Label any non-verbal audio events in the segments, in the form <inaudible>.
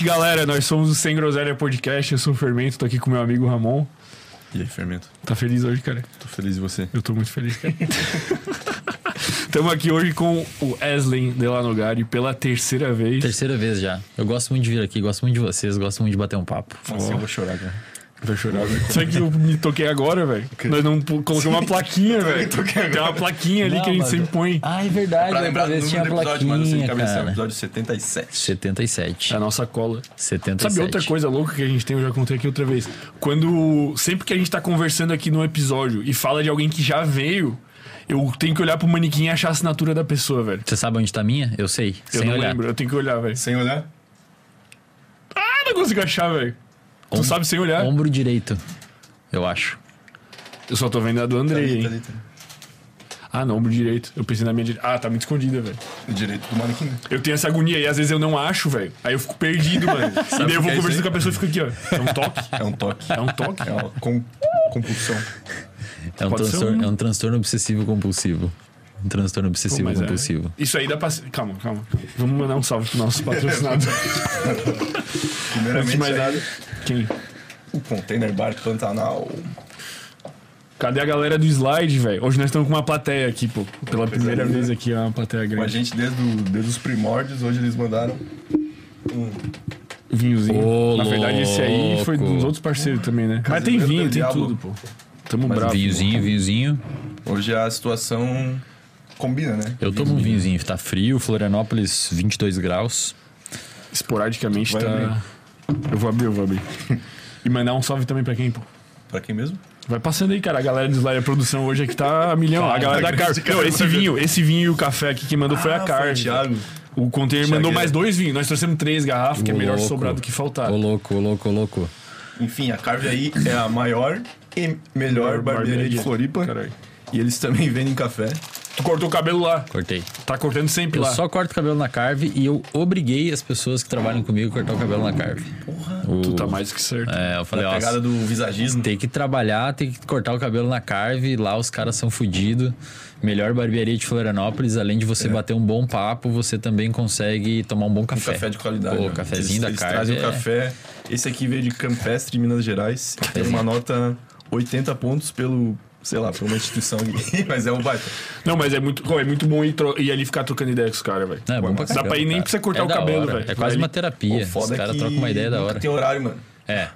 noite, galera. Nós somos o Sem Groselha Podcast. Eu sou o Fermento, tô aqui com meu amigo Ramon. E aí, Fermento? Tá feliz hoje, cara? Tô feliz e você? Eu tô muito feliz, cara. <laughs> Estamos aqui hoje com o Eslen Delanogari pela terceira vez. Terceira vez já. Eu gosto muito de vir aqui, gosto muito de vocês, gosto muito de bater um papo. Nossa, eu vou chorar, cara. Vai chorar, velho. Sabe que eu me toquei agora, velho? Nós não colocamos uma plaquinha, velho. Tem uma plaquinha ali Não, que a gente mas- sempre põe. Ah, é verdade, Pra pra, lembrar do tinha episódio, de plaquinha, cabeça, é o cara. episódio 77. 77. É a nossa cola. 77. Sabe outra coisa louca que a gente tem, eu já contei aqui outra vez. Quando. Sempre que a gente tá conversando aqui no episódio e fala de alguém que já veio, eu tenho que olhar pro manequim e achar a assinatura da pessoa, velho. Você sabe onde tá a minha? Eu sei, Eu sem não olhar. lembro, eu tenho que olhar, velho. Sem olhar? Ah, não consigo achar, velho. Tu Om- sabe sem olhar? Ombro direito, eu acho. Eu só tô vendo a do Tá Andrei, hein? tá ali, tá Ah, não, ombro direito. Eu pensei na minha direita. Ah, tá muito escondida, velho. Direito do manequim. Eu tenho essa agonia e às vezes eu não acho, velho. Aí eu fico perdido, mano. <laughs> e daí eu que vou é isso conversando aí? com a pessoa e fico aqui, ó. É um toque. É um toque. É um toque. É uma com- compulsão. É um, Pode ser transtorno, um- é um transtorno obsessivo compulsivo. Um transtorno Pô, obsessivo mas é- compulsivo. Isso aí dá pra. Calma, calma. Vamos mandar um salve pro nosso <laughs> patrocinador. Antes Primeiramente, de mais nada. Quem? o Container Bar Pantanal. Cadê a galera do slide, velho? Hoje nós estamos com uma plateia aqui, pô. Pela primeira linda. vez aqui, é uma plateia Com a grande. gente desde, o- desde os primórdios. Hoje eles mandaram um Vinhozinho. Ô, Na verdade, esse aí foi louco. dos outros parceiros também, né? Mas Casimiro tem vinho, tem Diablo. tudo, pô. Tamo Mas bravo. Vinhozinho, vinhozinho. Hoje a situação combina, né? Eu tomo um vinhozinho, tá frio, Florianópolis 22 graus. Esporadicamente Vai tá. Eu vou abrir, eu vou abrir. <laughs> E mandar um salve também pra quem, pô? Pra quem mesmo? Vai passando aí, cara. A galera do Slide a produção hoje aqui tá a milhão. a galera da cara Não, esse vinho, esse vinho e o café aqui que mandou foi a Ah, Carve. o Thiago. O container Thiago mandou é- mais dois vinhos. Nós trouxemos três garrafas, que é melhor louco. sobrar do que faltar. Ô louco, ô louco, ô louco. Enfim, a Carve aí é a maior e melhor barbearia de Floripa. Caralho. E eles também vendem café. Tu cortou o cabelo lá. Cortei. Tá cortando sempre Eu lá. só corto o cabelo na Carve e eu obriguei as pessoas que trabalham comigo a cortar o cabelo na Carve. Porra. Tu tá mais que certo. É, eu falei, a ó, pegada do visagismo. tem que trabalhar, tem que cortar o cabelo na Carve, lá os caras são fodidos. Melhor barbearia de Florianópolis, além de você bater um bom papo, você também consegue tomar um bom Um café. café de qualidade. Pô, né? cafezinho eles, da eles Carve. trazem é- o café. Esse aqui veio de Campestre, Minas Gerais. Tem uma nota 80 pontos pelo, sei lá, por uma instituição aqui. <laughs> Mas é um baita. Não, mas é muito, pô, é muito bom ir, ir ali ficar trocando ideia com os caras, velho. Não, é bom pra Dá pra ir nem cara. precisa cortar É o cabelo, velho. É quase uma terapia. Foda Os é caras trocam uma ideia da hora. Tem horário, mano. É.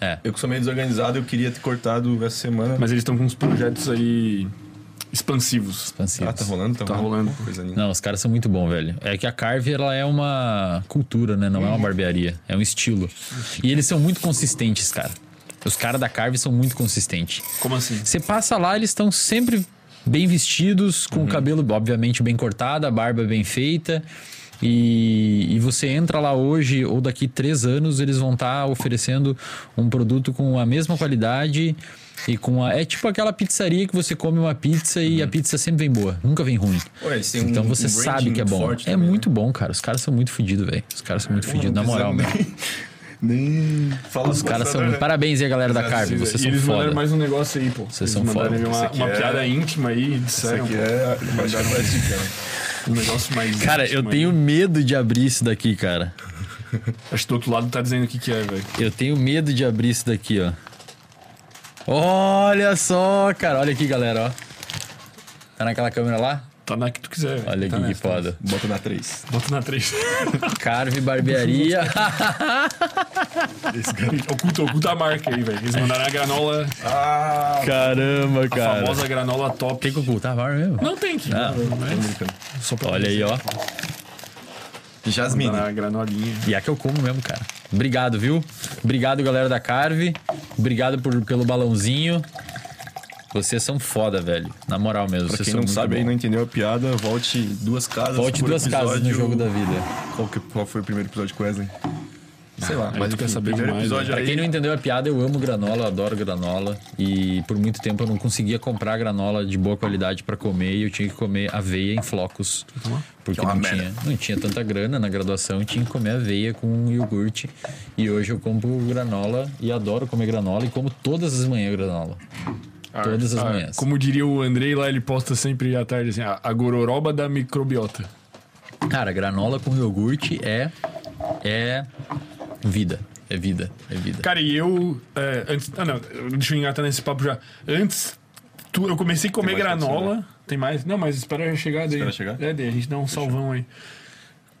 É. Eu que sou meio desorganizado, eu queria ter cortado essa semana. Mas eles estão com uns projetos aí expansivos. Expansivo. Ah, tá rolando? Tá, Tá rolando. Coisa linda. Não, os caras são muito bons, velho. É que a Carve, ela é uma cultura, né? Não é uma barbearia. É um estilo. E eles são muito consistentes, cara. Os caras da Carve são muito consistentes. Como assim? Você passa lá, eles estão sempre bem vestidos, com o cabelo, obviamente, bem cortado, a barba bem feita. E, e você entra lá hoje ou daqui três anos, eles vão estar oferecendo um produto com a mesma qualidade e com a. É tipo aquela pizzaria que você come uma pizza e a pizza sempre vem boa, nunca vem ruim. Eles têm um- então você um sabe que é bom. é também, muito né? bom, cara. Os caras são muito fodidos, velho. Os caras são muito fodidos, na moral, mesmo. <laughs> Nem, fala Os caras são. Parabéns aí, galera da Carve. Vocês são eles mandaram foda. mais um negócio aí, pô. Vocês são mandaram foda. uma, uma é- piada íntima aí, Isso disseram. aqui é mandaram mais dica, né? Um negócio mais. Cara, eu tenho aí. medo de abrir isso daqui, cara. Acho que do outro lado tá dizendo o que, que é, velho. Eu tenho medo de abrir isso daqui, ó. Olha só, cara. Olha aqui, galera, ó. Tá naquela câmera lá? Tá na que tu quiser. Olha tá aqui que nessa, foda. Bota na 3. nessa. Bota na 3. <laughs> Carve Barbearia. oculta, oculta a marca aí, velho. Eles mandaram a granola, Ah, Caramba, a cara. famosa granola top. Tem que ocultar a barba mesmo? Não tem que. Ah. não. Só pra Olha aí, ó. Jasmine. Mandaram a granolinha. E é que eu como mesmo, cara. Obrigado, viu? Obrigado, galera da Carve. Obrigado por, pelo balãozinho. Vocês são foda, velho. Na moral mesmo. Pra vocês quem são não muito sabe bom. não entendeu a piada, volte duas casas. Volte por duas casas no episódio. jogo da vida. Qual, que, qual foi o primeiro episódio com Wesley? Sei lá, aí mas tu quer saber primeiro demais, episódio Pra aí. quem não entendeu a piada, eu amo granola, eu adoro granola. E por muito tempo eu não conseguia comprar granola de boa qualidade pra comer e eu tinha que comer aveia em flocos. Porque Que é não merda. tinha, não tinha tanta grana na graduação, eu tinha que comer aveia com iogurte. E hoje eu compro granola e adoro comer granola e como todas as manhãs granola. Todas as Ah, manhãs. Como diria o Andrei lá, ele posta sempre à tarde assim: a, a gororoba da microbiota. Cara, granola com iogurte é é vida. É vida, é vida. Cara, e eu. é, antes, ah, não, deixa eu engatar nesse papo já. Antes, tu- eu comecei a comer granola. Tem mais? Não, mas espera chegar daí. Espera chegar? É, daí a gente dá um salvão aí.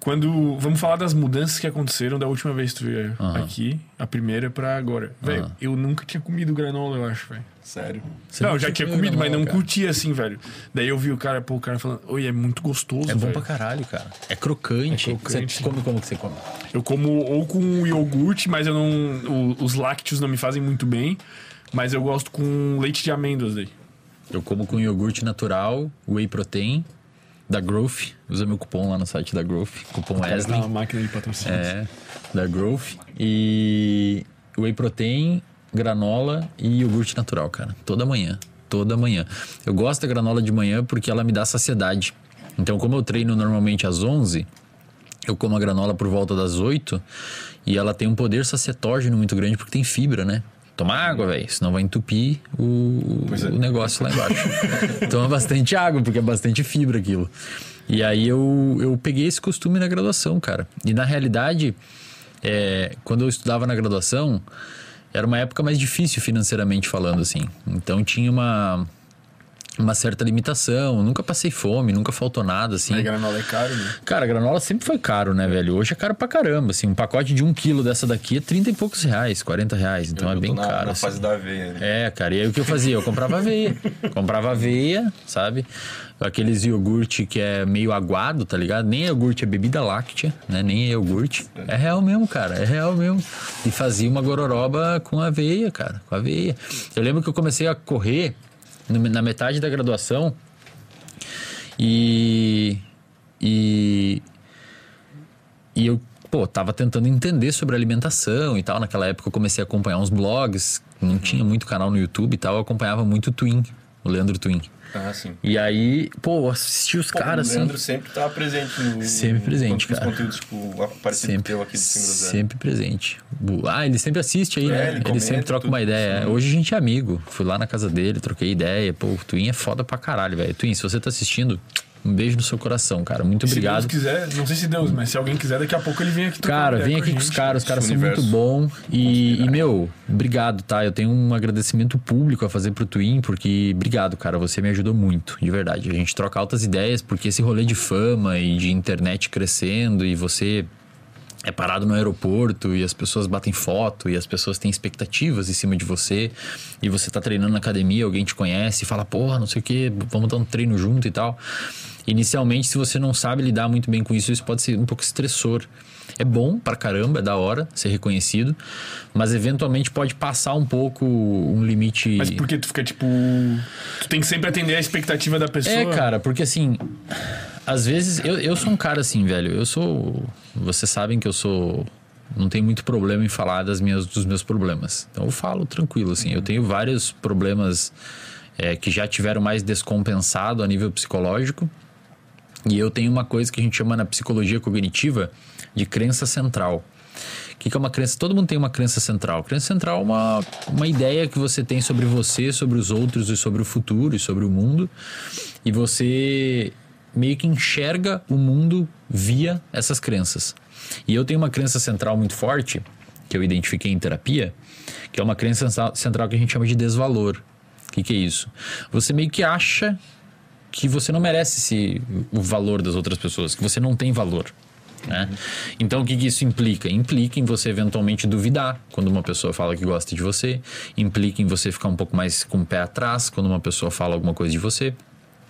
Quando. Vamos falar das mudanças que aconteceram da última vez que tu veio aqui, a primeira pra agora. Velho, eu nunca tinha comido granola, eu acho, velho. Sério. Você Não, já tinha comido, mas granola, não cara. curtia assim, velho. Daí eu vi o cara, pô, o cara falando, oi, é muito gostoso, É bom velho. pra caralho, cara. É crocante. É crocante. Você come como que você come? Eu como ou com iogurte, mas eu não. o- os lácteos não me fazem muito bem. Mas eu gosto com leite de amêndoas daí. Eu como com iogurte natural, whey protein, da Growth. Usa meu cupom lá no site da Growth, cupom Wesley. Uma máquina de patrocínio. É, da Growth. E whey protein, granola e iogurte natural, cara. Toda manhã. Toda manhã. Eu gosto da granola de manhã porque ela me dá saciedade. Então, como eu treino normalmente às 11, eu como a granola por volta das 8 e ela tem um poder sacetógeno muito grande porque tem fibra, né? Toma água, velho, senão vai entupir o, é. o negócio lá embaixo. <laughs> Toma bastante água, porque é bastante fibra aquilo. E aí eu, eu peguei esse costume na graduação, cara. E na realidade, é, quando eu estudava na graduação, era uma época mais difícil financeiramente falando, assim. Então tinha uma, uma certa limitação. Nunca passei fome, nunca faltou nada, assim. Mas granola é caro, né? Cara, granola sempre foi caro, né, velho? Hoje é caro pra caramba, assim. Um pacote de um quilo dessa daqui é 30 e poucos reais, 40 reais. Então Eu é tô bem na, caro, Na assim. fase da aveia. né? É, cara, e aí o que eu fazia? Eu comprava aveia. <laughs> comprava aveia, sabe? Aqueles iogurte que é meio aguado, tá ligado? Nem iogurte é bebida láctea, né? Nem é iogurte. É real mesmo, cara. É real mesmo. E fazia uma gororoba com aveia, cara. Com aveia. Eu lembro que eu comecei a correr na metade da graduação e. E. E eu, pô, tava tentando entender sobre alimentação e tal. Naquela época eu comecei a acompanhar uns blogs, não tinha muito canal no YouTube e tal, eu acompanhava muito o Twin, o Leandro Twin. Ah, sim. E aí, pô, assisti os caras o assim. Leandro sempre tá presente no... Sempre presente, cara. conteúdos, tipo, Sempre, teu aqui do sempre presente. Ah, ele sempre assiste aí, É, né? ele Ele, sempre troca tudo. uma ideia. Hoje a gente é amigo. Fui lá na casa dele, troquei ideia. Pô, o Twin é foda pra caralho, velho. Twin, se você tá assistindo, um beijo no seu coração, cara. Muito Se obrigado. Deus quiser, não sei se Deus, mas se alguém quiser, daqui a pouco ele vem aqui Cara, vem aqui com os caras, os caras são muito bom. E, e, meu, obrigado, tá? Eu tenho um agradecimento público a fazer pro Twin, porque obrigado, cara, você me ajudou muito, de verdade. A gente troca altas ideias, porque esse rolê de fama e de internet crescendo e você é parado no aeroporto e as pessoas batem foto e as pessoas têm expectativas em cima de você e você tá treinando na academia, alguém te conhece e fala, porra, não sei o que, vamos dar um treino junto e tal. Inicialmente, se você não sabe lidar muito bem com isso, isso pode ser um pouco estressor. É bom pra caramba, é da hora ser reconhecido, mas eventualmente pode passar um pouco um limite. Mas porque tu fica tipo. Tu tem que sempre atender a expectativa da pessoa. É, cara, porque assim, às vezes eu, eu sou um cara assim, velho. Eu sou. Vocês sabem que eu sou. Não tenho muito problema em falar das minhas, dos meus problemas. Então eu falo tranquilo, assim. Eu tenho vários problemas é, que já tiveram mais descompensado a nível psicológico. E eu tenho uma coisa que a gente chama na psicologia cognitiva de crença central. O que, é uma crença? Todo mundo tem uma crença central. Crença central é uma, uma ideia que você tem sobre você, sobre os outros e sobre o futuro e sobre o mundo. E você meio que enxerga o mundo via essas crenças. E eu tenho uma crença central muito forte, que eu identifiquei em terapia, que é uma crença central que a gente chama de desvalor. O que, que é isso? Você meio que acha que você não merece esse, o valor das outras pessoas, que você não tem valor. Né? Então o que, que isso implica? Implica em você eventualmente duvidar quando uma pessoa fala que gosta de você, implica em você ficar um pouco mais com o pé atrás quando uma pessoa fala alguma coisa de você.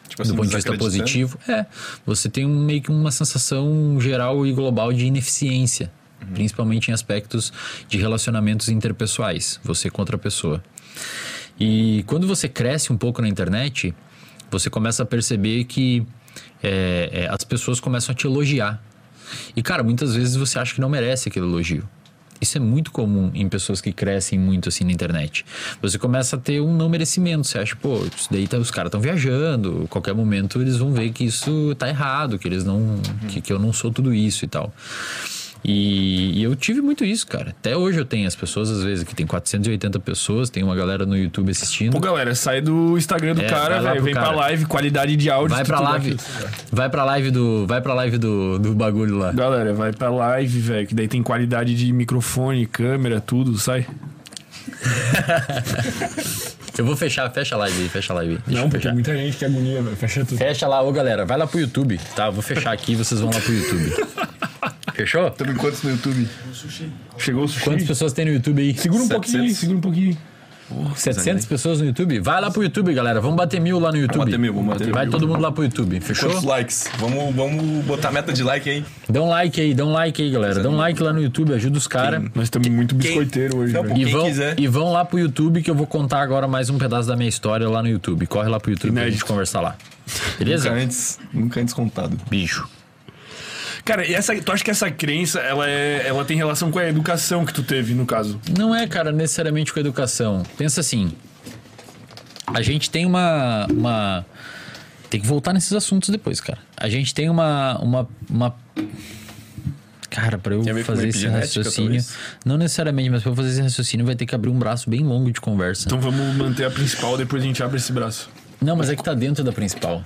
Tipo assim, do ponto de vista positivo, é. Você tem um, meio que uma sensação geral e global de ineficiência, principalmente em aspectos de relacionamentos interpessoais, você contra a pessoa. E quando você cresce um pouco na internet, você começa a perceber que é, é, as pessoas começam a te elogiar. E, cara, muitas vezes você acha que não merece aquele elogio. Isso é muito comum em pessoas que crescem muito assim na internet. Você começa a ter um não merecimento. Você acha, pô, isso daí tá, os caras estão viajando. Qualquer momento eles vão ver que isso tá errado, que eles não. Que, que eu não sou tudo isso e tal. E, e eu tive muito isso, cara. Até hoje eu tenho as pessoas, às vezes, que tem 480 pessoas, tem uma galera no YouTube assistindo. Pô, galera, sai do Instagram do É, cara, velho. Vem cara. pra live, qualidade de áudio. Vai pra live. Vai pra live do. Vai pra live do, do bagulho lá. Galera, vai pra live, velho. Que daí tem qualidade de microfone, câmera, tudo, sai. <laughs> Eu vou fechar, fecha a live aí, fecha a live aí. Deixa Não, porque muita gente que agonia, velho. Fecha tudo. Fecha lá, ô galera, vai lá pro YouTube, tá? Eu vou fechar aqui e vocês vão lá pro YouTube. <laughs> Fechou? Tamo quantos no YouTube? Chegou o sushi. Quantas pessoas tem no YouTube aí? Segura um pouquinho, 700. segura um pouquinho. 700 pessoas no YouTube? Vai lá pro YouTube, galera. Vamos bater mil lá no YouTube. bater mil, vamos bater Vai mil. todo mundo lá pro YouTube, fechou? Quantos likes? Vamos, vamos botar meta de like aí. Dá um like aí, dá um like aí, galera. Dá um like lá no YouTube, ajuda os caras. Nós estamos muito biscoiteiro hoje, Não. E vão, quiser. e vão lá pro YouTube que eu vou contar agora mais um pedaço da minha história lá no YouTube. Corre lá pro YouTube pra Inédito. gente conversar lá. Beleza? Nunca antes, nunca antes contado. Bicho. Cara, e essa, tu acha que essa crença, ela, é, ela tem relação com a educação que tu teve, no caso? Não é, cara, necessariamente com a educação. Pensa assim. A gente tem uma. uma... Tem que voltar nesses assuntos depois, cara. A gente tem uma. uma, uma... Cara, pra eu fazer esse raciocínio. talvez? Não necessariamente, mas pra eu fazer esse raciocínio vai ter que abrir um braço bem longo de conversa. Então vamos manter a principal, depois a gente abre esse braço. Não, mas é que tá dentro da principal.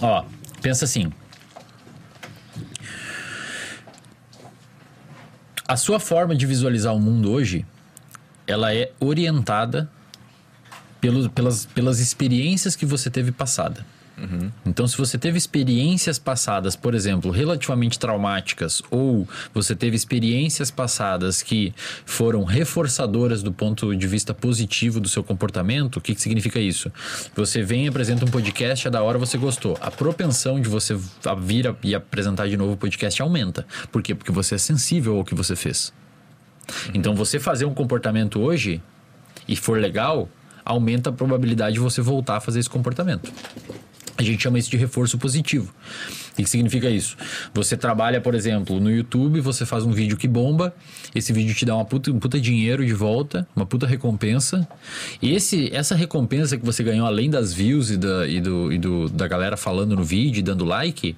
Ó, pensa assim. A sua forma de visualizar o mundo hoje, ela é orientada pelo, pelas, pelas experiências que você teve passada. Então, se você teve experiências passadas, por exemplo, relativamente traumáticas, ou você teve experiências passadas que foram reforçadoras do ponto de vista positivo do seu comportamento, o que, que significa isso? Você vem e apresenta um podcast, é da hora, você gostou. A propensão de você vir e apresentar de novo o podcast aumenta. Por quê? Porque você é sensível ao que você fez. Então, você fazer um comportamento hoje e for legal, aumenta a probabilidade de você voltar a fazer esse comportamento. A gente chama isso de reforço positivo. O que significa isso? Você trabalha, por exemplo, no YouTube, você faz um vídeo que bomba, esse vídeo te dá uma puta, um puta dinheiro de volta, uma puta recompensa. E esse, essa recompensa que você ganhou, além das views e, da, e, do, e do- da galera falando no vídeo e dando like,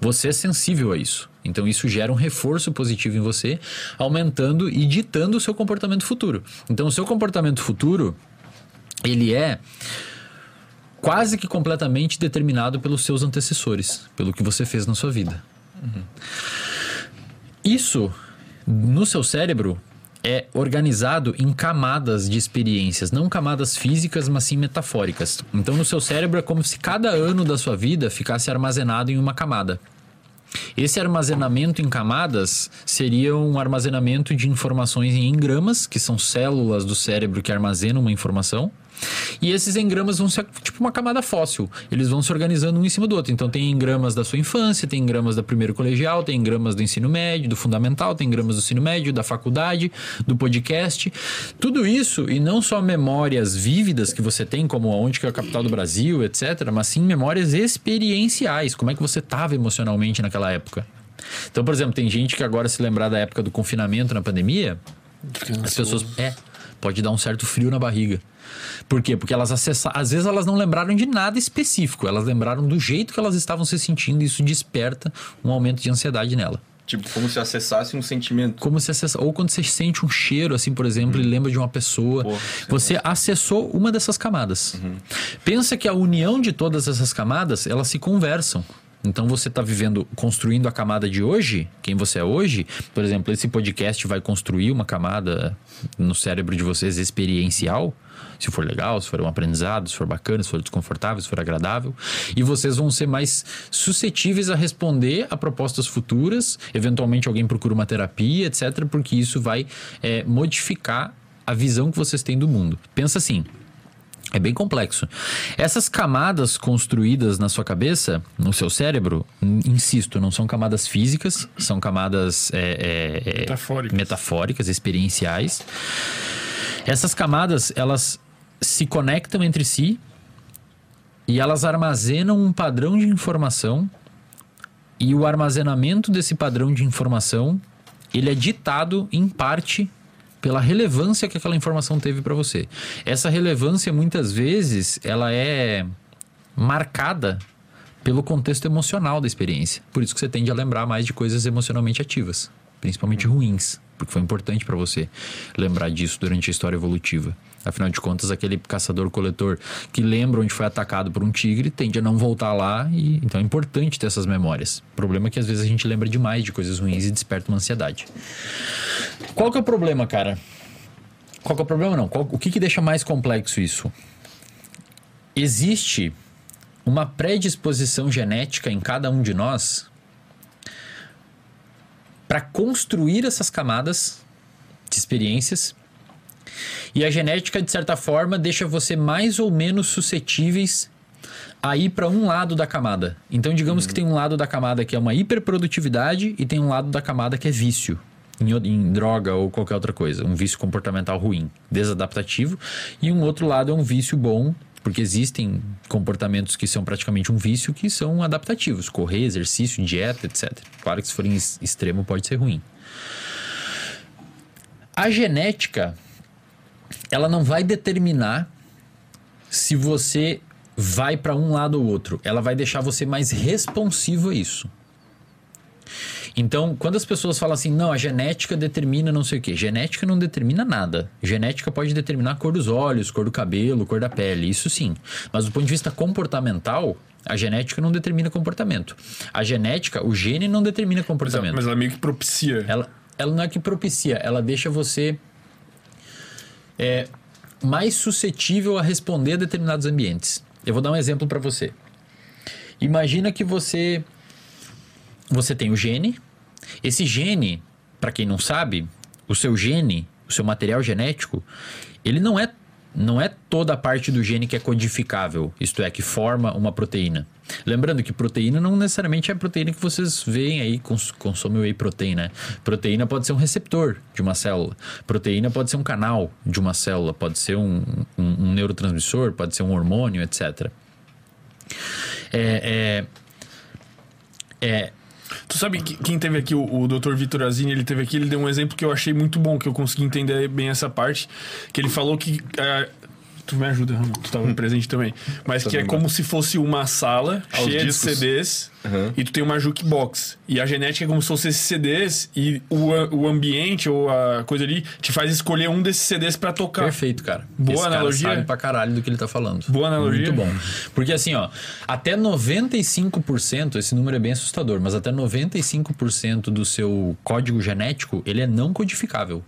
você é sensível a isso. Então isso gera um reforço positivo em você, aumentando e ditando o seu comportamento futuro. Então o seu comportamento futuro, ele é quase que completamente determinado pelos seus antecessores, pelo que você fez na sua vida. Isso, no seu cérebro, é organizado em camadas de experiências, não camadas físicas, mas sim metafóricas. Então, no seu cérebro é como se cada ano da sua vida ficasse armazenado em uma camada. Esse armazenamento em camadas seria um armazenamento de informações em engramas, que são células do cérebro que armazenam uma informação. E esses engramas vão ser tipo uma camada fóssil. Eles vão se organizando um em cima do outro. Então tem engramas da sua infância, tem engramas da primeiro colegial, tem engramas do ensino médio, do fundamental, tem engramas do ensino médio, da faculdade, do podcast. Tudo isso, e não só memórias vívidas que você tem, como onde que é a capital do Brasil, etc., mas sim memórias experienciais. Como é que você estava emocionalmente naquela época. Então, por exemplo, tem gente que agora se lembrar da época do confinamento na pandemia, as pessoas. É, pode dar um certo frio na barriga. Por quê? Porque elas acessaram. Às vezes elas não lembraram de nada específico, elas lembraram do jeito que elas estavam se sentindo e isso desperta um aumento de ansiedade nela. Tipo, como se acessasse um sentimento. Como se acessa... Ou quando você sente um cheiro, assim, por exemplo, e lembra de uma pessoa. Pô, você acessou uma dessas camadas. Pensa que a união de todas essas camadas, elas se conversam. Então você está vivendo, construindo a camada de hoje, quem você é hoje. Por exemplo, esse podcast vai construir uma camada no cérebro de vocês experiencial. Se for legal, se for um aprendizado, se for bacana, se for desconfortável, se for agradável. E vocês vão ser mais suscetíveis a responder a propostas futuras. Eventualmente alguém procura uma terapia, etc. Porque isso vai é, modificar a visão que vocês têm do mundo. Pensa assim. É bem complexo. Essas camadas construídas na sua cabeça, no seu cérebro, insisto, não são camadas físicas, são camadas é, é, é, Metafóricas. metafóricas, experienciais. Essas camadas, elas se conectam entre si e elas armazenam um padrão de informação e o armazenamento desse padrão de informação, ele é ditado em parte pela relevância que aquela informação teve para você. Essa relevância muitas vezes ela é marcada pelo contexto emocional da experiência. Por isso que você tende a lembrar mais de coisas emocionalmente ativas. principalmente ruins, porque foi importante para você lembrar disso durante a história evolutiva. Afinal de contas, aquele caçador-coletor que lembra onde foi atacado por um tigre tende a não voltar lá e então é importante ter essas memórias. O problema é que às vezes a gente lembra demais de coisas ruins e desperta uma ansiedade. Qual que é o problema, cara? Qual que é o problema não? Qual- o que, que deixa mais complexo isso? Existe uma predisposição genética em cada um de nós para construir essas camadas de experiências. E a genética, de certa forma, deixa você mais ou menos suscetíveis a ir para um lado da camada. Então, digamos que tem um lado da camada que é uma hiperprodutividade e tem um lado da camada que é vício. Em, em droga ou qualquer outra coisa. Um vício comportamental ruim, desadaptativo. E um outro lado é um vício bom, porque existem comportamentos que são praticamente um vício que são adaptativos. Correr, exercício, dieta, etc. Claro que se for em ex- extremo pode ser ruim. A genética, ela não vai determinar se você vai para um lado ou outro. Ela vai deixar você mais responsivo a isso. Então, quando as pessoas falam assim, não, a genética determina não sei o quê. Genética não determina nada. Genética pode determinar a cor dos olhos, cor do cabelo, cor da pele, isso sim. Mas do ponto de vista comportamental, a genética não determina comportamento. A genética, o gene não determina comportamento. Mas ela meio que propicia. Ela, ela não é que propicia, ela deixa você é, mais suscetível a responder a determinados ambientes. Eu vou dar um exemplo para você. Imagina que você você tem o gene. Esse gene, para quem não sabe, o seu gene, o seu material genético, ele não é não é toda a parte do gene que é codificável, isto é, que forma uma proteína. Lembrando que proteína não necessariamente é a proteína que vocês veem aí, cons consomem whey protein, né? Proteína pode ser um receptor de uma célula. Proteína pode ser um canal de uma célula, pode ser um, um, um neurotransmissor, pode ser um hormônio, etc. É, é, é, Tu sabe que- quem teve aqui, o, o Dr. Vitor Azini, ele teve aqui, ele deu um exemplo que eu achei muito bom, que eu consegui entender bem essa parte, que ele falou que... ah, tu me ajuda, Ramon, tu Hum. estava presente também. Mas que é como se fosse uma sala Aos cheia discos. de CDs Aham. e tu tem uma jukebox. E a genética é como se fosse esses CDs e o, o ambiente ou a coisa ali te faz escolher um desses CDs pra tocar. Perfeito, cara. Boa Esse analogia. Cara sabe pra caralho do que ele tá falando. Boa analogia. Muito bom. Porque assim, ó, até 95%, esse número é bem assustador, mas até 95% do seu código genético, ele é não codificável.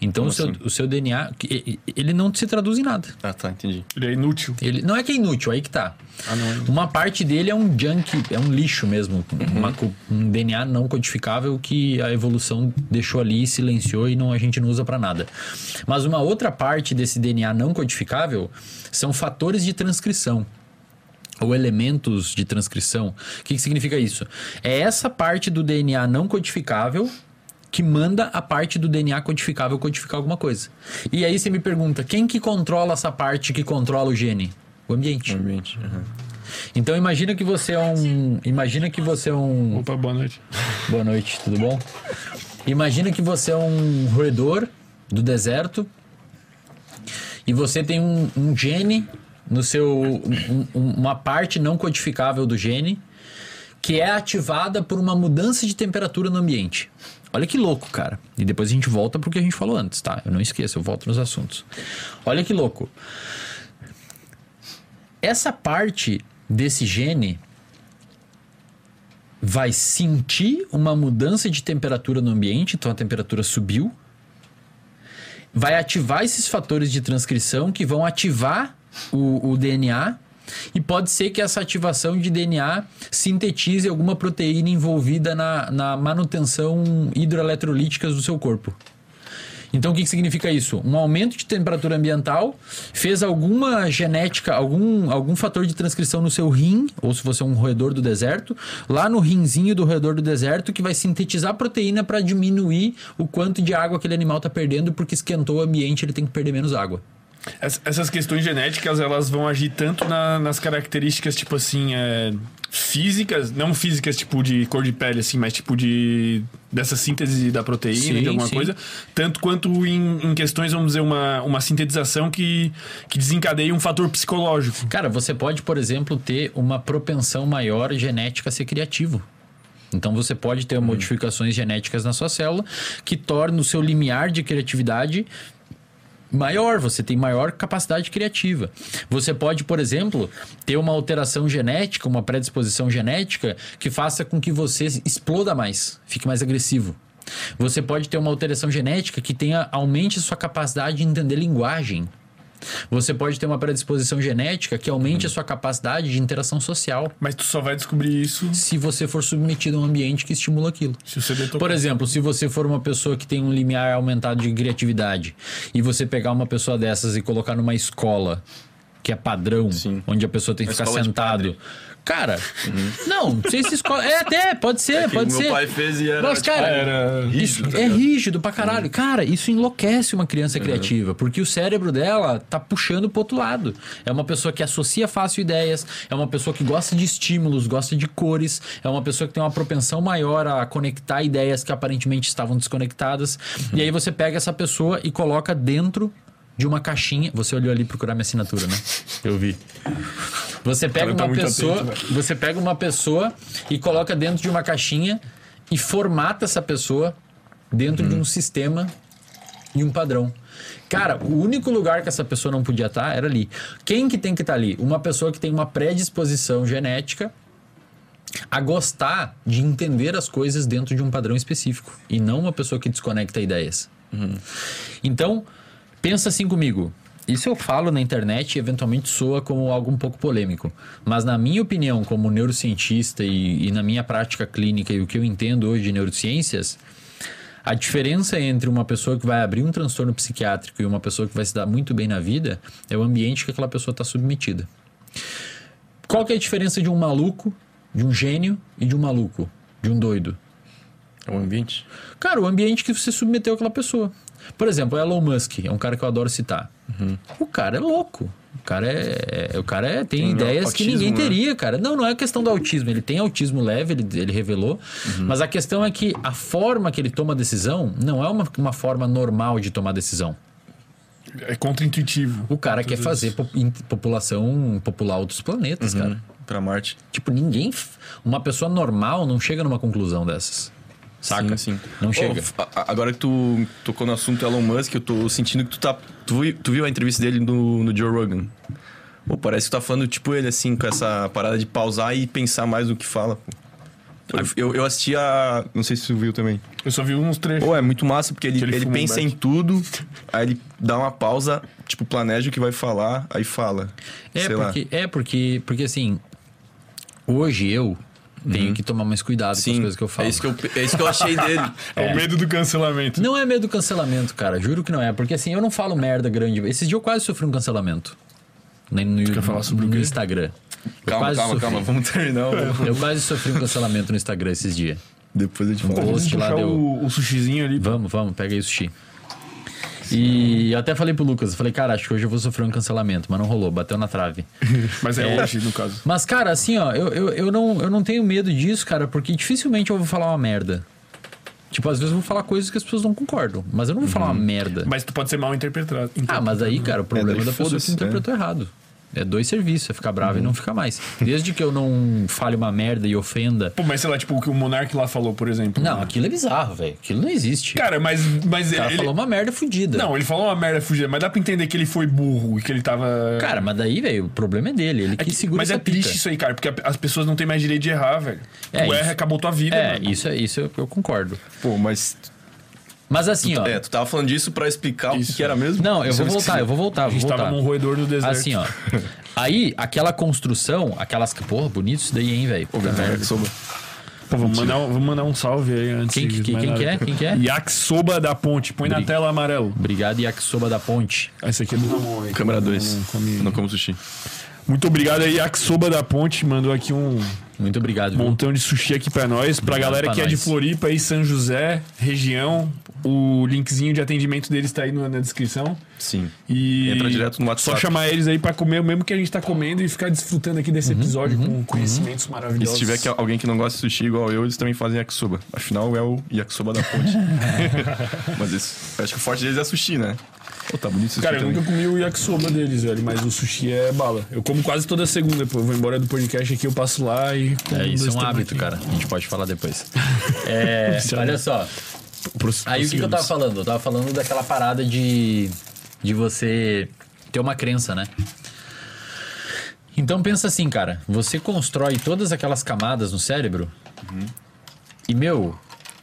Então o seu, assim? o seu DNA, ele não se traduz em nada. Ah, tá, entendi. Ele é inútil. Ele não é que é inútil, aí que tá. Ah, não é inútil. Uma parte dele é um junk, é um lixo mesmo, uma co- um DNA não codificável que a evolução deixou ali, silenciou e não a gente não usa pra nada. Mas uma outra parte desse DNA não codificável são fatores de transcrição ou elementos de transcrição. O que, que significa isso? É essa parte do DNA não codificável que manda a parte do DNA codificável codificar alguma coisa. E aí você me pergunta, quem que controla essa parte que controla o gene? O ambiente. Ambiente. aham. Então imagina que você é um, imagina que você é um, Opa, boa noite. <laughs> boa noite, tudo bom? Imagina que você é um roedor do deserto e você tem um, um gene no seu, um- uma parte não codificável do gene que é ativada por uma mudança de temperatura no ambiente. Olha que louco, cara. E depois a gente volta pro que a gente falou antes, tá? Eu não esqueço, eu volto nos assuntos. Olha que louco. Essa parte desse gene vai sentir uma mudança de temperatura no ambiente, então a temperatura subiu. Vai ativar esses fatores de transcrição que vão ativar o, o DNA. E pode ser que essa ativação de DNA sintetize alguma proteína envolvida na, na manutenção hidroeletrolítica do seu corpo. Então, o que, que significa isso? Um aumento de temperatura ambiental fez alguma genética, algum, algum fator de transcrição no seu rim, ou se você é um roedor do deserto, lá no rinzinho do roedor do deserto, que vai sintetizar proteína para diminuir o quanto de água aquele animal está perdendo, porque esquentou o ambiente, ele tem que perder menos água. Ess- Essas questões genéticas, elas vão agir tanto na- nas características, tipo assim, é, físicas, não físicas, tipo de cor de pele, assim, mas tipo de. dessa síntese da proteína, Sim, de alguma sim. coisa, tanto quanto em, em questões, vamos dizer, uma, uma sintetização que, que desencadeia um fator psicológico. Cara, você pode, por exemplo, ter uma propensão maior genética a ser criativo. Então você pode ter modificações genéticas na sua célula que tornam o seu limiar de criatividade maior, você tem maior capacidade criativa. Você pode, por exemplo, ter uma alteração genética, uma predisposição genética que faça com que você exploda mais, fique mais agressivo. Você pode ter uma alteração genética que tenha aumente sua capacidade de entender linguagem. Você pode ter uma predisposição genética que aumente a sua capacidade de interação social. Mas tu só vai descobrir isso se você for submetido a um ambiente que estimula aquilo. se você detocar. Por exemplo, se você for uma pessoa que tem um limiar aumentado de criatividade e você pegar uma pessoa dessas e colocar numa escola que é padrão, Sim. onde a pessoa tem que Uma ficar sentado. Cara, não, não sei se escola. É, até, pode ser, que pode meu ser. pai fez e era, Mas, tipo, cara, era isso rígido, tá é rígido pra caralho. Cara, isso enlouquece uma criança criativa, porque o cérebro dela tá puxando pro outro lado. É uma pessoa que associa fácil ideias, é uma pessoa que gosta de estímulos, gosta de cores, é uma pessoa que tem uma propensão maior a conectar ideias que aparentemente estavam desconectadas. E aí você pega essa pessoa e coloca dentro de uma caixinha. Você olhou ali procurar minha assinatura, né? Eu vi. Você pega tá uma pessoa, atento, você pega uma pessoa e coloca dentro de uma caixinha e formata essa pessoa dentro de um sistema e um padrão. Cara, o único lugar que essa pessoa não podia estar era ali. Quem que tem que estar ali? Uma pessoa que tem uma predisposição genética a gostar de entender as coisas dentro de um padrão específico e não uma pessoa que desconecta ideias. Então, pensa assim comigo. Isso eu falo na internet e eventualmente soa como algo um pouco polêmico. Mas na minha opinião, como neurocientista e, e na minha prática clínica e o que eu entendo hoje de neurociências, a diferença entre uma pessoa que vai abrir um transtorno psiquiátrico e uma pessoa que vai se dar muito bem na vida é o ambiente que aquela pessoa está submetida. Qual que é a diferença de um maluco, de um gênio e de um maluco, de um doido? É o ambiente. Cara, o ambiente que você submeteu aquela pessoa. Por exemplo, Elon Musk é um cara que eu adoro citar. O cara é louco. O cara é, é- o cara é- tem, Tem ideias que autismo, ninguém né? teria, cara. Não, não é questão do autismo. Ele tem autismo leve, ele, ele revelou. Mas a questão é que a forma que ele toma a decisão não é uma, uma forma normal de tomar decisão. É contra-intuitivo. O cara quer fazer po- população popular outros planetas, cara. Pra Marte. Tipo, ninguém. Uma pessoa normal não chega numa conclusão dessas. Saca? Sim, sim. Não Ô, chega. agora que tu tocou no assunto Elon Musk, eu tô sentindo que tu tá. Tu, tu viu a entrevista dele no, no Joe Rogan? Pô, parece que tu tá falando tipo ele, assim, com essa parada de pausar e pensar mais no que fala. pô. Eu, eu assisti a. Não sei se tu viu também. Eu só vi uns trechos. Pô, é muito massa, porque ele, Que ele ele, um pensa back. em tudo, aí ele dá uma pausa, tipo, planeja o que vai falar, aí fala. É Sei lá. porque, é porque, porque assim, hoje eu tenho que tomar mais cuidado com as Sim, coisas que eu falo. É isso que eu, é isso que eu achei dele. <laughs> É o medo do cancelamento. Não é medo do cancelamento, cara. Juro que não é. Porque assim, eu não falo merda grande. Esses dias eu quase sofri um cancelamento. No, no, quer falar sobre no? Instagram. Eu Calma, quase calma, sofri. calma. Vamos terminar. o- Eu quase sofri um cancelamento no Instagram esses dias. Depois eu te falo. Vamos post lá deu- o, o sushizinho ali. Vamos, vamos, pega aí o sushi. E eu até falei pro Lucas, eu falei, cara, acho que hoje eu vou sofrer um cancelamento, mas não rolou, bateu na trave. <laughs> Mas é, É. hoje, no caso. Mas, cara, assim, ó, eu, eu, eu, não, eu não tenho medo disso, cara, porque dificilmente eu vou falar uma merda. Tipo, às vezes eu vou falar coisas que as pessoas não concordam, mas eu não vou falar uma merda. Mas tu pode ser mal interpretado. Ah, mas aí, cara, o problema daí da pessoa que interpretou errado. É dois serviços, é ficar bravo e não ficar mais. Desde que eu não fale uma merda e ofenda. Pô, mas sei lá, tipo, o que o Monark lá falou, por exemplo. Não, aquilo é bizarro, velho. Aquilo não existe. Cara, mas, mas o cara ele. falou uma merda fudida. Não, ele falou uma merda fugida, mas dá pra entender que ele foi burro e que ele tava. Cara, mas daí, velho, o problema é dele. Ele É que que- segura mas essa é triste pica. isso aí, cara, porque as pessoas não têm mais direito de errar, velho. É, tu erra, isso- acabou tua vida, É, mano. isso, é- isso eu, eu concordo. Pô, mas. Mas assim, ó. É, tu tava falando disso pra explicar o que, Isso. que era mesmo? Não, eu Isso vou voltar, eu vou voltar, A gente voltar. tava num roedor do deserto. Assim, ó. <laughs> Aí, aquela construção, aquelas. Porra, bonito isso daí, hein, velho? Pô, yakisoba. Pô, vamos, mandar, um- vamos mandar um salve aí antes Quem, de que- quem que é? Quem que é? Yakisoba da Ponte. Põe na tela amarelo. Obrigado, Yakisoba da Ponte. Esse aqui é do Ramon. Câmera Não 2. come- Não como sushi. Muito obrigado aí, Yakisoba da Ponte. Mandou aqui um Muito obrigado, viu? montão de sushi aqui pra nós. Pra Obrigado galera pra que é de nós. Floripa aí, São José, região. O linkzinho de atendimento deles tá aí no- na descrição. Sim. E Entra direto no WhatsApp. Só chamar eles aí pra comer o mesmo que a gente tá comendo e ficar desfrutando aqui Uhum, desse episódio com conhecimentos E maravilhosos. se tiver que- alguém que não gosta de sushi igual eu, eles também fazem yakisoba. Afinal, é o yakisoba da ponte. <laughs> <laughs> Mas isso, acho que o forte deles é sushi, né? Pô, tá bonito esse Cara, eu também. nunca comi o yakisoba deles, velho, mas o sushi é bala. Eu como quase toda segunda, pô. Eu vou embora do podcast aqui, eu passo lá e. como É, isso é um hábito, temaki. cara. A gente pode falar depois. <laughs> É, é olha só. Pros- Aí o que, que eu tava falando? Eu tava falando daquela parada de, de você ter uma crença, né? Então pensa assim, cara. Você constrói todas aquelas camadas no cérebro e, meu,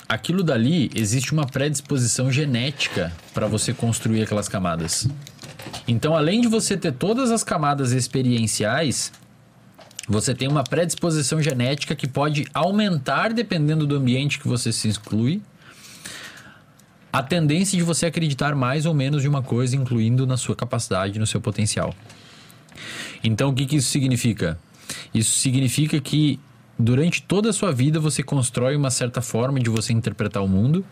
aquilo dali existe uma predisposição genética para você construir aquelas camadas. Então, além de você ter todas as camadas experienciais, você tem uma predisposição genética que pode aumentar dependendo do ambiente que você se exclui. A tendência de você acreditar mais ou menos de uma coisa, incluindo na sua capacidade, no seu potencial. Então, o que, que isso significa? Isso significa que durante toda a sua vida você constrói uma certa forma de você interpretar o mundo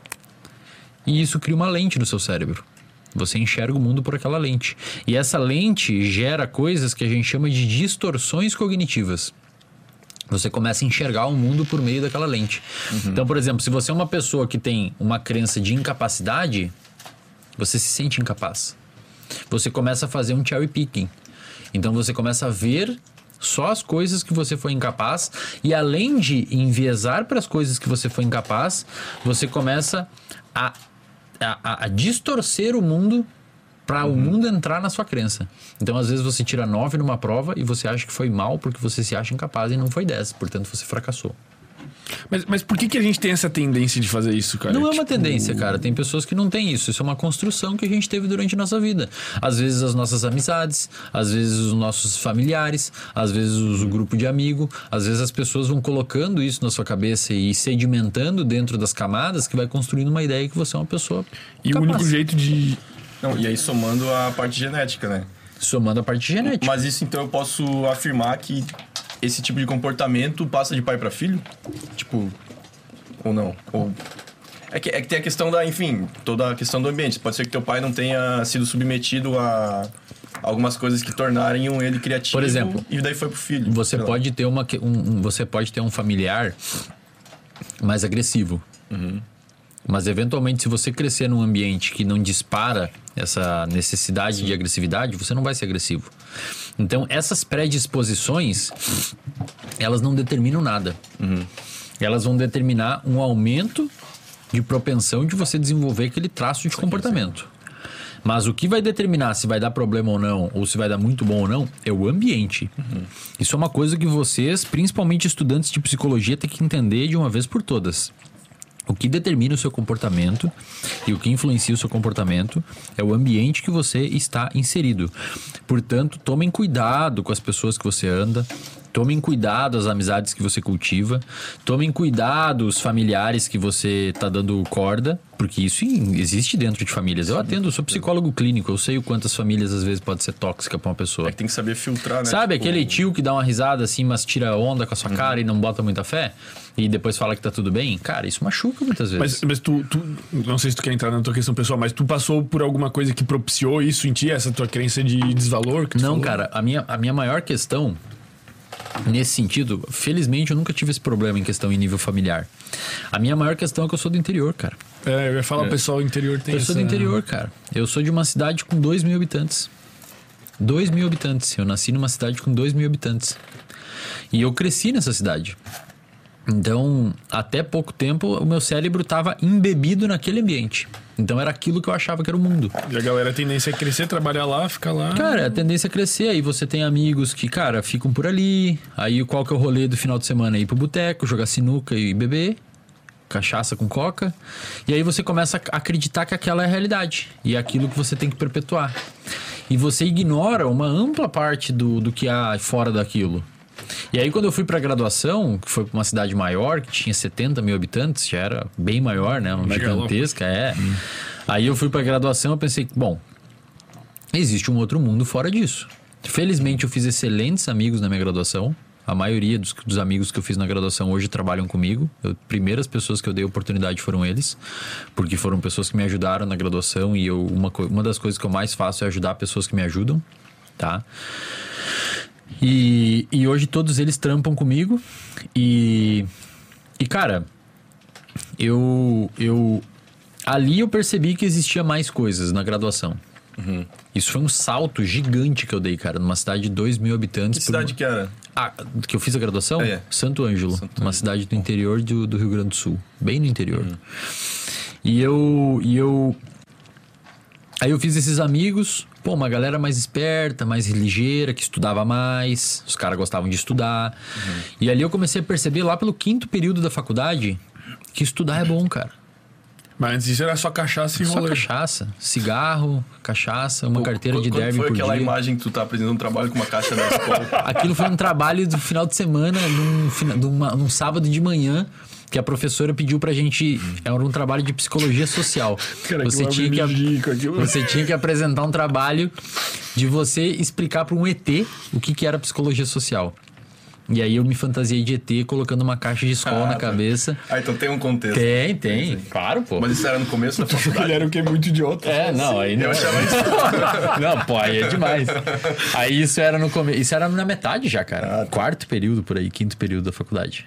e isso cria uma lente no seu cérebro. Você enxerga o mundo por aquela lente. E essa lente gera coisas que a gente chama de distorções cognitivas. Você começa a enxergar o mundo por meio daquela lente. Então, por exemplo, se você é uma pessoa que tem uma crença de incapacidade, você se sente incapaz. Você começa a fazer um cherry picking. Então você começa a ver só as coisas que você foi incapaz e além de enviesar para as coisas que você foi incapaz, você começa a, a, a distorcer o mundo para o mundo entrar na sua crença. Então, às vezes, você tira 9 numa prova e você acha que foi mal porque você se acha incapaz e não foi 10, portanto, você fracassou. Mas, mas por que, que a gente tem essa tendência de fazer isso, cara? Não é uma Tipo, tendência, cara. Tem pessoas que não têm isso. Isso é uma construção que a gente teve durante a nossa vida. Às vezes as nossas amizades, às vezes os nossos familiares, às vezes o grupo de amigo, às vezes as pessoas vão colocando isso na sua cabeça e sedimentando dentro das camadas que vai construindo uma ideia que você é uma pessoa E o capaz. único jeito de. Não, e aí somando a parte genética, né? Somando a parte genética. Mas isso então eu posso afirmar que esse tipo de comportamento passa de pai pra filho? Tipo, ou não? Ou é que, é que tem a questão da, enfim, toda a questão do ambiente. Pode ser que teu pai não tenha sido submetido a algumas coisas que tornariam ele criativo. Por exemplo, e daí foi pro filho. Você sei lá. pode ter uma um, um- você pode ter um familiar mais agressivo. Mas eventualmente, se você crescer num ambiente que não dispara essa necessidade de agressividade, você não vai ser agressivo. Então, essas predisposições, elas não determinam nada. Elas vão determinar um aumento de propensão de você desenvolver aquele traço de comportamento. Mas o que vai determinar se vai dar problema ou não, ou se vai dar muito bom ou não, é o ambiente. Isso é uma coisa que vocês, principalmente estudantes de psicologia, têm que entender de uma vez por todas. O que determina o seu comportamento e o que influencia o seu comportamento é o ambiente que você está inserido. Portanto, tomem cuidado com as pessoas que você anda, tomem cuidado as amizades que você cultiva, tomem cuidado os familiares que você está dando corda, porque isso existe dentro de famílias. Eu atendo, sou psicólogo clínico, eu sei o quanto as famílias às vezes pode ser tóxica para uma pessoa. É que tem que saber filtrar, né? Sabe Tipo, aquele tio que dá uma risada assim, mas tira onda com a sua cara e não bota muita fé? E depois fala que tá tudo bem? Cara, isso machuca muitas vezes. Mas, mas tu, tu. Não sei se tu quer entrar na tua questão pessoal, mas tu passou por alguma coisa que propiciou isso em ti, essa tua crença de desvalor? Não, falou? cara, a minha, a minha maior questão nesse sentido, felizmente eu nunca tive esse problema em questão em nível familiar. A minha maior questão é que eu sou do interior, cara. É, eu ia falar, o pessoal do interior tem Eu sou do essa- interior, cara. Eu sou de uma cidade com 2 mil habitantes. 2 mil habitantes. Eu nasci numa cidade com 2 mil habitantes. E eu cresci nessa cidade. Então, até pouco tempo, o meu cérebro estava embebido naquele ambiente. Então, era aquilo que eu achava que era o mundo. E a galera a tendência é crescer, trabalhar lá, ficar lá. Cara, a tendência é crescer. Aí você tem amigos que, cara, ficam por ali. Aí qual que é o rolê do final de semana? Ir pro boteco, jogar sinuca e beber. Cachaça com coca. E aí você começa a acreditar que aquela é a realidade. E é aquilo que você tem que perpetuar. E você ignora uma ampla parte do, do que há fora daquilo. E aí, quando eu fui pra graduação, que foi pra uma cidade maior, que tinha 70 mil habitantes, já era bem maior, né? Uma gigantesca, é. Aí eu fui pra graduação, eu pensei, bom, existe um outro mundo fora disso. Felizmente, eu fiz excelentes amigos na minha graduação. A maioria dos, dos amigos que eu fiz na graduação hoje trabalham comigo. Eu, primeiras pessoas que eu dei oportunidade foram eles, porque foram pessoas que me ajudaram na graduação e eu, uma, uma das coisas que eu mais faço é ajudar pessoas que me ajudam, tá? E, e hoje todos eles trampam comigo e, e cara, eu, eu ali eu percebi que existia mais coisas na graduação. Isso foi um salto gigante que eu dei, cara, numa cidade de 2 mil habitantes. Que cidade que era? Ah, que eu fiz a graduação? É. Santo Ângelo, Santo uma cidade do interior do, do Rio Grande do Sul, bem no interior. E eu e eu aí eu fiz esses amigos, pô, uma galera mais esperta, mais ligeira, que estudava mais, os caras gostavam de estudar. E ali eu comecei a perceber lá pelo quinto período da faculdade que estudar é bom, cara. Mas antes disso era só cachaça e Só rolê. cachaça, cigarro, cachaça, uma carteira Qu- de derby foi por aquela dia. imagem que tu tá apresentando um trabalho com uma caixa da escola? <laughs> Aquilo foi um trabalho do final de semana, num, numa- num sábado de manhã, que a professora pediu pra gente. Era um trabalho de psicologia social. <laughs> Cara, você, aquilo tinha que, você tinha que apresentar um trabalho de você explicar pra um ET o que, que era psicologia social. E aí eu me fantasiei de ET colocando uma caixa de escola Ah, na tá. cabeça. Ah, então tem um contexto. Tem, tem. Claro, pô. Mas isso era no começo da <laughs> faculdade? Ele era o que? Muito idiota. É, não, aí não. Eu achava <laughs> isso. Não, pô, aí é demais. Aí isso era no começo. Isso era na metade já, cara. Quarto período por aí, quinto período da faculdade.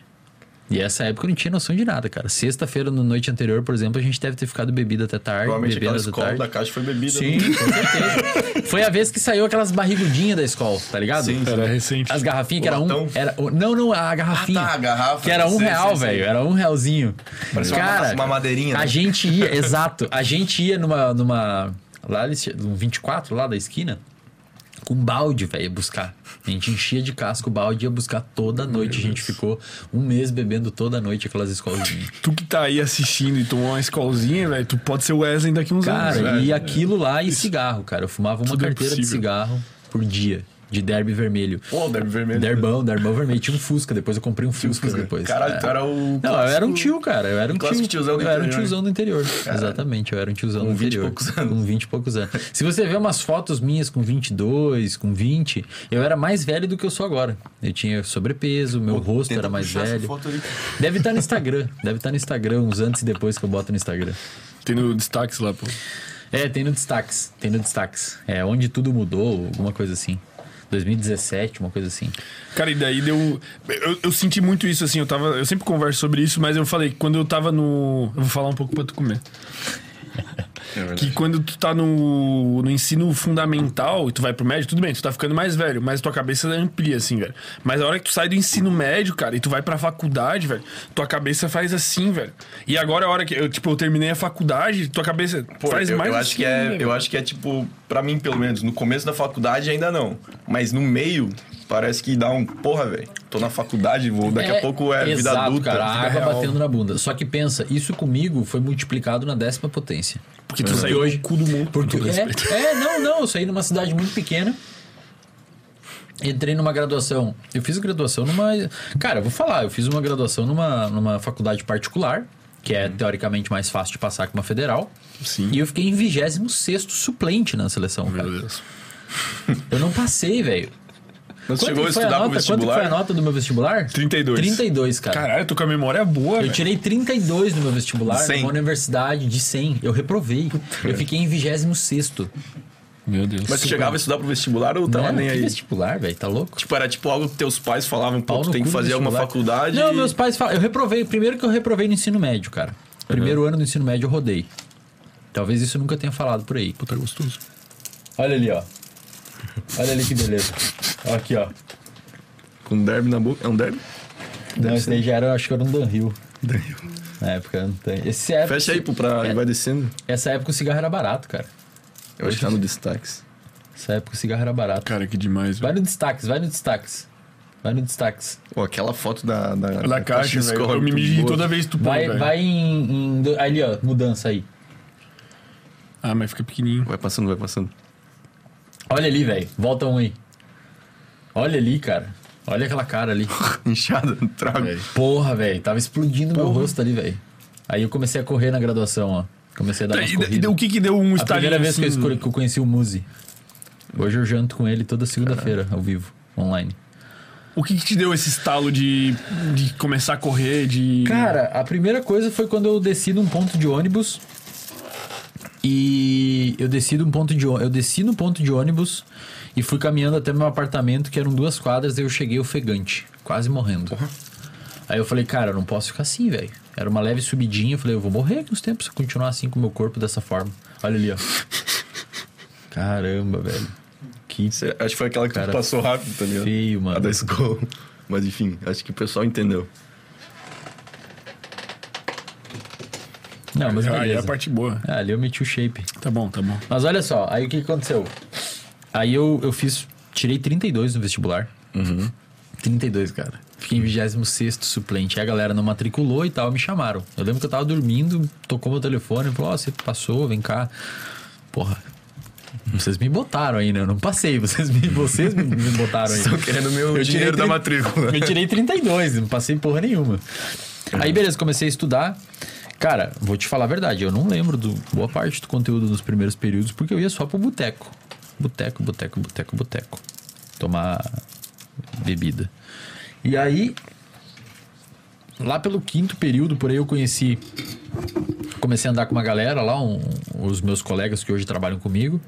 E essa época eu não tinha noção de nada, cara. Sexta-feira, na noite anterior, por exemplo, a gente deve ter ficado bebida até tarde. Provavelmente bebendo aquela até escola tarde. da caixa foi bebida. Sim, né? com certeza. Foi a vez que saiu aquelas barrigudinhas da escola, tá ligado? Sim, Era recente. As garrafinhas que O era um. Era, não, não, a garrafinha. Ah, tá, a garrafa. Que era um Sei, real, velho. Era um realzinho. Parecia uma- Cara, uma madeirinha, A né? gente ia, <laughs> exato. A gente ia numa. numa lá, um 24 lá da esquina. Com balde, velho, buscar. A gente enchia de casco o balde e ia buscar toda noite. A gente ficou um mês bebendo toda noite aquelas escolinhas. Tu que tá aí assistindo e tomou uma escolzinha, velho, tu pode ser o Wesley daqui uns anos. Cara, e aquilo lá e cigarro, cara. Eu fumava uma Tudo é carteira de cigarro por dia. De derby vermelho. Pô, derby vermelho. Derbão, derbão vermelho. Tinha um Fusca, depois eu comprei um Fusca Fusca. depois. Caralho, É. tu era o. Não, eu era um tio, cara. Eu era um tio. tiozão do eu era um interior. tiozão do interior. Exatamente, eu era um tiozão Com do 20 e interior. poucos anos. Com 20 e poucos anos. Se você ver umas fotos minhas com 22, com 20, eu era mais velho do que eu sou agora. Eu tinha sobrepeso, meu rosto Tenta era mais velho. Deve estar no Instagram. Deve estar no Instagram, uns antes e depois que eu boto no Instagram. Tem no destaques lá, pô. É, tem no destaques. Tem no destaques. É, onde tudo mudou, alguma coisa assim. 2017, uma coisa assim. Cara, e daí deu. Eu, eu senti muito isso, assim. Eu, tava, eu sempre converso sobre isso, mas eu falei, quando eu tava no. Eu vou falar um pouco pra tu comer. É. Que quando tu tá no, no ensino fundamental e tu vai pro médio, tudo bem, tu tá ficando mais velho, mas tua cabeça amplia, assim, velho. Mas a hora que tu sai do ensino médio, cara, e tu vai pra faculdade, velho, tua cabeça faz assim, velho. E agora a hora que eu, tipo, eu terminei a faculdade, tua cabeça Pô, faz eu, mais eu assim, acho que é, né, eu velho? acho que é tipo, pra mim pelo menos, no começo da faculdade ainda não, mas no meio parece que dá um, porra, velho, tô na faculdade, vou daqui a pouco é vida exato, adulta. cara, a vida <laughs> água real. batendo na bunda. Só que pensa, isso comigo foi multiplicado na décima potência. Porque tu saiu hoje cu do mundo. Porque, respeito. é, é, não, não, eu saí numa cidade muito pequena. Entrei numa graduação. Eu fiz graduação numa. Cara, eu vou falar, eu fiz uma graduação numa, numa faculdade particular, que é teoricamente mais fácil de passar que uma federal. Sim. E eu fiquei em 26 suplente na seleção, cara. Meu Deus. Eu não passei, velho. Mas Quanto chegou a que foi a estudar pro nota? Quanto foi a vestibular? nota do meu vestibular? 32. 32, cara. Caralho, eu tô com a memória boa, Eu velho. tirei 32 no meu vestibular, De 100? numa universidade de 100. Eu reprovei. Eu fiquei em 26 Meu Deus. Mas tu chegava a estudar pro vestibular ou tava Não, nem aí? vestibular, velho, tá louco? Tipo, era tipo algo que teus pais falavam, pô, tu tem que do fazer alguma vestibular. faculdade. Não, meus pais falam. Eu reprovei. Primeiro que eu reprovei no ensino médio, cara. Primeiro ano do ensino médio eu rodei. Talvez isso eu nunca tenha falado por aí. Puta, gostoso. Olha ali, ó. Olha ali que beleza. Ó, Aqui, ó. Com derby na boca. É um derby? Não, esse daí já era, acho que era um Danhill. Na época, não tem. Esse época, Fecha aí, pô, pra... É. vai descendo. Essa época o cigarro era barato, cara. Eu acho que tá no destaques. Essa época o cigarro era barato. Cara, que demais, Vai no destaques, vai no destaques. Vai no destaques. Pô, aquela foto da, da, Da caixa, velho. Eu me boa. toda vez que tu põe, Vai, velho. vai em, em Ali, ó, mudança aí. Ah, mas fica pequenininho. Vai passando, vai passando. Olha ali, velho. Volta um aí. Olha ali, cara. Olha aquela cara ali. Inchada, trago. Velho. Porra, velho. Tava explodindo meu rosto ali, velho. Aí eu comecei a correr na graduação, ó. Comecei a dar Tá, umas e, e o que que deu um A primeira vez que eu, assim? que eu conheci o Muzi. Hoje eu janto com ele toda segunda-feira, ao vivo, online. O que que te deu esse estalo de, de começar a correr, de... Cara, a primeira coisa foi quando eu desci num ponto de ônibus. E eu desci num ponto de eu desci no ponto de ônibus e fui caminhando até meu apartamento, que eram duas quadras, e eu cheguei ofegante, quase morrendo. Aí eu falei, cara, eu não posso ficar assim, velho. Era uma leve subidinha, eu falei, eu vou morrer aqui uns tempos se eu continuar assim com o meu corpo dessa forma. Olha ali, ó. <laughs> Caramba, velho. Que Acho que foi aquela que passou rápido, tá ligado? feio, A mano. da Skol. Mas enfim, acho que o pessoal entendeu. Não, mas Aí é a parte boa. Ah, ali eu meti o shape. Tá bom, tá bom. Mas olha só, aí o que aconteceu? Aí eu, eu fiz. Tirei 32 no vestibular. 32, cara. Fiquei em 26 suplente. Aí a galera não matriculou e tal, me chamaram. Eu lembro que eu tava dormindo, tocou meu telefone, falou: Ó, você passou, vem cá. Porra. Vocês me botaram aí, né? Eu não passei, <laughs> vocês me, vocês me, me botaram aí. Estão querendo meu Eu dinheiro da matrícula. Eu tirei 32, não passei porra nenhuma. Aí, beleza, comecei a estudar. Cara, vou te falar a verdade, eu não lembro do boa parte do conteúdo nos primeiros períodos, porque eu ia só pro boteco. Boteco, boteco, boteco, boteco. Tomar bebida. E aí, lá pelo quinto período, por aí eu conheci. Comecei a andar com uma galera lá, um- os meus colegas que hoje trabalham comigo.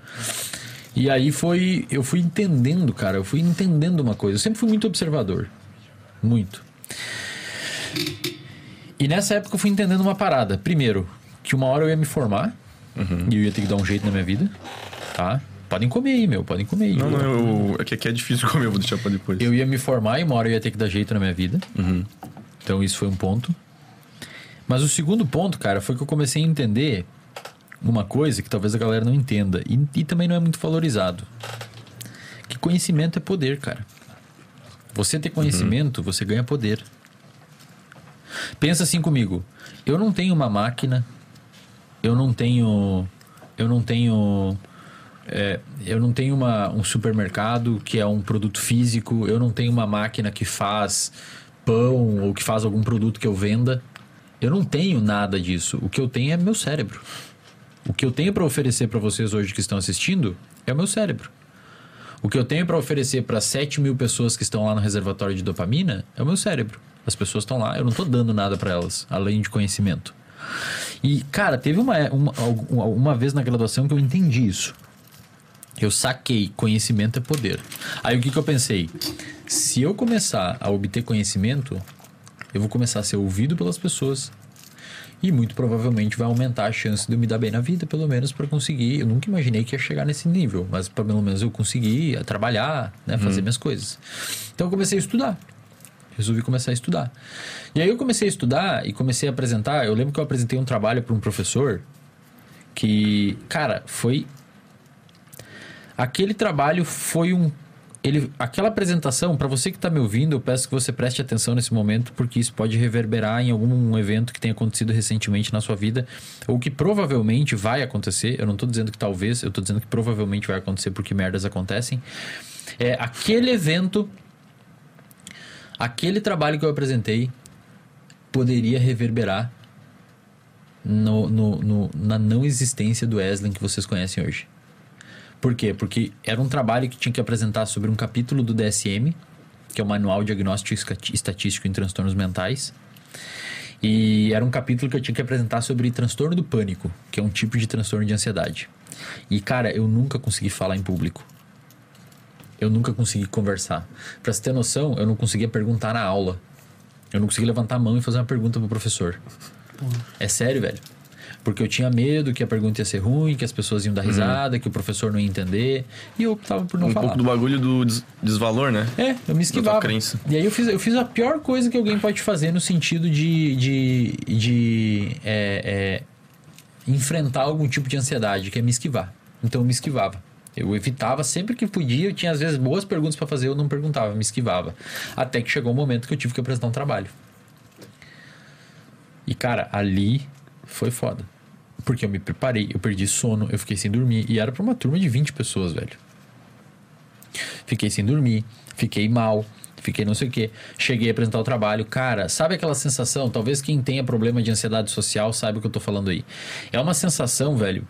E aí foi. Eu fui entendendo, cara. Eu fui entendendo uma coisa. Eu sempre fui muito observador. Muito. E nessa época eu fui entendendo uma parada. Primeiro, que uma hora eu ia me formar. E eu ia ter que dar um jeito na minha vida. Tá? Podem comer aí, meu. Podem comer aí. Não, não, eu, é que aqui é difícil <laughs> comer, eu vou deixar pra depois. Eu ia me formar e uma hora eu ia ter que dar jeito na minha vida. Então isso foi um ponto. Mas o segundo ponto, cara, foi que eu comecei a entender uma coisa que talvez a galera não entenda e, e também não é muito valorizado. Que conhecimento é poder, cara. Você ter conhecimento, você ganha poder. Pensa assim comigo. Eu não tenho uma máquina. Eu não tenho. Eu não tenho. é, eu não tenho uma, um supermercado que é um produto físico. Eu não tenho uma máquina que faz pão ou que faz algum produto que eu venda. Eu não tenho nada disso. O que eu tenho é meu cérebro. O que eu tenho para oferecer para vocês hoje que estão assistindo é o meu cérebro. O que eu tenho para oferecer para 7 mil pessoas que estão lá no reservatório de dopamina é o meu cérebro. As pessoas estão lá, eu não tô dando nada para elas, além de conhecimento. E, cara, teve uma, uma, uma, vez na graduação que eu entendi isso. Eu saquei, conhecimento é poder. Aí o que, que eu pensei? Se eu começar a obter conhecimento, eu vou começar a ser ouvido pelas pessoas. E muito provavelmente vai aumentar a chance de eu me dar bem na vida, pelo menos para conseguir. Eu nunca imaginei que ia chegar nesse nível, mas pelo menos eu conseguir trabalhar, né, fazer minhas coisas. Então eu comecei a estudar. Resolvi começar a estudar. E aí eu comecei a estudar e comecei a apresentar. Eu lembro que eu apresentei um trabalho para um professor que, cara, foi aquele trabalho foi um ele, aquela apresentação, para você que está me ouvindo, eu peço que você preste atenção nesse momento, porque isso pode reverberar em algum evento que tenha acontecido recentemente na sua vida, ou que provavelmente vai acontecer. Eu não estou dizendo que talvez, eu estou dizendo que provavelmente vai acontecer porque merdas acontecem. É aquele evento, aquele trabalho que eu apresentei, poderia reverberar no, no, no- na não existência do Wesley que vocês conhecem hoje. Por quê? Porque era um trabalho que tinha que apresentar sobre um capítulo do DSM, que é o Manual Diagnóstico Estatístico em Transtornos Mentais. E era um capítulo que eu tinha que apresentar sobre transtorno do pânico, que é um tipo de transtorno de ansiedade. E, cara, eu nunca consegui falar em público. Eu nunca consegui conversar. Pra você ter noção, eu não conseguia perguntar na aula. Eu não conseguia levantar a mão e fazer uma pergunta pro professor. É sério, velho. Porque eu tinha medo que a pergunta ia ser ruim, que as pessoas iam dar risada, que o professor não ia entender. E eu optava por não um falar. pouco do bagulho do des- desvalor, né? É, eu me esquivava. crença. E aí eu fiz, eu fiz a pior coisa que alguém pode fazer no sentido de, de, de é, é, enfrentar algum tipo de ansiedade, que é me esquivar. Então eu me esquivava. Eu evitava sempre que podia, eu tinha às vezes boas perguntas para fazer, eu não perguntava, me esquivava. Até que chegou o momento que eu tive que apresentar um trabalho. E cara, ali foi foda. Porque eu me preparei, eu perdi sono, eu fiquei sem dormir. E era pra uma turma de 20 pessoas, velho. Fiquei sem dormir, fiquei mal, fiquei não sei o quê. Cheguei a apresentar o trabalho. Cara, sabe aquela sensação? Talvez quem tenha problema de ansiedade social saiba o que eu tô falando aí. É uma sensação, velho,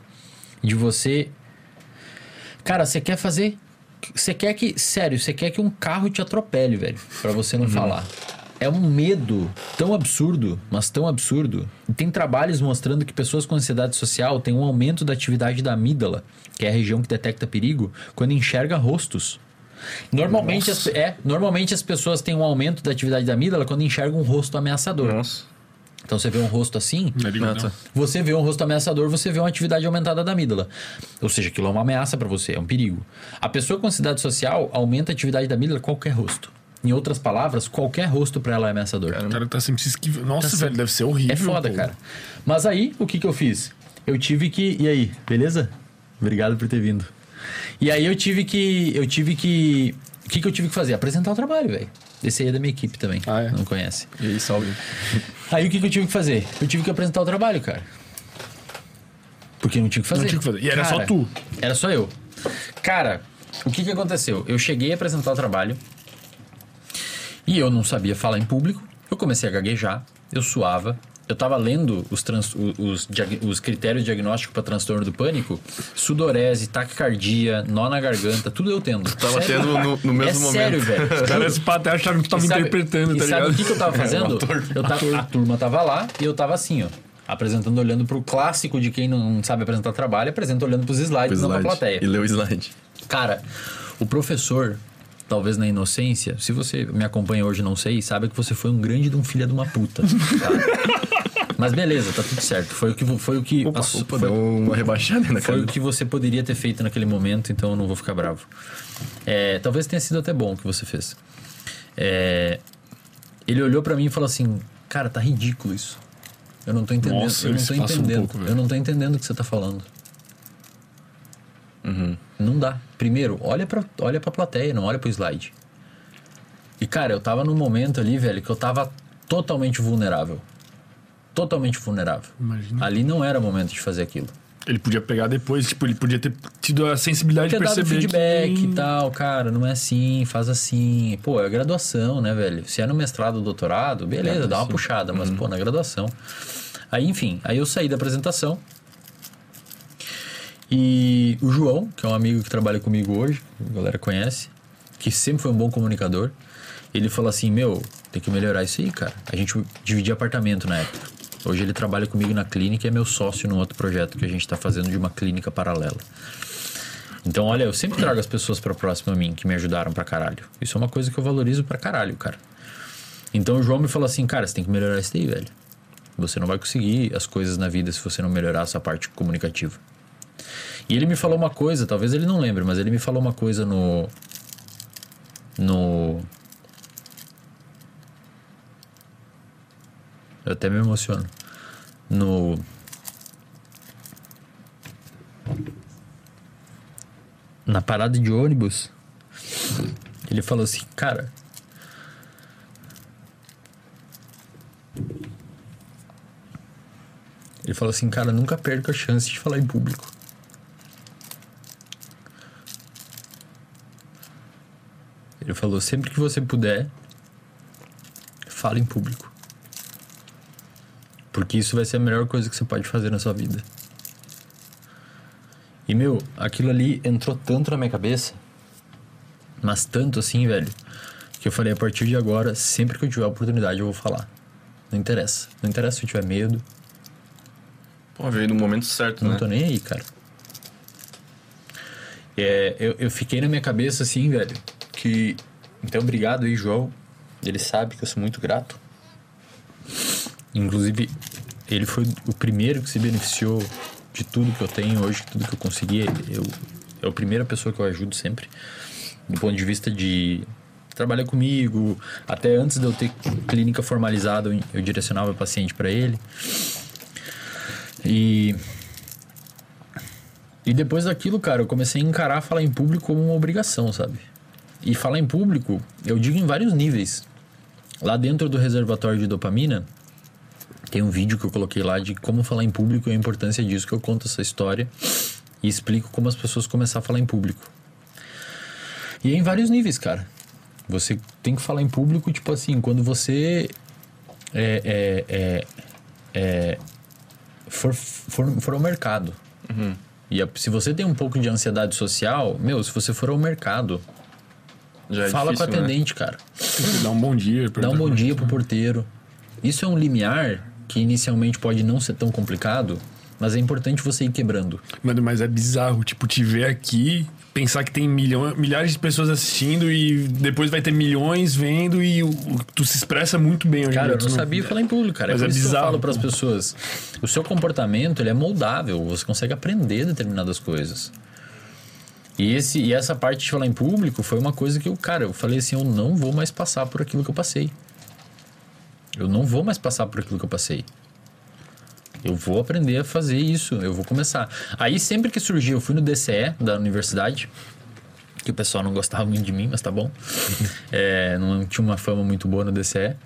de você. Cara, você quer fazer. Você quer que. Sério, você quer que um carro te atropele, velho. Pra você não falar. É um medo tão absurdo, mas tão absurdo. E tem trabalhos mostrando que pessoas com ansiedade social têm um aumento da atividade da amígdala, que é a região que detecta perigo, quando enxerga rostos. Normalmente as, é, normalmente as pessoas têm um aumento da atividade da amígdala quando enxergam um rosto ameaçador. Nossa. Então você vê um rosto assim, Não é tá. você vê um rosto ameaçador, você vê uma atividade aumentada da amígdala. Ou seja, aquilo é uma ameaça para você, é um perigo. A pessoa com ansiedade social aumenta a atividade da amígdala qualquer rosto. Em outras palavras, qualquer rosto para ela é ameaçador. O cara tá sempre se esquivando. Nossa, velho, deve ser horrível. É foda, pô. cara. Mas aí, o que que eu fiz? Eu tive que. E aí, beleza? Obrigado por ter vindo. E aí eu tive que. Eu tive que. O que, que eu tive que fazer? Apresentar o trabalho, velho. Esse aí é da minha equipe também. Ah, é? Não conhece. E aí, salve. Aí o que, que eu tive que fazer? Eu tive que apresentar o trabalho, cara. Porque não tinha o que fazer. Não tinha que fazer. E era Cara, só tu. Era só eu. Cara, o que, que aconteceu? Eu cheguei a apresentar o trabalho e eu não sabia falar em público. Eu comecei a gaguejar, eu suava. Eu tava lendo os, trans- os, os critérios diagnósticos para transtorno do pânico: sudorese, taquicardia, nó na garganta, tudo eu tendo. Tava Sério. tendo no, no mesmo é momento. sério, velho. Os caras até acharam que tu tava E sabe- interpretando, e tá sabe ligado? o que, que eu tava <laughs> fazendo? o ator. eu tava, a turma tava lá e eu tava assim, ó. Apresentando, olhando pro clássico de quem não sabe apresentar trabalho, apresenta olhando pros slides, não pra Slide. plateia. E leu o slide. Cara, o professor, talvez na inocência, se você me acompanha hoje, não sei, sabe que você foi um grande de um filho de uma puta. tá? <laughs> Mas beleza, tá tudo certo. Foi o que foi o que Opa, a opa, foi- uma rebaixada na foi o que você poderia ter feito naquele momento, então eu não vou ficar bravo. É, talvez tenha sido até bom o que você fez. É, ele olhou pra mim e falou assim: Cara, tá ridículo isso. Eu não tô entendendo. Nossa, eu não tô passam um entendendo. pouco, eu não tô entendendo o que você tá falando. Não dá. Primeiro, olha pra, olha pra plateia, não olha pro slide. E, cara, eu tava num momento ali, velho, que eu tava totalmente vulnerável. Totalmente vulnerável. Imagina. Ali não era momento de fazer aquilo. Ele podia pegar depois, tipo, ele podia ter tido a sensibilidade ter de dado perceber feedback que... e tal, cara, não é assim, faz assim. Pô, é graduação, né, velho? Se é no mestrado ou doutorado, beleza, É, dá uma puxada, mas, pô, na graduação. Aí, enfim, aí eu saí da apresentação. E o João, que é um amigo que trabalha comigo hoje, a galera conhece, que sempre foi um bom comunicador, ele falou assim: Meu, tem que melhorar isso aí, cara. A gente dividia apartamento na época. Hoje ele trabalha comigo na clínica e é meu sócio num outro projeto que a gente tá fazendo de uma clínica paralela. Então, olha, eu sempre trago as pessoas pra próxima a mim que me ajudaram pra caralho. Isso é uma coisa que eu valorizo pra caralho, cara. Então o João me falou assim, cara, você tem que melhorar isso daí, velho. Você não vai conseguir as coisas na vida se você não melhorar essa parte comunicativa. E ele me falou uma coisa, talvez ele não lembre, mas ele me falou uma coisa no. No. Eu até me emociono. No. Na parada de ônibus, ele falou assim, cara. Ele falou assim, cara, nunca perca a chance de falar em público. Ele falou, sempre que você puder, fale em público. Porque isso vai ser a melhor coisa que você pode fazer na sua vida. E, meu, aquilo ali entrou tanto na minha cabeça, mas tanto assim, velho, que eu falei, a partir de agora, sempre que eu tiver a oportunidade, eu vou falar. Não interessa. Não interessa se eu tiver medo, Pô, veio no momento certo, não né? tô nem aí, cara. É, eu, eu fiquei na minha cabeça assim, velho, que. Então, obrigado aí, João. Ele sabe que eu sou muito grato. Inclusive, ele foi o primeiro que se beneficiou de tudo que eu tenho hoje, tudo que eu consegui. Eu, é a primeira pessoa que eu ajudo sempre. Do ponto de vista de trabalhar comigo, até antes de eu ter clínica formalizada, eu- direcionava paciente para ele. E. E depois daquilo, cara, eu comecei a encarar falar em público como uma obrigação, sabe? E falar em público, eu digo em vários níveis. Lá dentro do reservatório de dopamina, tem um vídeo que eu coloquei lá de como falar em público e a importância disso, que eu conto essa história e explico como as pessoas começar a falar em público. E é em vários níveis, cara. Você tem que falar em público, tipo assim, quando você é, é, é, é, for, for, for ao mercado. E a- se você tem um pouco de ansiedade social, meu, se você for ao mercado, Já é fala difícil, com o né? atendente, cara. Dá um bom dia. Dá um bom dia pro porteiro. Isso é um limiar que inicialmente pode não ser tão complicado, Mas é importante você ir quebrando. Mano, mas é bizarro, tipo, te ver aqui, pensar que tem milhões, milhares de pessoas assistindo e depois vai ter milhões vendo e o, o- tu se expressa muito bem hoje Cara, eu tu não sabia falar em público, cara. Mas é é que eu bizarro, falo para as pessoas. O seu comportamento, ele é moldável. Você consegue aprender determinadas coisas. E, esse, e essa parte de falar em público foi uma coisa que eu, cara, eu falei assim, eu não vou mais passar por aquilo que eu passei. Eu não vou mais passar por aquilo que eu passei. Eu vou aprender a fazer isso, eu vou começar. Aí sempre que surgiu, eu fui no DCE da universidade, que o pessoal não gostava muito de mim, mas tá bom. <laughs> É, não tinha uma fama muito boa no DCE.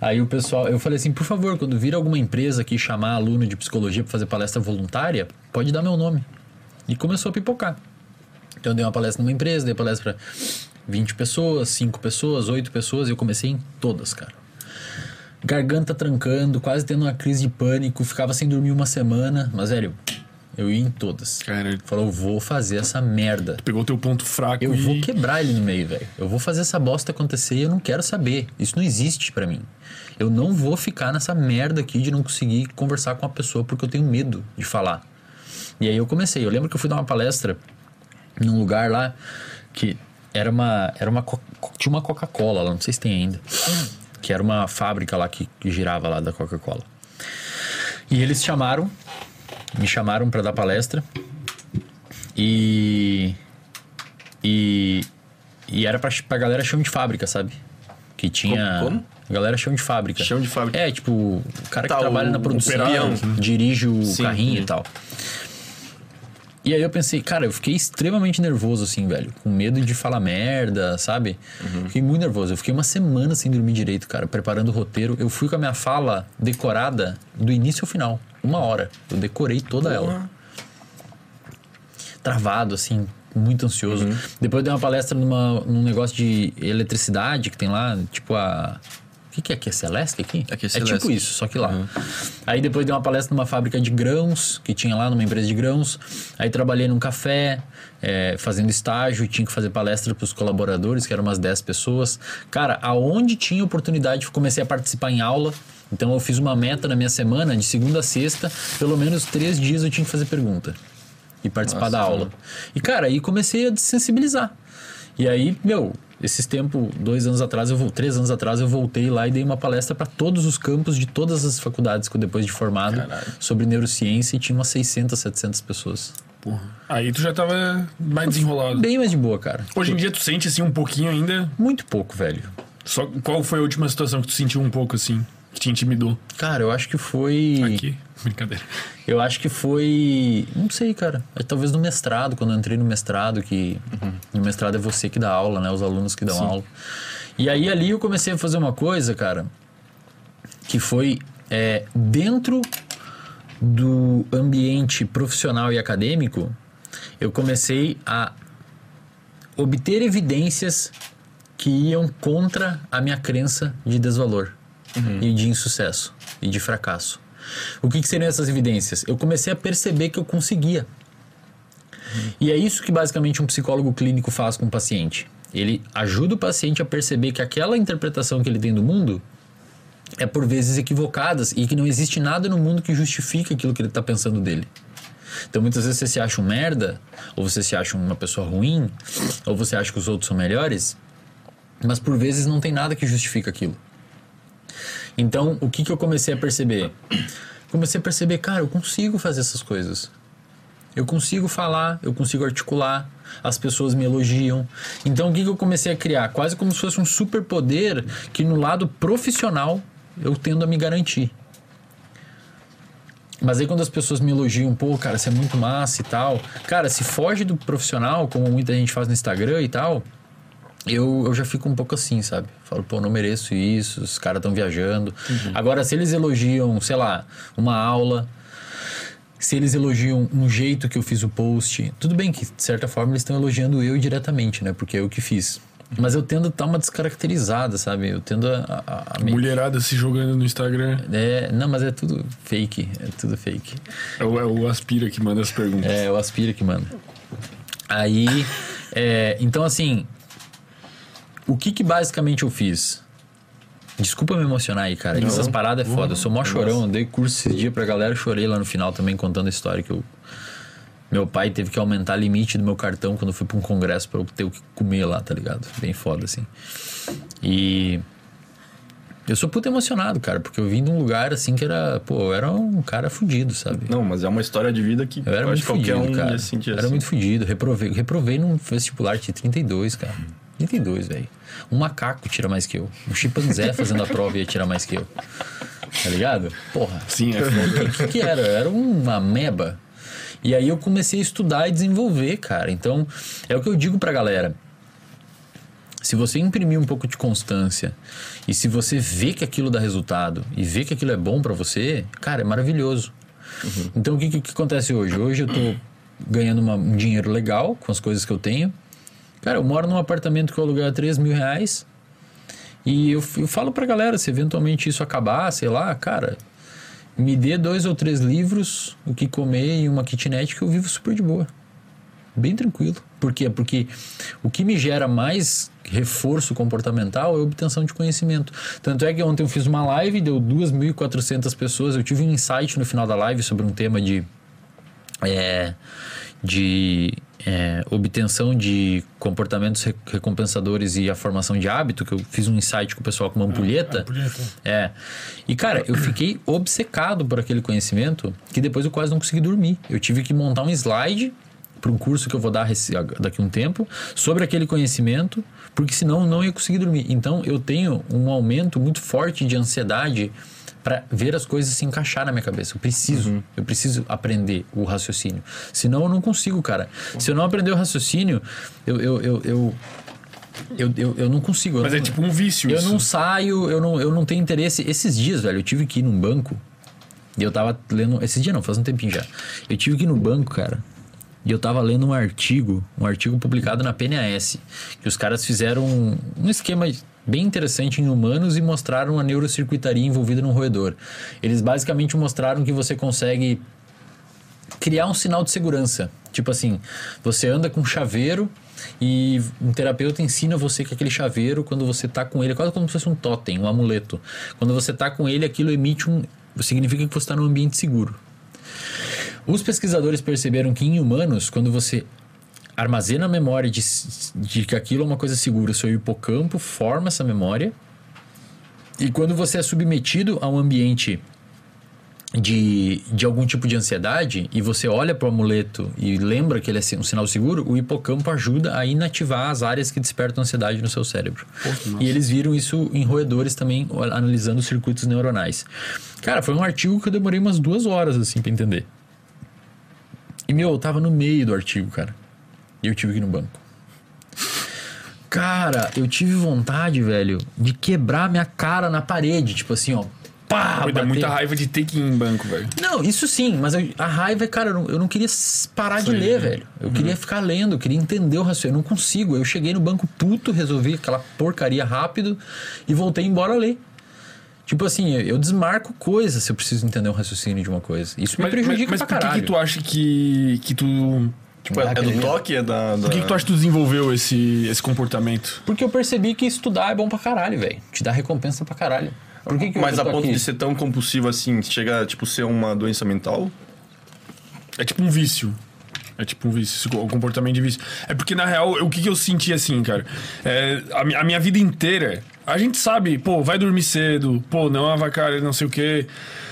Aí o pessoal, eu falei assim, por favor, quando vir alguma empresa aqui chamar aluno de psicologia para fazer palestra voluntária, pode dar meu nome. E começou a pipocar. Então eu dei uma palestra numa empresa, dei palestra para 20 pessoas, 5 pessoas, 8 pessoas, e eu comecei em todas, cara. Garganta trancando, quase tendo uma crise de pânico, ficava sem dormir uma semana, mas velho, eu ia em todas. Cara, Falou, vou fazer essa merda. pegou teu ponto fraco Eu e... vou quebrar ele no meio, velho. Eu vou fazer essa bosta acontecer e eu não quero saber. Isso não existe pra mim. Eu não vou ficar nessa merda aqui de não conseguir conversar com a pessoa porque eu tenho medo de falar. E aí eu comecei. Eu lembro que eu fui dar uma palestra num lugar lá que era uma era uma tinha uma Coca-Cola lá, não sei se tem ainda. Que era uma fábrica lá que, que girava lá da Coca-Cola. E eles chamaram, me chamaram pra dar palestra. E e, e era pra, pra galera chão de fábrica, sabe? Que tinha. Como- como? Galera chão de fábrica. Chão de fábrica. É, tipo, o cara Tá, que trabalha o- na produção, dirige o Sim, carrinho sim. e tal. E aí eu pensei, cara, eu fiquei extremamente nervoso, assim, velho. Com medo de falar merda, sabe? Uhum. Fiquei muito nervoso. Eu fiquei uma semana sem dormir direito, cara, preparando o roteiro. Eu fui com a minha fala decorada do início ao final. Uma hora. Eu decorei toda ela. Travado, assim, muito ansioso. Uhum. Depois eu dei uma palestra numa, num negócio de eletricidade que tem lá, tipo a. O que, que é aqui? É Celeste aqui? Aqui é é Celeste. tipo isso, só que lá. Aí depois dei uma palestra numa fábrica de grãos, que tinha lá numa empresa de grãos. Aí trabalhei num café, é, fazendo estágio, tinha que fazer palestra para os colaboradores, que eram umas 10 pessoas. Cara, aonde tinha oportunidade, comecei a participar em aula. Então eu fiz uma meta na minha semana, de segunda a sexta, pelo menos três dias eu tinha que fazer pergunta e participar da aula. E, cara, aí comecei a desensibilizar. E aí, meu, esses tempos, dois anos atrás, eu vou, três anos atrás, eu voltei lá e dei uma palestra para todos os campos de todas as faculdades que eu depois de formado sobre neurociência e tinha umas 600, 700 pessoas. Porra. Aí tu já tava mais desenrolado. Bem mais de boa, cara. Hoje em dia tu sente assim um pouquinho ainda. Muito pouco, velho. Só qual foi a última situação que tu sentiu um pouco assim, que te intimidou? Cara, eu acho que foi. Aqui, brincadeira. Eu acho que foi. Não sei, cara. É, Talvez no mestrado, quando eu entrei no mestrado, que no mestrado é você que dá aula, né? Os alunos que dão aula. E aí ali eu comecei a fazer uma coisa, cara, que foi é, dentro do ambiente profissional e acadêmico, eu comecei a obter evidências que iam contra a minha crença de desvalor e de insucesso e de fracasso. O que, que seriam essas evidências? Eu comecei a perceber que eu conseguia. E é isso que basicamente um psicólogo clínico faz com o paciente. Ele ajuda o paciente a perceber que aquela interpretação que ele tem do mundo é por vezes equivocadas e que não existe nada no mundo que justifique aquilo que ele está pensando dele. Então muitas vezes você se acha um merda, ou você se acha uma pessoa ruim, ou você acha que os outros são melhores, mas por vezes não tem nada que justifique aquilo. Então, o que, que eu comecei a perceber? Comecei a perceber, cara, eu consigo fazer essas coisas. Eu consigo falar, eu consigo articular, as pessoas me elogiam. Então, o que, que eu comecei a criar? Quase como se fosse um superpoder que no lado profissional eu tendo a me garantir. Mas aí quando as pessoas me elogiam, pô, cara, você é muito massa e tal. Cara, se foge do profissional, como muita gente faz no Instagram e tal, eu, eu já fico um pouco assim, sabe? Falo, pô, não mereço isso, os caras estão viajando. Agora, se eles elogiam, sei lá, uma aula, se eles elogiam um jeito que eu fiz o post, tudo bem que, de certa forma, eles estão elogiando eu diretamente, né? Porque é eu que fiz. Mas eu tendo a dar uma descaracterizada, sabe? Eu tendo a. a, a me- Mulherada se jogando no Instagram. É, não, mas é tudo fake. É tudo fake. É o, é o Aspira que manda as perguntas. É, o Aspira que manda. Aí, é, então assim, o que que basicamente eu fiz? Desculpa me emocionar aí, cara. Essas paradas é foda. Eu sou mó chorão, eu dei curso esse dia pra galera, chorei lá no final também contando a história que eu. Meu pai teve que aumentar o limite do meu cartão quando eu fui pra um congresso pra eu ter o que comer lá, tá ligado? Bem foda, assim. E. Eu sou puta emocionado, cara, porque eu vim de um lugar assim que era. Pô, eu era um cara fudido, sabe? Não, mas é uma história de vida que Eu era muito que qualquer fudido, um cara. ia sentir era assim. muito fudido. Reprovei, reprovei num vestibular de 32, cara. 32, velho. Um macaco tira mais que eu. Um chimpanzé <laughs> fazendo a prova ia tirar mais que eu. Tá ligado? Porra. Sim, é foda. O que, que era? Era uma meba. E aí eu comecei a estudar e desenvolver, cara. Então, é o que eu digo pra galera. Se você imprimir um pouco de constância e se você vê que aquilo dá resultado e vê que aquilo é bom pra você, cara, é maravilhoso. Então, o que, que, que acontece hoje? Hoje eu tô ganhando uma- um dinheiro legal com as coisas que eu tenho. Cara, eu moro num apartamento que eu aluguei a 3 mil reais. E eu, eu falo pra galera, se eventualmente isso acabar, sei lá, cara, me dê dois ou três livros, o que comer e uma kitnet que eu vivo super de boa. Bem tranquilo. Por quê? Porque o que me gera mais reforço comportamental é a obtenção de conhecimento. Tanto é que ontem eu fiz uma live, deu 2.400 pessoas. Eu tive um insight no final da live sobre um tema de. é, de é, obtenção de comportamentos re- recompensadores e a formação de hábito, que eu fiz um insight com o pessoal com uma ampulheta. É. E, cara, eu fiquei obcecado por aquele conhecimento que depois eu quase não consegui dormir. Eu tive que montar um slide para um curso que eu vou dar daqui a um tempo sobre aquele conhecimento, porque senão eu não ia conseguir dormir. Então, eu tenho um aumento muito forte de ansiedade para ver as coisas se encaixar na minha cabeça. Eu preciso, eu preciso aprender o raciocínio. Senão eu não consigo, cara. Se eu não aprender o raciocínio, eu, eu, eu, eu, eu, eu, eu não consigo. Mas não- é tipo um vício eu isso. não saio, eu não, eu não tenho interesse. Esses dias, velho, eu tive que ir num banco. E eu tava lendo. Esse dia não, faz um tempinho já. Eu tive que ir no banco, cara. E eu tava lendo um artigo, um artigo publicado na PNAS, que os caras fizeram um, um esquema bem interessante em humanos e mostraram a neurocircuitaria envolvida num roedor. Eles basicamente mostraram que você consegue criar um sinal de segurança. Tipo assim, você anda com um chaveiro e um terapeuta ensina você que aquele chaveiro, quando você tá com ele, é quase como se fosse um totem, um amuleto. Quando você tá com ele, aquilo emite um. significa que você está num ambiente seguro. Os pesquisadores perceberam que em humanos, quando você armazena a memória de, de que aquilo é uma coisa segura, o seu hipocampo forma essa memória. E quando você é submetido a um ambiente de, de algum tipo de ansiedade e você olha para o amuleto e lembra que ele é um sinal seguro, o hipocampo ajuda a inativar as áreas que despertam ansiedade no seu cérebro. e eles viram isso em roedores também, analisando os circuitos neuronais. Cara, foi um artigo que eu demorei umas duas horas assim para entender. E meu, eu tava no meio do artigo, cara. E eu tive que ir no banco. Cara, eu tive vontade, velho, de quebrar minha cara na parede, tipo assim, ó. Pá, Pô, dá muita raiva de ter que ir em banco, velho. Não, isso sim, mas eu- a raiva, cara, eu não, eu não queria parar de ler, velho. Eu queria ficar lendo, eu queria entender o raciocínio. Eu não consigo. Eu cheguei no banco puto, resolvi aquela porcaria rápido e voltei embora ler. Tipo assim, eu eu desmarco coisas se eu preciso entender o raciocínio de uma coisa. Isso me Mas, prejudica mas, mas pra por que, caralho. que tu acha que, que tu. Tipo, é, Ah, é do toque? É da, da... Por que, que tu acha que tu desenvolveu esse, esse comportamento? Porque eu percebi que estudar é bom pra caralho, velho. Te dá recompensa pra caralho. Por que que Mas eu a ponto aqui? de ser tão compulsivo assim, chega a tipo, ser uma doença mental? É tipo um vício. É tipo um vício, co- comportamento de vício. É porque, na real, o que, que eu senti assim, cara? É, a, a minha vida inteira, a gente sabe, pô, vai dormir cedo, pô, não avacalha, não sei o quê.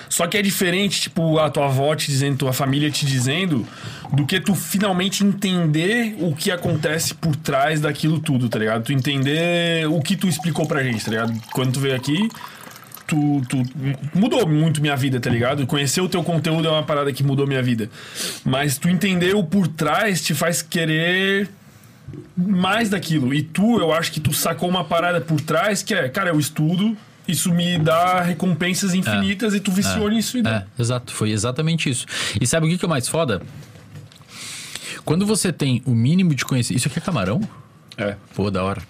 Só que é diferente, tipo, a tua avó te dizendo, tua família te dizendo, do que tu finalmente entender o que acontece por trás daquilo tudo, tá ligado? Tu entender o que tu explicou pra gente, tá ligado? Quando tu veio aqui, tu, tu mudou muito minha vida, tá ligado? Conhecer o teu conteúdo é uma parada que mudou minha vida. Mas tu entender o por trás te faz querer mais daquilo. E tu, eu acho que tu sacou uma parada por trás que é, cara, eu estudo, isso me dá recompensas infinitas e tu viciou nisso e É, exato, foi exatamente isso. E sabe o que que é mais foda? Quando você tem o mínimo de conhecimento. Isso aqui é camarão? É. Pô, da hora.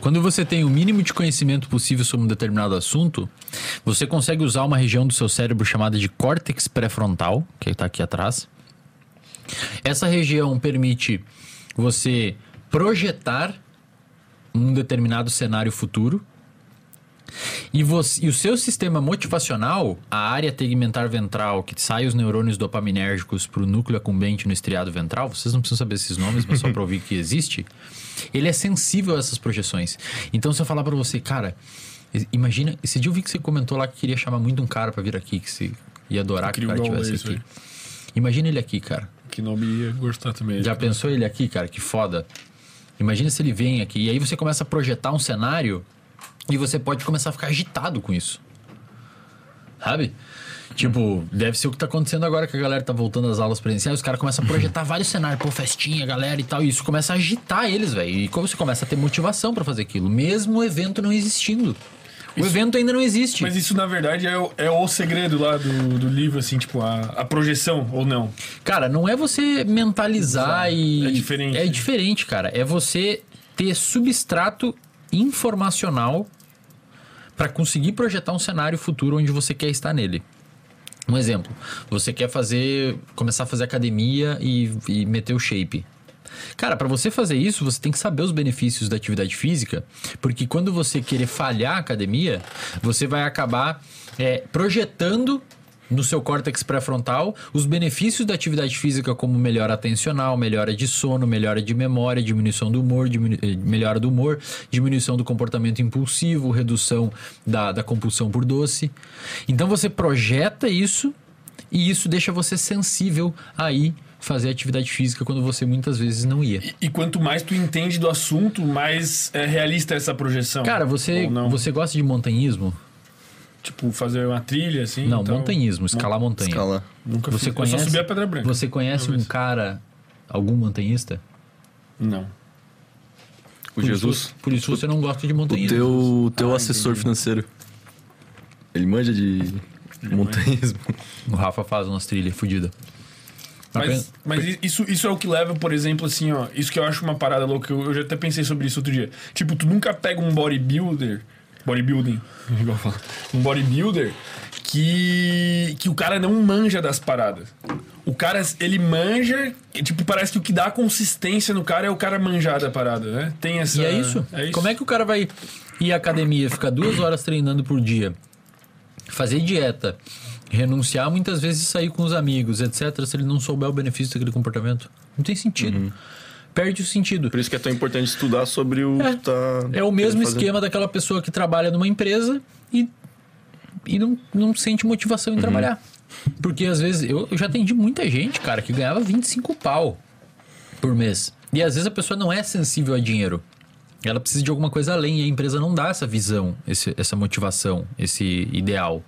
Quando você tem o mínimo de conhecimento possível sobre um determinado assunto, você consegue usar uma região do seu cérebro chamada de córtex pré-frontal, que está aqui atrás. Essa região permite você projetar um determinado cenário futuro E, você, e o seu sistema motivacional, a área tegmentar ventral, que sai os neurônios dopaminérgicos para o núcleo acumbente no estriado ventral, vocês não precisam saber esses nomes, mas só para ouvir que existe, <laughs> ele é sensível a essas projeções. Então, se eu falar para você, cara, imagina, esse dia eu vi que você comentou lá que queria chamar muito um cara para vir aqui, que você ia adorar que o cara estivesse esse, aqui. velho. Imagina ele aqui, cara. Que Nobi ia gostar também. Já pensou ele aqui, cara? Que foda. Imagina se ele vem aqui. E aí você começa a projetar um cenário e você pode começar a ficar agitado com isso. Sabe? Tipo, deve ser o que tá acontecendo agora que a galera tá voltando às aulas presenciais. Os caras começam a projetar <laughs> vários cenários, pô, festinha, galera e tal. E isso começa a agitar eles, velho. E como você começa a ter motivação pra fazer aquilo, mesmo o evento não existindo. O evento ainda não existe. Mas isso, na verdade, é o, é o segredo lá do, do livro, assim, tipo, a, a projeção, ou não. Cara, não é você mentalizar e. É diferente. É diferente, cara. É você ter substrato informacional para conseguir projetar um cenário futuro onde você quer estar nele. Um exemplo, você quer fazer, começar a fazer academia e, e meter o shape. Cara, para você fazer isso, você tem que saber os benefícios da atividade física, porque quando você querer falhar a academia, você vai acabar é, projetando no seu córtex pré-frontal os benefícios da atividade física como melhora atencional, melhora de sono, melhora de memória, diminuição do humor, diminu- eh, melhora do humor, diminuição do comportamento impulsivo, redução da, da compulsão por doce. Então você projeta isso e isso deixa você sensível a ir fazer atividade física quando você muitas vezes não ia. E, e quanto mais tu entende do assunto, mais é realista essa projeção. Cara, você, você gosta de montanhismo? Tipo, fazer uma trilha, assim. Não, então- montanhismo, escalar montanha. Escala. Nunca Você fiz. conhece? Eu só subi a Pedra Branca. Você conhece um cara, algum montanhista? Não. O Por Jesus. Isso, por isso você não gosta de O montanhismo. teu, teu Ah, assessor entendi. financeiro. Ele manja de montanhismo. O Rafa faz umas trilhas fodidas. Mas, mas isso, isso é o que leva, por exemplo, assim, ó. Isso que eu acho uma parada louca. Eu, eu já até pensei sobre isso outro dia. Tipo, tu nunca pega um bodybuilder. Bodybuilding. <laughs> igual fala, Um bodybuilder que. que o cara não manja das paradas. O cara, ele manja. Tipo, parece que o que dá consistência no cara é o cara manjar da parada, né? Tem essa. E é isso. Como é que o cara vai ir à academia, ficar duas horas treinando por dia, fazer dieta, renunciar muitas vezes e sair com os amigos, etc., se ele não souber o benefício daquele comportamento? Não tem sentido. Perde o sentido. Por isso que é tão importante estudar sobre o É. que tá. É o mesmo fazer. esquema daquela pessoa que trabalha numa empresa e, e não, não sente motivação Uhum. em trabalhar. Porque às vezes eu, eu já atendi muita gente, cara, que ganhava 25 pau por mês. E às vezes a pessoa não é sensível a dinheiro. Ela precisa de alguma coisa além e a empresa não dá essa visão, esse- essa motivação, esse ideal.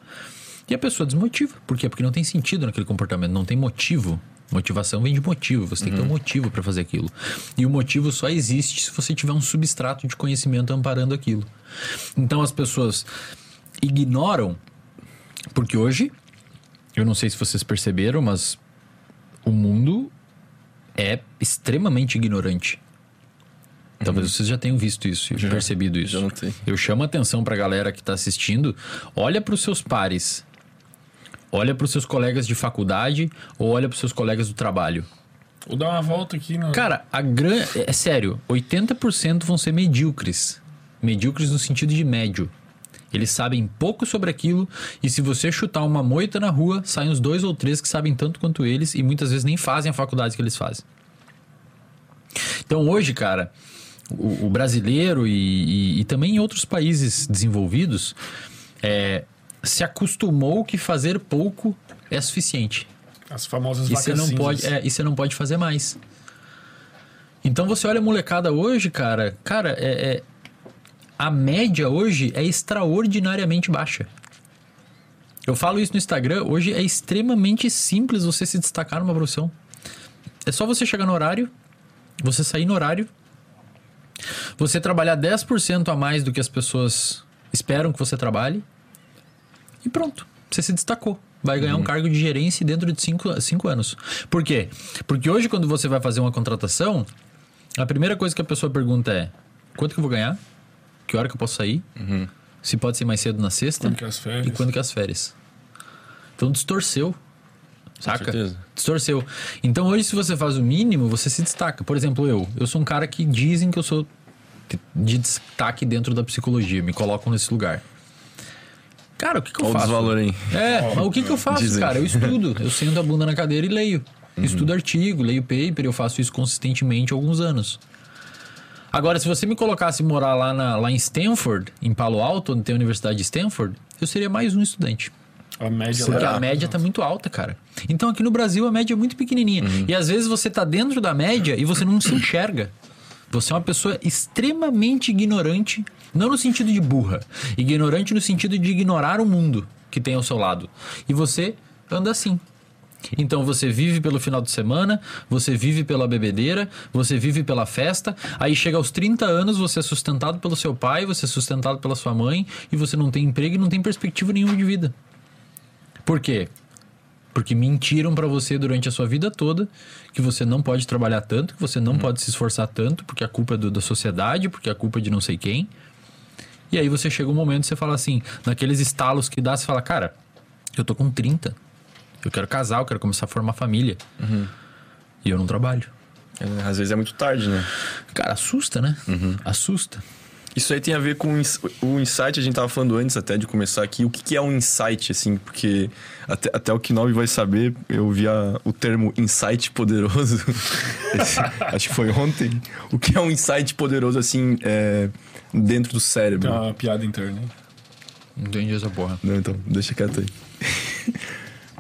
E a pessoa desmotiva. Por quê? Porque não tem sentido naquele comportamento, não tem motivo. Motivação vem de motivo, você tem que ter um motivo para fazer aquilo. E o motivo só existe se você tiver um substrato de conhecimento amparando aquilo. Então as pessoas ignoram, porque hoje, eu não sei se vocês perceberam, mas o mundo é extremamente ignorante. Talvez vocês já tenham visto isso, e percebido isso. Eu chamo a atenção pra galera que tá assistindo. Olha pros seus pares. Olha pros seus colegas de faculdade ou olha pros seus colegas do trabalho. Vou dar uma volta aqui no. Cara, a gran... é sério, 80% vão ser medíocres. Medíocres no sentido de médio. Eles sabem pouco sobre aquilo e se você chutar uma moita na rua, saem os dois ou três que sabem tanto quanto eles e muitas vezes nem fazem a faculdade que eles fazem. Então hoje, cara, o, o brasileiro e, e- e também em outros países desenvolvidos é, se acostumou que fazer pouco é suficiente. As famosas E você não pode, é, e você não pode fazer mais. Então você olha a molecada hoje, cara, cara, é, é- a média hoje é extraordinariamente baixa. Eu falo isso no Instagram, hoje é extremamente simples você se destacar numa profissão. É só você chegar no horário, você sair no horário, você trabalhar 10% a mais do que as pessoas esperam que você trabalhe e pronto, você se destacou. Vai ganhar um cargo de gerência dentro de 5 cinco anos. Por quê? Porque hoje, quando você vai fazer uma contratação, a primeira coisa que a pessoa pergunta é: quanto que eu vou ganhar? Que hora que eu posso sair? Se pode ser mais cedo na sexta? Quando que é as férias? E quando que é as férias? Então distorceu. Saca? certeza. Distorceu. Então hoje, se você faz o mínimo, você se destaca. Por exemplo, eu. Eu sou um cara que dizem que eu sou de destaque dentro da psicologia. Me colocam nesse lugar. Cara, o que, que eu Olha o faço? desvalor aí. É, mas o que, que eu faço, Dizem. cara? Eu estudo. Eu sento a bunda na cadeira e leio. Estudo artigo, leio paper, eu faço isso consistentemente há alguns anos. Agora, se você me colocasse morar lá, na- lá em Stanford, em Palo Alto, onde tem a Universidade de Stanford, eu seria mais um estudante. A média Porque lá. a média tá muito alta, cara. Então aqui no Brasil a média é muito pequenininha. E às vezes você tá dentro da média e você não se enxerga. Você é uma pessoa extremamente ignorante, não no sentido de burra, ignorante no sentido de ignorar o mundo que tem ao seu lado. E você anda assim. Então você vive pelo final de semana, você vive pela bebedeira, você vive pela festa, aí chega aos 30 anos, você é sustentado pelo seu pai, você é sustentado pela sua mãe, e você não tem emprego e não tem perspectiva nenhuma de vida. Por quê? Porque mentiram pra você durante a sua vida toda que você não pode trabalhar tanto, que você não pode se esforçar tanto, porque a culpa é do- da sociedade, porque a culpa é de não sei quem. E aí você chega um momento e você fala assim, naqueles estalos que dá, você fala, cara, eu tô com 30. Eu quero casar, eu quero começar a formar família. E eu não trabalho. É, às vezes é muito tarde, né? Cara, assusta, né? Assusta. Isso aí tem a ver com o ins- o insight, a gente tava falando antes até de começar aqui. O que, que é um insight, assim? Porque até, até o Knob vai saber, eu vi a- o termo insight poderoso. <laughs> Esse- acho que foi ontem. O que é um insight poderoso, assim, é, dentro do Tem cérebro? uma piada interna. hein? Entendi essa porra. Não, então, deixa quieto aí. <laughs>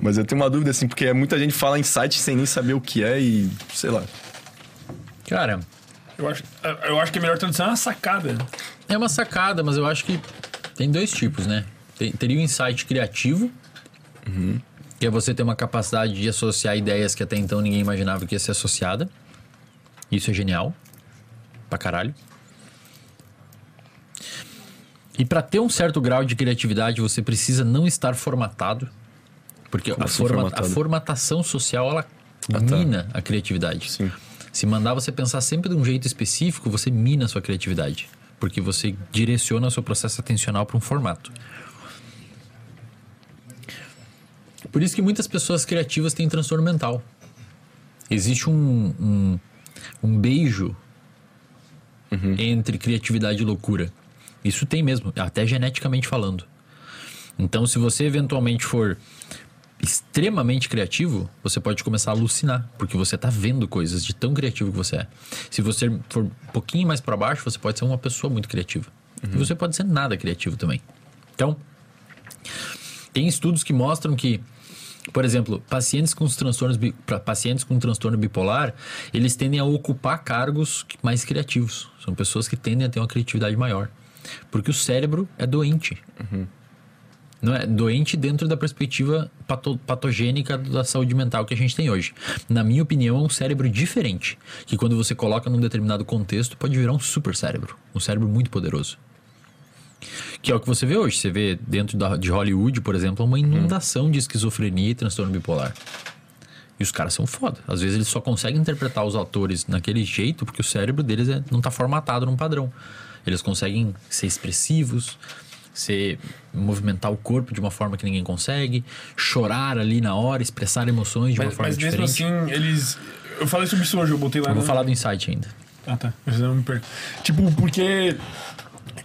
Mas eu tenho uma dúvida, assim, porque muita gente fala insight sem nem saber o que é e, sei lá. Cara, Eu acho, eu acho que a melhor tradução é uma sacada. É uma sacada, mas eu acho que tem dois tipos, né? Tem- teria o insight criativo, que é você ter uma capacidade de associar ideias que até então ninguém imaginava que ia ser associada. Isso é genial. Pra caralho. E pra ter um certo grau de criatividade, você precisa não estar formatado. Porque a, assim forma- a formatação social, ela tá. mina a criatividade. Sim. Se mandar você pensar sempre de um jeito específico, você mina a sua criatividade. Porque você direciona o seu processo atencional para um formato. Por isso que muitas pessoas criativas têm transtorno mental. Existe um, um, um beijo entre criatividade e loucura. Isso tem mesmo, até geneticamente falando. Então, se você eventualmente for extremamente criativo, você pode começar a alucinar, porque você está vendo coisas de tão criativo que você é. Se você for um pouquinho mais para baixo, você pode ser uma pessoa muito criativa. E você pode ser nada criativo também. Então, tem estudos que mostram que, por exemplo, pacientes com os transtornos pra pacientes com transtorno bipolar, eles tendem a ocupar cargos mais criativos. São pessoas que tendem a ter uma criatividade maior, porque o cérebro é doente. Não é doente dentro da perspectiva pato- patogênica da saúde mental que a gente tem hoje. Na minha opinião, é um cérebro diferente, que quando você coloca num determinado contexto pode virar um super cérebro, um cérebro muito poderoso. Que é o que você vê hoje. Você vê dentro da, de Hollywood, por exemplo, uma inundação de esquizofrenia e transtorno bipolar. E os caras são foda. Às vezes eles só conseguem interpretar os atores naquele jeito porque o cérebro deles é- não tá formatado num padrão. Eles conseguem ser expressivos, ser, movimentar o corpo de uma forma que ninguém consegue, chorar ali na hora, expressar emoções de uma Mas, forma mas mesmo diferente. assim, eles. Eu falei sobre isso hoje, eu botei lá Eu vou no- falar do insight ainda. Ah, tá. Eu não me perco. Tipo, porque.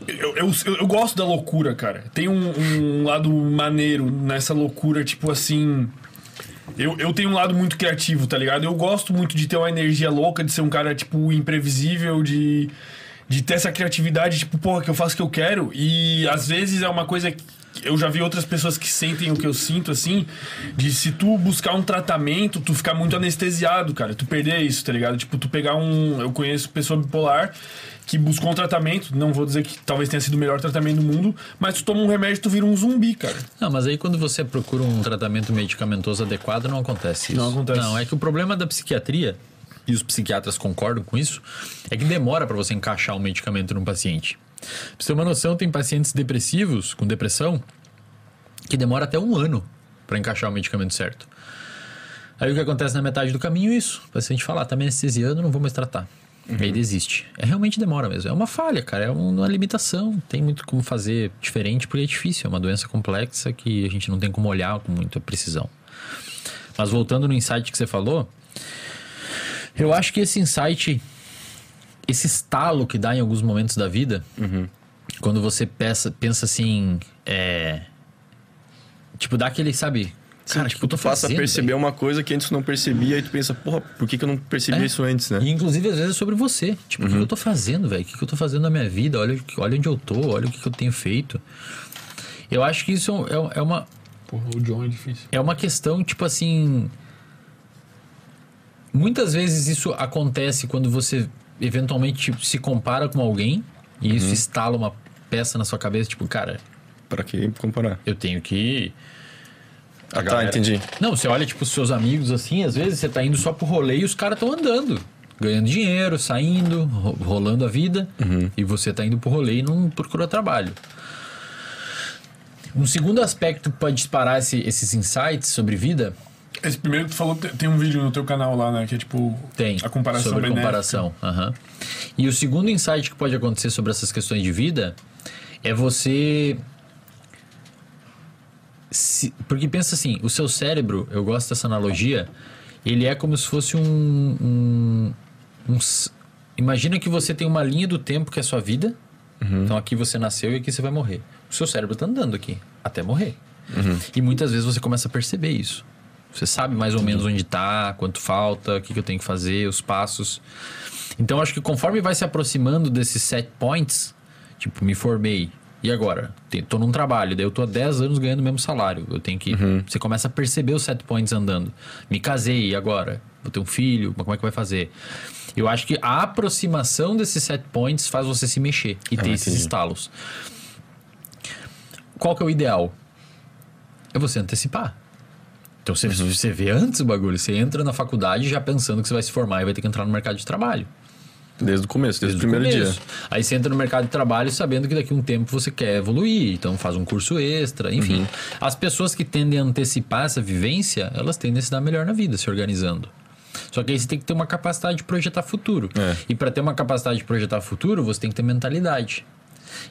Eu, eu, eu, eu gosto da loucura, cara. Tem um, um lado maneiro nessa loucura, tipo assim. Eu, eu tenho um lado muito criativo, tá ligado? Eu gosto muito de ter uma energia louca, de ser um cara, tipo, imprevisível, de, de ter essa criatividade, tipo, porra, que eu faço o que eu quero. E às vezes é uma coisa que eu já vi outras pessoas que sentem o que eu sinto, assim, de se tu buscar um tratamento, tu ficar muito anestesiado, cara. Tu perder isso, tá ligado? Tipo, tu pegar um. Eu conheço pessoa bipolar que buscou um tratamento, não vou dizer que talvez tenha sido o melhor tratamento do mundo, mas tu toma um remédio e tu vira um zumbi, cara. Não, mas aí quando você procura um tratamento medicamentoso adequado, não acontece isso. Não acontece. Não, é que o problema da psiquiatria, e os psiquiatras concordam com isso, é que demora para você encaixar um medicamento num paciente. Pra você ter uma noção, tem pacientes depressivos, com depressão, que demora até um ano para encaixar o medicamento certo. Aí o que acontece na metade do caminho é isso. O paciente fala, ah, tá me anestesiando, não vou mais tratar. E aí desiste. É realmente demora mesmo. É uma falha, cara. É uma limitação. Tem muito como fazer diferente porque é difícil. É uma doença complexa que a gente não tem como olhar com muita precisão. Mas voltando no insight que você falou, eu acho que esse insight, esse estalo que dá em alguns momentos da vida, quando você pensa, pensa assim, é, Tipo, dá aquele, sabe? Cara, tipo, tu passa a fazendo, perceber uma coisa que antes tu não percebia e tu pensa, porra, por que, que eu não percebi É. isso antes, né? E inclusive, às vezes, é sobre você. Tipo, o que eu tô fazendo, velho? O que que eu tô fazendo na minha vida? Olha, olha onde eu tô, olha o que que eu tenho feito. Eu acho que isso é, é uma, Porra, o John é difícil. é uma questão, tipo assim. Muitas vezes isso acontece quando você eventualmente tipo, se compara com alguém e isso instala uma peça na sua cabeça, tipo, cara, Pra que comparar? eu tenho que. Ah, tá, galera- entendi. Não, você olha, tipo, os seus amigos assim, às vezes você tá indo só pro rolê e os caras estão andando. Ganhando dinheiro, saindo, ro- rolando a vida. E você tá indo pro rolê e não procura trabalho. Um segundo aspecto que pode disparar esse- esses insights sobre vida Esse primeiro que tu falou, te- tem um vídeo no teu canal lá, né? Que é tipo. Tem. A comparação sobre benéfica. comparação. aham. E o segundo insight que pode acontecer sobre essas questões de vida é você. se- porque pensa assim, o seu cérebro, eu gosto dessa analogia, ele é como se fosse um. um, um imagina que você tem uma linha do tempo que é a sua vida. Então aqui você nasceu e aqui você vai morrer. O seu cérebro está andando aqui até morrer. E muitas vezes você começa a perceber isso. Você sabe mais ou menos onde está, quanto falta, o que, que eu tenho que fazer, os passos. Então acho que conforme vai se aproximando desses set points, tipo, me formei. E agora? Tô num trabalho, daí eu tô há 10 anos ganhando o mesmo salário. Eu tenho que. Você começa a perceber os set points andando. Me casei, e agora? Vou ter um filho, mas como é que vai fazer? Eu acho que a aproximação desses set points faz você se mexer e ter esses estalos. Qual que é o ideal? É você antecipar. Então você, você vê antes o bagulho, você entra na faculdade já pensando que você vai se formar e vai ter que entrar no mercado de trabalho. Desde o começo, desde, Desde o primeiro começo. dia. Aí você entra no mercado de trabalho sabendo que daqui a um tempo você quer evoluir, então faz um curso extra, enfim. Uhum. As pessoas que tendem a antecipar essa vivência, elas tendem a se dar melhor na vida, se organizando. Só que aí você tem que ter uma capacidade de projetar futuro. É. E para ter uma capacidade de projetar futuro, você tem que ter mentalidade.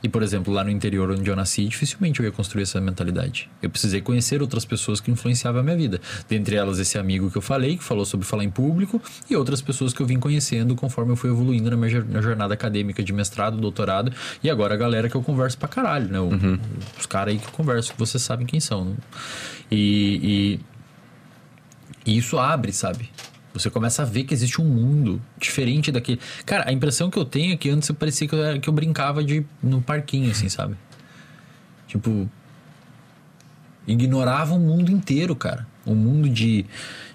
E, por exemplo, lá no interior onde eu nasci, dificilmente eu ia construir essa mentalidade. Eu precisei conhecer outras pessoas que influenciavam a minha vida. Dentre elas, esse amigo que eu falei, que falou sobre falar em público, e outras pessoas que eu vim conhecendo conforme eu fui evoluindo na minha jor- na jornada acadêmica de mestrado, doutorado, e agora a galera que eu converso pra caralho, né? O- Os caras aí que eu converso, que vocês sabem quem são. né? E, e, e isso abre, sabe? Você começa a ver que existe um mundo diferente daquele. Cara, a impressão que eu tenho é que antes eu parecia que eu, era- que eu brincava de no parquinho, assim, sabe? Tipo. Ignorava o mundo inteiro, cara. Um mundo de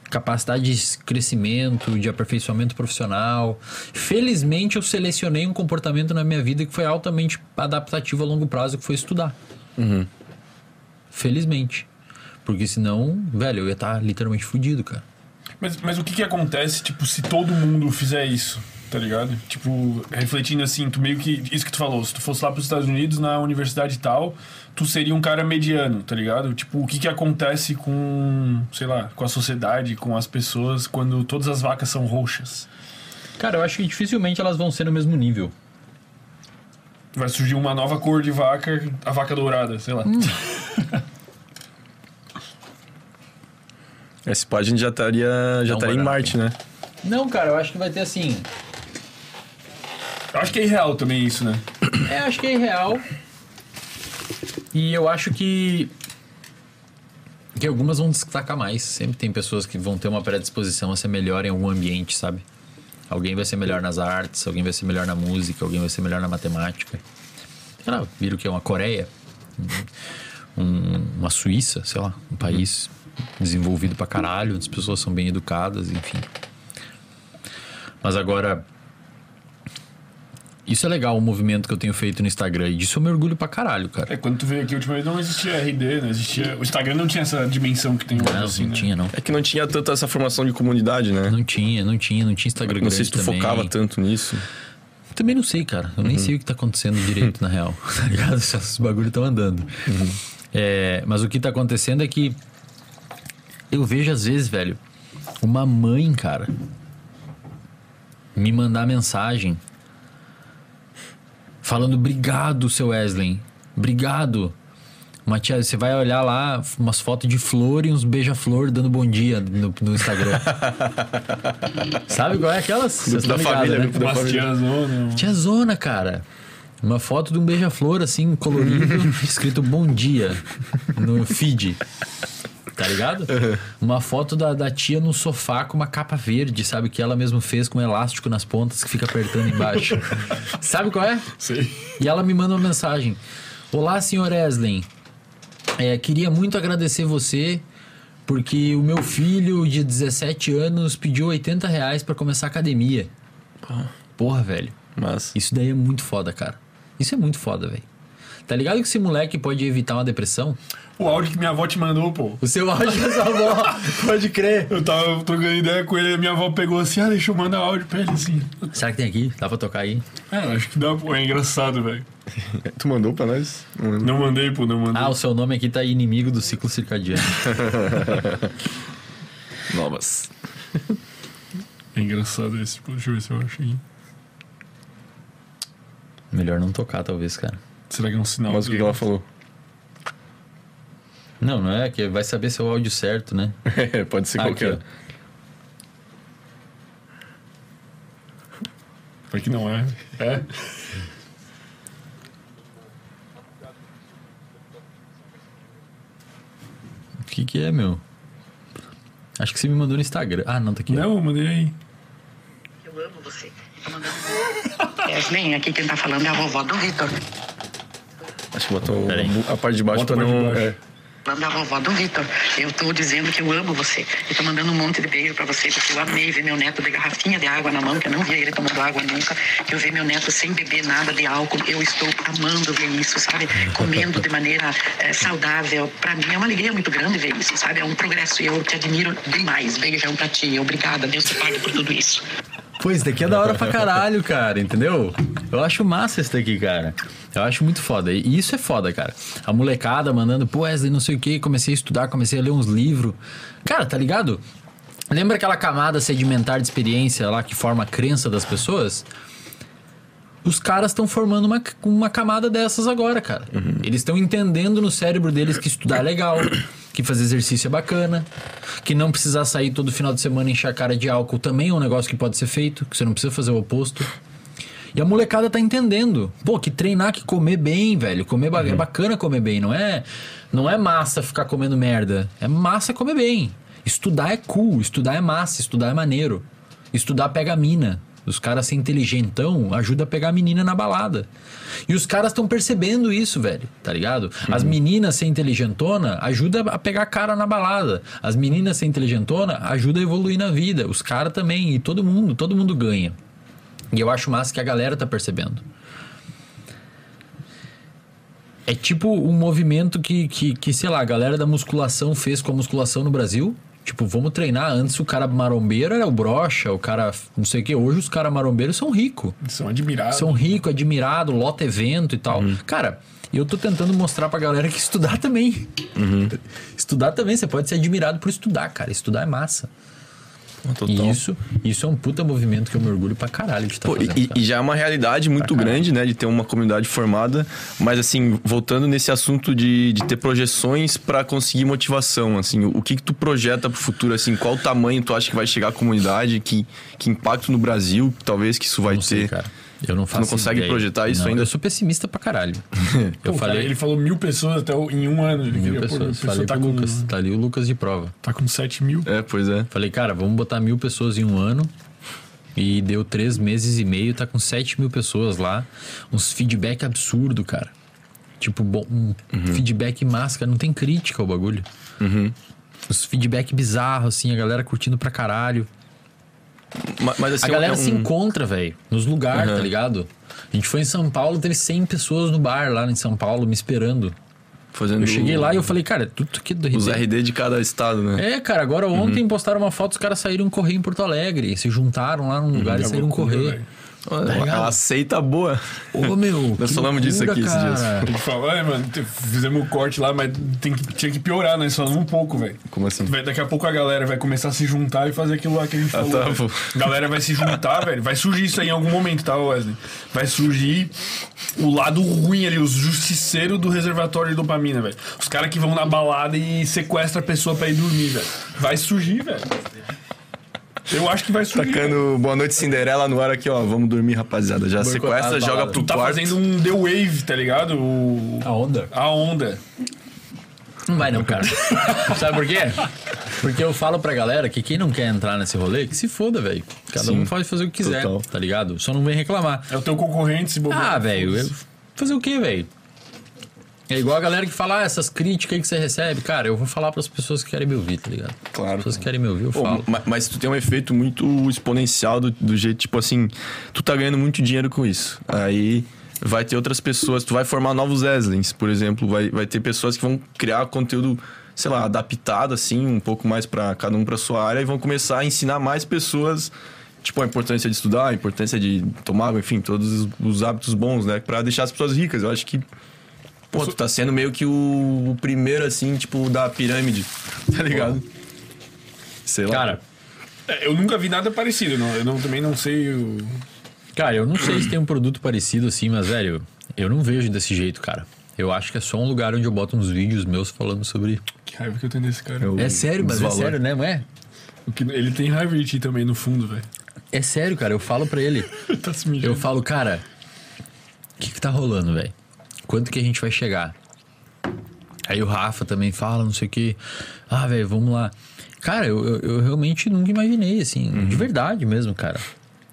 capacidade de crescimento, de aperfeiçoamento profissional. Felizmente eu selecionei um comportamento na minha vida que foi altamente adaptativo a longo prazo, que foi estudar. Felizmente. Porque senão, velho, eu ia estar literalmente fudido, cara. Mas, mas o que que acontece, tipo, se todo mundo fizer isso, tá ligado? Tipo, refletindo assim, tu meio que. Isso que tu falou, se tu fosse lá pros Estados Unidos, na universidade tal, tu seria um cara mediano, tá ligado? Tipo, o que que acontece com, sei lá, com a sociedade, com as pessoas, quando todas as vacas são roxas? Cara, eu acho que dificilmente elas vão ser no mesmo nível. Vai surgir uma nova cor de vaca, a vaca dourada, sei lá. <laughs> Esse pá a gente já estaria já Não, estaria em. Marte, né? Não, cara, eu acho que vai ter assim. Eu acho que é irreal também isso, né? <coughs> É, acho que é irreal. E eu acho que. Que algumas vão destacar mais. Sempre tem pessoas que vão ter uma predisposição a ser melhor em algum ambiente, sabe? Alguém vai ser melhor nas artes, alguém vai ser melhor na música, alguém vai ser melhor na matemática. Sei lá, vira o que? Uma Coreia? Um- uma Suíça, sei lá, um país desenvolvido pra caralho, onde as pessoas são bem educadas, enfim. Mas agora, isso é legal, o movimento que eu tenho feito no Instagram. E disso eu me orgulho pra caralho, cara. É, quando tu veio aqui a última vez não existia RD, não existia. O Instagram não tinha essa dimensão que tem hoje, Não, assim, não né? tinha, não. É que não tinha tanta essa formação de comunidade, né? Não tinha, não tinha, não tinha Instagram Não sei se tu também. focava tanto nisso. Também não sei, cara. Eu nem sei o que tá acontecendo direito, na real. <laughs> Tá ligado? Esses bagulho estão andando. É, mas o que tá acontecendo é que eu vejo às vezes, velho, uma mãe, cara, me mandar mensagem falando obrigado, seu Wesley. Obrigado. Matias, você vai olhar lá umas fotos de flor e uns beija-flor dando bom dia no, no Instagram. <laughs> Sabe qual é aquelas? Da família, né? grupo da família. tiazona, Zona, cara. Uma foto de um beija-flor, assim, colorido, <laughs> escrito bom dia no feed. Tá ligado? Uma foto da, da tia no sofá com uma capa verde, sabe? Que ela mesmo fez com um elástico nas pontas que fica apertando embaixo. <laughs> sabe qual é? Sei. E ela me manda uma mensagem: Olá, senhor Eslen. É, queria muito agradecer você porque o meu filho de 17 anos pediu 80 reais pra começar a academia. Porra, velho. Mas. Isso daí é muito foda, cara. Isso é muito foda, velho. Tá ligado que esse moleque pode evitar uma depressão? O áudio que minha avó te mandou, pô. O seu áudio da sua avó, <laughs> pode crer. Eu tava trocando ideia com ele, minha avó pegou assim, ah, deixa eu mandar áudio pra ele assim. Será que tem aqui? Dá pra tocar aí? É, acho que dá, pô, é engraçado, velho. <laughs> Tu mandou pra nós? Não. Não mandei, pô, não mandei. Ah, o seu nome aqui tá inimigo do ciclo circadiano. <laughs> Novas. É engraçado esse, pô, deixa eu ver se eu acho aí. Melhor não tocar, talvez, cara. Será que é um sinal? Mas o que, que ela falou? Não, não é que vai saber se é o áudio certo, né? <laughs> Pode ser Ah, qualquer. aqui, que não é. É? O que que é, meu? Acho que você me mandou no Instagram. Ah, não, tá aqui. Não, eu mandei aí. Eu amo você. Tô mandando- <laughs> Yasmin, aqui quem tá falando é a vovó do Vitor. Acho que botou a parte de baixo Bota pra não. é. Da vovó do Vitor. Eu tô dizendo que eu amo você. E tô mandando um monte de beijo pra você, porque eu amei ver meu neto de garrafinha de água na mão, que eu não via ele tomando água nunca. Eu ver meu neto sem beber nada de álcool. Eu estou amando ver isso, sabe? Comendo de maneira eh, saudável. Pra mim é uma alegria muito grande ver isso, sabe? É um progresso e eu te admiro demais. Beijão pra ti. Obrigada. Deus te pague por tudo isso. Pô, isso daqui é da hora pra caralho, cara, entendeu? Eu acho massa isso daqui, cara. Eu acho muito foda. E isso é foda, cara. A molecada mandando, pô, Wesley, não sei o que, comecei a estudar, comecei a ler uns livros. Cara, tá ligado? Lembra aquela camada sedimentar de experiência lá que forma a crença das pessoas? Os caras estão formando uma, uma camada dessas agora, cara. Eles estão entendendo no cérebro deles que estudar é legal, que fazer exercício é bacana, que não precisar sair todo final de semana e encher a cara de álcool também é um negócio que pode ser feito, que você não precisa fazer o oposto. E a molecada tá entendendo. Pô, que treinar, que comer bem, velho. Comer ba- É bacana comer bem, não é, não é massa ficar comendo merda. É massa comer bem. Estudar é cool, estudar é massa, estudar é maneiro. Estudar pega a mina. Os caras ser inteligentão ajuda a pegar a menina na balada. E os caras estão percebendo isso, velho, tá ligado? As meninas ser inteligentona ajuda a pegar cara na balada. As meninas ser inteligentona ajuda a evoluir na vida. Os caras também, e todo mundo, todo mundo ganha. E eu acho massa que a galera tá percebendo. É tipo um movimento que, que, que, sei lá, a galera da musculação fez com a musculação no Brasil. Tipo, vamos treinar. Antes o cara marombeiro era o brocha, o cara não sei o que. Hoje os caras marombeiros são ricos. São admirados. São ricos, admirados, lota evento e tal. Cara, eu tô tentando mostrar pra galera que estudar também. Estudar também, você pode ser admirado por estudar, cara. Estudar é massa. Total. Isso, isso é um puta movimento que eu me orgulho pra caralho de estar Pô, fazendo. e, e já é uma realidade muito Pra caralho. grande, né? De ter uma comunidade formada. Mas, assim, voltando nesse assunto de, de ter projeções pra conseguir motivação, assim, o, o que que tu projeta pro futuro, assim? Qual o tamanho tu acha que vai chegar a comunidade? Que, que impacto no Brasil, talvez, que isso vai não sei, ter? cara. Eu não faço consegue ideia. projetar isso Não, ainda? Eu sou pessimista pra caralho. <laughs> Pô, eu cara, falei ele falou mil pessoas até o- em um ano. Ele mil queria pessoas. Falei tá com, Lucas. Tá ali o Lucas de prova. Tá com 7 mil. É, pois é. Falei, cara, vamos botar mil pessoas em um ano. E deu três meses e meio, tá com sete mil pessoas lá. Uns feedback absurdo, cara. Tipo, bom, um Uhum. feedback máscara, não tem crítica ao bagulho. Os feedback bizarro, assim, a galera curtindo pra caralho. Ma- Mas, assim, a galera é um- se encontra, velho, nos lugares, Uhum. tá ligado? A gente foi em São Paulo, teve 100 pessoas no bar lá em São Paulo me esperando. Fazendo Eu cheguei lá e eu falei, cara, é tudo aqui do Os RD. RD de cada estado, né? É, cara, agora ontem Uhum. postaram uma foto, os caras saíram correr em Porto Alegre. Se juntaram lá num lugar e É saíram correr. velho. Olha, ligado? a seita boa. Ô, meu. <laughs> Nós falamos disso aqui esses dias. cara. Falou, é, mano, fizemos o corte lá, mas tem que, tinha que piorar, nós falamos um pouco, velho. Como assim? Vai- Daqui a pouco a galera vai começar a se juntar e fazer aquilo lá que a gente Ah, falou. tá, velho. pô. A galera vai se juntar, velho. Vai surgir isso aí em algum momento, tá, Wesley? Vai surgir o lado ruim ali, os justiceiros do reservatório de dopamina, velho. Os caras que vão na balada e sequestram a pessoa pra ir dormir, velho. Vai surgir, velho. Eu acho que vai surgir. Tacando Boa Noite Cinderela no ar aqui, ó. Vamos dormir, rapaziada. Já sequestra, joga pro Tu tá quarto. fazendo um The Wave, tá ligado? O... A onda? A onda. Não vai não, cara. Sabe por quê? Porque eu falo pra galera que quem não quer entrar nesse rolê, que se foda, velho. Cada Sim, um pode fazer o que quiser, total. tá ligado? Só não vem reclamar. É o teu concorrente se bobear. Ah, velho, fazer o quê, velho? É igual a galera que fala, ah, essas críticas aí que você recebe. Cara, eu vou falar pras pessoas que querem me ouvir, tá ligado? Claro. As pessoas que querem me ouvir, eu Pô, falo. ma- mas tu tem um efeito muito exponencial do, do jeito, tipo assim, tu tá ganhando muito dinheiro com isso. Aí vai ter outras pessoas, tu vai formar novos Eslins, por exemplo, vai, vai ter pessoas que vão criar conteúdo, sei lá, adaptado assim, um pouco mais pra cada um pra sua área e vão começar a ensinar mais pessoas, tipo, a importância de estudar, a importância de tomar enfim, todos os, os hábitos bons, né, Pra deixar as pessoas ricas. Eu acho que Pô, tu tá sendo meio que o, o primeiro, assim, tipo, da pirâmide, <laughs> tá ligado? Sei lá. Cara, É, Eu nunca vi nada parecido. Não, eu não- também não sei o... cara, eu não sei se tem um produto parecido assim, mas, velho, eu não vejo desse jeito, cara. Eu acho que é só um lugar onde eu boto uns vídeos meus falando sobre. Que raiva que eu tenho desse cara. Eu- É sério, mas é sério, né, não é? O que- Ele tem raiva de ti também, no fundo, velho. É sério, cara. Eu falo pra ele. Ele <laughs> tá se mijando. Eu falo, cara, o que que tá rolando, velho? Quanto que a gente vai chegar? Aí o Rafa também fala, não sei o que. Ah, velho, vamos lá. Cara, eu, eu, eu realmente nunca imaginei, assim, de verdade mesmo, cara.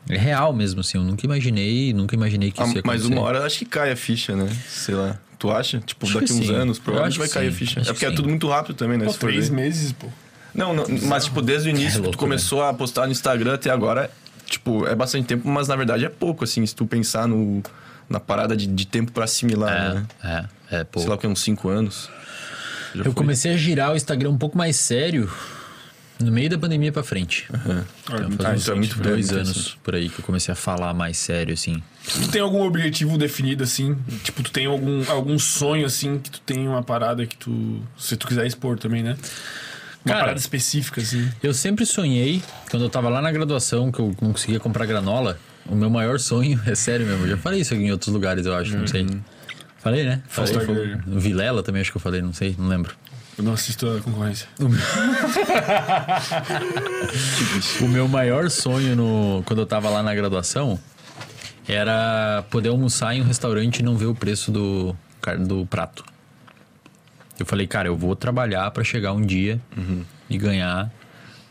É real mesmo, assim. Eu nunca imaginei, nunca imaginei que Ah, isso ia mas acontecer. uma hora acho que cai a ficha, né? Sei lá. Tu acha? Tipo, Acho daqui que uns sim. anos, Eu provavelmente vai que cair a sim. ficha. Acho É porque que é sim. tudo muito rápido também, né? Pô, três ver. meses, pô. Não, não, mas tipo, desde o início, louco, tu começou a postar no Instagram até agora, tipo, é bastante tempo, mas na verdade é pouco, assim, se tu pensar no, na parada de, de tempo pra assimilar, né? É, é, é, pô. Sei lá o que, uns 5 anos. Já Eu foi. comecei a girar o Instagram um pouco mais sério no meio da pandemia pra frente. Olha, Então, muito faz uns então é muito dois anos por aí que eu comecei a falar mais sério, assim. Tu tem algum objetivo definido, assim? Tipo, tu tem algum, algum sonho, assim, que tu tem uma parada que tu... Se tu quiser expor também, né? Uma Cara, parada específica, assim. Eu sempre sonhei, quando eu tava lá na graduação, que eu não conseguia comprar granola, o meu maior sonho, <laughs> é sério mesmo, eu já falei isso em outros lugares, eu acho, não sei. Falei, né? Falei, falei. Vilela também acho que eu falei, não sei, não lembro. Eu não assisto a concorrência. <laughs> O meu maior sonho no, quando eu tava lá na graduação era poder almoçar em um restaurante e não ver o preço do, do prato. Eu falei, cara, eu vou trabalhar pra chegar um dia e ganhar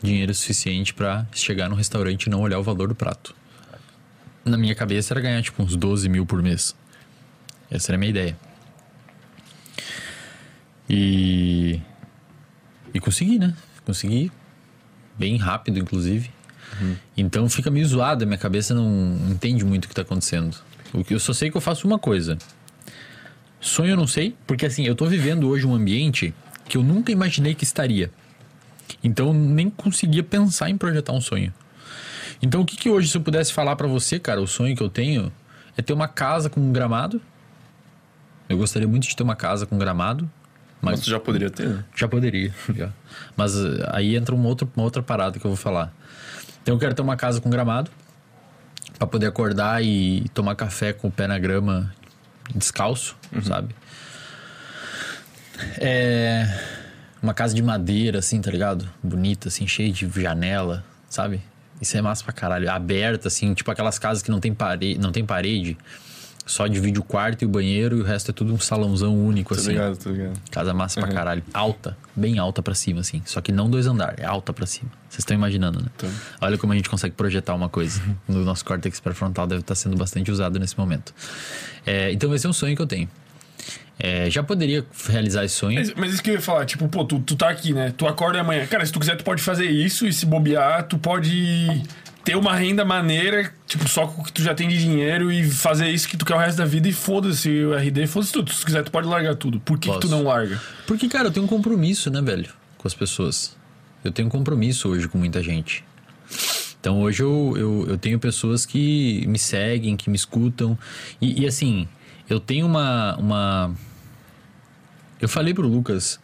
dinheiro suficiente pra chegar no restaurante e não olhar o valor do prato. Na minha cabeça era ganhar tipo uns 12 mil por mês. Essa era a minha ideia. E. E consegui, né? Consegui bem rápido, inclusive. Então fica meio zoado, a minha cabeça não entende muito o que tá acontecendo. O que eu só sei que eu faço uma coisa. Sonho eu não sei, porque assim, eu tô vivendo hoje um ambiente que eu nunca imaginei que estaria. Então nem conseguia pensar em projetar um sonho. Então o que que hoje se eu pudesse falar pra você, cara, o sonho que eu tenho é ter uma casa com um gramado. Eu gostaria muito de ter uma casa com gramado, Mas tu já poderia ter, né? já poderia, já. Mas eh, aí entra uma outra, uma outra parada que eu vou falar. Então eu quero ter uma casa com gramado pra poder acordar e tomar café com o pé na grama descalço, sabe? É uma casa de madeira assim, tá ligado? Bonita assim, cheia de janela, sabe? Isso é massa pra caralho, aberta assim, tipo aquelas casas que não tem parede, não tem parede, só divide o quarto e o banheiro e o resto é tudo um salãozão único Tô assim. ligado, tô ligado. Casa massa pra caralho. Alta, bem alta pra cima, assim. Só que não dois andares, é alta pra cima. Vocês estão imaginando, né? Tô. Olha como a gente consegue projetar uma coisa. No nosso córtex pré-frontal deve estar sendo bastante usado nesse momento. É, então esse é um sonho que eu tenho. É, já poderia realizar esse sonho. Mas, mas isso que eu ia falar, tipo, pô, tu, tu tá aqui, né? Tu acorda amanhã. Cara, se tu quiser, tu pode fazer isso e se bobear, tu pode ter uma renda maneira, tipo, só com o que tu já tem de dinheiro e fazer isso que tu quer o resto da vida e foda-se o RD, foda-se tudo. Se tu quiser, tu pode largar tudo. Por que, que tu não larga? Porque, cara, eu tenho um compromisso, né, velho? Com as pessoas. Eu tenho um compromisso hoje com muita gente. Então hoje eu, eu, eu tenho pessoas que me seguem, que me escutam. E, e, assim, eu tenho uma, uma. Eu falei pro Lucas.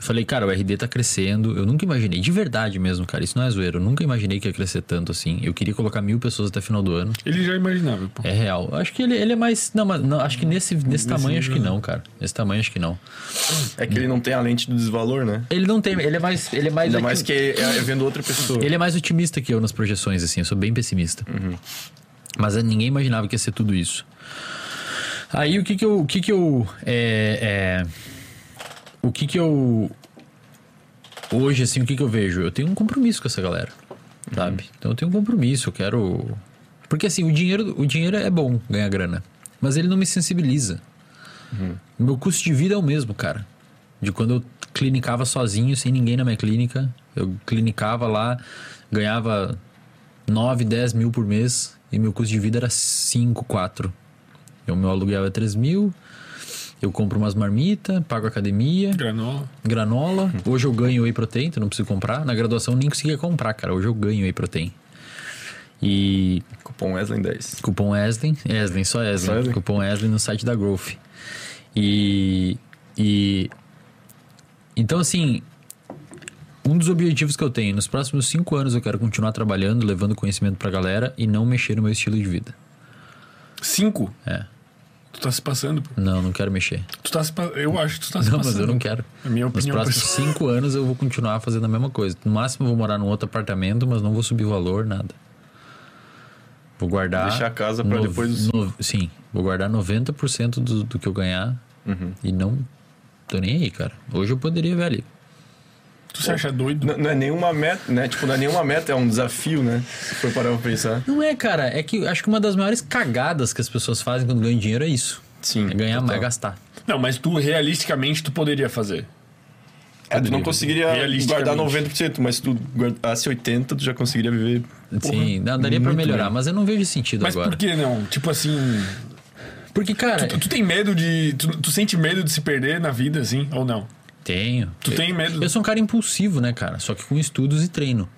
Eu falei, cara, o RD tá crescendo. Eu nunca imaginei, de verdade mesmo, cara. Isso não é zoeiro. Eu nunca imaginei que ia crescer tanto assim. Eu queria colocar mil pessoas até final do ano. Ele já imaginava, pô. É real. Eu Acho que ele, ele é mais. Não, mas não, acho que nesse, nesse tamanho, acho que não, cara. Nesse tamanho, acho que não. É que ele não tem a lente do desvalor, né? Ele não tem. Ele é mais. Ele é mais. Ainda mais que é, é vendo outra pessoa. Ele é mais otimista que eu nas projeções, assim. Eu sou bem pessimista. Mas eh, ninguém imaginava que ia ser tudo isso. Aí o que que eu. O que que eu. É, é, o que que eu. Hoje, assim, o que que eu vejo? Eu tenho um compromisso com essa galera. Sabe? Então eu tenho um compromisso, eu quero. Porque assim, o dinheiro, o dinheiro é bom ganhar grana. Mas ele não me sensibiliza. O meu custo de vida é o mesmo, cara. De quando eu clinicava sozinho, sem ninguém na minha clínica. Eu clinicava lá, ganhava 9, 10 mil por mês. E meu custo de vida era 5, 4. O meu aluguel é 3 mil. Eu compro umas marmitas, pago academia, Granola. granola. <laughs> Hoje eu ganho whey protein, então não preciso comprar. Na graduação eu nem conseguia comprar, cara. Hoje eu ganho whey protein. E Cupom Wesley 10. Cupom Eslin, Eslin, só Eslin? Cupom Eslin no site da Growth. E, e. Então, assim. Um dos objetivos que eu tenho, nos próximos cinco anos eu quero continuar trabalhando, levando conhecimento pra galera e não mexer no meu estilo de vida. Cinco? É. Tu tá se passando, pô. Não, não quero mexer. Tu tá se pa... Eu acho que tu tá se Não, passando. mas eu não quero. É minha Nos opinião próximos pessoal. cinco anos eu vou continuar fazendo a mesma coisa. No máximo eu vou morar num outro apartamento, mas não vou subir o valor, nada. Vou guardar. Deixar a casa pra depois dos- no- Sim, vou guardar 90% do, do que eu ganhar Uhum. e não tô nem aí, cara. Hoje eu poderia, velho. Tu se acha doido? Não, não é nenhuma meta, né? Tipo, não é nenhuma meta, é um desafio, né? Se for parar pra pensar. Não é, cara. É que acho que uma das maiores cagadas que as pessoas fazem quando ganham dinheiro é isso. Sim. É ganhar mais, é gastar. Não, mas tu realisticamente tu poderia fazer. É, tu não conseguiria guardar 90%, mas se tu guardasse 80%, tu já conseguiria viver. Sim, não, daria pra muito melhorar, bem. mas eu não vejo sentido Mas agora. por que não? Tipo assim, Porque, cara, tu, tu tem medo de. Tu, tu sente medo de se perder na vida, assim, ou não? Tenho. Tu tem medo? Eu sou um cara impulsivo, né, cara? Só que com estudos e treino.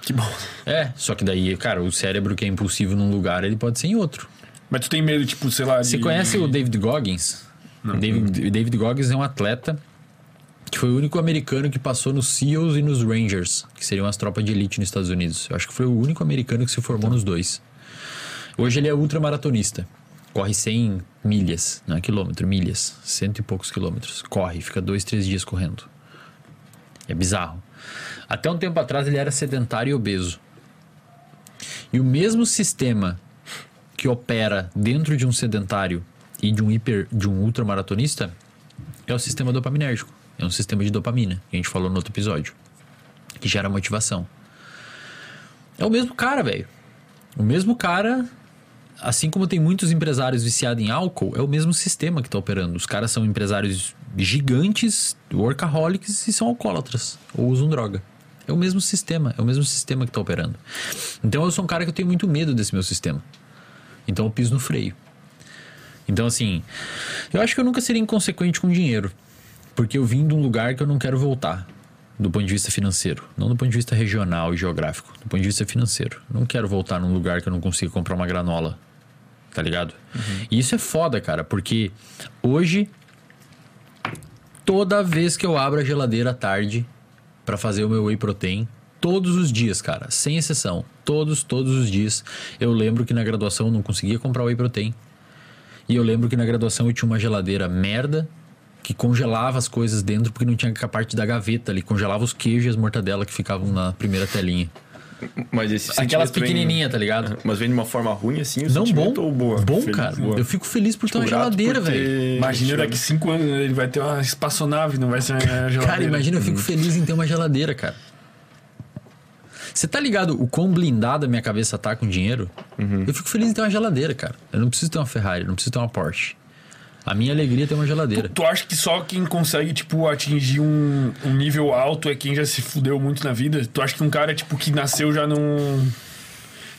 Que bom. É, só que daí, cara, o cérebro que é impulsivo num lugar, ele pode ser em outro. Mas tu tem medo, tipo, sei lá. Você de- conhece o David Goggins? David, David Goggins é um atleta que foi o único americano que passou nos SEALs e nos Rangers, que seriam as tropas de elite nos Estados Unidos. Eu acho que foi o único americano que se formou nos dois. Hoje ele é ultramaratonista. Corre 100 milhas, não é quilômetro, milhas. Cento e poucos quilômetros. Corre, fica dois, três dias correndo. É bizarro. Até um tempo atrás ele era sedentário e obeso. E o mesmo sistema que opera dentro de um sedentário e de um hiper, de um ultramaratonista é o sistema dopaminérgico. É um sistema de dopamina, que a gente falou no outro episódio, que gera motivação. É o mesmo cara, velho. O mesmo cara, assim como tem muitos empresários viciados em álcool, é o mesmo sistema que tá operando. Os caras são empresários gigantes, workaholics e são alcoólatras ou usam droga. É o mesmo sistema, é o mesmo sistema que tá operando. Então eu sou um cara que eu tenho muito medo desse meu sistema. Então eu piso no freio. Então, assim, eu acho que eu nunca seria inconsequente com dinheiro. Porque eu vim de um lugar que eu não quero voltar. Do ponto de vista financeiro. Não do ponto de vista regional e geográfico. Do ponto de vista financeiro. Não quero voltar num lugar que eu não consiga comprar uma granola. Tá ligado? E isso é foda, cara. Porque hoje, toda vez que eu abro a geladeira à tarde para fazer o meu whey protein, todos os dias, cara, sem exceção, todos, todos os dias, eu lembro que na graduação eu não conseguia comprar whey protein. E eu lembro que na graduação eu tinha uma geladeira merda que congelava as coisas dentro porque não tinha a parte da gaveta ali, congelava os queijos e as mortadela que ficavam na primeira telinha. Mas esse Aquelas vem- pequenininhas, tá ligado? Mas vem de uma forma ruim, assim, o Não, bom. ou boa? Bom, Feliz, cara. boa. Eu fico feliz por ter uma Tipo, geladeira, ter velho. Imagina tirado- daqui cinco anos né, ele vai ter uma espaçonave, não vai ser uma geladeira. Cara, imagina, eu fico feliz em ter uma geladeira, cara. Você tá ligado o quão blindada a minha cabeça tá com dinheiro? Eu fico feliz em ter uma geladeira, cara. Eu não preciso ter uma Ferrari, eu não preciso ter uma Porsche. A minha alegria é ter uma geladeira. Tu acha que só quem consegue, tipo, atingir um, um nível alto é quem já se fudeu muito na vida? Tu acha que um cara, tipo, que nasceu já num.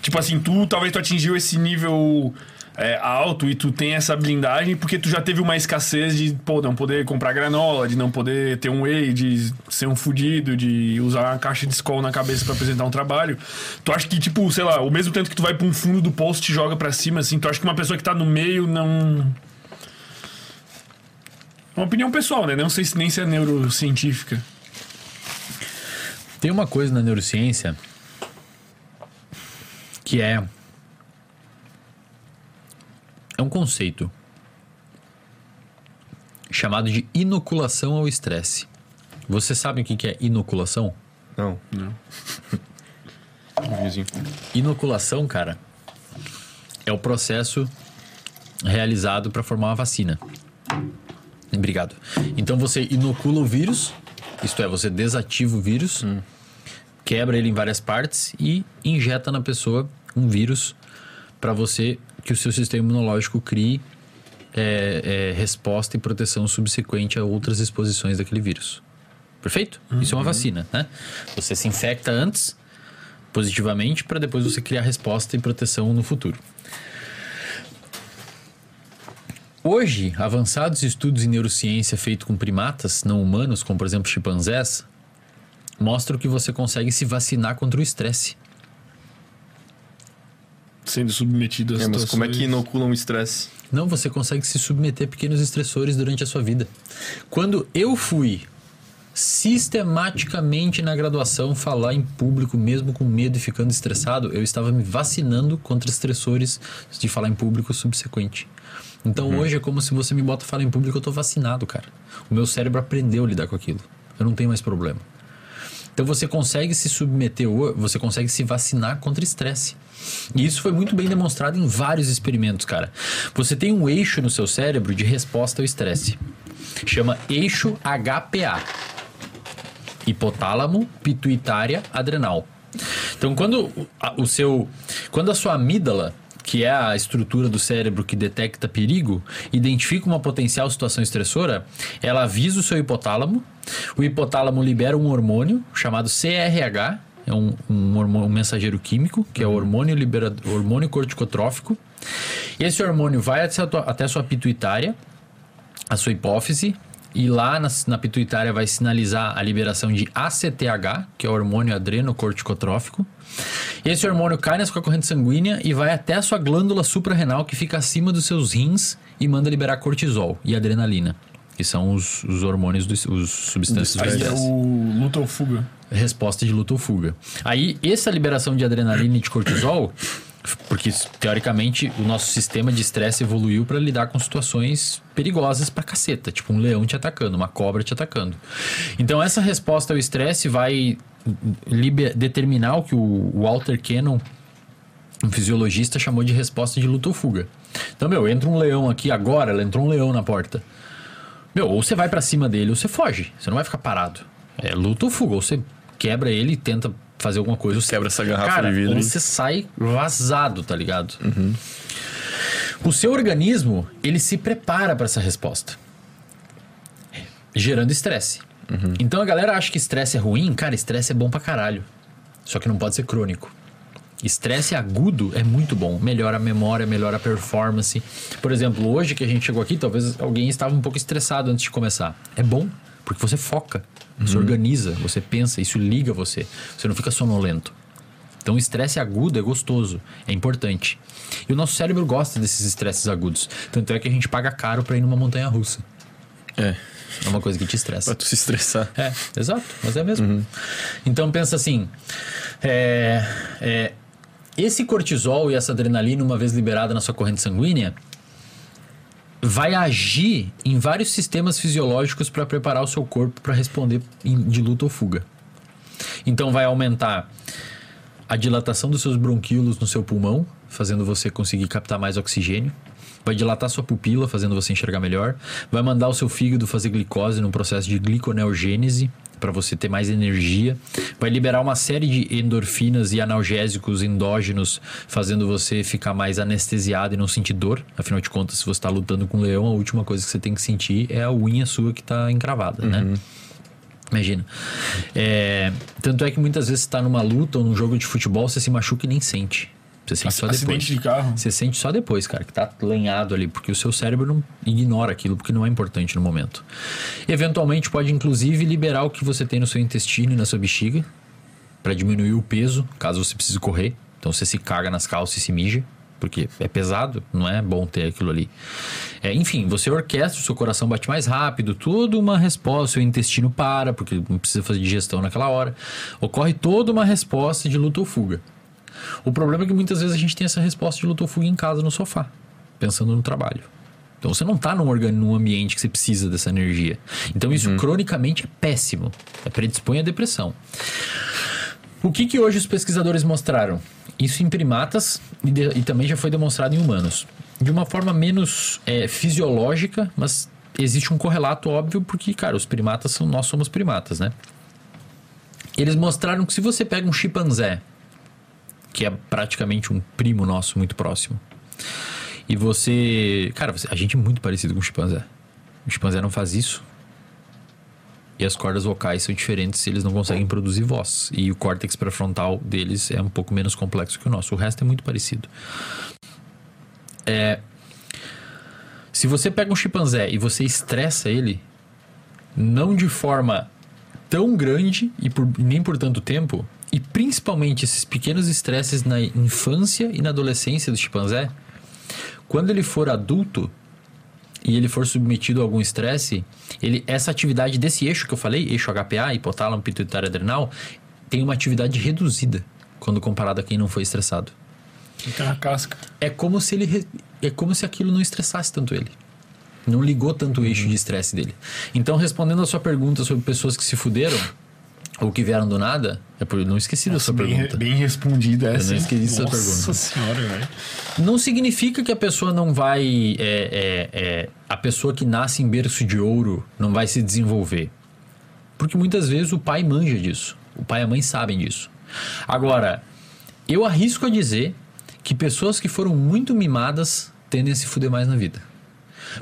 Tipo assim, tu talvez tu atingiu esse nível é, alto e tu tem essa blindagem porque tu já teve uma escassez de, pô, não poder comprar granola, de não poder ter um whey, de ser um fudido, de usar uma caixa de escola na cabeça pra apresentar um trabalho. Tu acha que, tipo, sei lá, o mesmo tempo que tu vai pra um fundo do poço te joga pra cima, assim, tu acha que uma pessoa que tá no meio não. Uma opinião pessoal, né? Não sei se nem se é neurocientífica. Tem uma coisa na neurociência que é. É um conceito chamado de inoculação ao estresse. Você sabe o que que é inoculação? Não. Não. Inoculação, cara, é o processo realizado para formar uma vacina. Obrigado. Então você inocula o vírus, isto é, você desativa o vírus, quebra ele em várias partes e injeta na pessoa um vírus para você que o seu sistema imunológico crie é, é, resposta e proteção subsequente a outras exposições daquele vírus. Perfeito? Isso é uma vacina, né? Você se infecta antes positivamente para depois você criar resposta e proteção no futuro. Hoje, avançados estudos em neurociência feitos com primatas não humanos, como por exemplo chimpanzés, mostram que você consegue se vacinar contra o estresse. Sendo submetido a É, mas como é que inoculam o estresse? Não, você consegue se submeter a pequenos estressores durante a sua vida. Quando eu fui sistematicamente na graduação falar em público, mesmo com medo e ficando estressado, eu estava me vacinando contra estressores de falar em público subsequente. Então hoje é como se você me bota falar em público, eu tô vacinado, cara. O meu cérebro aprendeu a lidar com aquilo. Eu não tenho mais problema. Então você consegue se submeter, você consegue se vacinar contra estresse. E isso foi muito bem demonstrado em vários experimentos, cara. Você tem um eixo no seu cérebro de resposta ao estresse. Chama eixo HPA. Hipotálamo, pituitária, adrenal. Então, quando o seu, quando a sua amígdala, que é a estrutura do cérebro que detecta perigo, identifica uma potencial situação estressora, ela avisa o seu hipotálamo. O hipotálamo libera um hormônio chamado CRH, é um, um, hormônio, um mensageiro químico, que é o hormônio, libera, hormônio corticotrófico. Esse hormônio vai até a, tua- até a sua pituitária, a sua hipófise e lá na, na pituitária vai sinalizar a liberação de ACTH, que é o hormônio adrenocorticotrófico. Esse hormônio cai na sua corrente sanguínea e vai até a sua glândula suprarrenal, que fica acima dos seus rins e manda liberar cortisol e adrenalina, que são os, os hormônios, dos, os substâncias do Aí é o luta ou fuga. resposta de luta ou fuga. Aí, essa liberação de adrenalina e de cortisol, porque teoricamente o nosso sistema de estresse evoluiu para lidar com situações perigosas pra caceta, tipo um leão te atacando, uma cobra te atacando. Então, essa resposta ao estresse vai liber- determinar o que o Walter Cannon, um fisiologista, chamou de resposta de luta ou fuga. Então, meu, entra um leão aqui agora, entrou um leão na porta. Meu, ou você vai pra cima dele ou você foge. Você não vai ficar parado. É luta ou fuga. Ou você quebra ele e tenta fazer alguma coisa. você- Quebra essa garrafa Cara, de vidro Ou você sai vazado, tá ligado? O seu organismo, ele se prepara pra essa resposta. Gerando estresse. Então a galera acha que estresse é ruim. Cara, estresse é bom pra caralho. Só que não pode ser crônico. Estresse agudo é muito bom. Melhora a memória, melhora a performance. Por exemplo, hoje que a gente chegou aqui, talvez alguém estava um pouco estressado antes de começar. É bom, porque você foca, você organiza, você pensa, isso liga você. Você não fica sonolento. Então, estresse agudo é gostoso, é importante. E o nosso cérebro gosta desses estresses agudos. Tanto é que a gente paga caro para ir numa montanha russa. É, É uma coisa que te estressa. pra tu se estressar. É, exato, mas é mesmo. Então pensa assim: é, é, esse cortisol e essa adrenalina, uma vez liberada na sua corrente sanguínea, vai agir em vários sistemas fisiológicos para preparar o seu corpo para responder de luta ou fuga. Então vai aumentar a dilatação dos seus bronquíolos no seu pulmão, fazendo você conseguir captar mais oxigênio. Vai dilatar sua pupila, fazendo você enxergar melhor. Vai mandar o seu fígado fazer glicose no processo de gliconeogênese, para você ter mais energia. Vai liberar uma série de endorfinas e analgésicos endógenos, fazendo você ficar mais anestesiado e não sentir dor. Afinal de contas, se você está lutando com um leão, a última coisa que você tem que sentir é a unha sua que está encravada, né? Imagina. É, tanto é que muitas vezes você tá numa luta ou num jogo de futebol, você se machuca e nem sente. Você sente só depois. Acidente de carro. Você sente só depois, cara, que tá lenhado ali, porque o seu cérebro não ignora aquilo, porque não é importante no momento. Eventualmente pode inclusive liberar o que você tem no seu intestino e na sua bexiga, para diminuir o peso, caso você precise correr. Então você se caga nas calças e se mija. porque é pesado, não é bom ter aquilo ali. É, enfim, você orquestra, o seu coração bate mais rápido, toda uma resposta, seu intestino para, porque não precisa fazer digestão naquela hora. Ocorre toda uma resposta de luta ou fuga. O problema é que muitas vezes a gente tem essa resposta de luta ou fuga em casa, no sofá, pensando no trabalho. Então você não está num, num ambiente que você precisa dessa energia. Então isso cronicamente é péssimo. É predispõe à depressão. O que, que hoje os pesquisadores mostraram? Isso em primatas e, de- e também já foi demonstrado em humanos. De uma forma menos é, fisiológica, mas existe um correlato óbvio, porque, cara, os primatas são. Nós somos primatas, né? Eles mostraram que se você pega um chimpanzé, que é praticamente um primo nosso muito próximo, e você. Cara, a gente é muito parecido com o chimpanzé. O chimpanzé não faz isso. E as cordas vocais são diferentes, eles não conseguem produzir voz. E o córtex pré-frontal deles é um pouco menos complexo que o nosso. O resto é muito parecido. É, se você pega um chimpanzé e você estressa ele, não de forma tão grande e por- nem por tanto tempo, e principalmente esses pequenos estresses na infância e na adolescência do chimpanzé, quando ele for adulto, e ele for submetido a algum estresse, ele essa atividade desse eixo que eu falei, eixo HPA, hipotálamo, pituitário adrenal, tem uma atividade reduzida quando comparado a quem não foi estressado. Tem uma casca. É como se ele é como se aquilo não estressasse tanto ele. Não ligou tanto o eixo de estresse dele. Então, respondendo a sua pergunta sobre pessoas que se fuderam ou que vieram do nada, é por não esqueci da sua bem, pergunta. bem respondida essa. não hein? esqueci essa Nossa pergunta. senhora, velho. Não significa que a pessoa não vai. é, é, é, a pessoa que nasce em berço de ouro não vai se desenvolver. Porque muitas vezes o pai manja disso. O pai e a mãe sabem disso. Agora, eu arrisco a dizer que pessoas que foram muito mimadas tendem a se fuder mais na vida.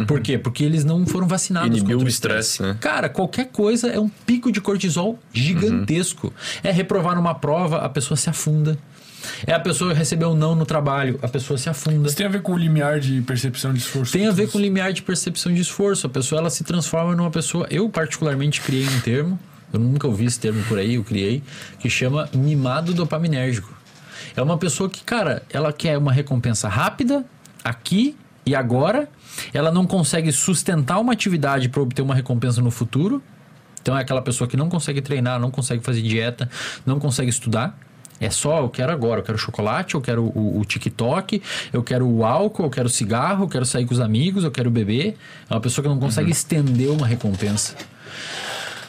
Por quê? Porque eles não foram vacinados Inibiu o estresse, né? Cara, qualquer coisa é um pico de cortisol gigantesco. É reprovar numa prova, a pessoa se afunda. É a pessoa receber um não no trabalho, a pessoa se afunda. Isso tem a ver com o limiar de percepção de esforço? Tem a ver com o limiar de percepção de esforço. A pessoa ela se transforma numa pessoa. Eu, particularmente, criei um termo, eu nunca ouvi esse termo por aí, eu criei, que chama mimado dopaminérgico. É uma pessoa que, cara, ela quer uma recompensa rápida, aqui e agora. Ela não consegue sustentar uma atividade para obter uma recompensa no futuro. Então é aquela pessoa que não consegue treinar, não consegue fazer dieta, não consegue estudar. É só, eu quero agora, eu quero chocolate, eu quero o, o TikTok, eu quero o álcool, eu quero cigarro, eu quero sair com os amigos, eu quero beber. É uma pessoa que não consegue estender uma recompensa.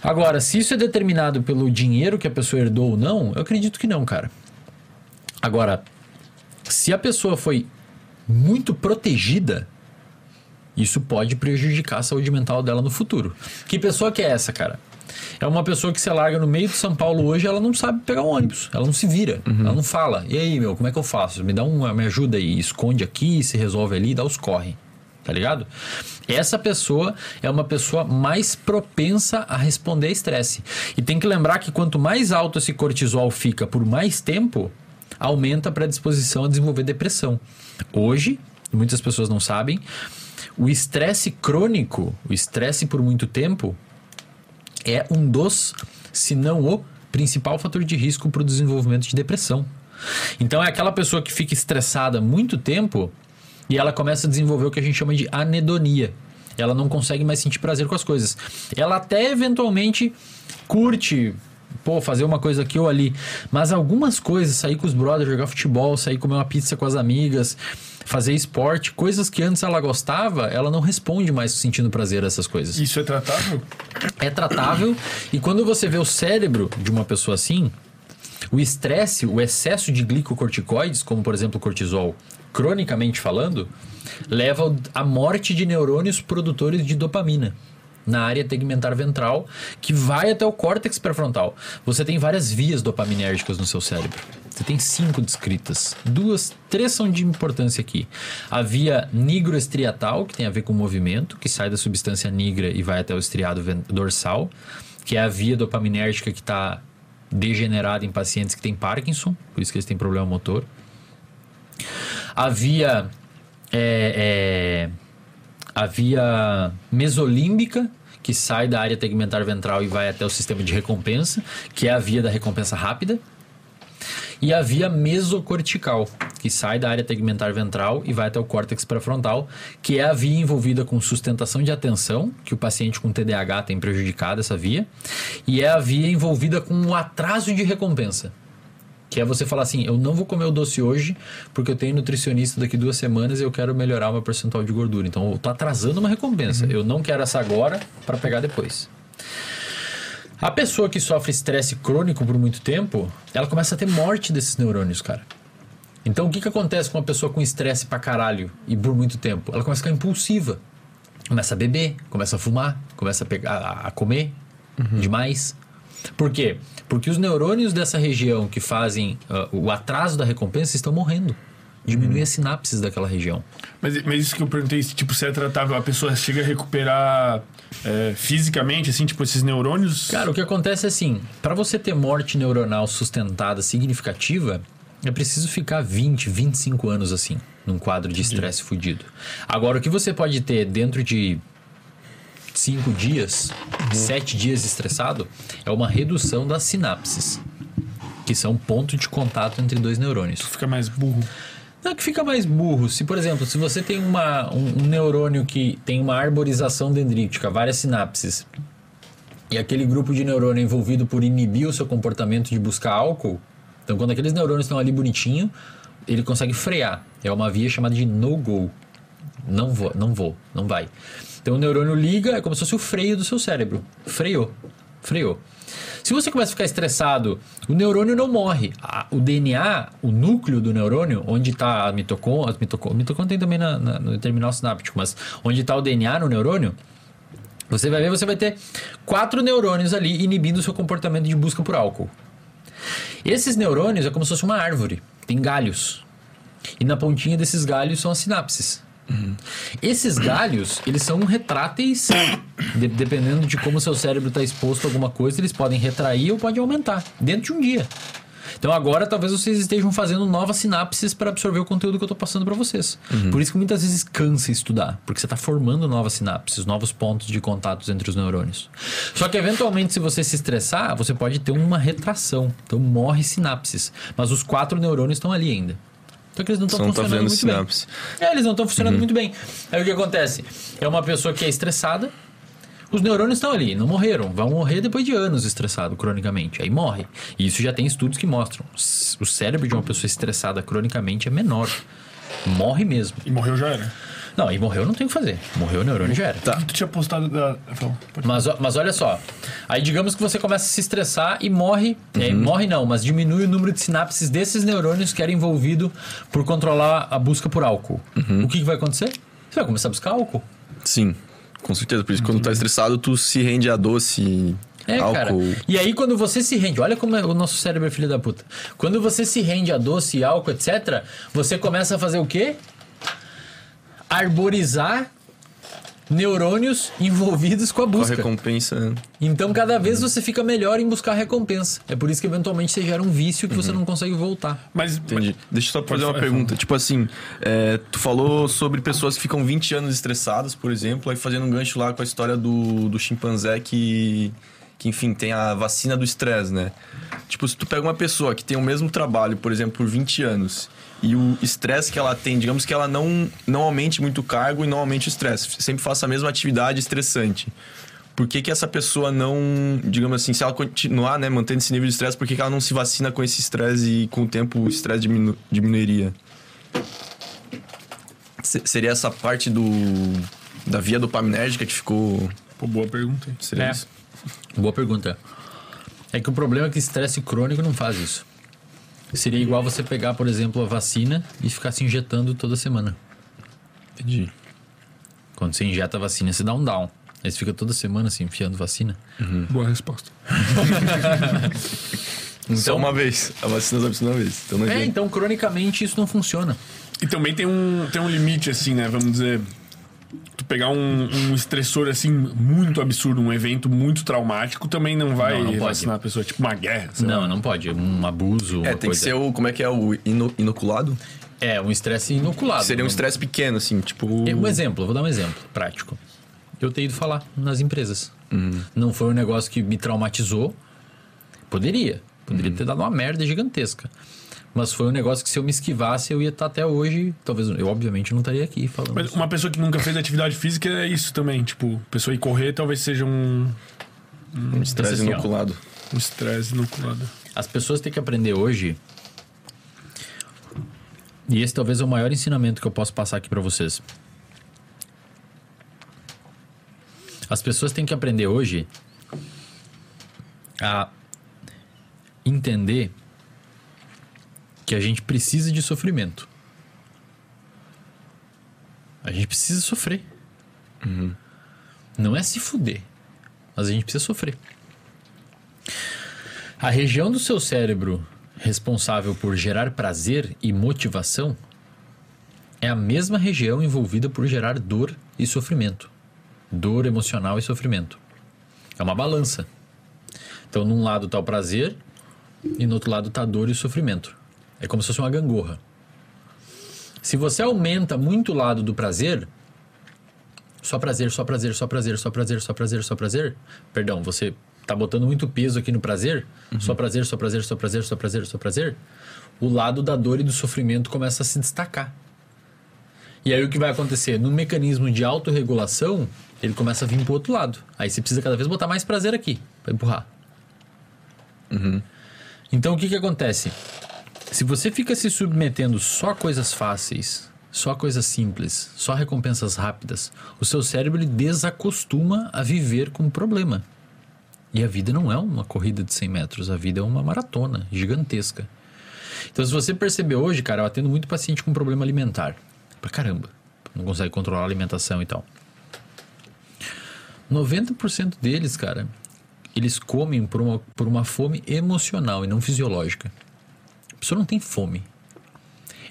Agora, se isso é determinado pelo dinheiro que a pessoa herdou ou não, eu acredito que não, cara. Agora, se a pessoa foi muito protegida, isso pode prejudicar a saúde mental dela no futuro. Que pessoa que é essa, cara? É uma pessoa que se larga no meio de São Paulo hoje, ela não sabe pegar um ônibus, ela não se vira, ela não fala. E aí, meu, como é que eu faço? Me dá uma, me ajuda aí, esconde aqui, se resolve ali, dá os corre. Tá ligado? Essa pessoa é uma pessoa mais propensa a responder a estresse. E tem que lembrar que quanto mais alto esse cortisol fica por mais tempo, aumenta a predisposição a desenvolver depressão. Hoje, muitas pessoas não sabem, o estresse crônico, o estresse por muito tempo, é um dos, se não o principal fator de risco para o desenvolvimento de depressão. Então é aquela pessoa que fica estressada muito tempo e ela começa a desenvolver o que a gente chama de anedonia. Ela não consegue mais sentir prazer com as coisas. Ela até eventualmente curte, pô, fazer uma coisa aqui ou ali, mas algumas coisas, sair com os brothers, jogar futebol, sair comer uma pizza com as amigas, fazer esporte, coisas que antes ela gostava, ela não responde mais sentindo prazer a essas coisas Isso é tratável? é tratável. E quando você vê o cérebro de uma pessoa assim, o estresse, o excesso de glicocorticoides, como por exemplo o cortisol, cronicamente falando, leva à morte de neurônios produtores de dopamina na área tegmentar ventral, que vai até o córtex pré-frontal. Você tem várias vias dopaminérgicas no seu cérebro. Você tem cinco descritas. Duas, três são de importância aqui. A via nigroestriatal, que tem a ver com o movimento, que sai da substância nigra e vai até o estriado dorsal, que é a via dopaminérgica que está degenerada em pacientes que têm Parkinson, por isso que eles têm problema motor. A via é, é, a via mesolímbica, que sai da área tegmentar ventral e vai até o sistema de recompensa, que é a via da recompensa rápida. E a via mesocortical, que sai da área tegmentar ventral e vai até o córtex pré-frontal, que é a via envolvida com sustentação de atenção, que o paciente com TDAH tem prejudicado essa via, e é a via envolvida com o atraso de recompensa. Que é você falar assim, eu não vou comer o doce hoje porque eu tenho nutricionista daqui duas semanas e eu quero melhorar o meu percentual de gordura. Então eu tô atrasando uma recompensa. Eu não quero essa agora para pegar depois. A pessoa que sofre estresse crônico por muito tempo, ela começa a ter morte desses neurônios, cara. Então o que, que acontece com uma pessoa com estresse pra caralho e por muito tempo? Ela começa a ficar impulsiva. Começa a beber, começa a fumar, começa a, pegar, a- a comer demais. Por quê? Porque os neurônios dessa região que fazem ah, o atraso da recompensa estão morrendo. Diminui as sinapses daquela região. Mas, mas isso que eu perguntei, se, tipo, se é tratável, a pessoa chega a recuperar é, fisicamente, assim, tipo, esses neurônios? Cara, o que acontece é assim: para você ter morte neuronal sustentada significativa, é preciso ficar 20, 25 anos assim, num quadro de estresse fudido. Agora, o que você pode ter dentro de 5 dias, 7 dias estressado, é uma redução das sinapses, que são ponto de contato entre dois neurônios. Fica mais burro. Não é que fica mais burro. Se, por exemplo, se você tem uma, um, um neurônio que tem uma arborização dendrítica, várias sinapses, e aquele grupo de neurônio é envolvido por inibir o seu comportamento de buscar álcool, então quando aqueles neurônios estão ali bonitinho, ele consegue frear. É uma via chamada de no-go. Não vou, não vou, não vai. Então o neurônio liga, é como se fosse o freio do seu cérebro. Freou. Freou. Se você começa a ficar estressado, o neurônio não morre. A- o DNA, o núcleo do neurônio, onde está a mitocôndria, mitocô- mitocôndria tem também na- na- no terminal sináptico, mas onde está o DNA no neurônio, você vai ver, você vai ter quatro neurônios ali inibindo o seu comportamento de busca por álcool. Esses neurônios é como se fosse uma árvore, tem galhos. E na pontinha desses galhos são as sinapses. Esses galhos, eles são retráteis, de- dependendo de como seu cérebro está exposto a alguma coisa, eles podem retrair ou podem aumentar dentro de um dia. Então agora talvez vocês estejam fazendo novas sinapses para absorver o conteúdo que eu estou passando para vocês. Por isso que muitas vezes cansa estudar, porque você está formando novas sinapses, novos pontos de contatos entre os neurônios. Só que eventualmente se você se estressar, você pode ter uma retração. Então morre sinapses, mas os quatro neurônios estão ali ainda. Só que eles não estão tá funcionando vendo muito sinapse. bem. É, eles não estão funcionando muito bem. Aí o que acontece? É uma pessoa que é estressada, os neurônios estão ali, não morreram. Vão morrer depois de anos estressado cronicamente. Aí morre. E isso já tem estudos que mostram. O cérebro de uma pessoa estressada cronicamente é menor. Morre mesmo. E morreu já era. Não, e morreu não tem o que fazer. Morreu o neurônio já era. Que tu tinha postado da. Mas, mas olha só, aí digamos que você começa a se estressar e morre, é, morre não, mas diminui o número de sinapses desses neurônios que era envolvido por controlar a busca por álcool. O que, que vai acontecer? Você vai começar a buscar álcool. Sim, com certeza. Por isso, quando tá estressado, tu se rende a doce, É, cara. álcool. E aí, quando você se rende, olha como é- o nosso cérebro é filho da puta. Quando você se rende a doce, álcool, etc., você começa a fazer o quê? Arborizar neurônios envolvidos com a Com a busca. recompensa. Então, cada vez você fica melhor em buscar recompensa. É por isso que, eventualmente, você gera um vício que você não consegue voltar. Mas. Entendi. Deixa eu só fazer uma pergunta. Tipo assim, é, tu falou sobre pessoas que ficam 20 anos estressadas, por exemplo, aí fazendo um gancho lá com a história do, do chimpanzé que, que, enfim, tem a vacina do estresse, né? Tipo, se tu pega uma pessoa que tem o mesmo trabalho, por exemplo, por 20 anos, e o estresse que ela tem, digamos que ela não, não aumente muito o cargo e não aumente o estresse, sempre faça a mesma atividade estressante. Por que, que essa pessoa não, digamos assim, se ela continuar, né, mantendo esse nível de estresse, por que, que ela não se vacina com esse estresse e com o tempo o estresse diminu diminuiria? Se- seria essa parte do da via dopaminérgica que ficou. Pô, boa pergunta. Seria É. isso? Boa pergunta. É que o problema é que estresse crônico não faz isso. Seria igual você pegar, por exemplo, a vacina e ficar se injetando toda semana. Entendi. Quando você injeta a vacina, você dá um down. Aí você fica toda semana se enfiando vacina. Boa resposta. <laughs> Só uma vez. A vacina só precisa uma vez. Então É, então cronicamente isso não funciona. E também tem um, tem um limite, assim, né? Vamos dizer. Tu pegar um, um estressor, assim, muito absurdo, um evento muito traumático, também não vai Não, não pode. vacinar a pessoa. Tipo uma guerra. sei Não, lá. não pode. Um abuso. É, uma tem que coisa- ser o. Como é que é? O ino- inoculado? É, um estresse inoculado. Seria um estresse pequeno, assim, tipo. É, Um exemplo, vou dar um exemplo prático. Eu tenho ido falar nas empresas. Não foi um negócio que me traumatizou. Poderia. Poderia ter dado uma merda gigantesca. Mas foi um negócio que se eu me esquivasse, eu ia estar até hoje. Talvez eu, obviamente, não estaria aqui falando. Mas uma pessoa que nunca fez atividade física é isso também. Tipo, pessoa ir correr talvez seja um Um estresse Esse assim, inoculado. um estresse inoculado. As pessoas têm que aprender hoje. E esse talvez é o maior ensinamento que eu posso passar aqui pra vocês. As pessoas têm que aprender hoje a entender que a gente precisa de sofrimento. A gente precisa sofrer. Não é se fuder, mas a gente precisa sofrer. A região do seu cérebro responsável por gerar prazer e motivação é a mesma região envolvida por gerar dor e sofrimento. Dor emocional e sofrimento. É uma balança. Então, num lado está o prazer e no outro lado está a dor e o sofrimento. É como se fosse uma gangorra. Se você aumenta muito o lado do prazer, só prazer, só prazer, só prazer, só prazer, só prazer, só prazer. Perdão, você tá botando muito peso aqui no prazer, só prazer, só prazer, só prazer, só prazer, só prazer. O lado da dor e do sofrimento começa a se destacar. E aí o que vai acontecer? No mecanismo de autorregulação, ele começa a vir pro outro lado. Aí você precisa cada vez botar mais prazer aqui, para empurrar. Então o que que acontece? Se você fica se submetendo só a coisas fáceis, só a coisas simples, só recompensas rápidas, o seu cérebro desacostuma a viver com problema. E a vida não é uma corrida de 100 metros, a vida é uma maratona gigantesca. Então, se você perceber hoje, cara, eu atendo muito paciente com problema alimentar. Pra caramba. Não consegue controlar a alimentação e tal. 90% deles, cara, eles comem por uma, por uma fome emocional e não fisiológica. A pessoa não tem fome.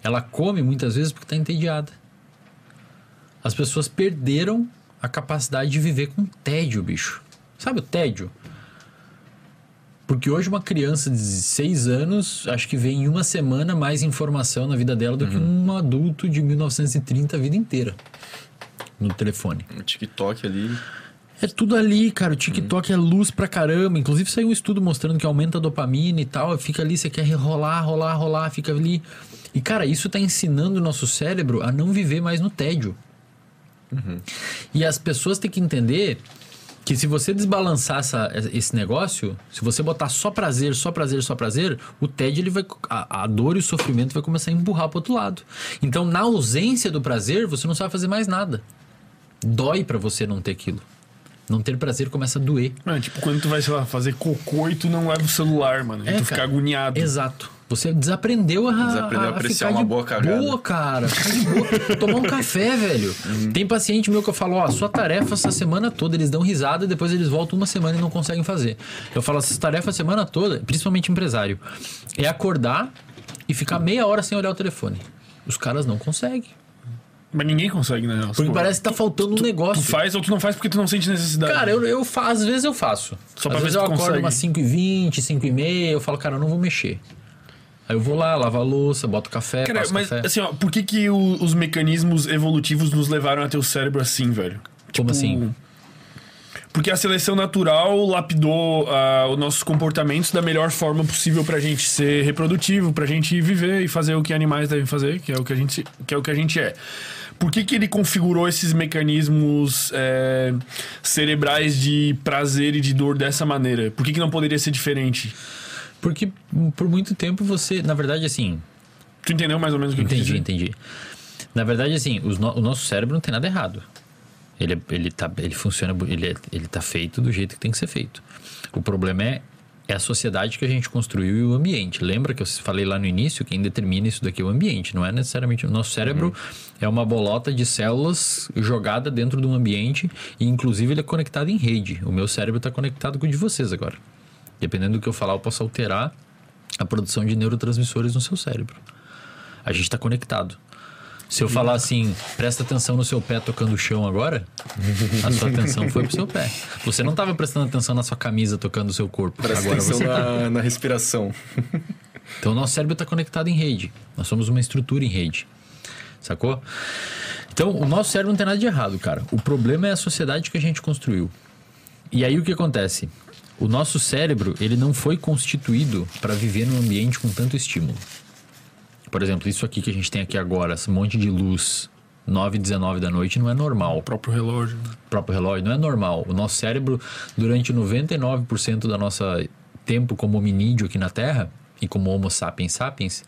Ela come muitas vezes porque está entediada. As pessoas perderam a capacidade de viver com tédio, bicho. Sabe o tédio? Porque hoje uma criança de 6 anos, acho que vê em uma semana mais informação na vida dela do que um adulto de 1930 a vida inteira. No telefone. O TikTok ali. É tudo ali, cara. O TikTok é luz pra caramba. Inclusive saiu um estudo mostrando que aumenta a dopamina e tal. Fica ali, você quer rolar, rolar, rolar, fica ali. E, cara, isso tá ensinando o nosso cérebro a não viver mais no tédio. E as pessoas têm que entender que se você desbalançar essa- esse negócio, se você botar só prazer, só prazer, só prazer, o tédio ele vai a, a dor e o sofrimento vai começar a empurrar pro outro lado. Então, na ausência do prazer, você não sabe fazer mais nada. Dói pra você não ter aquilo. Não ter prazer começa a doer. Mano, tipo, quando tu vai, sei lá, fazer cocô e tu não leva o celular, mano. e É, tu cara. fica agoniado. Exato. Você desaprendeu a, Desaprendeu a a apreciar ficar uma de boa cagada. Boa, cara. Ficar de boa. Tomar um café, velho. Tem paciente meu que eu falo, ó, sua tarefa essa semana toda, eles dão risada e depois eles voltam uma semana e não conseguem fazer. Eu falo, essa tarefa a semana toda, principalmente empresário, é acordar e ficar meia hora sem olhar o telefone. Os caras não conseguem. Mas ninguém consegue, né? Porque parece que tá faltando um negócio. Tu faz ou tu não faz porque tu não sente necessidade. Cara, eu, eu fa- às vezes eu faço. Só às vezes se eu tu acordo consegue. umas 5h20, 5h30, eu falo, cara, eu não vou mexer. Aí eu vou lá, lavo a louça, boto café, Cara, passo mas café. assim, ó, por que que o- os mecanismos evolutivos nos levaram a ter o cérebro assim, velho? Como assim? Porque a seleção natural lapidou ah, os nossos comportamentos da melhor forma possível pra gente ser reprodutivo, pra gente viver e fazer o que animais devem fazer, que é o que a gente, que é, o que a gente é. Por que, que ele configurou esses mecanismos é, cerebrais de prazer e de dor dessa maneira? Por que, que não poderia ser diferente? Porque por muito tempo você, na verdade, assim, Tu entendeu mais ou menos o que eu quis entendi, dizer? entendi. Na verdade, assim, no- o nosso cérebro não tem nada errado. Ele, ele, tá, ele funciona, ele, é- ele tá feito do jeito que tem que ser feito. O problema é, é a sociedade que a gente construiu e o ambiente. Lembra que eu falei lá no início, quem determina isso daqui é o ambiente, não é necessariamente o nosso cérebro. É uma bolota de células jogada dentro de um ambiente e, inclusive, ele é conectado em rede. O meu cérebro está conectado com o de vocês agora. Dependendo do que eu falar, eu posso alterar a produção de neurotransmissores no seu cérebro. A gente está conectado. Se eu falar assim, presta atenção no seu pé tocando o chão agora, a sua atenção foi pro seu pé. Você não estava prestando atenção na sua camisa tocando o seu corpo. Presta agora atenção você tá. na, na respiração. Então, o nosso cérebro está conectado em rede. Nós somos uma estrutura em rede. Sacou? Então, o nosso cérebro não tem nada de errado, cara. O problema é a sociedade que a gente construiu. E aí, o que acontece? O nosso cérebro, ele não foi constituído para viver num ambiente com tanto estímulo. Por exemplo, isso aqui que a gente tem aqui agora, esse monte de luz, 9 e 19 da noite, não é normal. O próprio relógio. O próprio relógio não é normal. O nosso cérebro, durante 99% da nossa tempo como hominídeo aqui na Terra, e como Homo sapiens sapiens,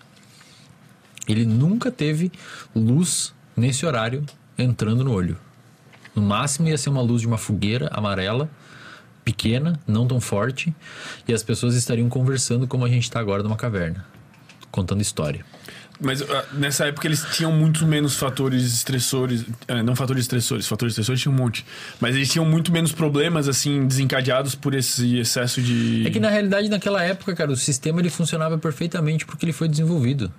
ele nunca teve luz nesse horário entrando no olho. No máximo ia ser uma luz de uma fogueira amarela, pequena, não tão forte, e as pessoas estariam conversando como a gente está agora numa caverna, contando história. Mas ah, nessa época eles tinham muito menos fatores estressores. ah, não fatores estressores, fatores estressores tinham um monte. Mas eles tinham muito menos problemas, assim, desencadeados por esse excesso de. É que na realidade naquela época, cara, o sistema ele funcionava perfeitamente porque ele foi desenvolvido.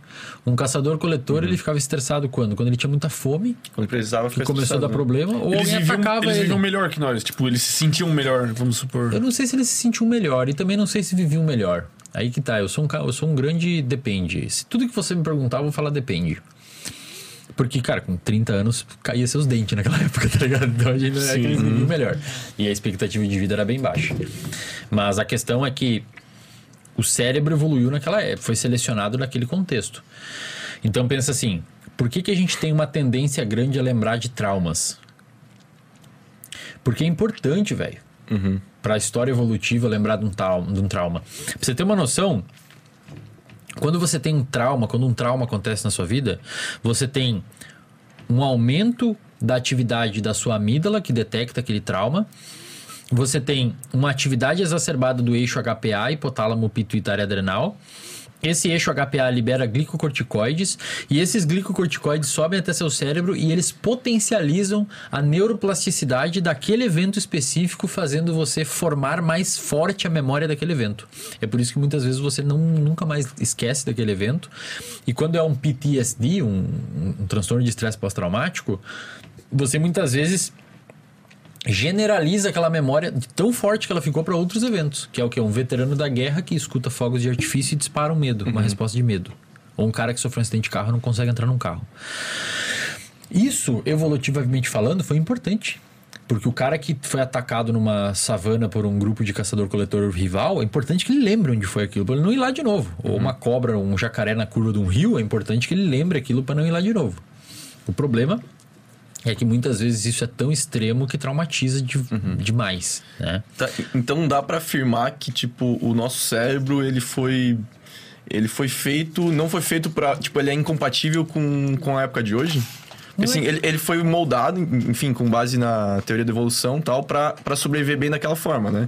Um caçador-coletor ele ficava estressado quando? Quando ele tinha muita fome, Quando precisava que ficar começou a dar né? problema, ou Eles alguém viviam, atacava eles ele. viviam melhor que nós. Tipo, eles se sentiam melhor, vamos supor. Eu não sei se eles se sentiam melhor e também não sei se viviam melhor. Aí que tá, eu sou um, eu sou um grande depende. Se tudo que você me perguntar, eu vou falar depende. Porque, cara, com 30 anos caía seus dentes naquela <laughs> época, tá ligado? Então a gente não é que eles viviam melhor. E a expectativa de vida era bem baixa. Mas a questão é que o cérebro evoluiu naquela época, foi selecionado naquele contexto. Então pensa assim, por que, que a gente tem uma tendência grande a lembrar de traumas? Porque é importante, velho. Pra história evolutiva lembrar de um, tal, de um trauma. Pra você ter uma noção, quando você tem um trauma, quando um trauma acontece na sua vida, você tem um aumento da atividade da sua amígdala, que detecta aquele trauma. Você tem uma atividade exacerbada do eixo HPA, hipotálamo pituitário adrenal. Esse eixo HPA libera glicocorticoides e esses glicocorticoides sobem até seu cérebro e eles potencializam a neuroplasticidade daquele evento específico, fazendo você formar mais forte a memória daquele evento. É por isso que muitas vezes você não, nunca mais esquece daquele evento. E quando é um PTSD, um, um- transtorno de estresse pós-traumático, você muitas vezes generaliza aquela memória tão forte que ela ficou para outros eventos, que é o que um veterano da guerra que escuta fogos de artifício e dispara um medo, uma resposta de medo, ou um cara que sofreu um acidente de carro e não consegue entrar num carro. Isso, evolutivamente falando, foi importante. Porque o cara que foi atacado numa savana por um grupo de caçador-coletor rival, é importante que ele lembre onde foi aquilo, para ele não ir lá de novo. Ou uma cobra, um jacaré na curva de um rio, é importante que ele lembre aquilo para não ir lá de novo. O problema é que muitas vezes isso é tão extremo que traumatiza de- demais, né? Tá, então dá pra afirmar que, tipo, o nosso cérebro, ele foi... Ele foi feito... Não foi feito pra... Tipo, ele é incompatível com, com a época de hoje? Porque, assim, ele, ele foi moldado, enfim, com base na teoria da evolução e tal, pra, pra sobreviver bem daquela forma, né?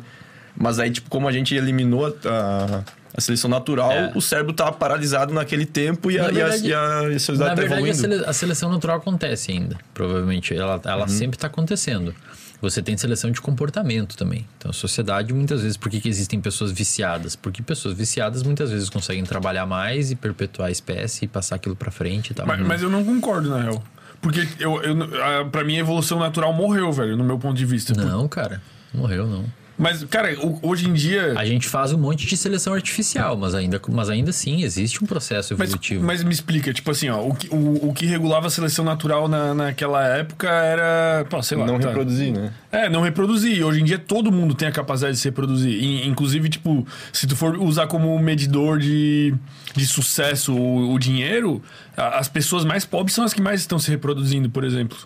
Mas aí, tipo, como a gente eliminou a, a, a seleção natural, É. o cérebro tá paralisado naquele tempo e a, Na a, verdade- e a, e a sociedade Na tá verdade, a, evoluindo. sele- a seleção natural acontece ainda, provavelmente. Ela, ela sempre está acontecendo. Você tem seleção de comportamento também. Então, a sociedade, muitas vezes, por que, que existem pessoas viciadas? Porque pessoas viciadas muitas vezes conseguem trabalhar mais e perpetuar a espécie e passar aquilo para frente e tal. Mas, mas eu não concordo, na real. Porque eu, eu, a, pra mim a evolução natural morreu, velho, no meu ponto de vista. Não, cara. Morreu, não. Mas, cara, hoje em dia. A gente faz um monte de seleção artificial, mas ainda, mas ainda assim existe um processo Mas, evolutivo. mas me explica, tipo assim, ó, o que, o, o que regulava a seleção natural na, naquela época era. Pô, sei lá. Não tá. reproduzir, né? É, não reproduzir. Hoje em dia todo mundo tem a capacidade de se reproduzir. E, inclusive, tipo, se tu for usar como medidor de, de sucesso o, o dinheiro, a- as pessoas mais pobres são as que mais estão se reproduzindo, por exemplo.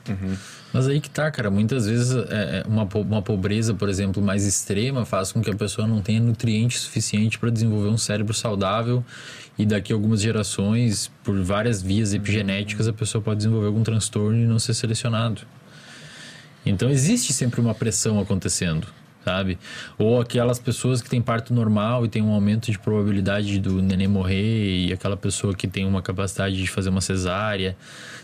Mas aí que tá, cara. Muitas vezes é, é, uma, uma pobreza, por exemplo, mais extrema faz com que a pessoa não tenha nutriente suficiente para desenvolver um cérebro saudável e daqui a algumas gerações, por várias vias epigenéticas, a pessoa pode desenvolver algum transtorno e não ser selecionado. Então existe sempre uma pressão acontecendo, sabe? Ou aquelas pessoas que têm parto normal e tem um aumento de probabilidade do neném morrer e aquela pessoa que tem uma capacidade de fazer uma cesárea.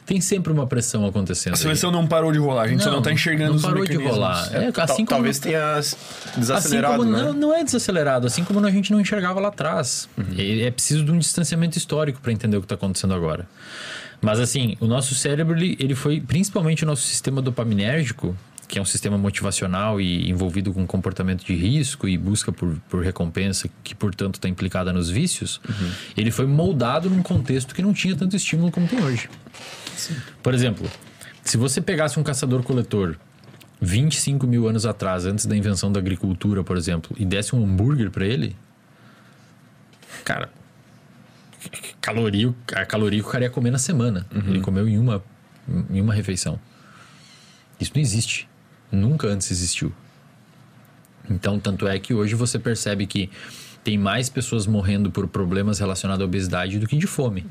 Tem sempre uma pressão acontecendo. A aí. seleção não parou de rolar, a gente só não tá enxergando não os parou de rolar. É, Tal- assim como Talvez tenha assim desacelerado, como né? não, não é desacelerado, assim como a gente não enxergava lá atrás. Uhum. É, é preciso de um distanciamento histórico para entender o que está acontecendo agora. Mas assim, o nosso cérebro, ele, ele foi, principalmente o nosso sistema dopaminérgico, que é um sistema motivacional e envolvido com comportamento de risco e busca por, por recompensa, que portanto está implicada nos vícios, Uhum. ele foi moldado num contexto que não tinha tanto estímulo como tem hoje. Por exemplo, se você pegasse um caçador-coletor 25 mil anos atrás, antes da invenção da agricultura, por exemplo, e desse um hambúrguer para ele, cara, caloria, a caloria que o cara ia comer na semana. Ele comeu em uma, em uma refeição. Isso não existe. Nunca antes existiu. Então, tanto é que hoje você percebe que tem mais pessoas morrendo por problemas relacionados à obesidade do que de fome.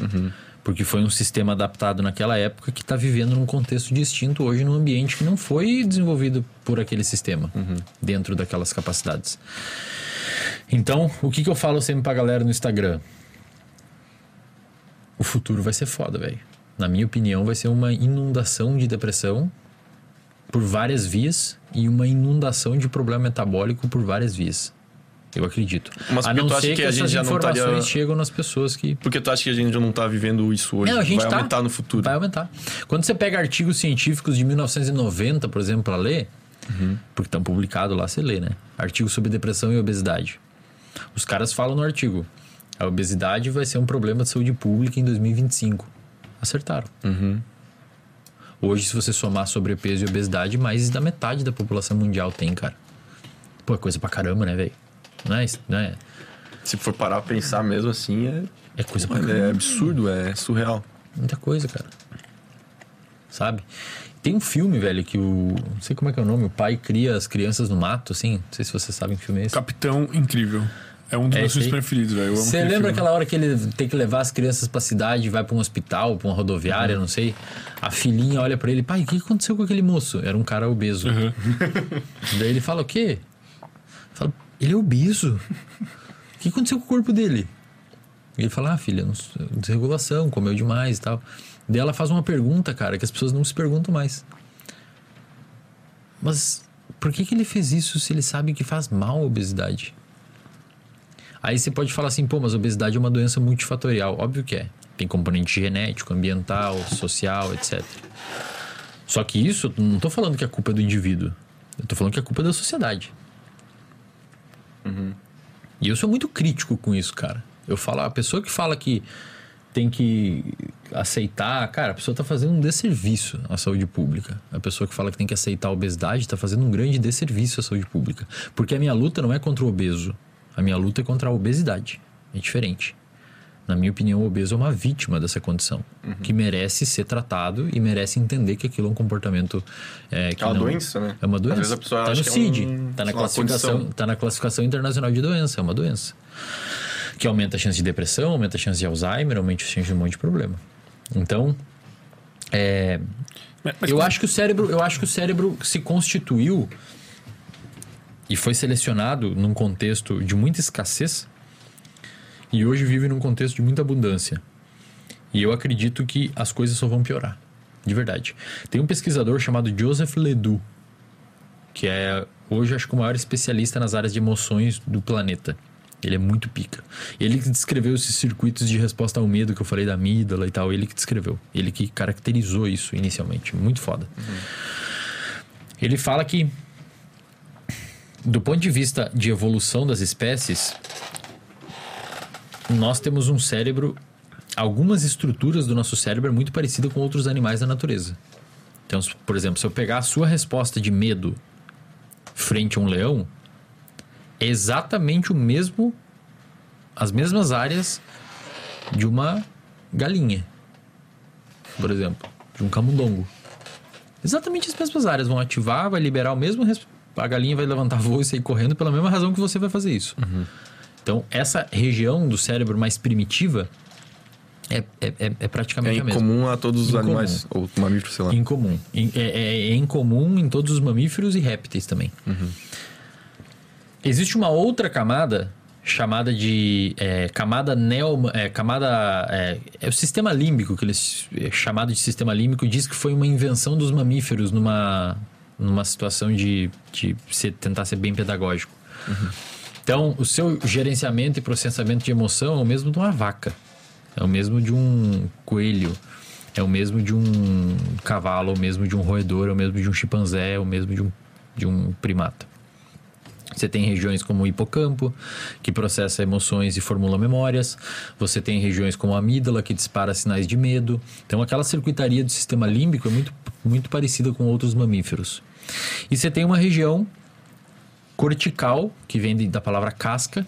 Porque foi um sistema adaptado naquela época que está vivendo num contexto distinto hoje, num ambiente que não foi desenvolvido por aquele sistema, dentro daquelas capacidades. Então, o que, que eu falo sempre pra galera no Instagram? O futuro vai ser foda, velho. Na minha opinião, vai ser uma inundação de depressão por várias vias e uma inundação de problema metabólico por várias vias. Eu acredito. Mas a não tu acha que que, a gente já não informações estaria- chegam nas pessoas que Porque tu acha que a gente já não tá vivendo isso hoje? Não, a gente Vai tá. aumentar no futuro. Vai aumentar. Quando você pega artigos científicos de 1990, por exemplo, para ler, porque estão publicados lá, você lê, né? Artigos sobre depressão e obesidade. Os caras falam no artigo: a obesidade vai ser um problema de saúde pública em 2025. Acertaram. Hoje, se você somar sobrepeso e obesidade, mais da metade da população mundial tem, cara. Pô, é coisa pra caramba, né, velho? Não é, isso- não é, Se for parar pra pensar mesmo assim, é, é coisa pra é absurdo, é surreal. Muita coisa, cara. Sabe? Tem um filme, velho, que o. Não sei como é que é o nome. O pai cria as crianças no mato, assim. Não sei se vocês sabem que filme é esse. Capitão Incrível. É um dos É meus filmes preferidos, velho. Você lembra filme. aquela hora que ele tem que levar as crianças pra cidade, vai pra um hospital, pra uma rodoviária, não sei? A filhinha olha pra ele, pai, o que aconteceu com aquele moço? Era um cara obeso. Daí ele fala, o quê? Fala, ele é obeso. O que aconteceu com o corpo dele? Ele fala, ah, filha, desregulação, comeu demais e tal. Daí ela faz uma pergunta, cara, que as pessoas não se perguntam mais. Mas por que, que ele fez isso se ele sabe que faz mal a obesidade? Aí você pode falar assim, pô, mas a obesidade é uma doença multifatorial. Óbvio que é. Tem componente genético, ambiental, social, etc. Só que isso, não tô falando que a culpa é do indivíduo. Eu tô falando que a culpa é da sociedade. E eu sou muito crítico com isso, cara. Eu falo, a pessoa que fala que tem que aceitar, cara, a pessoa tá fazendo um desserviço à saúde pública. A pessoa que fala que tem que aceitar a obesidade tá fazendo um grande desserviço à saúde pública. Porque a minha luta não é contra o obeso. A minha luta é contra a obesidade. É diferente. Na minha opinião, o obeso é uma vítima dessa condição. Que merece ser tratado e merece entender que aquilo é um comportamento é, que É uma não- doença, né? É uma Às doença. vezes a pessoa tá no que é CID. um- tá, na classificação, condição. tá na classificação internacional de doença. É uma doença. Que aumenta a chance de depressão, aumenta a chance de Alzheimer, aumenta a chance de um monte de problema. Então, é, Mas- mas eu como- acho que o cérebro, eu acho que o cérebro se constituiu e foi selecionado num contexto de muita escassez e hoje vive num contexto de muita abundância. E eu acredito que as coisas só vão piorar, de verdade. Tem um pesquisador chamado Joseph Ledoux, que é hoje acho que o maior especialista nas áreas de emoções do planeta. Ele é muito pica. Ele que descreveu esses circuitos de resposta ao medo que eu falei da amígdala e tal, ele que descreveu. Ele que caracterizou isso inicialmente. Muito foda. Ele fala que do ponto de vista de evolução das espécies, nós temos um cérebro, algumas estruturas do nosso cérebro é muito parecida com outros animais da natureza. Então, por exemplo, se eu pegar a sua resposta de medo frente a um leão, é exatamente o mesmo, as mesmas áreas de uma galinha, por exemplo, de um camundongo. Exatamente as mesmas áreas vão ativar, vai liberar o mesmo. A galinha vai levantar voo e sair correndo pela mesma razão que você vai fazer isso. Então, essa região do cérebro mais primitiva é, é, é, é É praticamente a mesma. incomum a todos os Incomum. animais, ou mamíferos, sei lá. Incomum. Em- É, é, é incomum em todos os mamíferos e répteis também. Existe uma outra camada chamada de é, camada neo, é, camada é, é o sistema límbico que eles é chamado de sistema límbico diz que foi uma invenção dos mamíferos numa numa situação de, de ser- tentar ser bem pedagógico. Então, o seu gerenciamento e processamento de emoção é o mesmo de uma vaca. É o mesmo de um coelho. É o mesmo de um cavalo, é o mesmo de um roedor, é o mesmo de um chimpanzé, é o mesmo de um, de um primata. Você tem regiões como o hipocampo, que processa emoções e formula memórias. Você tem regiões como a amígdala, que dispara sinais de medo. Então, aquela circuitaria do sistema límbico é muito, muito parecida com outros mamíferos. E você tem uma região cortical, que vem de- da palavra casca,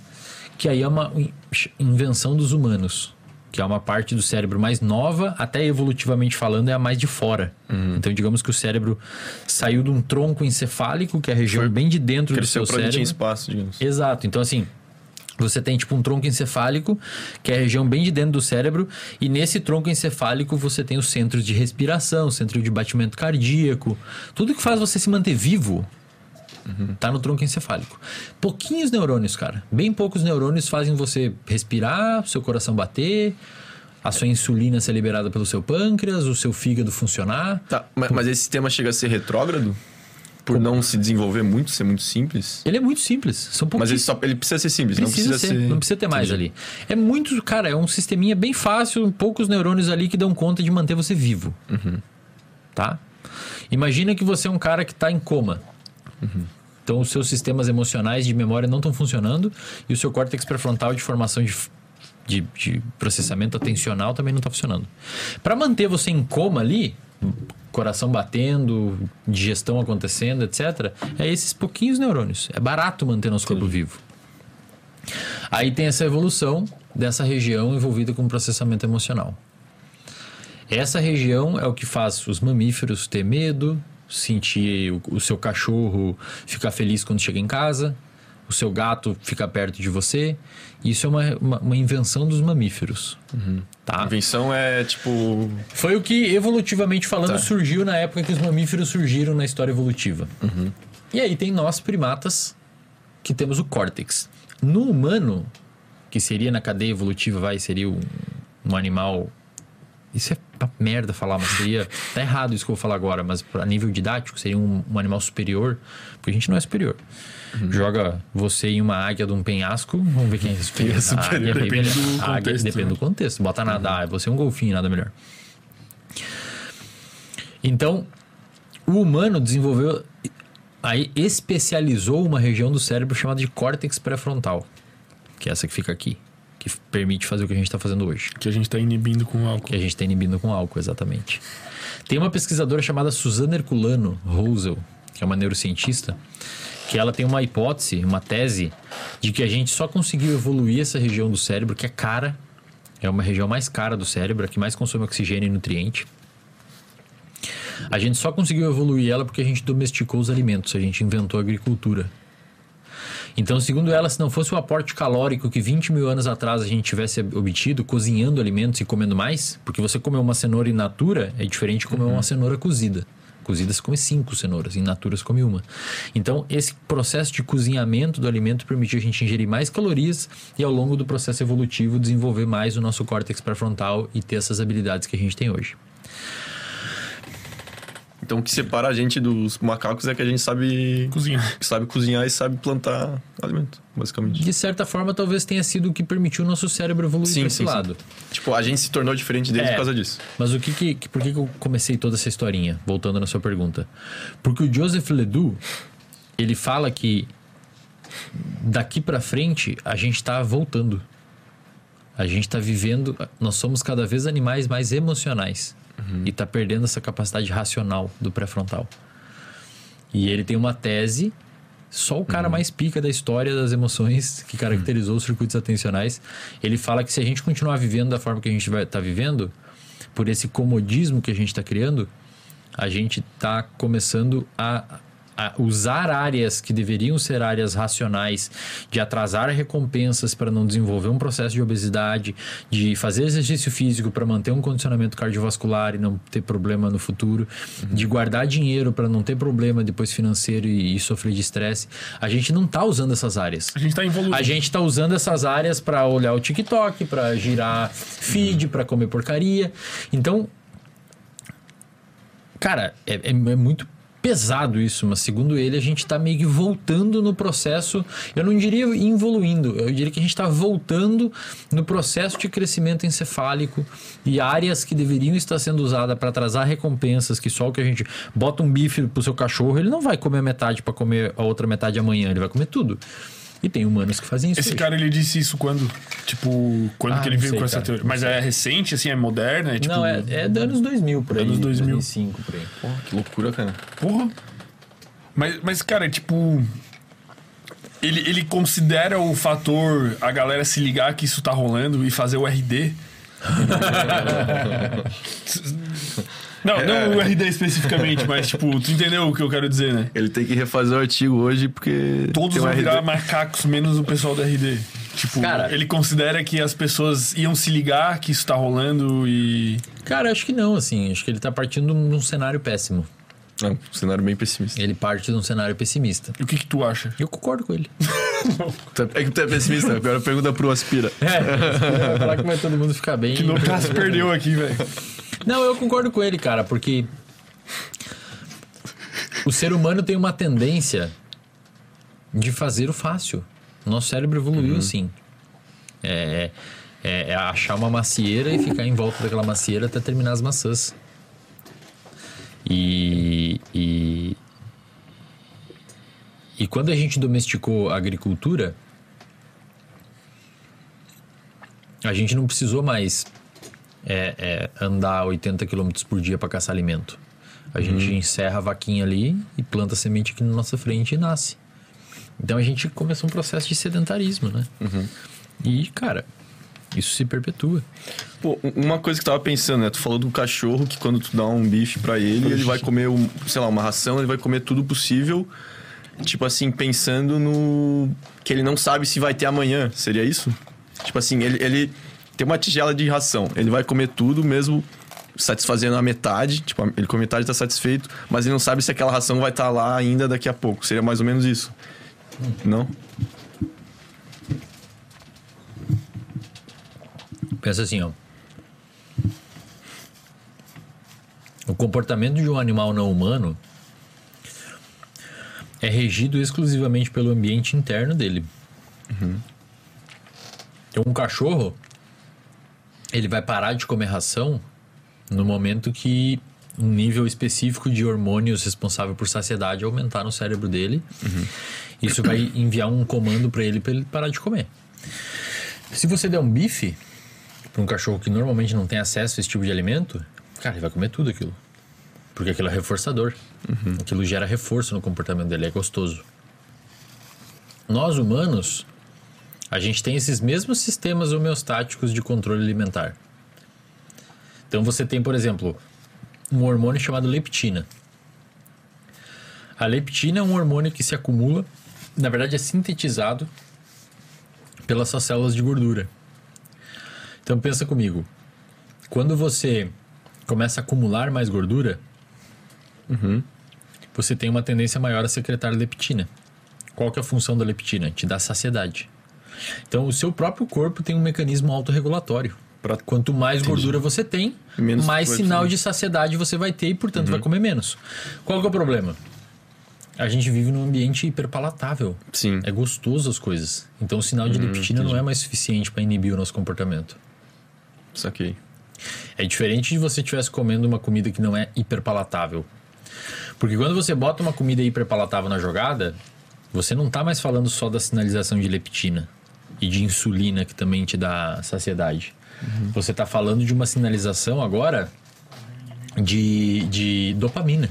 que aí é uma in- invenção dos humanos. que é uma parte do cérebro mais nova, até evolutivamente falando, é a mais de fora. Então, digamos que o cérebro saiu de um tronco encefálico, que é a região bem de dentro do seu cérebro. tinha espaço, digamos. Exato. Então, assim, você tem tipo um tronco encefálico, que é a região bem de dentro do cérebro, e nesse tronco encefálico você tem os centros de respiração, centro de batimento cardíaco, tudo que faz você se manter vivo. Tá no tronco encefálico. Pouquinhos neurônios, cara. Bem poucos neurônios fazem você respirar, seu coração bater, a sua insulina ser liberada pelo seu pâncreas, o seu fígado funcionar. Tá, ma- mas esse sistema chega a ser retrógrado? Por não se desenvolver muito, ser muito simples? Ele é muito simples. São Mas pouquinhos. ele, só, ele precisa ser simples, Precisa, não precisa ser, ser... não precisa ter mais Entendi. ali. É muito, cara, é um sisteminha bem fácil, poucos neurônios ali que dão conta de manter você vivo. Uhum. Tá? Imagina que você é um cara que está em coma. Uhum. Então, os seus sistemas emocionais de memória não estão funcionando e o seu córtex pré-frontal de formação de, de, de processamento atencional também não está funcionando. Para manter você em coma ali, coração batendo, digestão acontecendo, etc., é esses pouquinhos neurônios. É barato manter nosso corpo vivo. Aí tem essa evolução dessa região envolvida com processamento emocional. Essa região é o que faz os mamíferos ter medo, sentir o, o seu cachorro ficar feliz quando chega em casa, o seu gato ficar perto de você. Isso é uma, uma, uma invenção dos mamíferos. A Tá? invenção é tipo. Foi o que, evolutivamente falando, Tá. surgiu na época que os mamíferos surgiram na história evolutiva. E aí tem nós, primatas, que temos o córtex. No humano, que seria na cadeia evolutiva, vai, seria um, um animal. Isso é uma merda falar, mas seria. Tá errado isso que eu vou falar agora, mas a nível didático seria um, um animal superior, porque a gente não é superior. Joga você em uma águia de um penhasco, vamos ver quem é superior. Quem é superior, águia, depende do águia- contexto, depende né? do contexto. Bota nadar, você é um golfinho, nada melhor. Então, o humano desenvolveu, aí especializou uma região do cérebro chamada de córtex pré-frontal, que é essa que fica aqui, que permite fazer o que a gente está fazendo hoje, Que a gente tá inibindo com álcool. que a gente está inibindo com álcool, exatamente. Tem uma pesquisadora chamada Suzana Herculano Rosel, que é uma neurocientista, que ela tem uma hipótese, uma tese, de que a gente só conseguiu evoluir essa região do cérebro, que é cara, é uma região mais cara do cérebro, a que mais consome oxigênio e nutriente. A gente só conseguiu evoluir ela porque a gente domesticou os alimentos, a gente inventou a agricultura. Então, segundo ela, se não fosse o aporte calórico que 20 mil anos atrás a gente tivesse obtido cozinhando alimentos e comendo mais, porque você comer uma cenoura in natura é diferente de comer uma cenoura cozida. Cozida se come cinco cenouras, in natura se come uma. Então, esse processo de cozinhamento do alimento permitiu a gente ingerir mais calorias e, ao longo do processo evolutivo, desenvolver mais o nosso córtex pré-frontal e ter essas habilidades que a gente tem hoje. Então o que separa a gente dos macacos é que a gente sabe. Cozinha. Sabe cozinhar e sabe plantar alimento, basicamente. De certa forma, talvez tenha sido o que permitiu o nosso cérebro evoluir Sim, para esse sim, sim. lado. Tipo, a gente se tornou diferente deles É. por causa disso. Mas o que que, que- por que, que eu comecei toda essa historinha? Voltando na sua pergunta. Porque o Joseph Ledoux, ele fala que daqui pra frente a gente tá voltando. A gente tá vivendo, nós somos cada vez animais mais emocionais. E tá perdendo essa capacidade racional do pré-frontal. E ele tem uma tese, só o cara mais pica da história das emoções que caracterizou os circuitos atencionais. Ele fala que se a gente continuar vivendo da forma que a gente estar vivendo, por esse comodismo que a gente está criando, a gente está começando a usar áreas que deveriam ser áreas racionais, de atrasar recompensas para não desenvolver um processo de obesidade, de fazer exercício físico para manter um condicionamento cardiovascular e não ter problema no futuro, de guardar dinheiro para não ter problema depois financeiro e, e sofrer de estresse. A gente não está usando essas áreas. A gente tá evoluindo. A gente tá usando essas áreas para olhar o TikTok, para girar feed, para comer porcaria. Então, cara, é, é- é muito pesado isso, mas segundo ele, a gente tá meio que voltando no processo. Eu não diria evoluindo, eu diria que a gente tá voltando no processo de crescimento encefálico e áreas que deveriam estar sendo usadas para atrasar recompensas, que só o que a gente bota um bife pro seu cachorro, ele não vai comer metade para comer a outra metade amanhã, ele vai comer tudo. E tem humanos que fazem isso. Esse hoje. cara, ele disse isso quando? Tipo, quando Ah, que ele veio sei, com essa cara, teoria? Mas sei. é recente, assim, é moderna? É, tipo, Não, é, é dos anos 2000 por aí. Anos 2000. 2005 por aí. Porra, que loucura, cara. Porra. Mas, mas cara, tipo. Ele, ele considera o fator a galera se ligar que isso tá rolando e fazer o RD <laughs> Não, não o RD especificamente, mas tipo, tu entendeu o que eu quero dizer, né? Ele tem que refazer o artigo hoje porque. Todos vão virar RD. macacos, menos o pessoal do RD. Tipo, Cara- ele considera que as pessoas iam se ligar que isso tá rolando e. Cara, acho que não, assim. Acho que ele tá partindo de um cenário péssimo. Não, um cenário bem pessimista. Ele parte de um cenário pessimista. E o que que tu acha? Eu concordo com ele. <laughs> É- É que tu é pessimista, agora pergunta pro Aspira. É, vai falar que vai todo mundo ficar bem. Que no caso perdeu aqui, velho. Não, eu concordo com ele, cara, porque o ser humano tem uma tendência de fazer o fácil. Nosso cérebro evoluiu assim. É, é- é achar uma macieira e ficar em volta daquela macieira até terminar as maçãs. E, e, e quando a gente domesticou a agricultura, a gente não precisou mais é, é andar 80 km por dia para caçar alimento. A gente encerra a vaquinha ali e planta semente aqui na nossa frente e nasce. Então a gente começou um processo de sedentarismo, né? E, cara, isso se perpetua. Pô, um- uma coisa que eu tava pensando, né? Tu falou do cachorro que quando tu dá um bife pra ele, ele vai comer, um, sei lá, uma ração, ele vai comer tudo possível. Tipo assim, pensando no. que ele não sabe se vai ter amanhã. Seria isso? Tipo assim, ele, ele tem uma tigela de ração. Ele vai comer tudo mesmo satisfazendo a metade. Tipo, ele com a metade tá satisfeito, mas ele não sabe se aquela ração vai estar lá ainda daqui a pouco. Seria mais ou menos isso. Não? Pensa assim, ó. O comportamento de um animal não humano é regido exclusivamente pelo ambiente interno dele. Então, um cachorro, ele vai parar de comer ração no momento que um nível específico de hormônios responsável por saciedade aumentar no cérebro dele. Isso vai enviar um comando para ele para ele parar de comer. Se você der um bife para um cachorro que normalmente não tem acesso a esse tipo de alimento, cara, ele vai comer tudo aquilo. Porque aquilo é reforçador. Aquilo gera reforço no comportamento dele, é gostoso. Nós humanos, a gente tem esses mesmos sistemas homeostáticos de controle alimentar. Então você tem, por exemplo, um hormônio chamado leptina. A leptina é um hormônio que se acumula, na verdade é sintetizado pelas suas células de gordura. Então pensa comigo. Quando você começa a acumular mais gordura, você tem uma tendência maior a secretar leptina. Qual que é a função da leptina? Te dá saciedade. Então o seu próprio corpo tem um mecanismo autorregulatório. Pra- Quanto mais gordura você tem, Menos mais sinal precisar. de saciedade você vai ter e, portanto, vai comer menos. Qual que é o problema? A gente vive num ambiente hiperpalatável. Sim. É gostoso as coisas. Então o sinal de leptina não é mais suficiente para inibir o nosso comportamento. Saquei. É diferente de você estivesse comendo uma comida que não é hiperpalatável. Porque quando você bota uma comida hiperpalatável na jogada, você não está mais falando só da sinalização de leptina e de insulina que também te dá saciedade. Você está falando de uma sinalização agora de, de dopamina.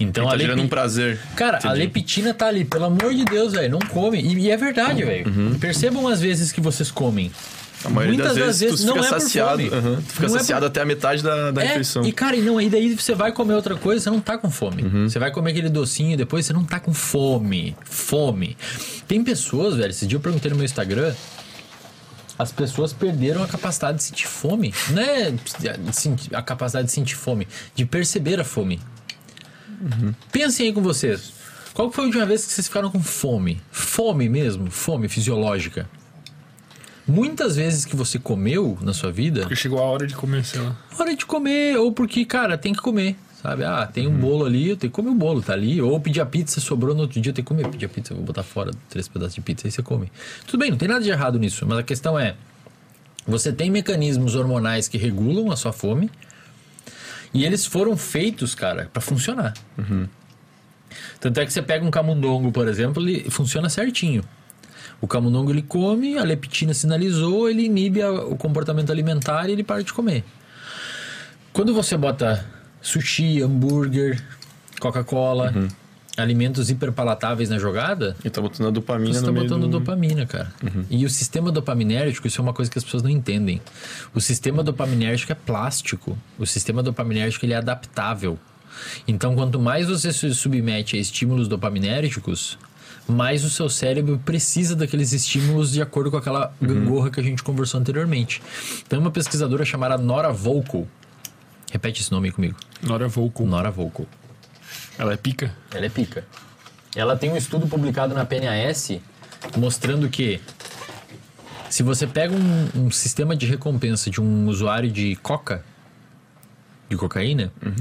Então Ele tá a gerando lepi- um prazer. Cara, a Entendi. leptina tá ali, pelo amor de Deus, velho, não come. E, e é verdade, velho. Percebam as vezes que vocês comem. A maioria Muitas das vezes, tu não fica é por saciado. fome. aham, tu fica Não é saciado até a metade da, da É, refeição. e cara, e não, aí daí você vai comer outra coisa, você não tá com fome. Você vai comer aquele docinho depois, você não tá com fome. Fome. Tem pessoas, velho, esse dia eu perguntei no meu Instagram, as pessoas perderam a capacidade de sentir fome. Não é sentir- a capacidade de sentir fome, de perceber a fome. Pensem aí com vocês. Qual foi a última vez que vocês ficaram com fome? Fome mesmo? Fome fisiológica? Muitas vezes que você comeu na sua vida, Porque chegou a hora de comer, sei lá. hora de comer, ou porque, cara, tem que comer, sabe? Ah, tem um bolo ali, eu tenho que comer o bolo, tá ali. Ou pedir a pizza, sobrou no outro dia, eu tenho que comer. Pedir a pizza, eu vou botar fora três pedaços de pizza, aí você come. Tudo bem, não tem nada de errado nisso, mas a questão é: você tem mecanismos hormonais que regulam a sua fome, e eles foram feitos, cara, pra funcionar. Tanto é que você pega um camundongo, por exemplo, ele funciona certinho. O camundongo ele come, a leptina sinalizou, ele inibe a- o comportamento alimentar e ele para de comer. Quando você bota sushi, hambúrguer, Coca-Cola, alimentos hiperpalatáveis na jogada, E tá botando a dopamina você no está meio botando do... dopamina, cara. E o sistema dopaminérgico, isso é uma coisa que as pessoas não entendem. O sistema dopaminérgico é plástico. O sistema dopaminérgico ele é adaptável. Então, quanto mais você se submete a estímulos dopaminérgicos, mais o seu cérebro precisa daqueles estímulos de acordo com aquela gangorra que a gente conversou anteriormente. Tem uma pesquisadora chamada Nora Volkow. Repete esse nome aí comigo. Nora Volco. Nora Volkow. Ela é pica. Ela é pica. Ela tem um estudo publicado na PNAS mostrando que se você pega um, um sistema de recompensa de um usuário de coca, de cocaína, eu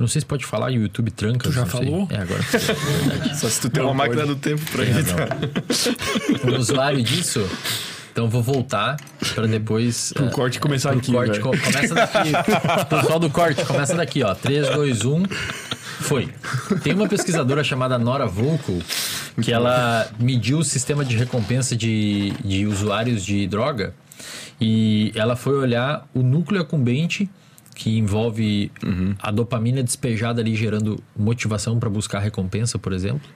não sei se pode falar e o YouTube tranca. Tu já não sei. falou? É, agora. <laughs> Só se tu tem Não, uma máquina pode. do tempo pra É, evitar. um usuário disso. Então eu vou voltar para depois. Pro eh, corte começar pro aqui, corte, co- começa daqui. <laughs> Pessoal do corte, começa daqui, ó. 3, 2, 1. Foi. Tem uma pesquisadora chamada Nora Volkow que ela mediu o sistema de recompensa de, de usuários de droga e ela foi olhar o núcleo acumbente que envolve a dopamina despejada ali gerando motivação para buscar recompensa, por exemplo.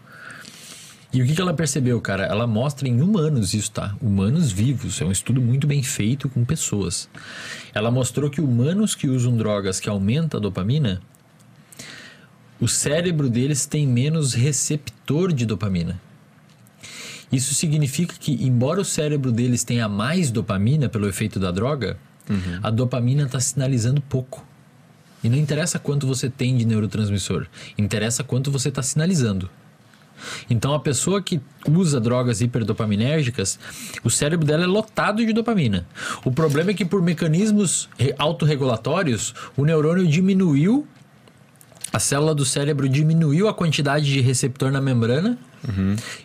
E o que, que ela percebeu, cara? Ela mostra em humanos isso, tá? Humanos vivos. É um estudo muito bem feito com pessoas. Ela mostrou que humanos que usam drogas que aumentam a dopamina, o cérebro deles tem menos receptor de dopamina. Isso significa que, embora o cérebro deles tenha mais dopamina pelo efeito da droga, a dopamina está sinalizando pouco. E não interessa quanto você tem de neurotransmissor, interessa quanto você está sinalizando. Então, a pessoa que usa drogas hiperdopaminérgicas, o cérebro dela é lotado de dopamina. O problema é que, por mecanismos re- autorregulatórios, o neurônio diminuiu, a célula do cérebro diminuiu a quantidade de receptor na membrana.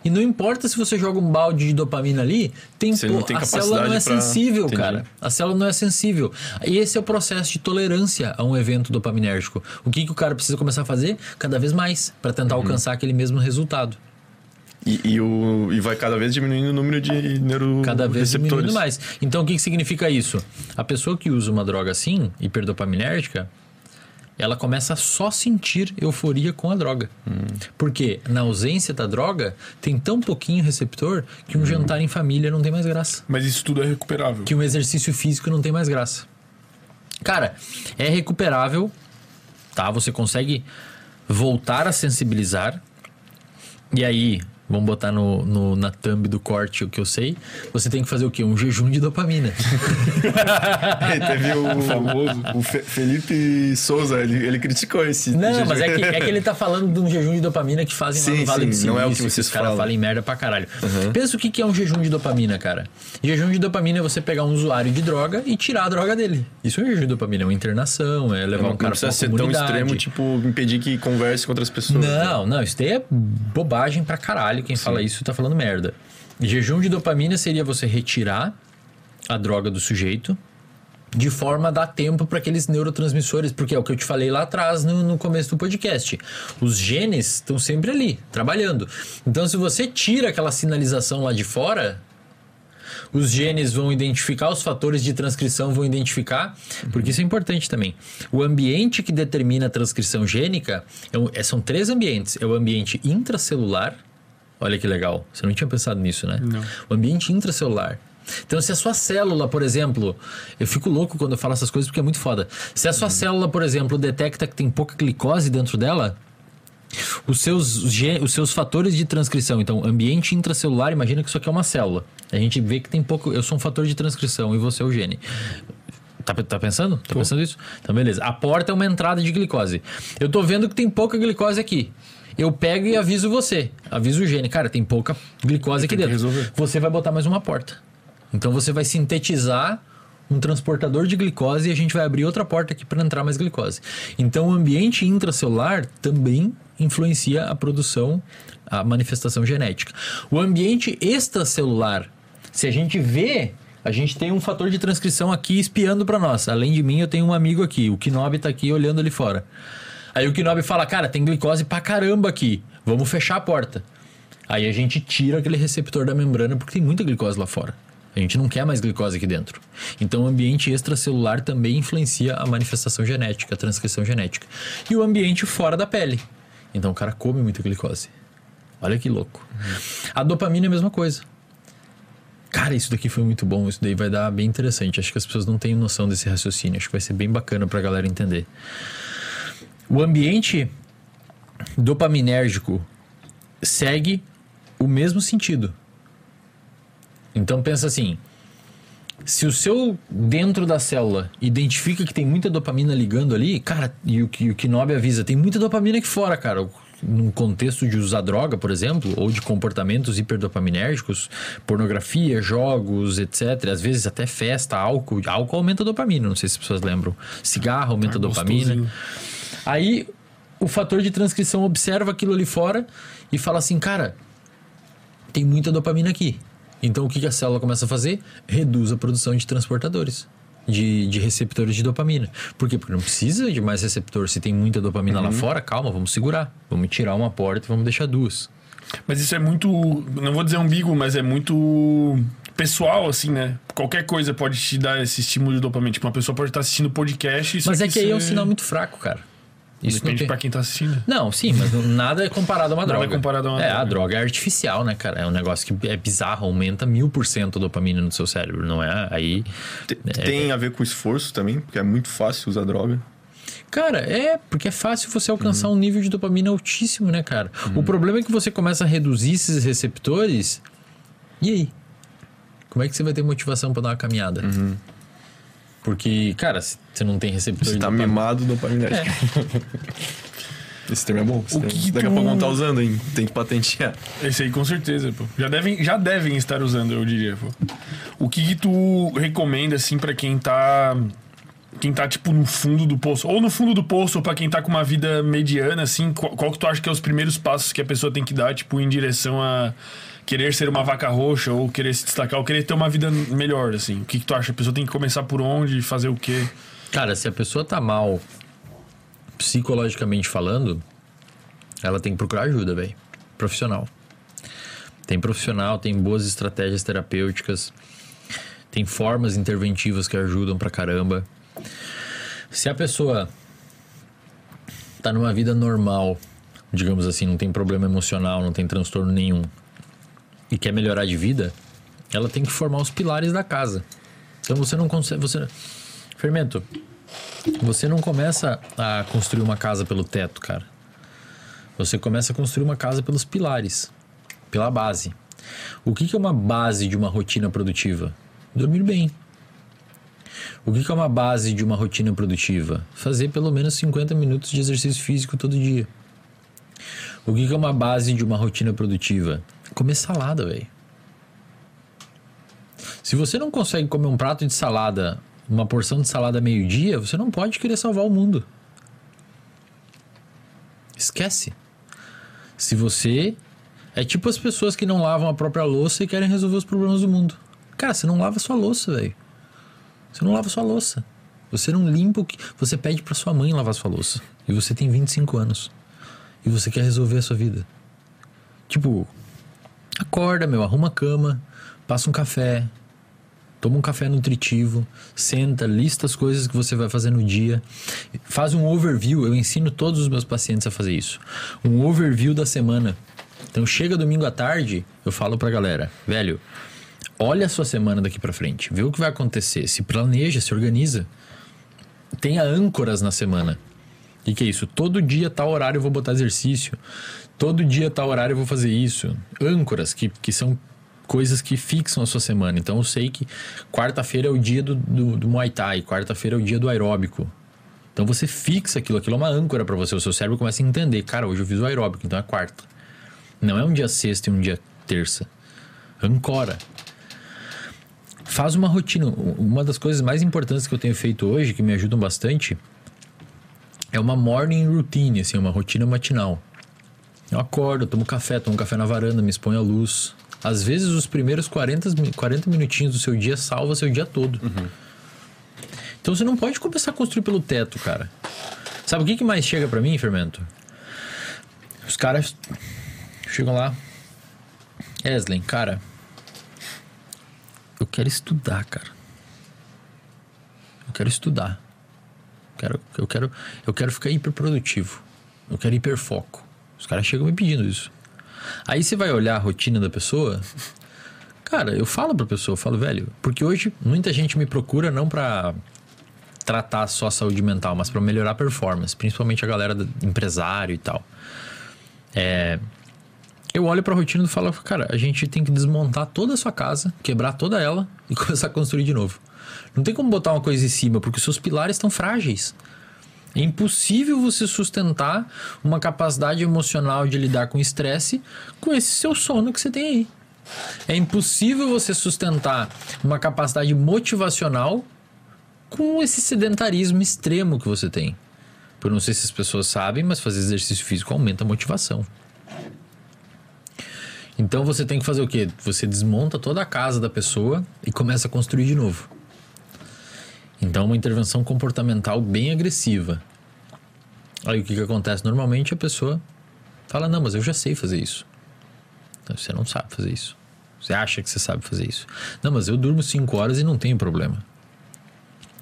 E não importa se você joga um balde de dopamina ali, tem, pô, tem a célula não é pra- sensível, Entendi. cara. A célula não é sensível. E esse é o processo de tolerância a um evento dopaminérgico. O que, que o cara precisa começar a fazer? Cada vez mais, para tentar alcançar aquele mesmo resultado. E, e o, e vai cada vez diminuindo o número de neuro Cada vez diminuindo mais. Então, o que, que significa isso? A pessoa que usa uma droga assim, hiperdopaminérgica, ela começa a só sentir euforia com a droga. Porque na ausência da droga, tem tão pouquinho receptor que um jantar em família não tem mais graça. Mas isso tudo é recuperável. que um exercício físico não tem mais graça. Cara, é recuperável, tá? Você consegue voltar a sensibilizar. E aí, vamos botar no, no- na thumb do corte o que eu sei. Você tem que fazer o quê? Um jejum de dopamina. <laughs> Teve o famoso. O Fe- Felipe Souza, ele, ele criticou esse. Não, jejum. mas é que, é que ele tá falando de um jejum de dopamina que fazem lá Sim, no Vale do Silício. não é o que vocês os caras falam. falam merda pra caralho. Pensa o que, que é um jejum de dopamina, cara. Jejum de dopamina é você pegar um usuário de droga e tirar a droga dele. Isso é um jejum de dopamina, é uma internação, é levar Não, um cara pra precisa uma ser tão extremo, tipo, impedir que converse com outras pessoas. Não, não, isso daí é bobagem pra caralho. Quem fala isso tá falando merda. Jejum de dopamina seria você retirar a droga do sujeito de forma a dar tempo para aqueles neurotransmissores, porque é o que eu te falei lá atrás no, no começo do podcast. Os genes estão sempre ali, trabalhando. Então, se você tira aquela sinalização lá de fora, os genes vão identificar, os fatores de transcrição vão identificar, porque isso é importante também. O ambiente que determina a transcrição gênica é um- é- são três ambientes: é o ambiente intracelular. Olha que legal, você não tinha pensado nisso, né? Não. O ambiente intracelular. Então, se a sua célula, por exemplo, eu fico louco quando eu falo essas coisas porque é muito foda. Se a sua célula, por exemplo, detecta que tem pouca glicose dentro dela, os seus, os seus fatores de transcrição, então, ambiente intracelular, imagina que isso aqui é uma célula. A gente vê que tem pouco. Eu sou um fator de transcrição e você é o gene. Tá, tá pensando? Tá pensando isso? Então, beleza. A porta é uma entrada de glicose. Eu tô vendo que tem pouca glicose aqui. Eu pego e aviso você. Aviso o gene. Cara, tem pouca glicose aqui dentro. resolver. Você vai botar mais uma porta. Então você vai sintetizar um transportador de glicose e a gente vai abrir outra porta aqui para entrar mais glicose. Então o ambiente intracelular também influencia a produção, a manifestação genética. O ambiente extracelular, se a gente vê, a gente tem um fator de transcrição aqui espiando para nós. Além de mim, eu tenho um amigo aqui, o Knob tá aqui olhando ali fora. Aí o Knob fala: "Cara, tem glicose pra caramba aqui. Vamos fechar a porta". Aí a gente tira aquele receptor da membrana porque tem muita glicose lá fora. A gente não quer mais glicose aqui dentro. Então o ambiente extracelular também influencia a manifestação genética, a transcrição genética. E o ambiente fora da pele. Então o cara come muita glicose. Olha que louco. A dopamina é a mesma coisa. Cara, isso daqui foi muito bom. Isso daí vai dar bem interessante. Acho que as pessoas não têm noção desse raciocínio. Acho que vai ser bem bacana pra galera entender. O ambiente dopaminérgico segue o mesmo sentido. Então pensa assim: se o seu dentro da célula identifica que tem muita dopamina ligando ali, cara, e o que o Kinobi avisa, tem muita dopamina aqui fora, cara. Num contexto de usar droga, por exemplo, ou de comportamentos hiperdopaminérgicos, pornografia, jogos, etc. Às vezes até festa, álcool. Álcool aumenta a dopamina, não sei se as pessoas lembram. Cigarro aumenta a dopamina. gostosinho. Aí o fator de transcrição observa aquilo ali fora e fala assim, cara, tem muita dopamina aqui. Então o que a célula começa a fazer? Reduz a produção de transportadores. De, de receptores de dopamina. Por quê? Porque não precisa de mais receptor. Se tem muita dopamina lá fora, calma, vamos segurar. Vamos tirar uma porta e vamos deixar duas. Mas isso é muito. Não vou dizer ambíguo, mas é muito pessoal, assim, né? Qualquer coisa pode te dar esse estímulo de dopamina. Tipo, uma pessoa pode estar assistindo podcast e Mas é que aí é um sinal muito fraco, cara. Isso Depende tem... pra quem tá assistindo. Não, sim, mas <laughs> nada é comparado a uma Nada é droga. comparado a uma é, droga. a droga é artificial, né, cara? É um negócio que é bizarro, aumenta mil por cento a dopamina no seu cérebro, não é? Aí. Te- Tem a ver com esforço também, porque é muito fácil usar droga. Cara, é, porque é fácil você alcançar um nível de dopamina altíssimo, né, cara? O problema é que você começa a reduzir esses receptores. E aí? Como é que você vai ter motivação pra dar uma caminhada? Porque, cara, se você não tem receptor Você tá dopamina. mimado dopaminérgico. <laughs> Esse termo é bom. O que Daqui a pouco vão estar usando, hein? Tem que patentear. Esse aí com certeza, pô. Já devem, já devem estar usando, eu diria, pô. O que, que tu recomenda, assim, pra quem tá. Quem tá, tipo, no fundo do poço? Ou no fundo do poço, ou pra quem tá com uma vida mediana, assim, qual, qual que tu acha que é os primeiros passos que a pessoa tem que dar, tipo, em direção a querer ser uma vaca roxa, ou querer se destacar, ou querer ter uma vida melhor, assim? O que, que tu acha? A pessoa tem que começar por onde, fazer o quê? Cara, se a pessoa tá mal psicologicamente falando, ela tem que procurar ajuda, velho. Profissional. Tem profissional, tem boas estratégias terapêuticas, tem formas interventivas que ajudam pra caramba. Se a pessoa tá numa vida normal, digamos assim, não tem problema emocional, não tem transtorno nenhum, e quer melhorar de vida, ela tem que formar os pilares da casa. Então você não consegue. Você... Fermento, você não começa a construir uma casa pelo teto, cara. Você começa a construir uma casa pelos pilares, pela base. O que, que é uma base de uma rotina produtiva? Dormir bem. O que, que é uma base de uma rotina produtiva? Fazer pelo menos 50 minutos de exercício físico todo dia. O que, que é uma base de uma rotina produtiva? Comer salada, velho. Se você não consegue comer um prato de salada, uma porção de salada meio-dia, você não pode querer salvar o mundo. Esquece. Se você. É tipo as pessoas que não lavam a própria louça e querem resolver os problemas do mundo. Cara, você não lava sua louça, velho. Você não lava sua louça. Você não limpa o que. Você pede pra sua mãe lavar sua louça. E você tem 25 anos. E você quer resolver a sua vida. Tipo, acorda, meu, arruma a cama, passa um café, toma um café nutritivo, senta, lista as coisas que você vai fazer no dia, faz um overview. Eu ensino todos os meus pacientes a fazer isso. Um overview da semana. Então chega domingo à tarde, eu falo pra galera, velho, olha a sua semana daqui pra frente, vê o que vai acontecer, se planeja, se organiza. Tenha âncoras na semana. O que, que é isso? Todo dia, tal horário, eu vou botar exercício. Todo dia, tal horário, eu vou fazer isso. Âncoras, que, que são coisas que fixam a sua semana. Então, eu sei que quarta-feira é o dia do, do, do Muay Thai, quarta-feira é o dia do aeróbico. Então, você fixa aquilo. Aquilo é uma âncora para você. O seu cérebro começa a entender. Cara, hoje eu fiz o aeróbico, então é quarta. Não é um dia sexta e um dia terça. Ancora. Faz uma rotina. Uma das coisas mais importantes que eu tenho feito hoje, que me ajudam bastante, é uma morning routine, assim, uma rotina matinal. Eu acordo, tomo café, tomo café na varanda, me exponho à luz. Às vezes, os primeiros 40, mi- 40 minutinhos do seu dia salva seu dia todo. Então, você não pode começar a construir pelo teto, cara. Sabe o que, que mais chega pra mim, Fermento? Os caras chegam lá. Eslen, cara, eu quero estudar, cara. Eu quero estudar. Quero, eu, quero, eu quero ficar hiperprodutivo. Eu quero hiperfoco. Os caras chegam me pedindo isso. Aí você vai olhar a rotina da pessoa. Cara, eu falo pra pessoa, eu falo, velho, porque hoje muita gente me procura não pra tratar só a saúde mental, mas pra melhorar a performance, principalmente a galera do empresário e tal. É, eu olho pra rotina e falo, cara, a gente tem que desmontar toda a sua casa, quebrar toda ela e <laughs> começar a construir de novo. Não tem como botar uma coisa em cima, porque os seus pilares estão frágeis. É impossível você sustentar uma capacidade emocional de lidar com estresse com esse seu sono que você tem aí. É impossível você sustentar uma capacidade motivacional com esse sedentarismo extremo que você tem. Eu não sei se as pessoas sabem, mas fazer exercício físico aumenta a motivação. Então você tem que fazer o quê? Você desmonta toda a casa da pessoa e começa a construir de novo. Então, uma intervenção comportamental bem agressiva. Aí o que, que acontece? Normalmente a pessoa fala: Não, mas eu já sei fazer isso. Você não sabe fazer isso. Você acha que você sabe fazer isso. Não, mas eu durmo 5 horas e não tenho problema.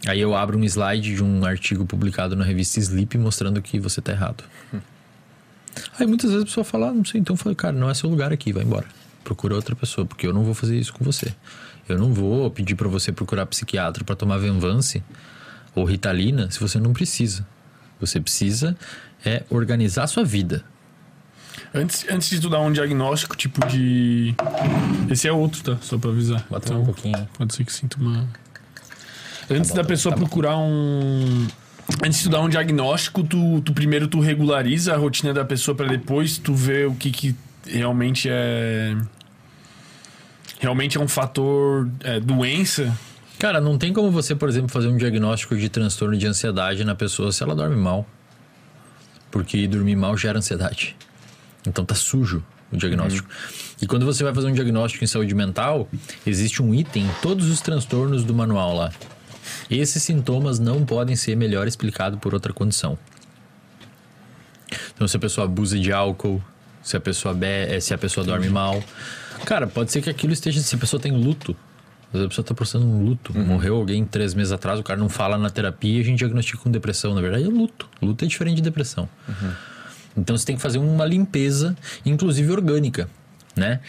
Aí eu abro um slide de um artigo publicado na revista Sleep mostrando que você tá errado. <laughs> Aí muitas vezes a pessoa fala, ah, não sei, então eu falei, cara, não é seu lugar aqui, vai embora. Procura outra pessoa, porque eu não vou fazer isso com você. Eu não vou pedir para você procurar psiquiatra para tomar Venvance ou Ritalina se você não precisa. Você precisa é organizar a sua vida. Antes, antes de tu dar um diagnóstico, tipo de. Esse é outro, tá? Só pra avisar. Bota um pouquinho. Pode ser que sinta uma. Antes bom, da tá- pessoa tá procurar um. Antes de tu dar um diagnóstico, tu, tu primeiro tu regulariza a rotina da pessoa pra depois tu ver o que, que realmente é. Realmente é um fator é, doença. Cara, não tem como você, por exemplo, fazer um diagnóstico de transtorno de ansiedade na pessoa se ela dorme mal. Porque dormir mal gera ansiedade. Então tá sujo o diagnóstico. E quando você vai fazer um diagnóstico em saúde mental, existe um item em todos os transtornos do manual lá. Esses sintomas não podem ser melhor explicados por outra condição. Então, se a pessoa abusa de álcool, se a pessoa be eh, se a pessoa dorme mal. Cara, pode ser que aquilo esteja. Se a pessoa tem luto. A pessoa está processando um luto. Morreu alguém três meses atrás, o cara não fala na terapia e a gente diagnostica com depressão. Na verdade, é luto. Luto é diferente de depressão. Então você tem que fazer uma limpeza, inclusive orgânica, né?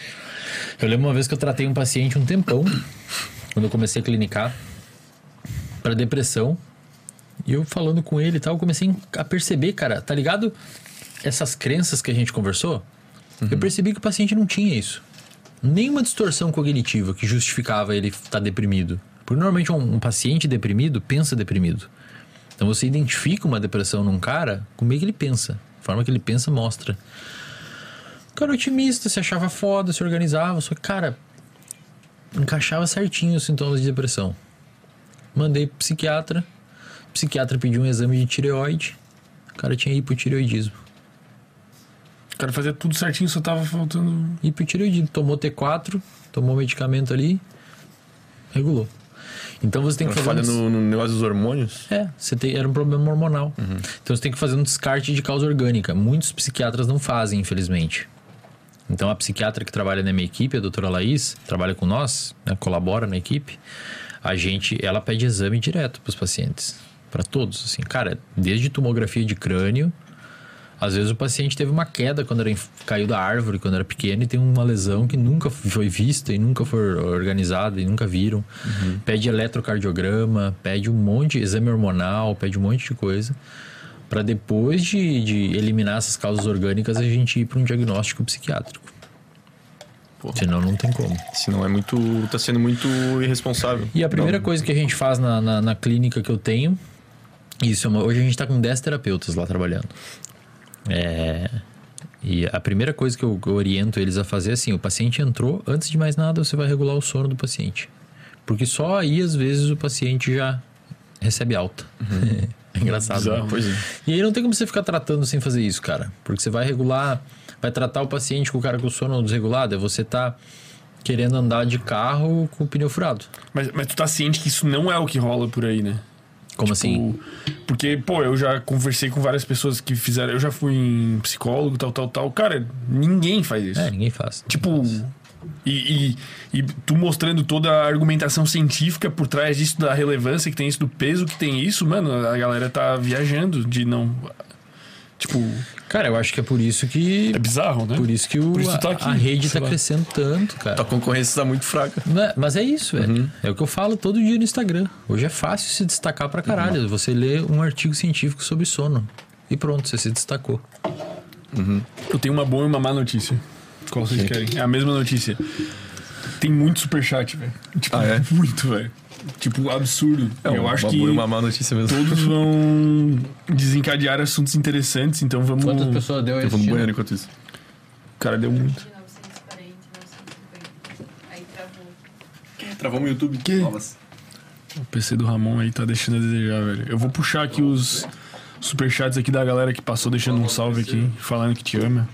Eu lembro uma vez que eu tratei um paciente um tempão, quando eu comecei a clinicar, para depressão. E eu falando com ele e tal, eu comecei a perceber, cara, tá ligado? Essas crenças que a gente conversou, eu percebi que o paciente não tinha isso. Nenhuma distorção cognitiva que justificava ele estar deprimido. Porque normalmente um, um paciente deprimido pensa deprimido. Então você identifica uma depressão num cara, como é que ele pensa. A forma que ele pensa mostra. O cara otimista, se achava foda, se organizava, só que, cara, encaixava certinho os sintomas de depressão. Mandei pro psiquiatra. O psiquiatra pediu um exame de tireoide. O cara tinha hipotireoidismo. O cara fazia tudo certinho, só tava faltando. Hipotireoidismo. Tomou T4, tomou medicamento ali, regulou. Então você tem que fazer falha um- no, no negócio dos hormônios. É, você tem, era um problema hormonal. Então você tem que fazer um descarte de causa orgânica. Muitos psiquiatras não fazem, infelizmente. Então a psiquiatra que trabalha na minha equipe, a doutora Laís, trabalha com nós, né, colabora na equipe, a gente, ela pede exame direto para os pacientes. Para todos, assim. Cara, desde tomografia de crânio, às vezes o paciente teve uma queda quando era, caiu da árvore, quando era pequeno, e tem uma lesão que nunca foi vista e nunca foi organizada e nunca viram. Pede eletrocardiograma, pede um monte de exame hormonal, pede um monte de coisa. Para depois de, de eliminar essas causas orgânicas, a gente ir para um diagnóstico psiquiátrico. Senão não tem como. Senão é muito. tá sendo muito irresponsável. E a primeira Não, coisa que a gente faz na, na, na clínica que eu tenho, isso é hoje a gente está com 10 terapeutas lá trabalhando. É, e a primeira coisa que eu, oriento eles a fazer é assim: o paciente entrou, antes de mais nada, você vai regular o sono do paciente. Porque só aí, às vezes, o paciente já recebe alta. <laughs> é engraçado. né? Pois é. E aí não tem como você ficar tratando sem fazer isso, cara. Porque você vai regular, vai tratar o paciente com o cara com o sono desregulado, é você tá querendo andar de carro com o pneu furado. Mas, mas tu tá ciente que isso não é o que rola por aí, né? Como assim? Tipo, Porque, pô, eu já conversei com várias pessoas que fizeram. Eu já fui em psicólogo, tal, tal, tal. Cara, ninguém faz isso. É, ninguém faz. Tipo. E, e, e tu mostrando toda a argumentação científica por trás disso, da relevância que tem isso, do peso que tem isso, mano, a galera tá viajando de não. Tipo, Cara, eu acho que é por isso que. é bizarro, né? Por isso que o, Por isso tá a- aqui, a rede sei tá lá. crescendo tanto, cara. Tua concorrência tá muito fraca. Não é- Mas é isso, velho. É o que eu falo todo dia no Instagram. Hoje é fácil se destacar pra caralho. Você lê um artigo científico sobre sono. E pronto, você se destacou. Eu tenho uma boa e uma má notícia. Qual vocês querem? É a mesma notícia. Tem muito superchat, velho. Tipo, Ah, é? muito, velho. Tipo, absurdo. É eu uma, acho uma que boa uma má notícia mesmo. todos <laughs> vão desencadear assuntos interessantes, então vamos. Quantas pessoas deu Eu esse vou no banheiro enquanto isso. O cara deu muito. 940, 950. Aí travou. Travou no YouTube. Que? O PC do Ramon aí tá deixando a desejar, velho. Eu vou puxar aqui os superchats aqui da galera que passou deixando um salve aqui, falando que te ama.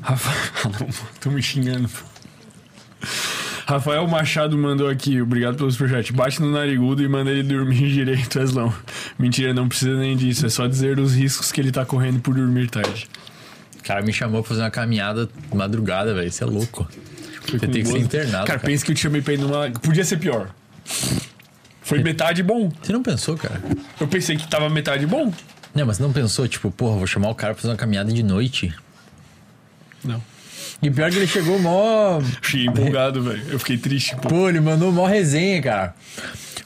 Rafa... <laughs> Não, tô me xingando. Rafael Machado mandou aqui, obrigado pelo superchat. Bate no narigudo e manda ele dormir <laughs> direito, Eslão. Mentira, não precisa nem disso. É só dizer os riscos que ele tá correndo por dormir tarde. O cara me chamou pra fazer uma caminhada madrugada, velho. Isso é louco. Você tem que ser internado. Cara, Cara, pensa que eu te chamei pra ir numa. Podia ser pior. Foi metade bom. Você não pensou, cara? Eu pensei que tava metade bom. Não, mas você não pensou, tipo, porra, vou chamar o cara pra fazer uma caminhada de noite. Não. E pior que ele chegou mó. Fiquei empolgado, velho. Eu fiquei triste, pô. Pô, ele mandou mó resenha, cara.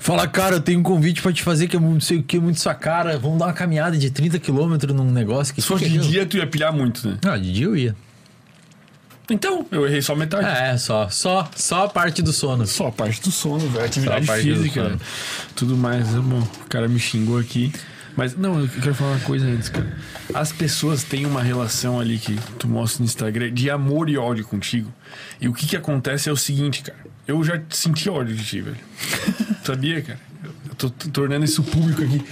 Fala, cara, eu tenho um convite pra te fazer que é não sei o que, muito sua cara. Vamos dar uma caminhada de 30 km num negócio que Se fosse de é dia, tu ia pilhar muito, né? Ah, de dia eu ia. Então, eu errei só metade. É, só, só, só a parte do sono. Só a parte do sono, velho. Atividade física. sono. Tudo mais. Bom, o cara me xingou aqui. Mas, não, eu quero falar uma coisa antes, cara. As pessoas têm uma relação ali que tu mostra no Instagram de amor e ódio contigo. E o que que acontece é o seguinte, cara. Eu já senti ódio de ti, velho. <laughs> Sabia, cara? Eu tô tornando isso público aqui.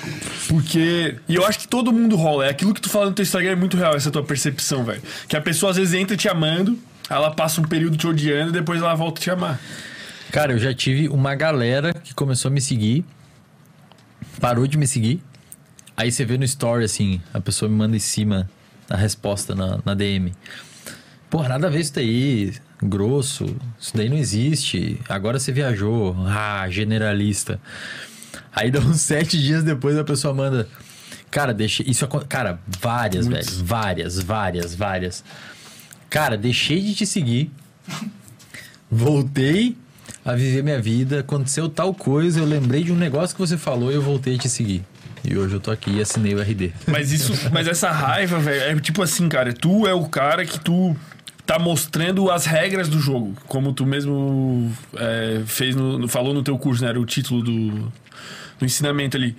Porque. E eu acho que todo mundo rola. É aquilo que tu fala no teu Instagram é muito real, essa tua percepção, velho. Que a pessoa às vezes entra te amando, ela passa um período te odiando e depois ela volta a te amar. Cara, eu já tive uma galera que começou a me seguir, parou de me seguir. Aí você vê no story, assim, a pessoa me manda em cima a resposta na, na DM. Porra, nada a ver isso daí, grosso, isso daí não existe. Agora você viajou, ah, generalista. Aí dá uns <laughs> sete dias depois a pessoa manda. Cara, deixa. Isso Cara, várias, Muitos. velho. Várias, várias, várias. Cara, deixei de te seguir. Voltei a viver minha vida. Aconteceu tal coisa, eu lembrei de um negócio que você falou e eu voltei a te seguir. E hoje eu tô aqui e assinei o RD. Mas isso, mas essa raiva, velho, é tipo assim, cara, tu é o cara que tu tá mostrando as regras do jogo, como tu mesmo é, fez no, falou no teu curso, né? Era o título do, do ensinamento ali.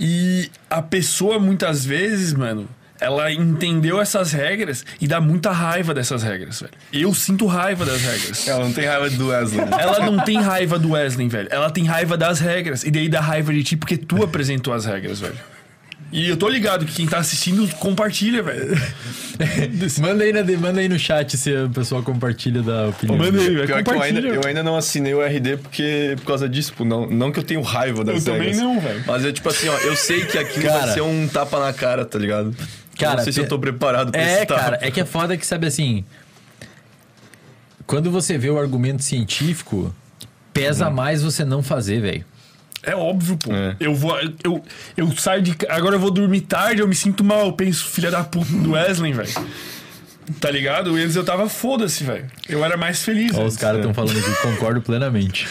E a pessoa muitas vezes, mano, ela entendeu essas regras e dá muita raiva dessas regras, velho. Eu sinto raiva das regras. Ela não tem raiva do Wesley. Ela não tem raiva do Wesley, velho. Ela tem raiva das regras. E daí dá raiva de ti porque tu apresentou as regras, velho. E eu tô ligado que quem tá assistindo compartilha, velho. <laughs> manda, aí na, manda aí no chat se o pessoal compartilha da opinião. Manda aí, velho. Pior que eu ainda, eu ainda não assinei o RD porque, por causa disso, pô, não, não que eu tenho raiva das Eu também regras. não, velho. Mas é tipo assim, ó, eu sei que aquilo Cara. vai ser um tapa na cara, tá ligado? Cara, não sei se eu tô preparado pra É, esse tapa. cara, é que é foda que, sabe assim. Quando você vê o argumento científico, pesa mais você não fazer, velho. É óbvio, pô. É. Eu vou. Eu, eu saio de. Agora eu vou dormir tarde, eu me sinto mal. Eu penso, filha da puta do Wesley, velho. Tá ligado? E antes eu tava foda-se, velho. Eu era mais feliz. Ó, antes. os caras estão falando aqui, concordo plenamente.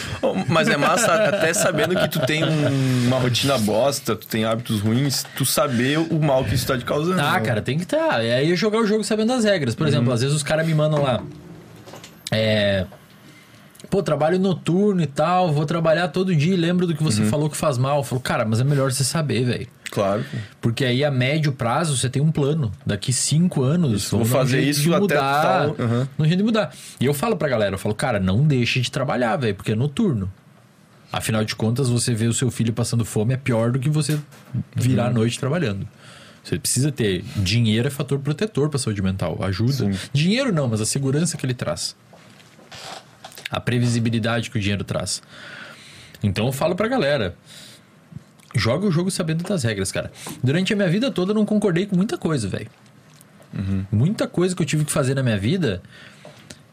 Mas é massa, até sabendo que tu tem um- uma rotina bosta, tu tem hábitos ruins, tu saber o mal que isso tá te causando. Ah, né? cara, tem que estar. E aí é jogar o jogo sabendo das regras. Por exemplo, às vezes os caras me mandam lá. É. Pô, trabalho noturno e tal, vou trabalhar todo dia e lembro do que você falou que faz mal. Eu falo, cara, mas é melhor você saber, velho. Claro. Porque aí a médio prazo você tem um plano. Daqui cinco anos. vou dar um fazer isso até mudar. tal- Uhum. No jeito de mudar. E eu falo pra galera, eu falo, cara, não deixe de trabalhar, velho, porque é noturno. Afinal de contas, você vê o seu filho passando fome é pior do que você virar Uhum. à noite trabalhando. Você precisa ter. Dinheiro é fator protetor pra saúde mental. Ajuda. Sim. Dinheiro não, mas a segurança que ele traz. A previsibilidade que o dinheiro traz. Então eu falo pra galera. Joga o jogo sabendo das regras, cara. Durante a minha vida toda eu não concordei com muita coisa, velho. Muita coisa que eu tive que fazer na minha vida.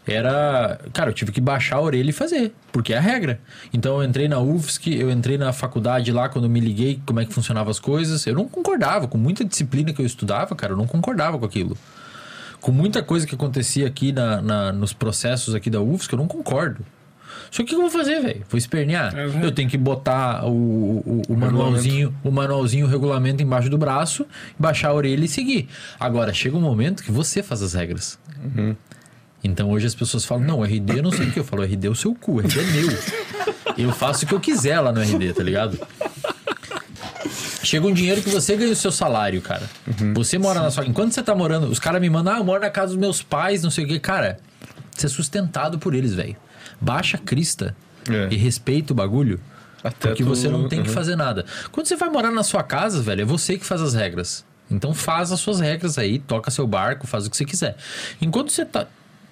era. Cara, eu tive que baixar a orelha e fazer, porque é a regra. Então eu entrei na UFSC, eu entrei na faculdade lá quando eu me liguei como é que funcionavam as coisas. Eu não concordava, com muita disciplina que eu estudava, cara, eu não concordava com aquilo. Com muita coisa que acontecia aqui na, na- nos processos aqui da UFSC, eu não concordo. Só que o que eu vou fazer, velho? Vou espernear? Velho. eu tenho que botar o, o, o manualzinho, o manualzinho, o regulamento embaixo do braço, baixar a orelha e seguir. Agora, chega um momento que você faz as regras. Então hoje as pessoas falam, não, RD eu não sei o que. Eu falo, RD é o seu cu, RD é meu. Eu faço o que eu quiser lá no RD, tá ligado? Chega um dinheiro que você ganha o seu salário, cara. Você mora na sua. Enquanto você tá morando, os caras me mandam, ah, eu moro na casa dos meus pais, não sei o que. Cara, você é sustentado por eles, velho. Baixa a crista É. e respeita o bagulho. Até porque tu- você não tem que Uhum. fazer nada. Quando você vai morar na sua casa, velho, é você que faz as regras. Então faz as suas regras aí, toca seu barco, faz o que você quiser. Enquanto você tá.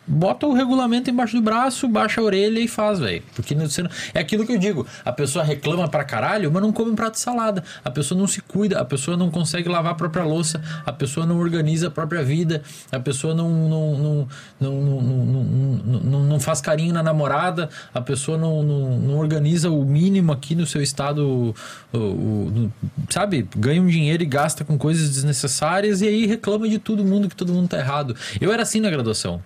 Bota o regulamento embaixo do braço, baixa a orelha e faz, velho. Porque não- é aquilo que eu digo. A pessoa reclama pra caralho, mas não come um prato de salada. A pessoa não se cuida, a pessoa não consegue lavar a própria louça, a pessoa não organiza a própria vida, a pessoa não, não, não, não, não, não, não, não- não faz carinho na namorada, a pessoa não, não, não organiza o mínimo aqui no seu estado, o- o- sabe? Ganha um dinheiro e gasta com coisas desnecessárias e aí reclama de todo mundo que todo mundo tá errado. Eu era assim na graduação.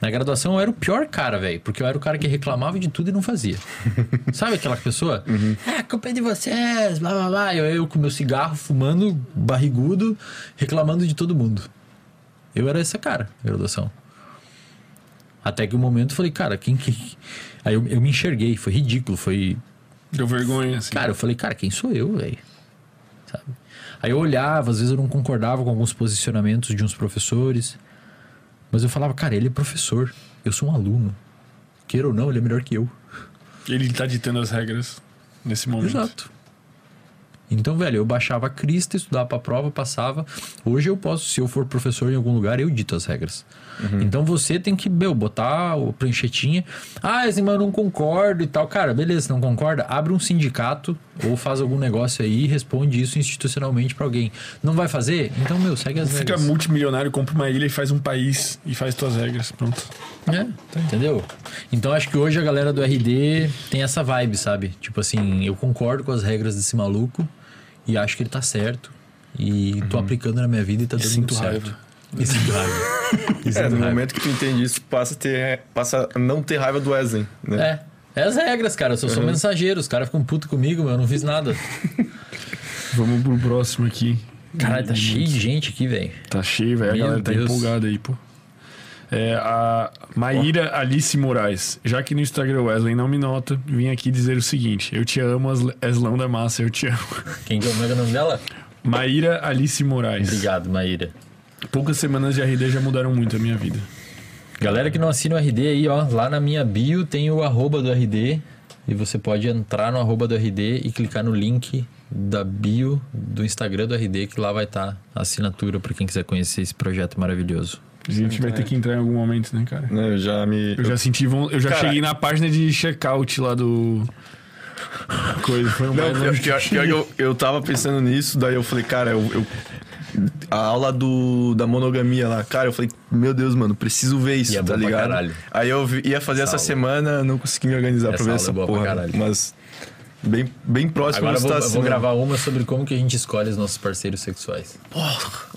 Na graduação eu era o pior cara, velho, porque eu era o cara que reclamava de tudo e não fazia. <laughs> Sabe aquela pessoa? Ah, a culpa é de vocês, blá blá blá. Eu, eu com meu cigarro, fumando, barrigudo, reclamando de todo mundo. Eu era esse cara na graduação. Até que um momento eu falei, cara, quem que. Aí eu, eu me enxerguei, foi ridículo, foi. Deu vergonha, assim. Cara, eu falei, cara, quem sou eu, velho? Sabe? Aí eu olhava, às vezes eu não concordava com alguns posicionamentos de uns professores. Mas eu falava, cara, ele é professor, eu sou um aluno. Queira ou não, ele é melhor que eu. Ele tá ditando as regras nesse momento. Exato. Então, velho, eu baixava a crista, estudava pra prova, passava. Hoje eu posso, se eu for professor em algum lugar, eu dito as regras. Então você tem que, meu, botar o pranchetinha. Ah, mas eu não concordo e tal. Cara, beleza, não concorda? Abre um sindicato ou faz algum negócio aí e responde isso institucionalmente pra alguém. Não vai fazer? Então, meu, segue as Fica regras. multimilionário, compra uma ilha e faz um país e faz tuas regras. Pronto. É, entendeu? Então acho que hoje a galera do RD tem essa vibe, sabe? Tipo assim, eu concordo com as regras desse maluco e acho que ele tá certo. E tô aplicando na minha vida e tá dando muito certo. raiva. Sinto raiva. E É, sinto no raiva. momento que tu entende isso, passa a, ter, passa a não ter raiva do Wesley, né? É. É as regras, cara. Eu só sou mensageiro. Os caras ficam putos comigo, mas eu não fiz nada. Vamos pro próximo aqui. Caralho, tá cheio de gente aqui, velho. Tá cheio, velho. A galera tá Deus. empolgada aí, pô. É, a Maíra Alice Moraes. Já que no Instagram Wesley não me nota, vim aqui dizer o seguinte: Eu te amo, Eslão da Massa, eu te amo. Quem que é o nome dela? Maíra Alice Moraes. Obrigado, Maíra. Poucas semanas de RD já mudaram muito a minha vida. Galera que não assina o RD aí, ó, lá na minha bio tem o arroba do RD e você pode entrar no arroba do RD e clicar no link da bio do Instagram do RD que lá vai estar a assinatura para quem quiser conhecer esse projeto maravilhoso. A gente vai ter que entrar em algum momento, né, cara? Né, Eu já me. Eu já senti. von- Eu já Cara- cheguei na página de checkout lá do. <laughs> Coisa. Foi um Não, mais pior, pior, pior eu, eu tava pensando nisso, daí eu falei, cara, eu. eu- a aula do, da monogamia lá, cara, eu falei, meu Deus, mano, preciso ver isso, E é tá ligado? Aí eu ia fazer essa, aula. semana, não consegui me organizar Essa pra ver aula essa é boa pra porra. caralho. Mas bem, bem próximo Agora eu vou, tá eu vou gravar uma sobre como que a gente escolhe os nossos parceiros sexuais.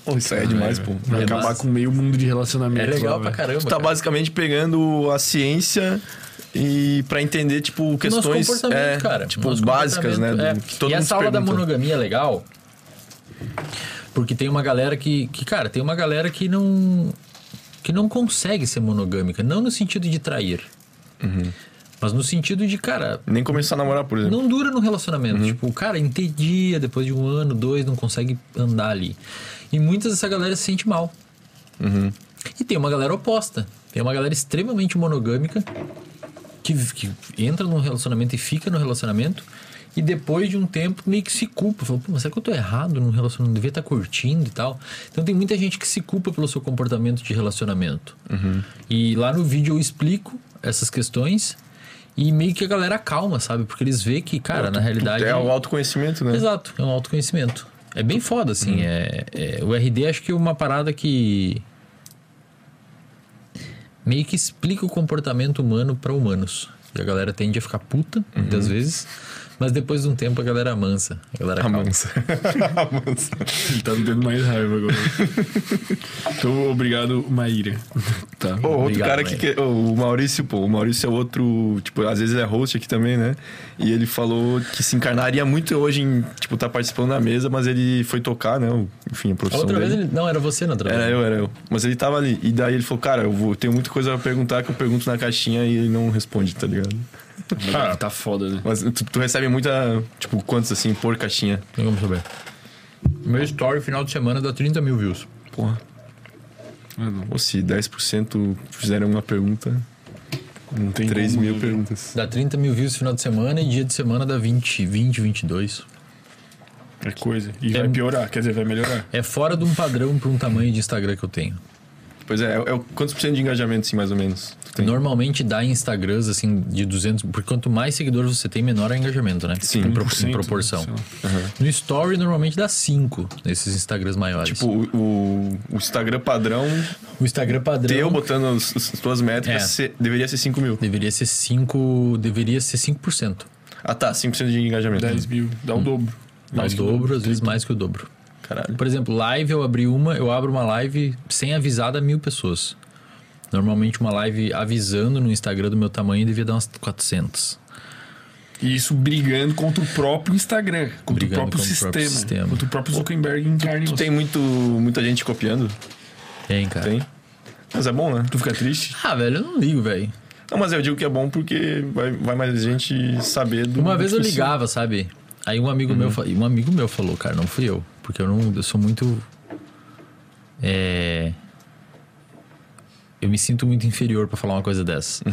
Pô, isso aí é demais, pô. Vai É acabar massa. com meio mundo de É relacionamento. legal lá, pra velho. caramba. Tu tá cara. basicamente pegando a ciência e pra entender, tipo, questões comportamento, é, cara. tipo, básicas, né? do- é. que todo e mundo essa aula da pergunta. monogamia é legal porque tem uma galera que, que, cara, tem uma galera que não que não consegue ser monogâmica, não no sentido de trair, Uhum. mas no sentido de, cara, Nem começar a namorar, por exemplo. não dura no relacionamento. Tipo, o cara entendia, depois de um ano, dois, não consegue andar ali. E muitas dessa galera se sente mal. E tem uma galera oposta. Tem uma galera extremamente monogâmica que, que entra num relacionamento e fica no relacionamento e depois de um tempo meio que se culpa. Fala, pô, mas será que eu tô errado num relacionamento? Devia estar curtindo e tal. Então tem muita gente que se culpa pelo seu comportamento de relacionamento. E lá no vídeo eu explico essas questões e meio que a galera calma, sabe? Porque eles veem que, cara, na realidade. É o autoconhecimento, né? Exato, é um autoconhecimento. É bem foda, assim. É, é- o RD acho que é uma parada que. meio que explica o comportamento humano para humanos. E a galera tende a ficar puta, muitas vezes, mas depois de um tempo a galera amansa. A galera calma. Amansa. Amansa. <laughs> Ele tá me dando mais raiva agora. <laughs> então, obrigado, Maíra. <laughs> Tá. Ô, outro Obrigado, cara aqui, que, ô, o Maurício, pô, o Maurício é outro, tipo, às vezes é host aqui também, né? E ele falou que se encarnaria muito hoje em, tipo, tá participando da mesa, mas ele foi tocar, né? Enfim, a A profissão outra dele. vez ele... Não, era você na outra Era vez. eu, era eu. Mas ele tava ali. E daí ele falou, cara, eu vou, tenho muita coisa pra perguntar que eu pergunto na caixinha e ele não responde, tá ligado? Ah, tá foda, né? Mas tu, tu recebe muita, tipo, quantos assim, por caixinha? Tem como saber. Meu story final de semana dá 30 mil views. Porra. Ah, não. Ou se 10% fizeram uma pergunta, Não tem 3 como, mil perguntas. Dá 30 mil views final de semana e dia de semana dá 20, 20 22. É coisa. E É- vai piorar, quer dizer, vai melhorar. É fora de um padrão para um tamanho de Instagram que eu tenho. Pois é, é, é quantos por cento de engajamento, assim, mais ou menos? Normalmente dá em Instagrams, assim, de 200... Porque quanto mais seguidores você tem, menor é o engajamento, né? Sim, Em, pro- 1%, em proporção. lá. No Story, normalmente dá 5 nesses Instagrams maiores. Tipo, o, o- Instagram padrão, o Instagram padrão teu botando as, as tuas métricas, É. se- deveria ser 5 mil. deveria ser 5... Deveria ser 5%. Ah tá, 5% de engajamento. 10 mil, dá o dobro. Dá o dobro, às vezes mais que o dobro. Caralho. Por exemplo, live eu abri uma, eu abro uma live sem avisar da mil pessoas. Normalmente uma live avisando no Instagram do meu tamanho devia dar umas 400. E isso brigando contra o próprio Instagram, contra Brigando o próprio, contra o sistema, próprio sistema. Contra o próprio Zuckerberg em carne. Tu tem muito, muita gente copiando? Tem, cara. Tem. Mas é bom, né? Tu fica triste? Ah, velho, eu não ligo, velho. Não, mas eu digo que é bom porque vai, vai mais gente saber do. Uma vez eu ligava, sabe? Aí um amigo meu, fa- um amigo meu falou, cara, não fui eu, porque eu não, eu sou muito é eu me sinto muito inferior pra falar uma coisa dessa.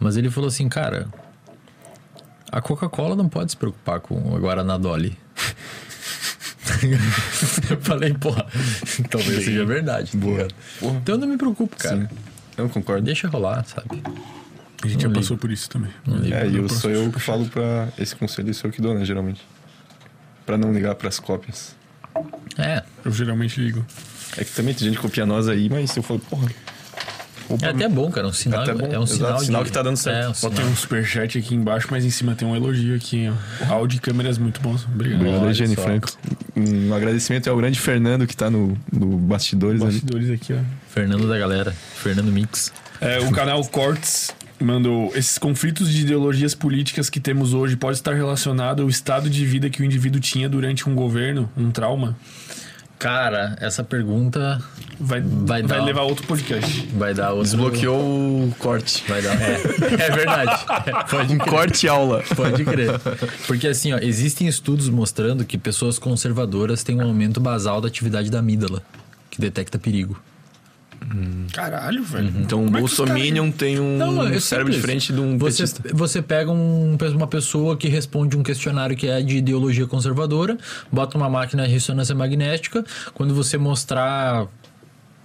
Mas ele falou assim, cara, a Coca-Cola não pode se preocupar com a Guaraná Dolly. <laughs> eu falei, porra, talvez seja verdade. tá? Porra. Então eu não me preocupo, cara. Sim. Eu concordo. Deixa rolar, sabe? A gente Não já passou por isso também. Ligo. É, e eu sou eu que falo pra. Esse conselho sou eu que dou, né, geralmente. Pra não ligar pras cópias. É, Eu geralmente ligo. É que também tem gente que copia nós aí, mas eu falo, porra. é até bom, cara. Um sinal, bom, é um exato, sinal, sinal de- que tá dando certo. É, um Só tem um superchat aqui embaixo, mas em cima tem um elogio aqui. Ó. Áudio e câmeras muito bons. Obrigado. Obrigado, Olha Jenny só. Franco. Um agradecimento ao grande Fernando que tá no, no bastidores ali. Bastidores aqui, ó. Fernando da galera. Fernando Mix. É, o canal Cortes mandou esses conflitos de ideologias políticas que temos hoje pode estar relacionado ao estado de vida que o indivíduo tinha durante um governo, um trauma. Cara, essa pergunta Vai, Vai vai, dar- levar outro podcast. vai dar outro... Desbloqueou o corte. Vai dar... É, é verdade. É, <laughs> pode Um corte aula. Pode crer. Porque assim, ó, existem estudos mostrando que pessoas conservadoras têm um aumento basal da atividade da amígdala, que detecta perigo. Caralho, velho. Então o é Bolsominion tem um Não, é cérebro simples. diferente de um Você, petista. você pega um- uma pessoa que responde um questionário que é de ideologia conservadora, bota uma máquina de ressonância magnética, quando você mostrar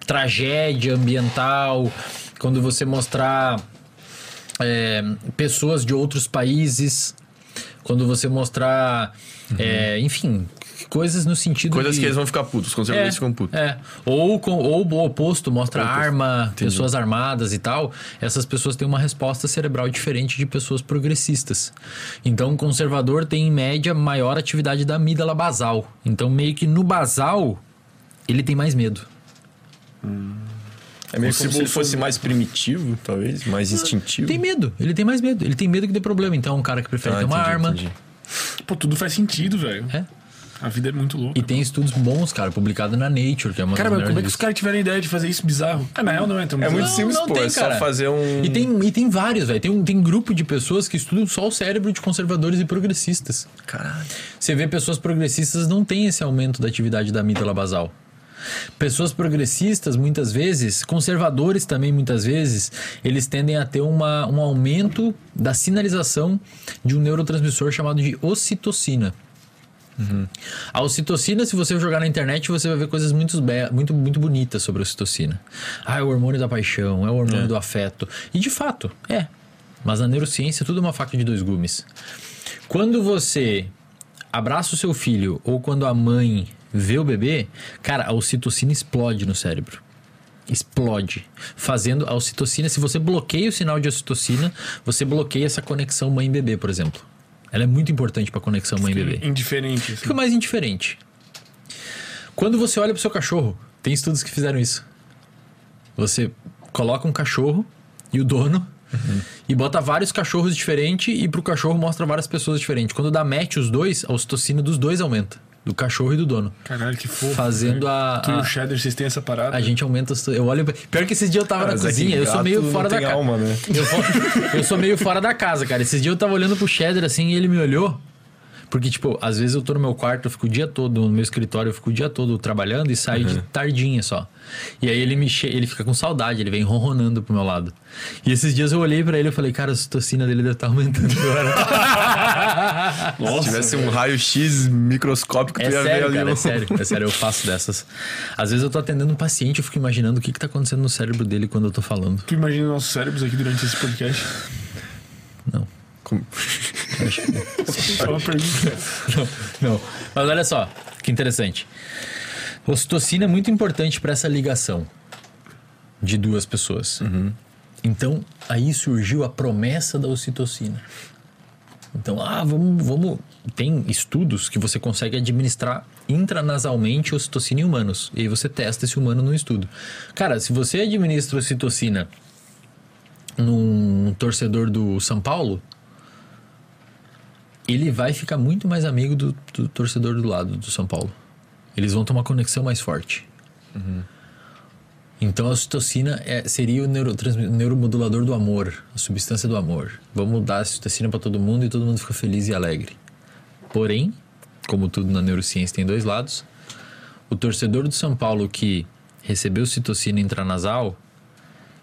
tragédia ambiental, quando você mostrar é, pessoas de outros países, quando você mostrar, é, enfim, coisas no sentido Coisas de... que eles vão ficar putos, os conservadores ficam putos. É. Ou, com, ou o oposto, mostra o oposto. arma, pessoas armadas e tal. Essas pessoas têm uma resposta cerebral diferente de pessoas progressistas. Então, o conservador tem, em média, maior atividade da amígdala basal. Então, meio que no basal, ele tem mais medo. É meio como se ele fosse mais primitivo, talvez, mais instintivo. Tem medo. Ele tem mais medo. Ele tem medo que dê problema. Então, é um cara que prefere Ah, ter uma entendi, arma. entendi. Pô, tudo faz sentido, velho. É. A vida é muito louca. E tem estudos bons, cara, publicado na Nature, que é uma Cara, mas como é que os caras tiveram a ideia de fazer isso bizarro? Ah, na real não é tão É muito bizarro. simples, não pô. tem, é só cara. fazer um. E tem, e tem vários, velho. Tem, um, tem grupo de pessoas que estudam só o cérebro de conservadores e progressistas. Caralho. Você vê pessoas progressistas não têm esse aumento da atividade da amígdala basal. Pessoas progressistas, muitas vezes, conservadores também, muitas vezes, eles tendem a ter uma, um aumento da sinalização de um neurotransmissor chamado de ocitocina. A ocitocina, se você jogar na internet, você vai ver coisas muito, muito, muito bonitas sobre a ocitocina. Ah, é o hormônio da paixão, é o hormônio do afeto. E de fato, é. Mas na neurociência tudo é uma faca de dois gumes. Quando você abraça o seu filho ou quando a mãe vê o bebê, cara, a ocitocina explode no cérebro. explode, fazendo a ocitocina. Se você bloqueia o sinal de ocitocina, você bloqueia essa conexão mãe-bebê, por exemplo. Ela é muito importante para conexão mãe-bebê. Indiferente. assim. Fica mais indiferente. Quando você olha pro seu cachorro, tem estudos que fizeram isso. Você coloca um cachorro e o dono e bota vários cachorros diferentes e pro cachorro mostra várias pessoas diferentes. Quando dá match os dois, a ocitocina dos dois aumenta. Do cachorro e do dono. Caralho, que fofo. Fazendo a- Tu e o Cheddar, vocês têm essa parada? A gente aumenta. as- Eu olho. Pior que esses dias eu tava Cara, na que cozinha, eu sou meio não fora da casa. né? Eu, eu sou meio fora da casa, cara. Esses dias eu tava olhando pro Cheddar assim e ele me olhou. Porque, tipo, às vezes eu tô no meu quarto, eu fico o dia todo, no meu escritório, eu fico o dia todo trabalhando e saio de tardinha só. E aí ele me che... ele fica com saudade, ele vem ronronando pro meu lado. E esses dias eu olhei pra ele e falei, cara, a citocina dele deve estar aumentando agora. <laughs> <laughs> Se tivesse um raio-x microscópico, tu É ia ver sério, ali cara, um- é sério, é sério, eu faço dessas. Às vezes eu tô atendendo um paciente, eu fico imaginando o que que tá acontecendo no cérebro dele quando eu tô falando. Tu imagina nossos cérebros aqui durante esse podcast? Não. Como- Só uma pergunta. Não, não. Mas olha só, que interessante. Ocitocina é muito importante para essa ligação de duas pessoas. Então, aí surgiu a promessa da ocitocina. Então, ah, vamos, vamos. Tem estudos que você consegue administrar intranasalmente ocitocina em humanos. E aí você testa esse humano no estudo. Cara, se você administra ocitocina num torcedor do São Paulo, ele vai ficar muito mais amigo do, do torcedor do lado do São Paulo. Eles vão ter uma conexão mais forte. Então a ocitocina é- seria o neuromodulador do amor, a substância do amor. Vamos dar a ocitocina para todo mundo e todo mundo fica feliz e alegre. Porém, como tudo na neurociência tem dois lados, o torcedor do São Paulo que recebeu citocina intranasal,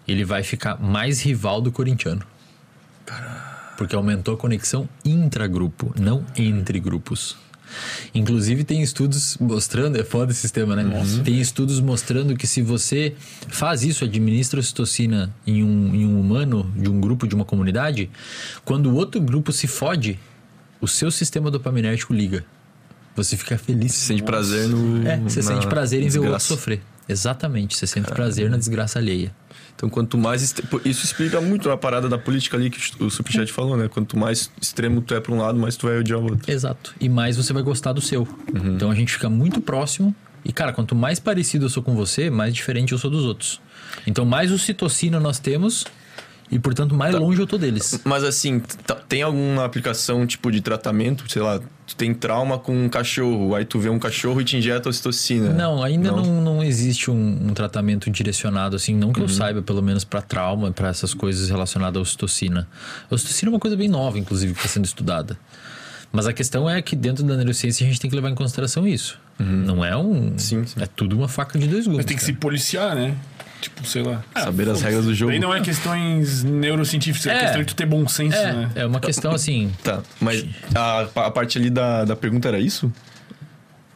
ele vai ficar mais rival do corintiano. Porque aumentou a conexão intragrupo, não entre grupos. Inclusive tem estudos mostrando, é foda esse sistema, né? Tem estudos mostrando que se você faz isso, administra ocitocina em um, em um humano, de um grupo, de uma comunidade, quando o outro grupo se fode, o seu sistema dopaminérgico liga. Você fica feliz. Você sente prazer no. É, você sente prazer em ver o outro desgraça. sofrer. Exatamente, você sente prazer na desgraça alheia. Então, quanto mais. Isso explica muito a parada da política ali que o Superchat falou, né? Quanto mais extremo tu é pra um lado, mais tu vai odiar o outro. Exato. E mais você vai gostar do seu. Então a gente fica muito próximo. E, cara, quanto mais parecido eu sou com você, mais diferente eu sou dos outros. Então, mais ocitocina nós temos. E, portanto, mais longe eu tô deles. Mas assim, tá- tem alguma aplicação tipo de tratamento? Sei lá, tu tem trauma com um cachorro, aí tu vê um cachorro e te injeta ocitocina. Não, ainda não, não, existe um, um tratamento direcionado assim, não que eu saiba, pelo menos para trauma, para essas coisas relacionadas à ocitocina. A ocitocina é uma coisa bem nova, inclusive, que está sendo estudada. Mas a questão é que dentro da neurociência a gente tem que levar em consideração isso. Não é um. Sim, sim. É tudo uma faca de dois gumes. Mas tem que cara. se policiar, né? Tipo, sei lá. Saber as regras do jogo. Daí não é questões neurocientíficas, é, É. questão de tu ter bom senso, né? É, é uma questão assim. Tá, mas a, a parte ali da, da pergunta era isso?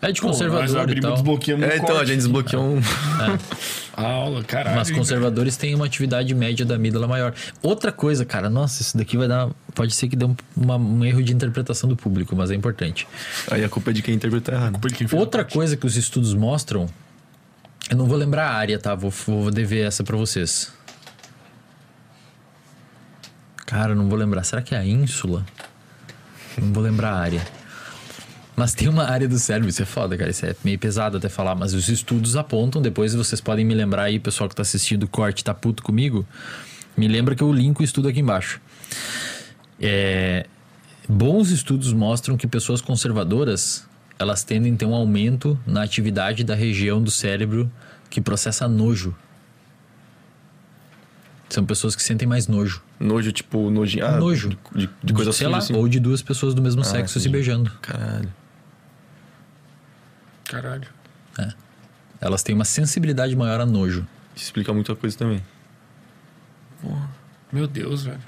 É de Pô, nós conservador e abrimos, tal. desbloqueamos um é, então a corte. gente desbloqueou um. <laughs> A aula, caralho. Mas conservadores têm uma atividade média da amígdala maior. Outra coisa, cara, nossa, isso daqui vai dar. Pode ser que dê um, uma- um erro de interpretação do público, mas é importante. Aí a culpa é de quem interpreta errado. Outra a coisa que os estudos mostram. Eu não vou lembrar a área, tá? Vou, vou dever essa pra vocês. Cara, não vou lembrar. Será que é a ínsula? Não vou lembrar a área. Mas tem uma área do cérebro, isso é foda, cara. Isso é meio pesado até falar, mas os estudos apontam. Depois vocês podem me lembrar aí, pessoal que tá assistindo o corte, tá puto comigo. Me lembra que eu linko o estudo aqui embaixo. É, bons estudos mostram que pessoas conservadoras elas tendem a ter um aumento na atividade da região do cérebro que processa nojo. São pessoas que sentem mais nojo. Nojo, tipo, nojinho. Ah, Nojo. De, de, de coisa sei suja, lá, assim. ou de duas pessoas do mesmo sexo se entendi. beijando. Caralho. Caralho. Elas têm uma sensibilidade maior a nojo. Isso explica muita coisa também. Meu Deus, velho.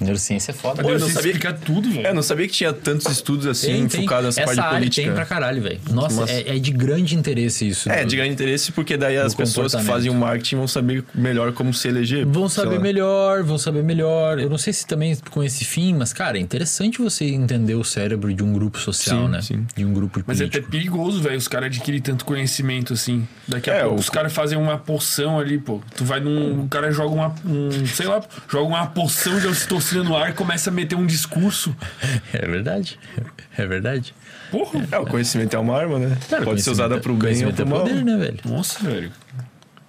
Neurociência é foda. Pô, eu não sabia- explicar tudo, velho. É, não sabia que tinha tantos estudos assim focados nessa Essa parte área política. tem pra caralho, velho. Nossa, é, é de grande interesse isso. É, do- de grande interesse, porque daí as pessoas que fazem o marketing vão saber melhor como se eleger. Vão saber lá. melhor, vão saber melhor. Eu não sei se também com esse fim, mas, cara, é interessante você entender o cérebro de um grupo social, Sim, né? sim. De um grupo Mas é até político. perigoso, velho, os caras adquirem tanto conhecimento assim. Daqui a É, pouco o- os caras fazem uma poção ali, pô. Tu vai num. O cara joga uma. Um, sei lá, joga uma poção de ocitocina no ar começa a meter um discurso. É verdade. É verdade. Porra! É, o conhecimento é uma arma, né? Cara, Pode ser usada pro bem ou pro é mal. poder, né, velho? Nossa, velho.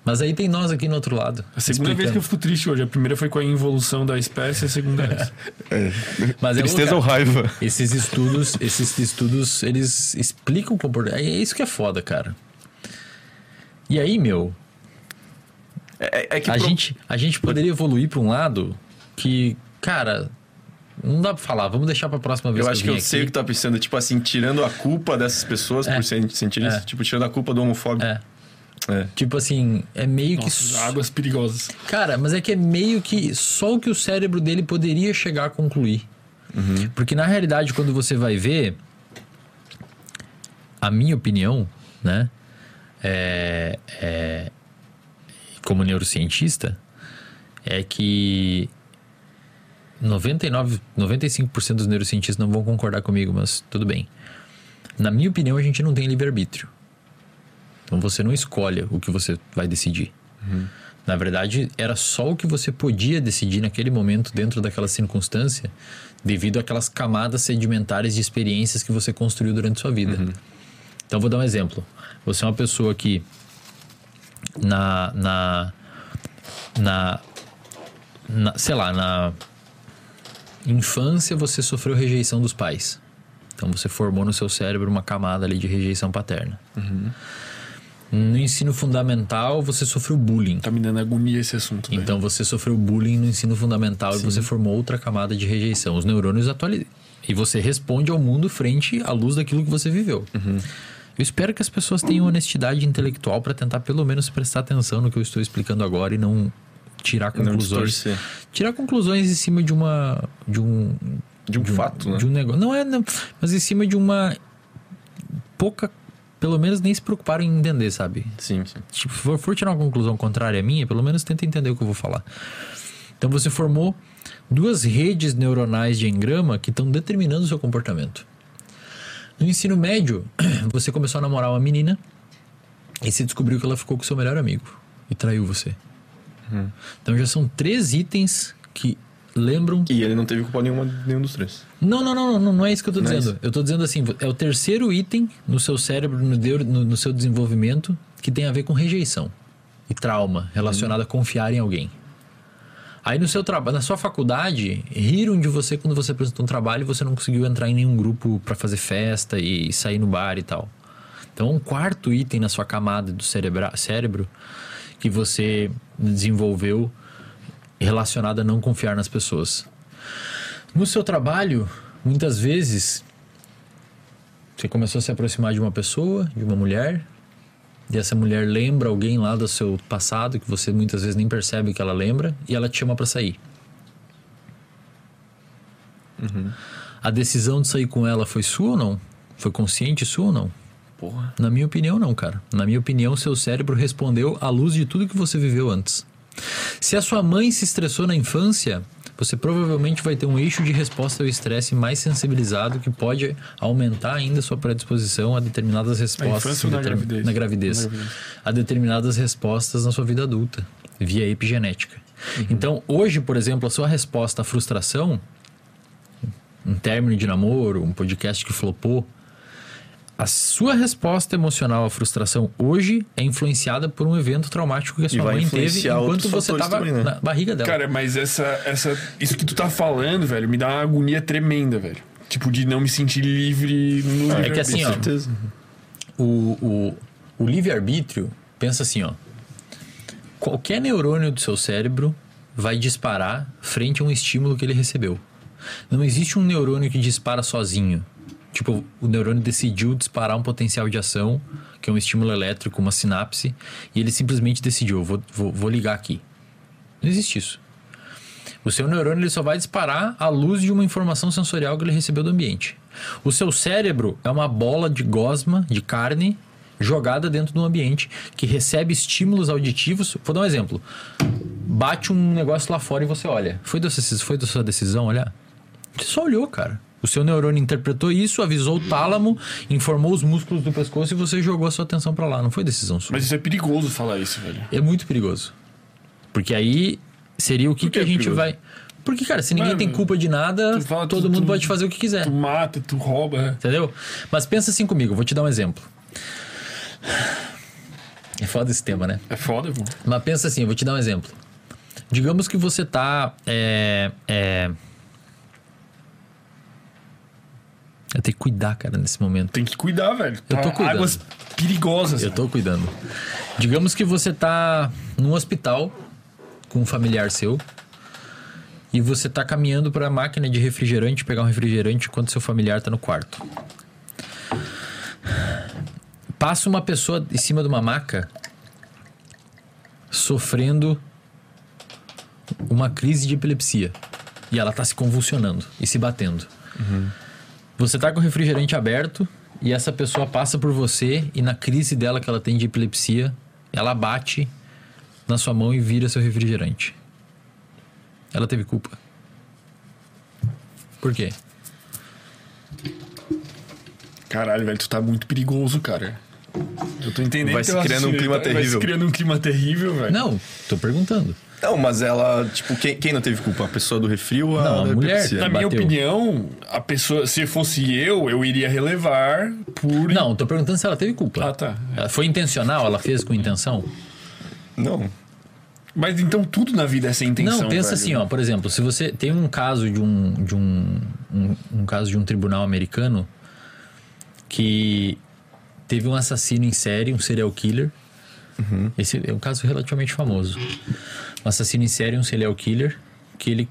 Mas aí tem nós aqui no outro lado. A segunda vez que eu explicando. fico triste hoje. A primeira foi com a involução da espécie, a segunda é essa. Mas é Tristeza ou raiva? Esses estudos, esses estudos, eles explicam o comportamento. É isso que é foda, cara. E aí, meu, É, é que a, pro- gente, a gente poderia evoluir pra um lado que, cara, não dá pra falar. Vamos deixar pra próxima vez Eu acho que eu vim sei o que tá pensando, tipo assim, tirando a culpa dessas pessoas É. por sen- sentir isso, É. tipo, tirando a culpa do homofóbico. É. É. Tipo assim, é meio que. Nossa, águas perigosas. Cara, mas é que é meio que só o que o cérebro dele poderia chegar a concluir. Porque na realidade, quando você vai ver, a minha opinião, né? É, é- como neurocientista, é que 99, 95% dos neurocientistas não vão concordar comigo, mas tudo bem. Na minha opinião, a gente não tem livre-arbítrio. Então você não escolhe o que você vai decidir. Na verdade, era só o que você podia decidir naquele momento, dentro daquela circunstância, devido àquelas camadas sedimentares de experiências que você construiu durante sua vida. Então, vou dar um exemplo. Você é uma pessoa que, na. na, na, na sei lá, na infância você sofreu rejeição dos pais. Então, você formou no seu cérebro uma camada ali de rejeição paterna. No ensino fundamental, você sofreu bullying. Tá me dando agonia esse assunto. Então você sofreu bullying no ensino fundamental e você formou outra camada de rejeição. Os neurônios atualizam. E você responde ao mundo frente à luz daquilo que você viveu. Eu espero que as pessoas tenham honestidade intelectual para tentar pelo menos prestar atenção no que eu estou explicando agora e não tirar conclusões. tirar conclusões em cima de uma de um De um fato, né? de um negócio. Não é, não, mas em cima de uma pouca, pelo menos nem se preocuparam em entender, sabe? Sim, sim. Tipo, se for, for tirar uma conclusão contrária à minha, pelo menos tenta entender o que eu vou falar. Então você formou duas redes neuronais de engrama que estão determinando o seu comportamento. No ensino médio, <clears throat> você começou a namorar uma menina e se descobriu que ela ficou com seu melhor amigo e traiu você. Então já são três itens que lembram E ele não teve culpa nenhuma de nenhum dos três. não, não, não, não, não é isso que eu tô Não é dizendo. isso? eu tô dizendo assim, é o terceiro item no seu cérebro, no, no- no seu desenvolvimento, que tem a ver com rejeição e trauma relacionado a confiar em alguém. Aí no seu trabalho, na sua faculdade, riram de você quando você apresentou um trabalho e você não conseguiu entrar em nenhum grupo para fazer festa e sair no bar e tal. Então, um quarto item na sua camada do cerebra, cérebro que você desenvolveu relacionado a não confiar nas pessoas. No seu trabalho, muitas vezes, você começou a se aproximar de uma pessoa, de uma mulher, e essa mulher lembra alguém lá do seu passado que você muitas vezes nem percebe que ela lembra, e ela te chama para sair. A decisão de sair com ela foi sua ou não? Foi consciente sua ou não? Porra. Na minha opinião, não, cara. Na minha opinião, seu cérebro respondeu à luz de tudo que você viveu antes. Se a sua mãe se estressou na infância, você provavelmente vai ter um eixo de resposta ao estresse mais sensibilizado que pode aumentar ainda sua predisposição a determinadas respostas ou na gravidez? na gravidez. Na gravidez. A determinadas respostas na sua vida adulta, via epigenética. Então, hoje, por exemplo, a sua resposta à frustração, um término de namoro, um podcast que flopou, a sua resposta emocional à frustração hoje é influenciada por um evento traumático que a sua vai mãe teve enquanto você estava também, né? na barriga dela. Cara, mas essa, essa. Isso que tu tá falando, velho, me dá uma agonia tremenda, velho. Tipo, de não me sentir livre no É que assim, ó, o, o, o livre-arbítrio, pensa assim, ó. Qualquer neurônio do seu cérebro vai disparar frente a um estímulo que ele recebeu. Não existe um neurônio que dispara sozinho. Tipo, o neurônio decidiu disparar um potencial de ação, que é um estímulo elétrico, uma sinapse, e ele simplesmente decidiu, vou, vou, vou ligar aqui. Não existe isso. O seu neurônio ele só vai disparar à luz de uma informação sensorial que ele recebeu do ambiente. O seu cérebro é uma bola de gosma, de carne, jogada dentro do ambiente, que recebe estímulos auditivos. Vou dar um exemplo. Bate um negócio lá fora e você olha. Foi da sua decisão olhar? Você só olhou, cara. O seu neurônio interpretou isso, avisou o tálamo, informou os músculos do pescoço e você jogou a sua atenção pra lá. Não foi decisão sua. Mas isso é perigoso falar isso, velho. É muito perigoso. Porque aí seria o que, que que a é gente perigoso? vai. Porque, cara, se ninguém Mano, tem culpa de nada, fala, todo tu- mundo tu- pode fazer o que quiser. Tu mata, tu rouba. Entendeu? Mas pensa assim comigo, vou te dar um exemplo. É foda esse tema, né? É foda, pô. Mas pensa assim, eu vou te dar um exemplo. Digamos que você tá. É, é... Eu tenho que cuidar, cara, nesse momento. Tem que cuidar, velho. Eu tô Tá cuidando. Águas perigosas. Eu tô cuidando. Digamos que você tá num hospital com um familiar seu e você tá caminhando para a máquina de refrigerante pegar um refrigerante enquanto seu familiar tá no quarto. Passa uma pessoa em cima de uma maca sofrendo uma crise de epilepsia e ela tá se convulsionando e se batendo. Você tá com o refrigerante aberto e essa pessoa passa por você e na crise dela que ela tem de epilepsia, ela bate na sua mão e vira seu refrigerante. Ela teve culpa. Por quê? Caralho, velho, tu tá muito perigoso, cara. Eu tô entendendo. Vai se criando um clima Vai se terrível. criando um clima terrível, velho. Não, tô perguntando. Não, mas ela, tipo, quem, quem não teve culpa? A pessoa do refri ou a Não, a mulher. Na minha bateu. opinião, a pessoa, se fosse eu, eu iria relevar por. Não, tô perguntando se ela teve culpa. Ah, tá. Ela foi intencional? Ela fez com intenção? Não. Mas então tudo na vida é sem intenção. Não, pensa velho. assim, ó, por exemplo, se você tem um caso de um de um, um, um caso de um tribunal americano que teve um assassino em série, um serial killer. Esse é um caso relativamente famoso. Um assassino em série, um serial killer, que ele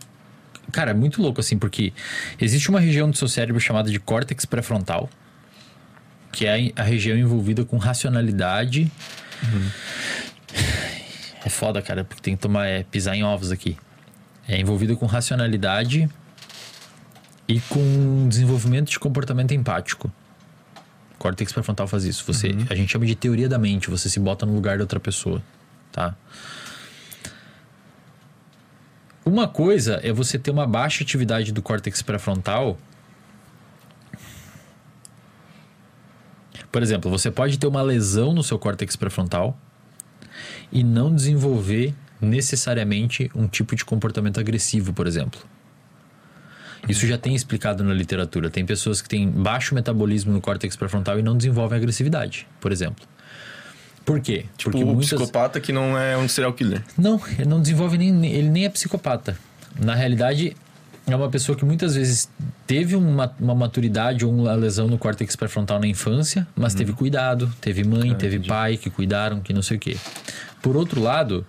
Cara, é muito louco assim, porque existe uma região do seu cérebro chamada de córtex pré-frontal, que é a região envolvida com racionalidade. É foda, cara, porque tem que tomar, é, pisar em ovos aqui. É envolvida com racionalidade e com desenvolvimento de comportamento empático. Córtex pré-frontal faz isso. Você, a gente chama de teoria da mente. Você se bota no lugar da outra pessoa, tá? Uma coisa é você ter uma baixa atividade do córtex pré-frontal. Por exemplo, você pode ter uma lesão no seu córtex pré-frontal e não desenvolver necessariamente um tipo de comportamento agressivo, por exemplo. Isso já tem explicado na literatura. Tem pessoas que têm baixo metabolismo no córtex pré-frontal e não desenvolvem agressividade, por exemplo. Por quê? Tipo, o psicopata que não é um serial killer. Não, ele não desenvolve nem. Ele nem é psicopata. Na realidade, é uma pessoa que muitas vezes teve uma, uma maturidade ou uma lesão no córtex pré-frontal na infância, mas teve cuidado, teve mãe, teve pai que cuidaram, que não sei o quê. Por outro lado,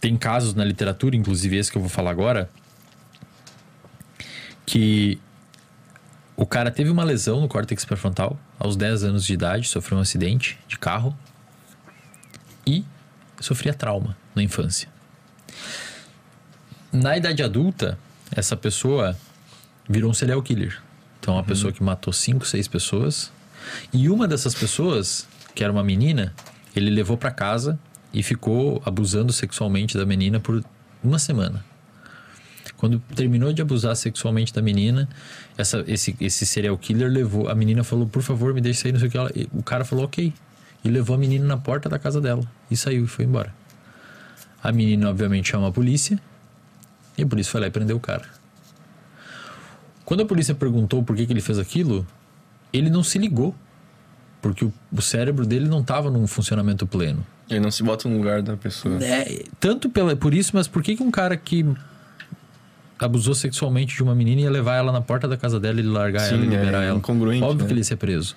tem casos na literatura, inclusive esse que eu vou falar agora, que o cara teve uma lesão no córtex pré-frontal aos 10 anos de idade, sofreu um acidente de carro e sofria trauma na infância. Na idade adulta, essa pessoa virou um serial killer. Então, uma pessoa que matou 5, 6 pessoas. E uma dessas pessoas, que era uma menina, ele levou para casa e ficou abusando sexualmente da menina por uma semana. Quando terminou de abusar sexualmente da menina, essa, esse, esse serial killer levou. A menina falou, por favor, me deixe sair, não sei o que. Ela, o cara falou, ok. E levou a menina na porta da casa dela. E saiu e foi embora. A menina, obviamente, chama a polícia. E a polícia foi lá e prendeu o cara. Quando a polícia perguntou por que, que ele fez aquilo, ele não se ligou. Porque o, o cérebro dele não estava num funcionamento pleno. Ele não se bota no lugar da pessoa. É, tanto pela, por isso, mas por que, que um cara que abusou sexualmente de uma menina ia levar ela na porta da casa dela e largar Sim, ela e é liberar ela? incongruente, Óbvio né? que ele ia ser preso.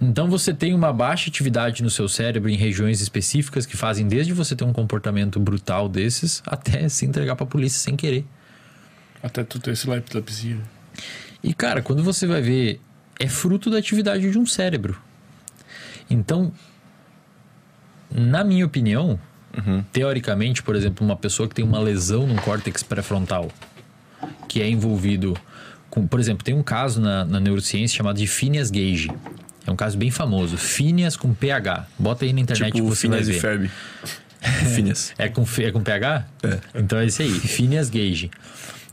Então você tem uma baixa atividade no seu cérebro em regiões específicas que fazem desde você ter um comportamento brutal desses até se entregar pra polícia sem querer. Até tu ter esse epilepsia. E cara, quando você vai ver, é fruto da atividade de um cérebro. Então, na minha opinião, Teoricamente, por exemplo, uma pessoa que tem uma lesão no córtex pré-frontal, que é envolvido com, por exemplo, tem um caso na, na neurociência chamado de Phineas Gage. É um caso bem famoso. Phineas com PH. Bota aí na internet Tipo você vai Phineas e ver. Ferb. <laughs> Phineas. É com, é com PH? É. Então é esse aí, Phineas Gage.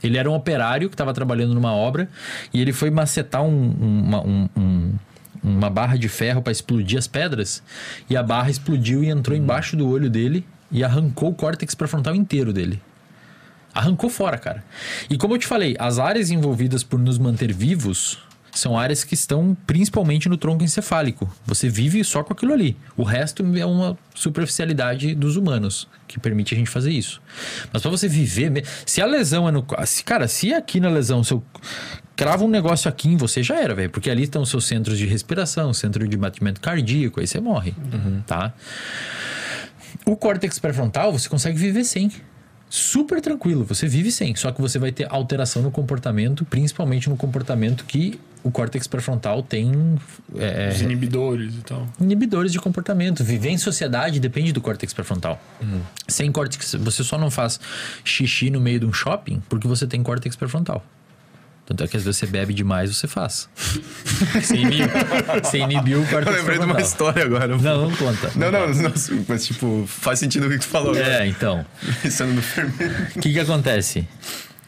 Ele era um operário que estava trabalhando numa obra e ele foi macetar um- uma, um- um- uma barra de ferro para explodir as pedras e a barra explodiu e entrou embaixo do olho dele e arrancou o córtex pré-frontal inteiro dele. Arrancou fora, cara. E como eu te falei, as áreas envolvidas por nos manter vivos são áreas que estão principalmente no tronco encefálico. Você vive só com aquilo ali. O resto é uma superficialidade dos humanos que permite a gente fazer isso. Mas para você viver, se a lesão é no, se, cara, se aqui na lesão se eu crava um negócio aqui em você já era, velho, porque ali estão os seus centros de respiração, centro de batimento cardíaco, aí você morre, tá? O córtex pré-frontal você consegue viver sem. Super tranquilo, você vive sem. Só que você vai ter alteração no comportamento, principalmente no comportamento que o córtex pré-frontal tem é, Os inibidores e tal. inibidores de comportamento. Viver em sociedade depende do córtex pré-frontal. Sem córtex, você só não faz xixi no meio de um shopping porque você tem córtex pré-frontal. Tanto é que às vezes você bebe demais, você faz. você, inibe, você inibiu o Eu córtex lembrei de uma história agora. Não, não conta. Não, não, não, mas tipo, faz sentido o que tu falou agora. <laughs> É, então. Pensando no fermento. O que que acontece?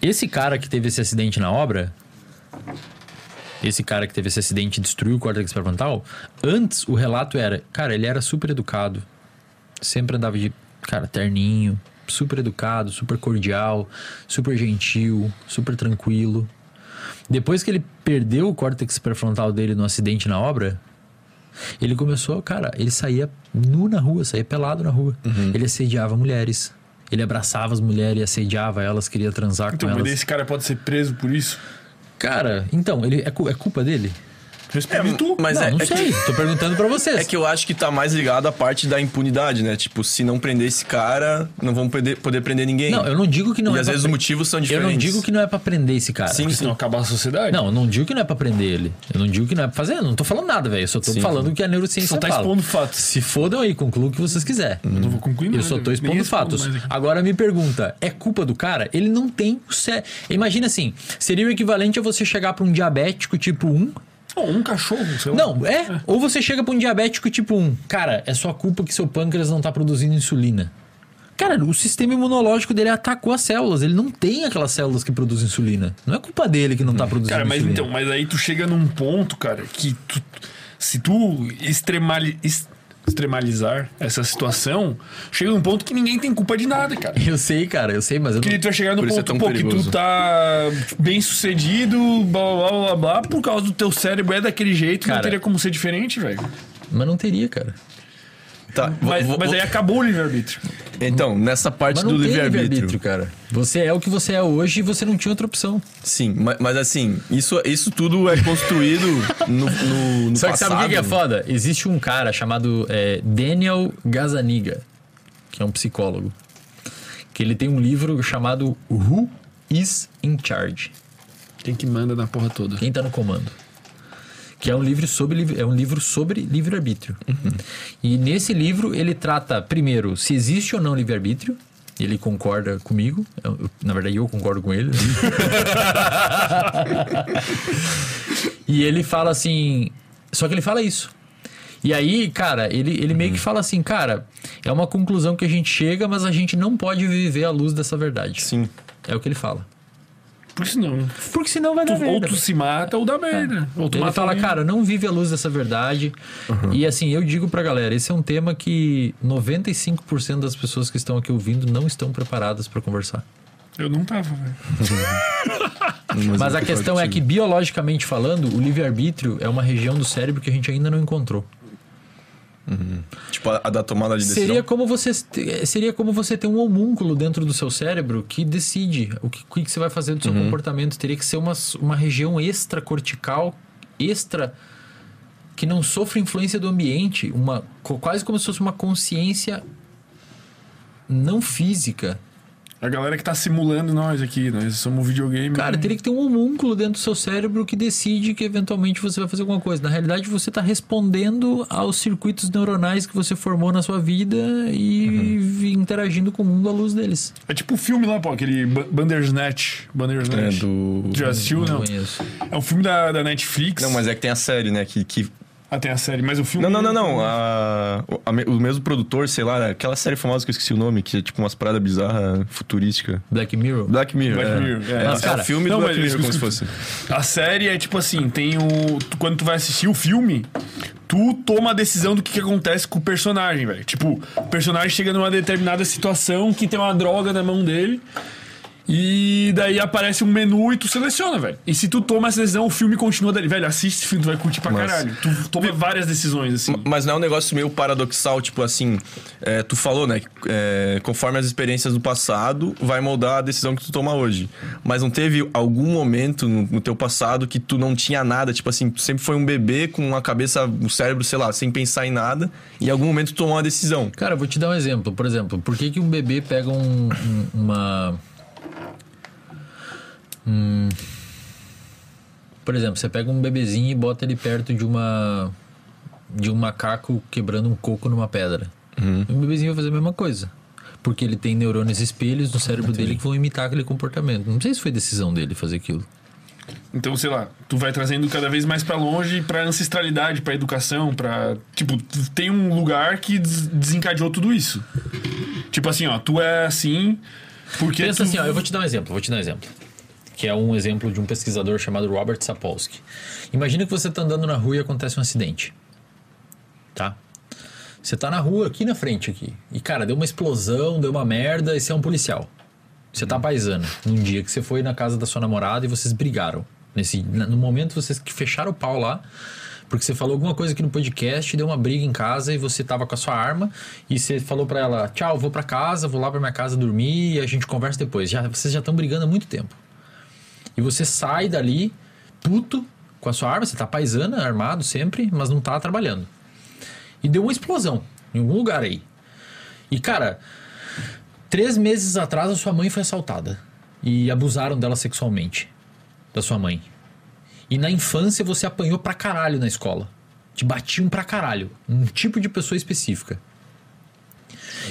Esse cara que teve esse acidente na obra, esse cara que teve esse acidente e destruiu o córtex pré-frontal, antes o relato era, cara, ele era super educado, sempre andava de, cara, terninho, super educado, super cordial, super gentil, super tranquilo. Depois que ele perdeu o córtex pré-frontal dele no acidente na obra, ele começou, cara, ele saía nu na rua, saía pelado na rua. Ele assediava mulheres. Ele abraçava as mulheres e assediava elas, queria transar Então, com elas. esse cara pode ser preso por isso? Cara, então, ele é, é culpa dele? Responde tu. Mas não, é, não é sei. que, Tô perguntando pra vocês. é que eu acho que tá mais ligado à parte da impunidade, né? Tipo, se não prender esse cara, não vão poder, poder prender ninguém. Não, eu não digo que não e é às pra vezes os pre- motivos são Eu diferentes. não digo que não é pra prender esse cara. Sim, senão acabar a sociedade. Não, eu não digo que não é pra prender ele. Eu não digo que não é pra fazer. Eu não tô falando nada, velho. Eu só tô Sim. falando que a neurociência Só tá fala. expondo fatos. Se fodam aí, concluam o que vocês quiserem. Eu não vou concluir Eu nada, só tô expondo fatos. Agora me pergunta, é culpa do cara? Ele não tem o cé... Imagina assim, seria o equivalente a você chegar pra um diabético tipo 1. Ou um cachorro, sei lá. Não, é. Ou você chega pra um diabético tipo 1. Cara, é sua culpa que seu pâncreas não tá produzindo insulina. Cara, o sistema imunológico dele atacou as células. Ele não tem aquelas células que produzem insulina. Não é culpa dele que não tá produzindo Cara, mas insulina. então, mas aí tu chega num ponto, cara, que tu, se tu extremali, es- extremalizar essa situação, chega num ponto que ninguém tem culpa de nada, cara. Eu sei, cara, eu sei, mas eu não... Que tu vai chegar no Por é ponto, tão pô, que tu tá bem sucedido, blá blá blá blá, por causa do teu cérebro é daquele jeito, não Cara, teria como ser diferente, velho. Mas não teria, cara. Tá, vou- Mas, vou- mas aí acabou o livre-arbítrio. Então, nessa parte Mas não do livre-arbítrio. livre-arbítrio, cara. Você é o que você é hoje e você não tinha outra opção. Sim, mas, mas assim, isso, isso tudo é construído no, no, no Só que passado. sabe o que que é foda? Existe um cara chamado é, Daniel Gazaniga, que é um psicólogo, que ele tem um livro chamado Who is in Charge? Quem que manda na porra toda? Quem tá no comando? Que é um livro sobre livre- é um livro sobre livre-arbítrio. E nesse livro ele trata primeiro se existe ou não livre-arbítrio. Ele concorda comigo. Eu- na verdade, eu concordo com ele. <laughs> e ele fala assim. Só que ele fala isso. E aí, cara, ele, ele meio que fala assim, cara, é uma conclusão que a gente chega, mas a gente não pode viver à luz dessa verdade. Sim. É o que ele fala. Por isso não. Porque senão vai Tu, dar merda. ou tu se mata ou dá merda. Ou tu Ele mata fala, alguém. cara, não vive à luz dessa verdade. E assim, eu digo pra galera, esse é um tema que 95% das pessoas que estão aqui ouvindo não estão preparadas pra conversar. Eu não tava, velho. <laughs> Mas a questão é que, biologicamente falando, o livre-arbítrio é uma região do cérebro que a gente ainda não encontrou. Tipo, a, a da tomada de decisão. Seria como você seria como você ter um homúnculo dentro do seu cérebro que decide o que, o que você vai fazer do seu comportamento. Teria que ser uma, uma região extracortical, extra que não sofre influência do ambiente, uma quase como se fosse uma consciência não física A galera que tá simulando nós aqui, nós somos videogame. Cara, teria que ter um homúnculo dentro do seu cérebro que decide que eventualmente você vai fazer alguma coisa. Na realidade, você está respondendo aos circuitos neuronais que você formou na sua vida e interagindo com o mundo à luz deles. É tipo o filme lá, pô, aquele Ba- Bandersnatch. É, Bandersnatch. do... Já assistiu, não? conheço. É um filme da, da Netflix. Não, mas é que tem a série, né? Que, que... Ah, tem a série, mas o filme... Não, não, não, não. A, a o mesmo produtor, sei lá, aquela série famosa que eu esqueci o nome, que é tipo umas paradas bizarras, futurística. Black Mirror. Black Mirror. Black é. Mirror, é. É, Mas, é cara, o filme não, do Black mas Mirror, como se fosse. A série é tipo assim, tem o... Quando tu vai assistir o filme, tu toma a decisão do que, que acontece com o personagem, velho. Tipo, o personagem chega numa determinada situação que tem uma droga na mão dele... E daí aparece um menu e tu seleciona, velho. E se tu toma essa decisão, o filme continua dali. Velho, assiste esse filme, tu vai curtir pra Mas- caralho. Tu toma várias decisões, assim. Mas não é um negócio meio paradoxal, tipo assim, é, tu falou, né? que, é, conforme as experiências do passado, vai moldar a decisão que tu toma hoje. Mas não teve algum momento no, no teu passado que tu não tinha nada, tipo assim, tu sempre foi um bebê com a cabeça, o cérebro, sei lá, sem pensar em nada, e em algum momento tu tomou uma decisão. Cara, eu vou te dar um exemplo. Por exemplo, por que, que um bebê pega um- um- uma. Hum, por exemplo, você pega um bebezinho e bota ele perto de uma. de um macaco quebrando um coco numa pedra. O bebezinho vai fazer a mesma coisa. Porque ele tem neurônios espelhos no cérebro dele que vão imitar aquele comportamento. Não sei se foi decisão dele fazer aquilo. Então, sei lá, tu vai trazendo cada vez mais pra longe pra ancestralidade, pra educação, pra. Tipo, tem um lugar que des- desencadeou tudo isso. Tipo assim, ó, tu é assim. Porque. Pensa tu... assim, ó, eu vou te dar um exemplo, vou te dar um exemplo. Que é um exemplo de um pesquisador chamado Robert Sapolsky. Imagina que você está andando na rua e acontece um acidente. Tá? Você tá na rua aqui na frente aqui. E cara, deu uma explosão, deu uma merda e você é um policial. Você tá paisano. Num dia que você foi na casa da sua namorada e vocês brigaram. Nesse, no momento vocês que fecharam o pau lá, porque você falou alguma coisa aqui no podcast, deu uma briga em casa e você tava com a sua arma e você falou pra ela: "Tchau, vou pra casa, vou lá pra minha casa dormir e a gente conversa depois". Já vocês já estão brigando há muito tempo. E você sai dali puto com a sua arma, você tá paisana, armado sempre, mas não tá trabalhando. E deu uma explosão em algum lugar aí. E cara, três meses atrás a sua mãe foi assaltada e abusaram dela sexualmente, da sua mãe. E na infância você apanhou pra caralho na escola. Te batiam pra caralho. Um tipo de pessoa específica.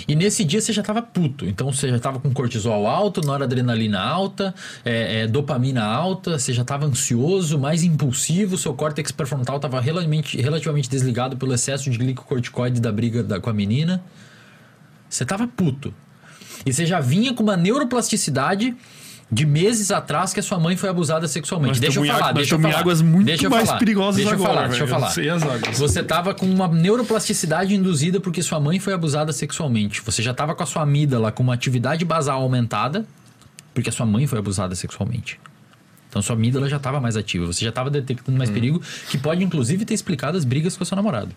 E nesse dia você já tava puto. Então você já tava com cortisol alto, noradrenalina alta, é, é, dopamina alta, você já tava ansioso, mais impulsivo, seu córtex pré-frontal tava relativamente, relativamente desligado pelo excesso de glicocorticoide da briga da- com a menina. Você tava puto. E você já vinha com uma neuroplasticidade de meses atrás que a sua mãe foi abusada sexualmente. Deixa eu falar, deixa eu falar. águas muito deixa eu mais falar, perigosas deixa eu agora, falar, deixa eu falar. Você tava com uma neuroplasticidade induzida porque sua mãe foi abusada sexualmente. Você já tava com a sua amígdala com uma atividade basal aumentada porque a sua mãe foi abusada sexualmente. Então sua amígdala já estava mais ativa. Você já estava detectando mais perigo, que pode inclusive ter explicado as brigas com a sua namorada.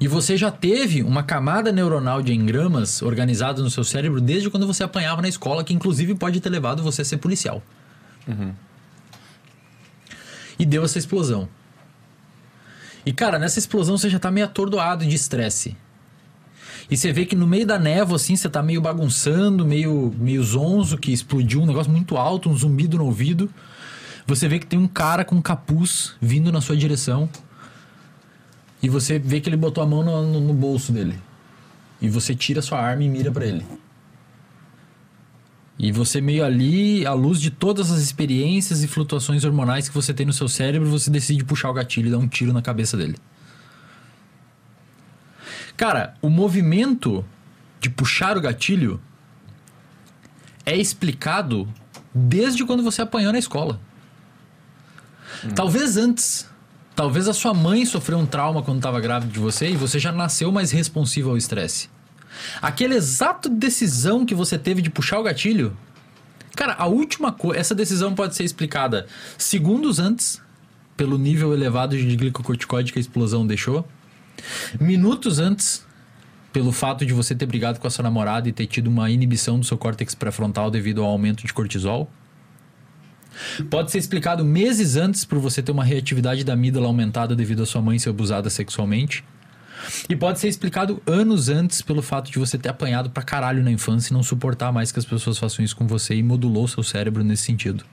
E você já teve uma camada neuronal de engramas organizada no seu cérebro desde quando você apanhava na escola, que inclusive pode ter levado você a ser policial. E deu essa explosão. E cara, nessa explosão você já tá meio atordoado de estresse. E você vê que no meio da névoa, assim, você tá meio bagunçando, meio, meio zonzo, que explodiu um negócio muito alto, um zumbido no ouvido. Você vê que tem um cara com um capuz vindo na sua direção. E você vê que ele botou a mão no, no- bolso dele. E você tira sua arma e mira pra ele. E você meio ali, à luz de todas as experiências e flutuações hormonais que você tem no seu cérebro, você decide puxar o gatilho e dar um tiro na cabeça dele. Cara, o movimento de puxar o gatilho é explicado desde quando você apanhou na escola. Talvez antes. Talvez a sua mãe sofreu um trauma quando estava grávida de você e você já nasceu mais responsivo ao estresse. Aquela exata decisão que você teve de puxar o gatilho. Cara, a última coisa. Essa decisão pode ser explicada segundos antes, pelo nível elevado de glicocorticoide que a explosão deixou. Minutos antes, pelo fato de você ter brigado com a sua namorada e ter tido uma inibição do seu córtex pré-frontal devido ao aumento de cortisol. Pode ser explicado meses antes por você ter uma reatividade da amígdala aumentada devido à sua mãe ser abusada sexualmente. E pode ser explicado anos antes pelo fato de você ter apanhado pra caralho na infância e não suportar mais que as pessoas façam isso com você e modulou seu cérebro nesse sentido.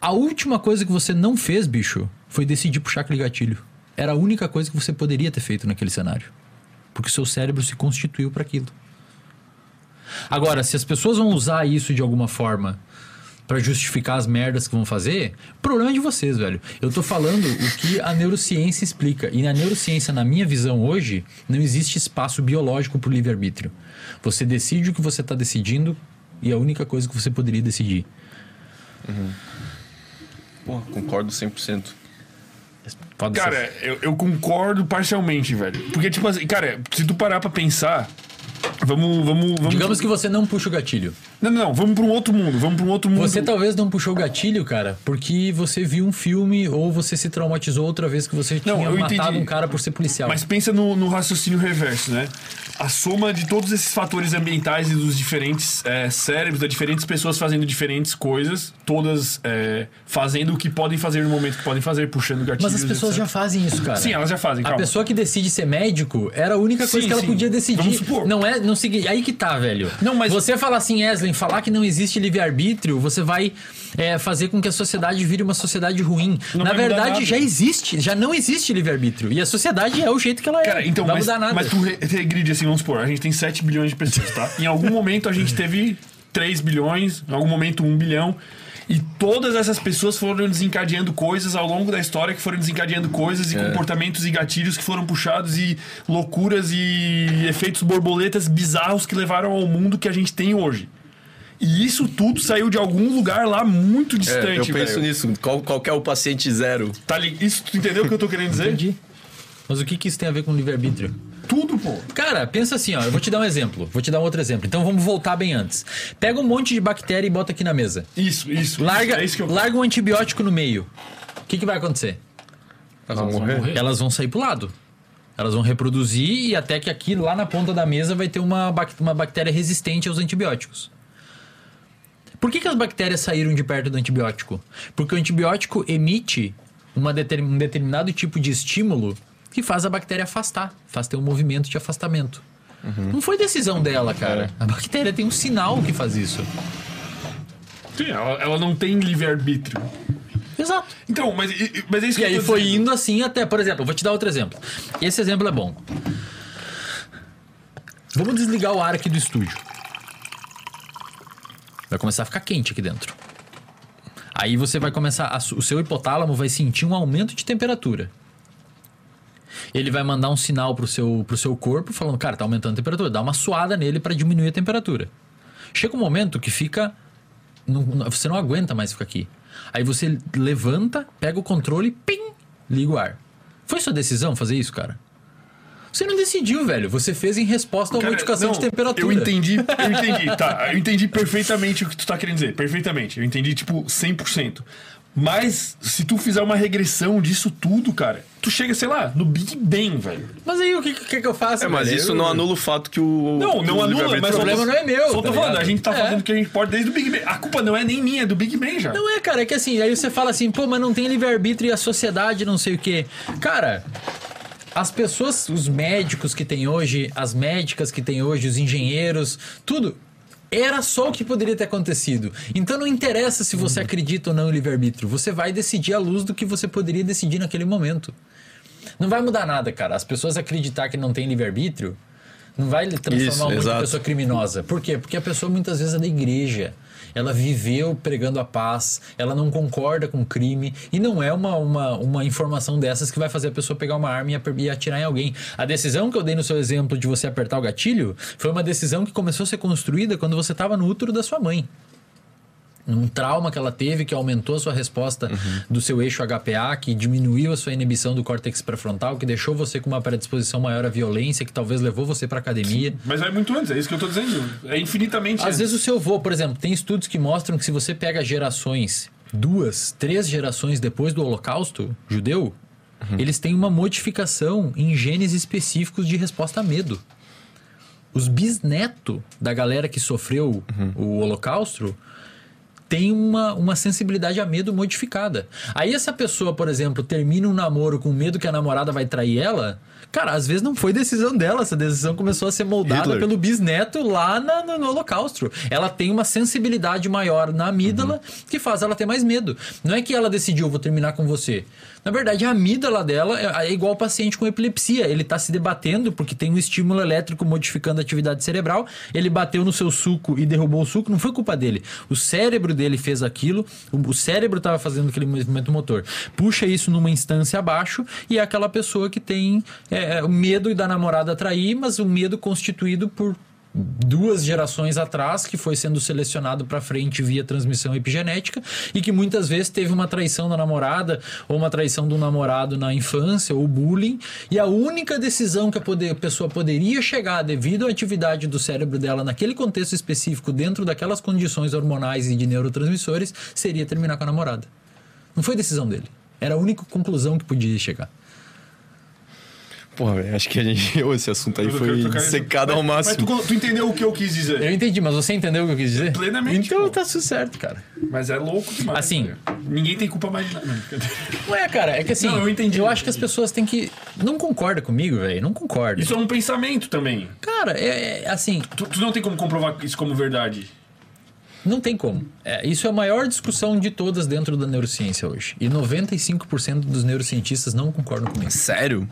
A última coisa que você não fez, bicho, foi decidir puxar aquele gatilho. Era a única coisa que você poderia ter feito naquele cenário. Porque seu cérebro se constituiu para aquilo. Agora, se as pessoas vão usar isso de alguma forma para justificar as merdas que vão fazer, o problema é de vocês, velho. Eu tô falando o que a neurociência explica. E na neurociência, na minha visão hoje, não existe espaço biológico pro livre-arbítrio. Você decide o que você tá decidindo e é a única coisa que você poderia decidir. Pô, concordo 100%. Pode Cara, ser. eu, eu concordo parcialmente, velho. Porque, tipo assim, cara, se tu parar pra pensar. Vamos, vamos, vamos. Digamos que você não puxa o gatilho. Não, não, não. Vamos pra um outro mundo. Vamos pra um outro mundo. Você talvez não puxou o gatilho, cara, porque você viu um filme ou você se traumatizou outra vez que você Não, tinha matado entendi. um cara por ser policial. Mas pensa no, no raciocínio reverso, né? A soma de todos esses fatores ambientais e dos diferentes é, cérebros, das diferentes pessoas fazendo diferentes coisas, todas é, fazendo o que podem fazer no momento que podem fazer, puxando gatilhos. Mas as pessoas etc. já fazem isso, cara. Sim, elas já fazem, A calma. pessoa que decide ser médico era a única coisa Sim, que ela sim. podia decidir. Vamos supor. Não é, não segui, aí que tá, velho. Não, mas- você falar assim, Eslin, falar que não existe livre-arbítrio, você vai é, fazer com que a sociedade vire uma sociedade ruim. Não Na verdade, já existe, já não existe livre-arbítrio. E a sociedade é o jeito que ela é. Cara, então, não vai mas, mudar nada. mas tu re- regride assim, vamos supor, a gente tem 7 bilhões de pessoas, tá? Em algum momento a gente teve 3 bilhões, em algum momento 1 bilhão. E todas essas pessoas foram desencadeando coisas ao longo da história que foram desencadeando coisas e comportamentos e gatilhos que foram puxados e loucuras e efeitos borboletas bizarros que levaram ao mundo que a gente tem hoje. E isso tudo saiu de algum lugar lá muito É, distante, eu penso velho. nisso. Qual, qual que é o paciente zero? Tá li... Isso, tu entendeu o que eu tô querendo dizer? Entendi. Mas o que, que isso tem a ver com livre-arbítrio? Tudo, pô. Cara, pensa assim, ó. Eu vou te dar um exemplo. Vou te dar um outro exemplo. Então vamos voltar bem antes. Pega um monte de bactéria e bota aqui na mesa. Isso, isso. Larga, é isso que eu larga um antibiótico no meio. O que, que vai acontecer? Elas vão morrer? Elas vão sair pro lado. Elas vão reproduzir e até que aqui lá na ponta da mesa vai ter uma, bac- uma bactéria resistente aos antibióticos. Por que, que as bactérias saíram de perto do antibiótico? Porque o antibiótico emite uma determin- um determinado tipo de estímulo que faz a bactéria afastar, faz ter um movimento de afastamento. Não foi decisão dela, cara. A bactéria tem um sinal que faz isso. Sim, ela, ela não tem livre-arbítrio. Exato. Então, mas, e- e- mas é isso E que eu aí foi dizendo. indo assim até, por exemplo, eu vou te dar outro exemplo. Esse exemplo é bom. Vamos desligar o ar aqui do estúdio. Vai começar a ficar quente aqui dentro. Aí você vai começar, a o seu hipotálamo vai sentir um aumento de temperatura. Ele vai mandar um sinal pro seu, pro seu corpo falando, cara, tá aumentando a temperatura. Dá uma suada nele para diminuir a temperatura. Chega um momento que fica não- você não aguenta mais ficar aqui. Aí você levanta, pega o controle, pim, liga o ar. Foi sua decisão fazer isso, cara? Você não decidiu, velho. Você fez em resposta a uma modificação não, de temperatura. Eu entendi, eu <laughs> entendi, tá. Eu entendi perfeitamente o que tu tá querendo dizer. Perfeitamente. Eu entendi, tipo, 100%. Mas, se tu fizer uma regressão disso tudo, cara, tu chega, sei lá, no Big Bang, velho. Mas aí o que, que, que eu faço? É, mas velho? isso Eu- não anula o fato que o. Não, não anula, mas o problema não é meu, Só tá tô falando, a gente tá É. fazendo o que a gente pode desde o Big Bang. A culpa não é nem minha, é do Big Bang já. Não é, cara, é que assim, aí você fala assim, pô, mas não tem livre-arbítrio e a sociedade não sei o quê. Cara, as pessoas, os médicos que tem hoje, as médicas que tem hoje, os engenheiros, tudo. Era só o que poderia ter acontecido. Então não interessa se você acredita ou não em livre-arbítrio. Você vai decidir à luz do que você poderia decidir naquele momento. Não vai mudar nada, cara. As pessoas acreditar que não tem livre-arbítrio não vai transformar Isso, uma pessoa criminosa. Por quê? Porque a pessoa muitas vezes é da igreja. Ela viveu pregando a paz, ela não concorda com o crime e não é uma, uma, uma informação dessas que vai fazer a pessoa pegar uma arma e atirar em alguém. A decisão que eu dei no seu exemplo de você apertar o gatilho foi uma decisão que começou a ser construída quando você estava no útero da sua mãe um trauma que ela teve que aumentou a sua resposta do seu eixo HPA, que diminuiu a sua inibição do córtex pré-frontal, que deixou você com uma predisposição maior à violência, que talvez levou você para academia. Mas vai muito antes, é isso que eu tô dizendo. É infinitamente Às antes. vezes o seu avô, por exemplo, tem estudos que mostram que se você pega gerações, duas, três gerações depois do Holocausto judeu, eles têm uma modificação em genes específicos de resposta a medo. Os bisnetos da galera que sofreu o Holocausto tem uma, uma sensibilidade a medo modificada. Aí essa pessoa, por exemplo, termina um namoro com medo que a namorada vai trair ela, Cara, às vezes não foi decisão dela, essa decisão começou a ser moldada Hitler. pelo bisneto lá na- no, no Holocausto. Ela tem uma sensibilidade maior na amígdala que faz ela ter mais medo. Não é que ela decidiu, vou terminar com você. Na verdade, a amígdala dela é, é igual o paciente com epilepsia. Ele está se debatendo porque tem um estímulo elétrico modificando a atividade cerebral. Ele bateu no seu suco e derrubou o suco, não foi culpa dele. O cérebro dele fez aquilo, o, cérebro estava fazendo aquele movimento motor. Puxa isso numa instância abaixo e é aquela pessoa que tem é, é, medo da namorada trair, mas o medo constituído por duas gerações atrás, que foi sendo selecionado para frente via transmissão epigenética e que muitas vezes teve uma traição da namorada ou uma traição do namorado na infância ou bullying e a única decisão que a, poder- a pessoa poderia chegar devido à atividade do cérebro dela naquele contexto específico dentro daquelas condições hormonais e de neurotransmissores seria terminar com a namorada. Não foi decisão dele. Era a única conclusão que podia chegar. Porra, velho, acho que a gente. <laughs> Esse assunto aí foi secado ao máximo. Mas tu, tu entendeu o que eu quis dizer. Eu entendi, mas você entendeu o que eu quis dizer? Plenamente, Então pô. tá tudo certo, cara. Mas é louco demais. Assim. cara. Ninguém tem culpa mais de nada. É, cara, é que assim, Não, eu entendi, eu acho que as pessoas têm que. Não concorda comigo, velho. Não concorda. Isso é um pensamento também. Cara, é, é, assim, Tu, tu não tem como comprovar isso como verdade. não tem como. É, isso é a maior discussão de todas dentro da neurociência hoje. E 95% dos neurocientistas não concordam comigo. Sério?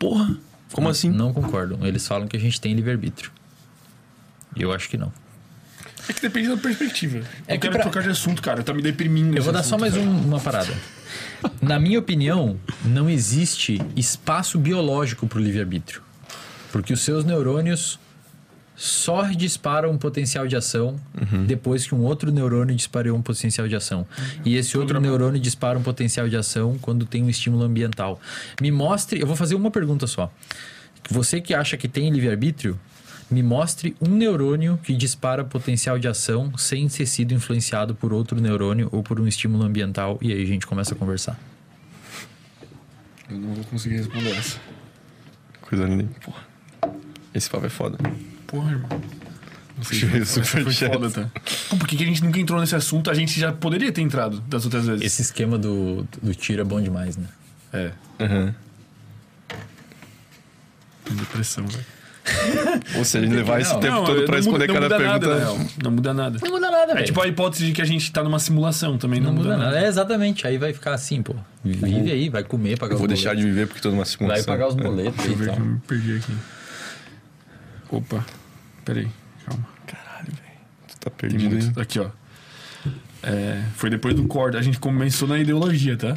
Porra. Como assim? Não concordam. Eles falam que a gente tem livre-arbítrio. E eu acho que não. É que depende da perspectiva. É eu que quero pra- trocar de assunto, cara. Tá me deprimindo. Eu vou dar só assunto, mais cara. um- uma parada. Na minha opinião, não existe espaço biológico para o livre-arbítrio. Porque os seus neurônios só disparam um potencial de ação depois que um outro neurônio disparou um potencial de ação. E esse outro neurônio dispara um potencial de ação quando tem um estímulo ambiental. Me mostre, eu vou fazer uma pergunta só. Você que acha que tem livre-arbítrio, me mostre um neurônio que dispara potencial de ação sem ter sido influenciado por outro neurônio ou por um estímulo ambiental. E aí a gente começa a conversar. Eu não vou conseguir responder essa. Coisa linda. Porra. Esse papo é foda. Porra, irmão. Não sei, foi foda, tá? Pô, por que que a gente nunca entrou nesse assunto? A gente já poderia ter entrado das outras vezes. Esse esquema do, do tiro é bom demais, né? É. Tem depressão, velho. <laughs> Ou seja, a gente levar esse Não, tempo Não, todo não pra responder muda- não cada muda pergunta. Nada, não muda nada. Não muda nada, É velho. tipo a hipótese de que a gente tá numa simulação também. não Não, muda nada. É, exatamente. Aí vai ficar assim, pô. Vive aí, vai comer, pagar Eu vou deixar de viver porque tô numa simulação. Vai pagar os É. boletos Deixa eu ver que eu me perdi aqui. Opa. Peraí. Calma. Caralho, velho. Tu tá perdido, hein? muito. Aqui, ó. É, foi depois do corte. A gente começou na ideologia, tá?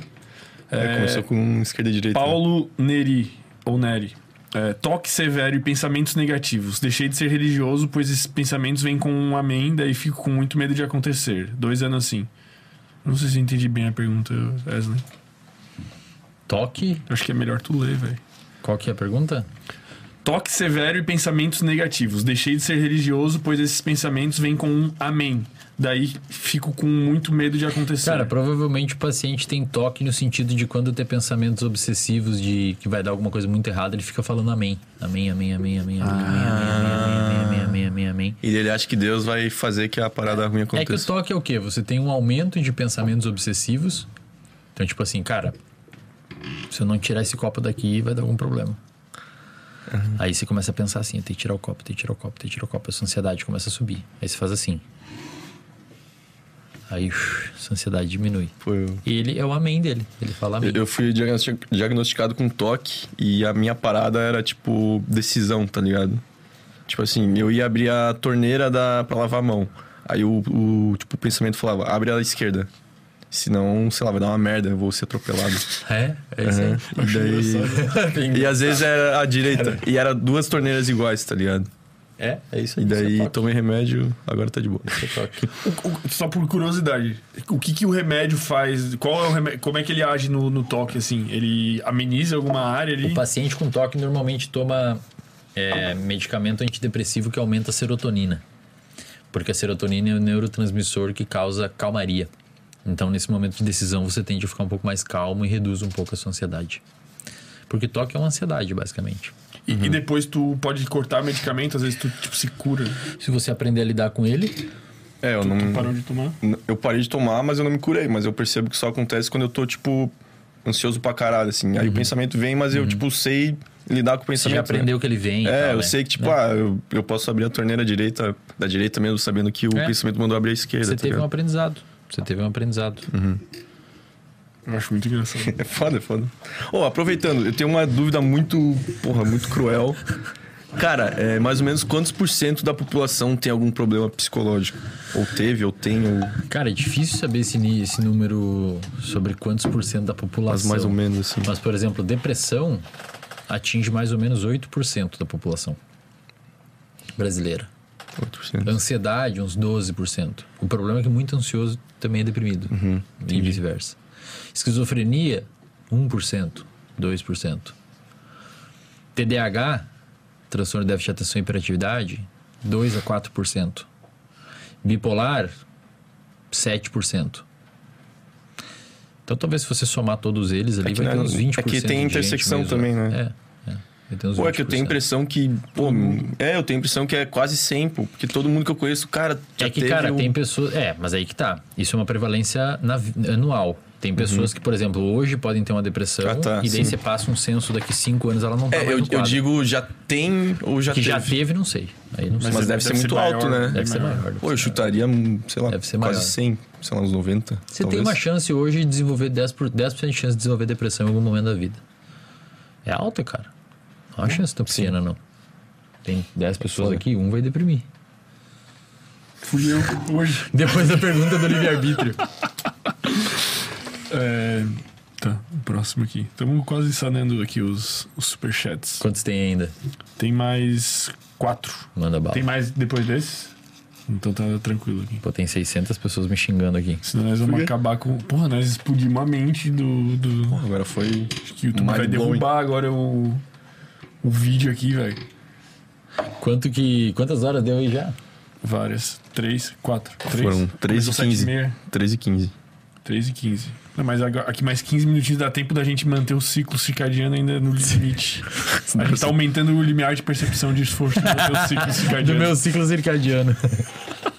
É, começou com esquerda e direita. né? Paulo Neri, ou Neri. É, toque severo e pensamentos negativos. Deixei de ser religioso, pois esses pensamentos vêm com um amém, daí fico com muito medo de acontecer. Dois anos assim. Não sei se eu entendi bem a pergunta, Wesley. Toque. Acho que é melhor tu ler, velho. Qual que é a pergunta? Toque severo e pensamentos negativos. Deixei de ser religioso, pois esses pensamentos vêm com um amém. Daí fico com muito medo de acontecer. Cara, provavelmente o paciente tem toque no sentido de quando ter pensamentos obsessivos de que vai dar alguma coisa muito errada, ele fica falando amém. Amém, amém, amém, amém, amém, amém, amém, amém, amém, amém, amém, amém. E ele acha que Deus vai fazer que a parada ruim É que o aconteça. toque é o quê? Você tem um aumento de pensamentos obsessivos. Então, tipo assim, cara, se eu não tirar esse copo daqui, vai dar algum problema. Aí você começa a pensar assim, tem que tirar o copo, tem que tirar o copo, tem que tirar o copo. Essa ansiedade começa a subir. Aí você faz assim. Aí essa ansiedade diminui. Pô, eu- Ele é o amém dele. Ele fala amém. Eu, fui diagnosti- diagnosticado com toque e a minha parada era, tipo, decisão, tá ligado? Tipo assim, eu ia abrir a torneira da, pra lavar a mão. Aí o, o, tipo, o pensamento falava, abre a esquerda. Senão, sei lá, vai dar uma merda, eu vou ser atropelado. É, é isso aí. Aham. E, daí... <laughs> e às vezes era a direita. E era duas torneiras iguais, tá ligado? É, é isso E aí. daí isso é tomei remédio, agora tá de boa. é. <laughs> O- o- só por curiosidade, o que, que o remédio faz? Qual é o remédio? Como é que ele age no, no toque, assim? Ele ameniza alguma área ali? O paciente com toque normalmente toma é, medicamento antidepressivo que aumenta a serotonina. Porque a serotonina é o neurotransmissor que causa calmaria. Então, nesse momento de decisão, você tende a ficar um pouco mais calmo e reduz um pouco a sua ansiedade. Porque toque é uma ansiedade, basicamente. E, e depois tu pode cortar medicamento, às vezes tu tipo, se cura. Se você aprender a lidar com ele, É, eu não. Parou de tomar? Eu parei de tomar, mas eu não me curei. Mas eu percebo que só acontece quando eu tô, tipo, ansioso pra caralho, assim. Aí o pensamento vem, mas eu, tipo, sei lidar com o Você pensamento. já né? aprendeu que ele vem. e É, tal, eu né? sei que, tipo, Né? ah, eu, eu posso abrir a torneira direita, da direita mesmo, sabendo que o É. pensamento mandou abrir a esquerda. Você tá teve um ligado? aprendizado. Você teve um aprendizado. Eu acho muito engraçado. <laughs> É foda, é foda. Ô, aproveitando, eu tenho uma dúvida muito, porra, muito cruel. Cara, é, mais ou menos quantos por cento da população tem algum problema psicológico? Ou teve, ou tem, ou... Cara, é difícil saber esse, esse número sobre quantos por cento da população. Mas mais ou menos, assim. Mas, por exemplo, depressão atinge mais ou menos 8% da população brasileira. 8%. Ansiedade, uns 12%. O problema é que muito ansioso também é deprimido. e vice-versa. Esquizofrenia, 1%, 2%. TDAH, transtorno de déficit de atenção e hiperatividade, 2 a 4%. Bipolar, 7%. Então, talvez se você somar todos eles ali, É que vai ter na- uns 20%. aqui tem de gente intersecção também, né? É, é. Vai ter uns Pô, é que eu tenho a 20%. impressão que, pô, é, eu tenho a impressão que é quase 100, pô, porque todo mundo que eu conheço, cara, já É que, teve cara, um- tem pessoas. É, mas aí que tá. Isso é uma prevalência na anual. Tem pessoas que, por exemplo, hoje podem ter uma depressão Ah, tá, e daí sim. você passa um censo daqui cinco anos ela não tá É, mais eu, no eu digo já tem ou já que teve. já teve, não sei. Aí não sei. Mas, Mas deve, ser deve muito ser alto, maior, né? Deve ser maior. deve Pô, eu chutaria, sei lá, Deve ser quase maior. 100, sei lá, uns 90. Você talvez. tem uma chance hoje de desenvolver 10%, por, 10 de chance de desenvolver depressão em algum momento da vida. É alta, cara. Não uma chance tão pequena, não. Tem 10 pessoas foda. aqui, um vai deprimir. Fui eu hoje. <laughs> Depois da pergunta do livre-arbítrio. É, tá, o próximo aqui. Estamos quase sanando aqui os, os superchats. Quantos tem ainda? Tem mais quatro. Manda bala. Tem mais depois desse? Então tá tranquilo aqui. Pô, tem 600 pessoas me xingando aqui. Senão nós vamos acabar com. Porra, nós explodimos a mente do. do... Agora foi. Acho que o YouTube vai derrubar agora o. O vídeo aqui, velho. Quanto que. Quantas horas deu aí já? Várias. Três, quatro. Três. Foram 13 e Começou 15. sete e meia. 13 e 15. 3 e 15. Não, mas agora, aqui mais 15 minutinhos dá tempo da gente manter o ciclo circadiano ainda no limite. A gente tá aumentando o limiar de percepção de esforço do teu <laughs> ciclo Do circadiano. meu ciclo circadiano. <laughs>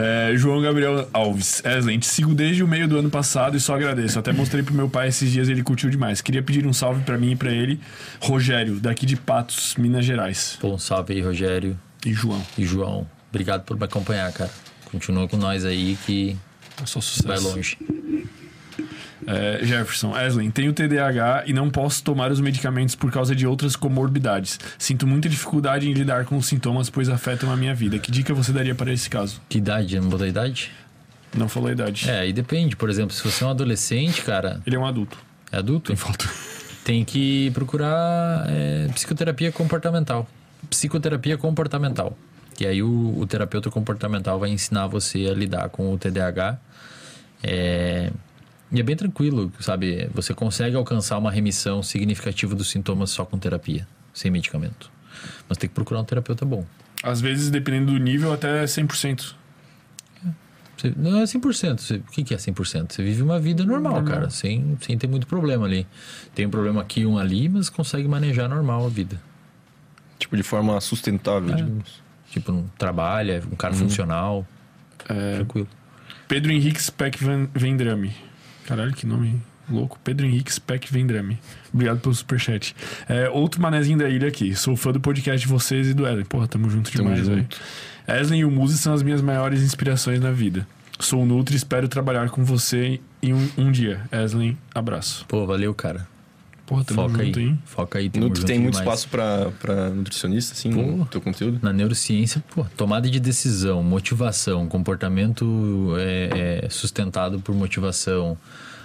É, João Gabriel Alves. Wesley, te sigo desde o meio do ano passado e só agradeço. Até mostrei pro meu pai esses dias ele curtiu demais. Queria pedir um salve pra mim e pra ele. Rogério, daqui de Patos, Minas Gerais. Pô, um salve aí, Rogério E João. e João. Obrigado por me acompanhar, cara. Continua com nós aí que É só sucesso. vai longe. É, Jefferson, Wesley, tenho TDAH e não posso tomar os medicamentos por causa de outras comorbidades. Sinto muita dificuldade em lidar com os sintomas, pois afetam a minha vida. Que dica você daria para esse caso? Que idade? Não botou a idade? Não falou a idade. É, aí depende. Por exemplo, se você é um adolescente, cara, Ele é um adulto. é adulto, Tem foto. tem que procurar é, psicoterapia comportamental. Psicoterapia comportamental. E aí o, o terapeuta comportamental vai ensinar você a lidar com o TDAH. É, e é bem tranquilo, sabe? Você consegue alcançar uma remissão significativa dos sintomas só com terapia, sem medicamento. Mas tem que procurar um terapeuta bom. Às vezes, dependendo do nível, até 100%. Você- não é 100%. Você, o que, que é 100%? Você vive uma vida normal, cara, sem, sem ter muito problema ali. Tem um problema aqui, um ali, mas consegue manejar normal a vida. Tipo, de forma sustentável, É. digamos. Tipo, não trabalha, um cara funcional. Tranquilo. Pedro Henrique Speck Van- Vendrame. Caralho, que nome louco. Pedro Henrique Speck Vendrame. Obrigado pelo superchat. É, outro manezinho da ilha aqui. Sou fã do podcast de vocês e do Ellen. Porra, tamo junto Tamo demais, velho. Wesley e o Muzi são as minhas maiores inspirações na vida. Sou Nutri e espero trabalhar com você em um, um dia. Wesley, abraço. Pô, valeu, cara. Porra, Foca aí. hein? Foca aí. Nutri tem muito demais. espaço pra, pra nutricionista, assim, Pô. no teu conteúdo? Na neurociência, pô, tomada de decisão, motivação, comportamento é, é, sustentado por motivação,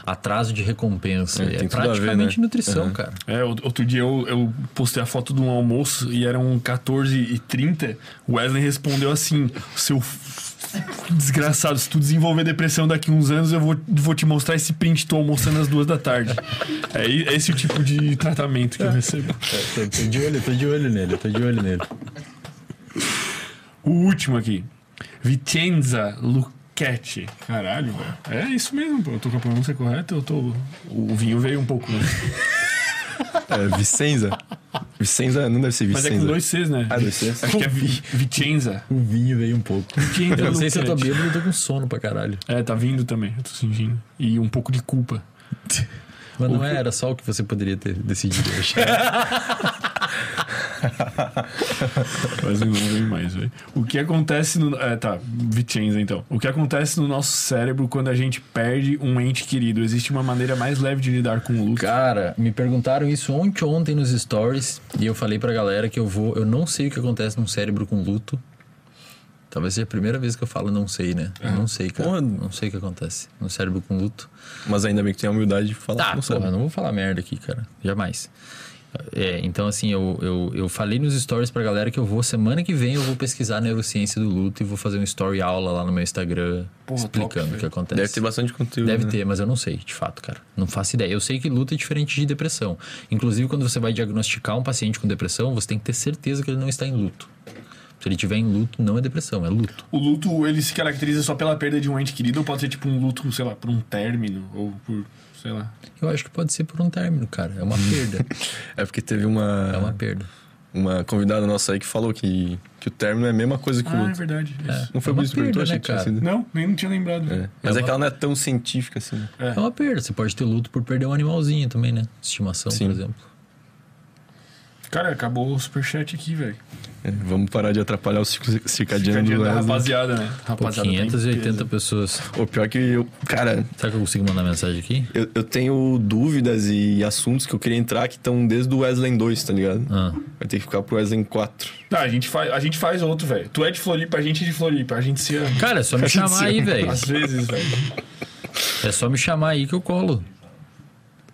atraso de recompensa. É, É, a ver, praticamente né? nutrição, Uhum. cara. É, out- outro dia eu, eu postei a foto de um almoço e eram 14h30. O Wesley respondeu assim: Seu <laughs> desgraçado, se tu desenvolver depressão daqui uns anos, eu vou, vou te mostrar esse print. Tô almoçando às duas da tarde. É i- esse o tipo de tratamento que eu recebo. Tô, tô de olho, tô de olho nele, tô de olho nele. O último aqui: Vicenza Luchetti. Caralho, velho. É isso mesmo, pô. Eu tô com a pronúncia correta. Eu tô. O vinho veio um pouco. Né? <laughs> É, Vicenza. Vicenza não deve ser Mas Vicenza. é com dois Cs, né? Ah, dois Cs. Acho que é Vi- Vicenza. O vinho veio um pouco. Vicenza Eu não sei se eu tô bêbado ou tô com sono pra caralho. É, tá vindo também, eu tô sentindo. E um pouco de culpa. Mas não é, era só o que você poderia ter decidido hoje. <laughs> <laughs> Mas não vem mais, velho. O que acontece no. É, tá, Vicenza então. O que acontece no nosso cérebro quando a gente perde um ente querido? Existe uma maneira mais leve de lidar com o luto? Cara, me perguntaram isso ontem, ontem nos stories e eu falei pra galera que eu vou. Eu não sei o que acontece num cérebro com luto. Talvez seja a primeira vez que eu falo não sei, né? Eu não sei, cara. Porra. Não sei o que acontece no cérebro com luto. Mas ainda bem que tem a humildade de falar. Tá, porra, não vou falar merda aqui, cara. Jamais. É, então, assim, eu, eu, eu falei nos stories pra galera que eu vou, semana que vem, eu vou pesquisar neurociência do luto e vou fazer um story aula lá no meu Instagram Porra, explicando top, o que acontece. Deve ter bastante conteúdo. Deve né? ter, mas eu não sei, de fato, cara. Não faço ideia. Eu sei que luta é diferente de depressão. Inclusive, quando você vai diagnosticar um paciente com depressão, você tem que ter certeza que ele não está em luto. Se ele tiver em luto, não é depressão, é luto. O luto, ele se caracteriza só pela perda de um ente querido ou pode ser tipo um luto, sei lá, por um término ou por, sei lá. Eu acho que pode ser por um término, cara. É uma perda. <laughs> É porque teve uma, é uma perda. uma convidada nossa aí que falou que, que o término é a mesma coisa que o Ah, é verdade. isso. Não foi É por isso que perguntou, perda, achei né, que tinha cara? sido. Não, nem não tinha lembrado. É. velho. Mas É é, uma- que ela não é tão científica assim. né? É uma perda. Você pode ter luto por perder um animalzinho também, né? Estimação, Sim. por exemplo. Cara, acabou o superchat aqui, velho. É, vamos parar de atrapalhar o ciclo circadiano Ficadinha do da Wesley. rapaziada, né? Pô, Rapaziada, em 580 peso. pessoas. O pior que eu, cara, Será que eu consigo mandar mensagem aqui? eu, eu tenho dúvidas e assuntos que eu queria entrar que estão desde o Wesley 2, tá ligado? Ah, Vai ter que ficar pro Wesley 4. Tá, a gente faz, a gente faz outro, velho. Tu é de Floripa, a gente é de Floripa. A gente se ama. Cara, é só me <laughs> chamar aí, velho. Às vezes, velho. É só me chamar aí que eu colo.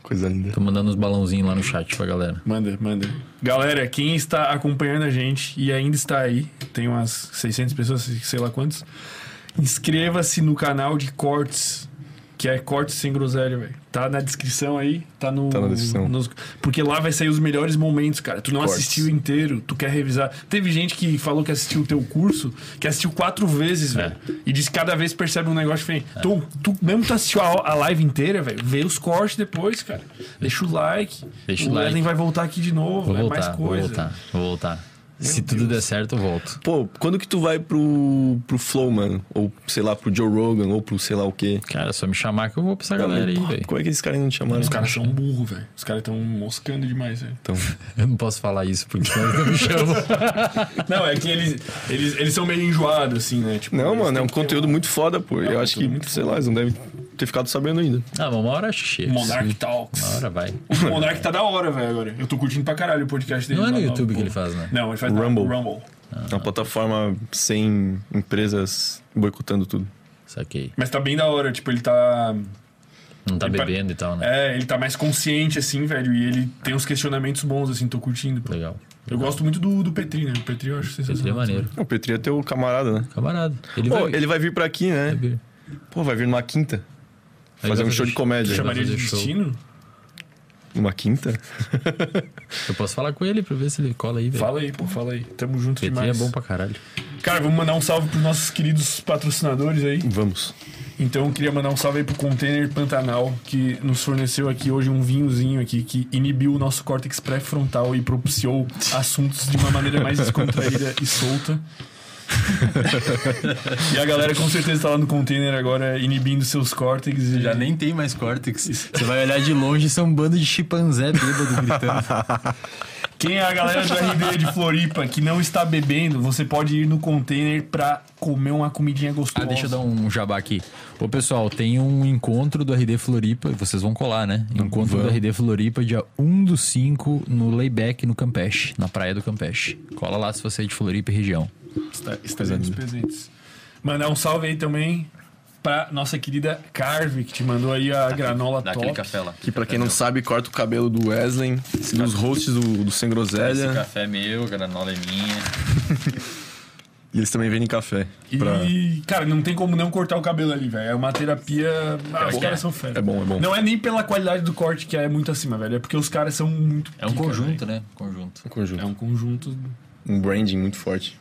Coisa linda. Tô mandando uns balãozinhos lá no chat pra galera. Manda, manda. Galera, quem está acompanhando a gente e ainda está aí, tem umas 600 pessoas, sei lá quantos, inscreva-se no canal de cortes, que é Cortes Sem Groselha, velho. Tá na descrição aí, tá no... Tá na descrição. nos- porque lá vai sair os melhores momentos, cara. Tu não Cortes. assistiu inteiro, tu quer revisar. Teve gente que falou que assistiu o teu curso, que assistiu quatro vezes, velho. E disse que cada vez percebe um negócio diferente. Tu, tu, mesmo tu assistiu a, a live inteira, velho, vê os cortes depois, cara. Deixa o like. Deixa o o like. Wesley vai voltar aqui de novo, Vou é mais voltar, vou coisa. voltar, vou voltar. Meu Se tudo Deus. der certo, eu volto. Pô, quando que tu vai pro, pro Flow, mano? Ou, sei lá, pro Joe Rogan, ou pro sei lá o quê? Cara, é só me chamar que eu vou pra essa galera aí, velho. Como é que esses caras não te chamaram? Os caras são burro, velho. Os caras estão moscando demais, velho. Então, <laughs> Eu não posso falar isso porque senão eles não me chamam. <laughs> Não, é que eles, eles, eles são meio enjoados, assim, né? Tipo, não, mano, é um conteúdo muito foda, pô. É um Eu acho que, sei foda. lá, eles não devem ter ficado sabendo ainda. Ah, mas uma hora chega. Monarch Talks. Uma hora vai. O Monark tá da hora, velho, agora. Eu tô curtindo pra caralho o podcast dele. Não é no YouTube que ele faz, né? Não, ele faz Rumble. no Rumble. É uma plataforma sem empresas boicotando tudo. Saquei. Mas tá bem da hora, tipo, ele tá... Não tá Ele pa- bebendo e tal, né? É, ele tá mais consciente, assim, velho. E ele tem uns questionamentos bons, assim, tô curtindo. pô. Legal. Eu gosto muito do, do Petri, né? O Petri eu acho Petri é sensacional. maneiro. O Petri é teu camarada, né? Camarada. Ele Pô, vai. ele vai vir pra aqui, né? vai vir. Pô, vai vir numa quinta. Aí Fazer um show de comédia. Chama- Chamaria de destino? Numa quinta? Eu posso falar com ele pra ver se ele cola aí, velho. Fala aí, pô, fala aí. Tamo junto Petri demais. é bom pra caralho. Cara, vamos mandar um salve pros nossos queridos patrocinadores aí. Vamos. Então eu queria mandar um salve aí pro Container Pantanal, que nos forneceu aqui hoje um vinhozinho aqui que inibiu o nosso córtex pré-frontal e propiciou assuntos de uma maneira mais descontraída e solta. <laughs> e a galera com certeza tá lá no container agora inibindo seus córtex e Já nem tem mais córtex. Você vai olhar de longe e são um bando de chimpanzé bêbado gritando. <laughs> Quem é a galera do RD de Floripa que não está bebendo, você pode ir no container pra comer uma comidinha gostosa. Ah, deixa eu dar um jabá aqui. Ô, pessoal, tem um encontro do RD Floripa, vocês vão colar, né? Encontro do Vamos. RD Floripa, dia 1 do 5, no Layback, no Campeche, na praia do Campeche. Cola lá se você é de Floripa e região. Está, estaremos presentes. Mandar um salve aí também pra nossa querida Carve, que te mandou aí a granola Dá top. café lá. Que pra quem não sabe, corta o cabelo do Wesley, dos hosts do, do Sem Groselha. café é meu, a granola é minha. <laughs> E eles também vendem café. E, Pra... cara, não tem como não cortar o cabelo ali, velho. É uma terapia. Ah, os caras são fera. É bom, é bom. Não é nem pela qualidade do corte que é muito acima, velho. É porque os caras são muito. É um pica, conjunto, velho. né? Conjunto. Conjunto. É um conjunto um branding muito forte.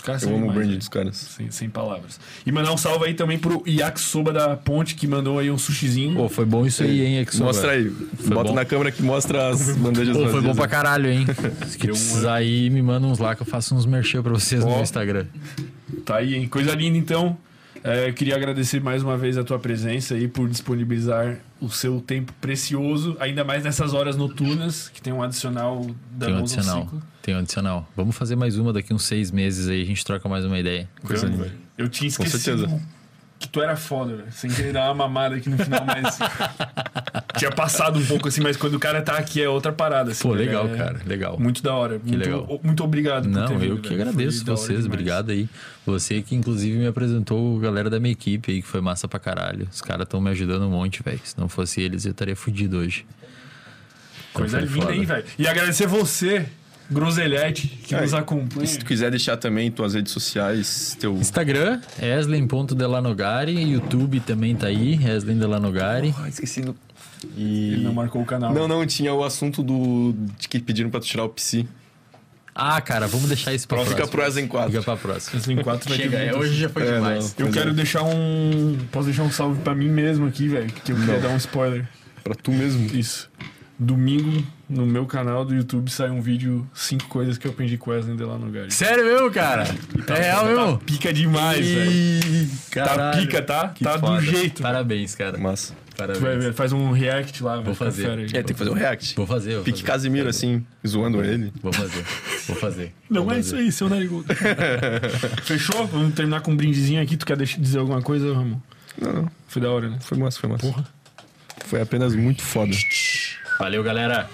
Pô, Os caras eu amo o branding né? dos caras. Sem, sem palavras. E mandar um salve aí também pro Yakisoba da Ponte, que mandou aí um sushizinho. Pô, foi bom isso aí, hein, Exo? Mostra aí. Bota bom. na câmera que mostra as bandejas Pô, foi bom pra caralho, hein? <laughs> Se precisar aí, me manda uns lá que eu faço uns merchan pra vocês no Ó. meu Instagram. Tá aí, hein? Coisa linda, então. É, eu queria agradecer mais uma vez a tua presença aí por disponibilizar o seu tempo precioso, ainda mais nessas horas noturnas, que tem um adicional da Tem um adicional. Ciclo. Tem um adicional. Vamos fazer mais uma daqui uns seis meses aí, a gente troca mais uma ideia. Coisa velho. Eu tinha Com esquecido certeza. Que tu era foda, velho. Sem querer dar uma mamada aqui no final, mas. <laughs> tinha passado um pouco assim, mas quando o cara tá aqui é outra parada. Assim, Pô, velho. legal, É cara, legal. Muito da hora. Muito, legal. muito obrigado por ter Não, vindo, eu que velho. agradeço Foi vocês, obrigado aí. Você que inclusive me apresentou a galera da minha equipe aí, que foi massa pra caralho. Os caras estão me ajudando um monte, velho. Se não fosse eles, eu estaria fudido hoje. Coisa linda aí, velho. E agradecer você, Groselhete, que É, nos acompanha. Se tu quiser deixar também tuas redes sociais, teu. Instagram, eslen.delanogari, YouTube também tá aí, Eslen Delanogari. Ah, esqueci do. Ele E. não marcou o canal. Não, não, tinha o assunto do. de que pediram pra tu tirar o PC. Ah, cara, vamos deixar isso pra Fica próxima. pro Ezen 4. Fica pra próxima. Em 4 vai ter Chega, muito. hoje já foi É, demais. não. Eu quero é. deixar um. Posso deixar um salve pra mim mesmo aqui, velho. Que eu queria Não. dar um spoiler. Pra tu mesmo. Isso. Domingo, no meu canal do YouTube, sai um vídeo 5 coisas que eu aprendi com Wesley de lá no lugar. Sério mesmo, cara? é real mesmo? Pica demais, velho. Ih, Tá pica, tá? Tá foda. do jeito. Parabéns, cara. Massa. Tu vai Parabéns. ver, faz um react lá, velho. Fica fazer. fera. É, tem que fazer o react. Vou fazer, vou Pique fazer. Casimiro, assim, zoando ele. Vou fazer. Vou fazer. Não Vou é fazer. isso aí, seu narigudo. <laughs> Fechou? Vamos terminar com um brindezinho aqui. Tu quer dizer alguma coisa, Ramon? Não, não. Foi da hora, né? Foi massa, foi massa. Foi apenas muito foda. Valeu, galera.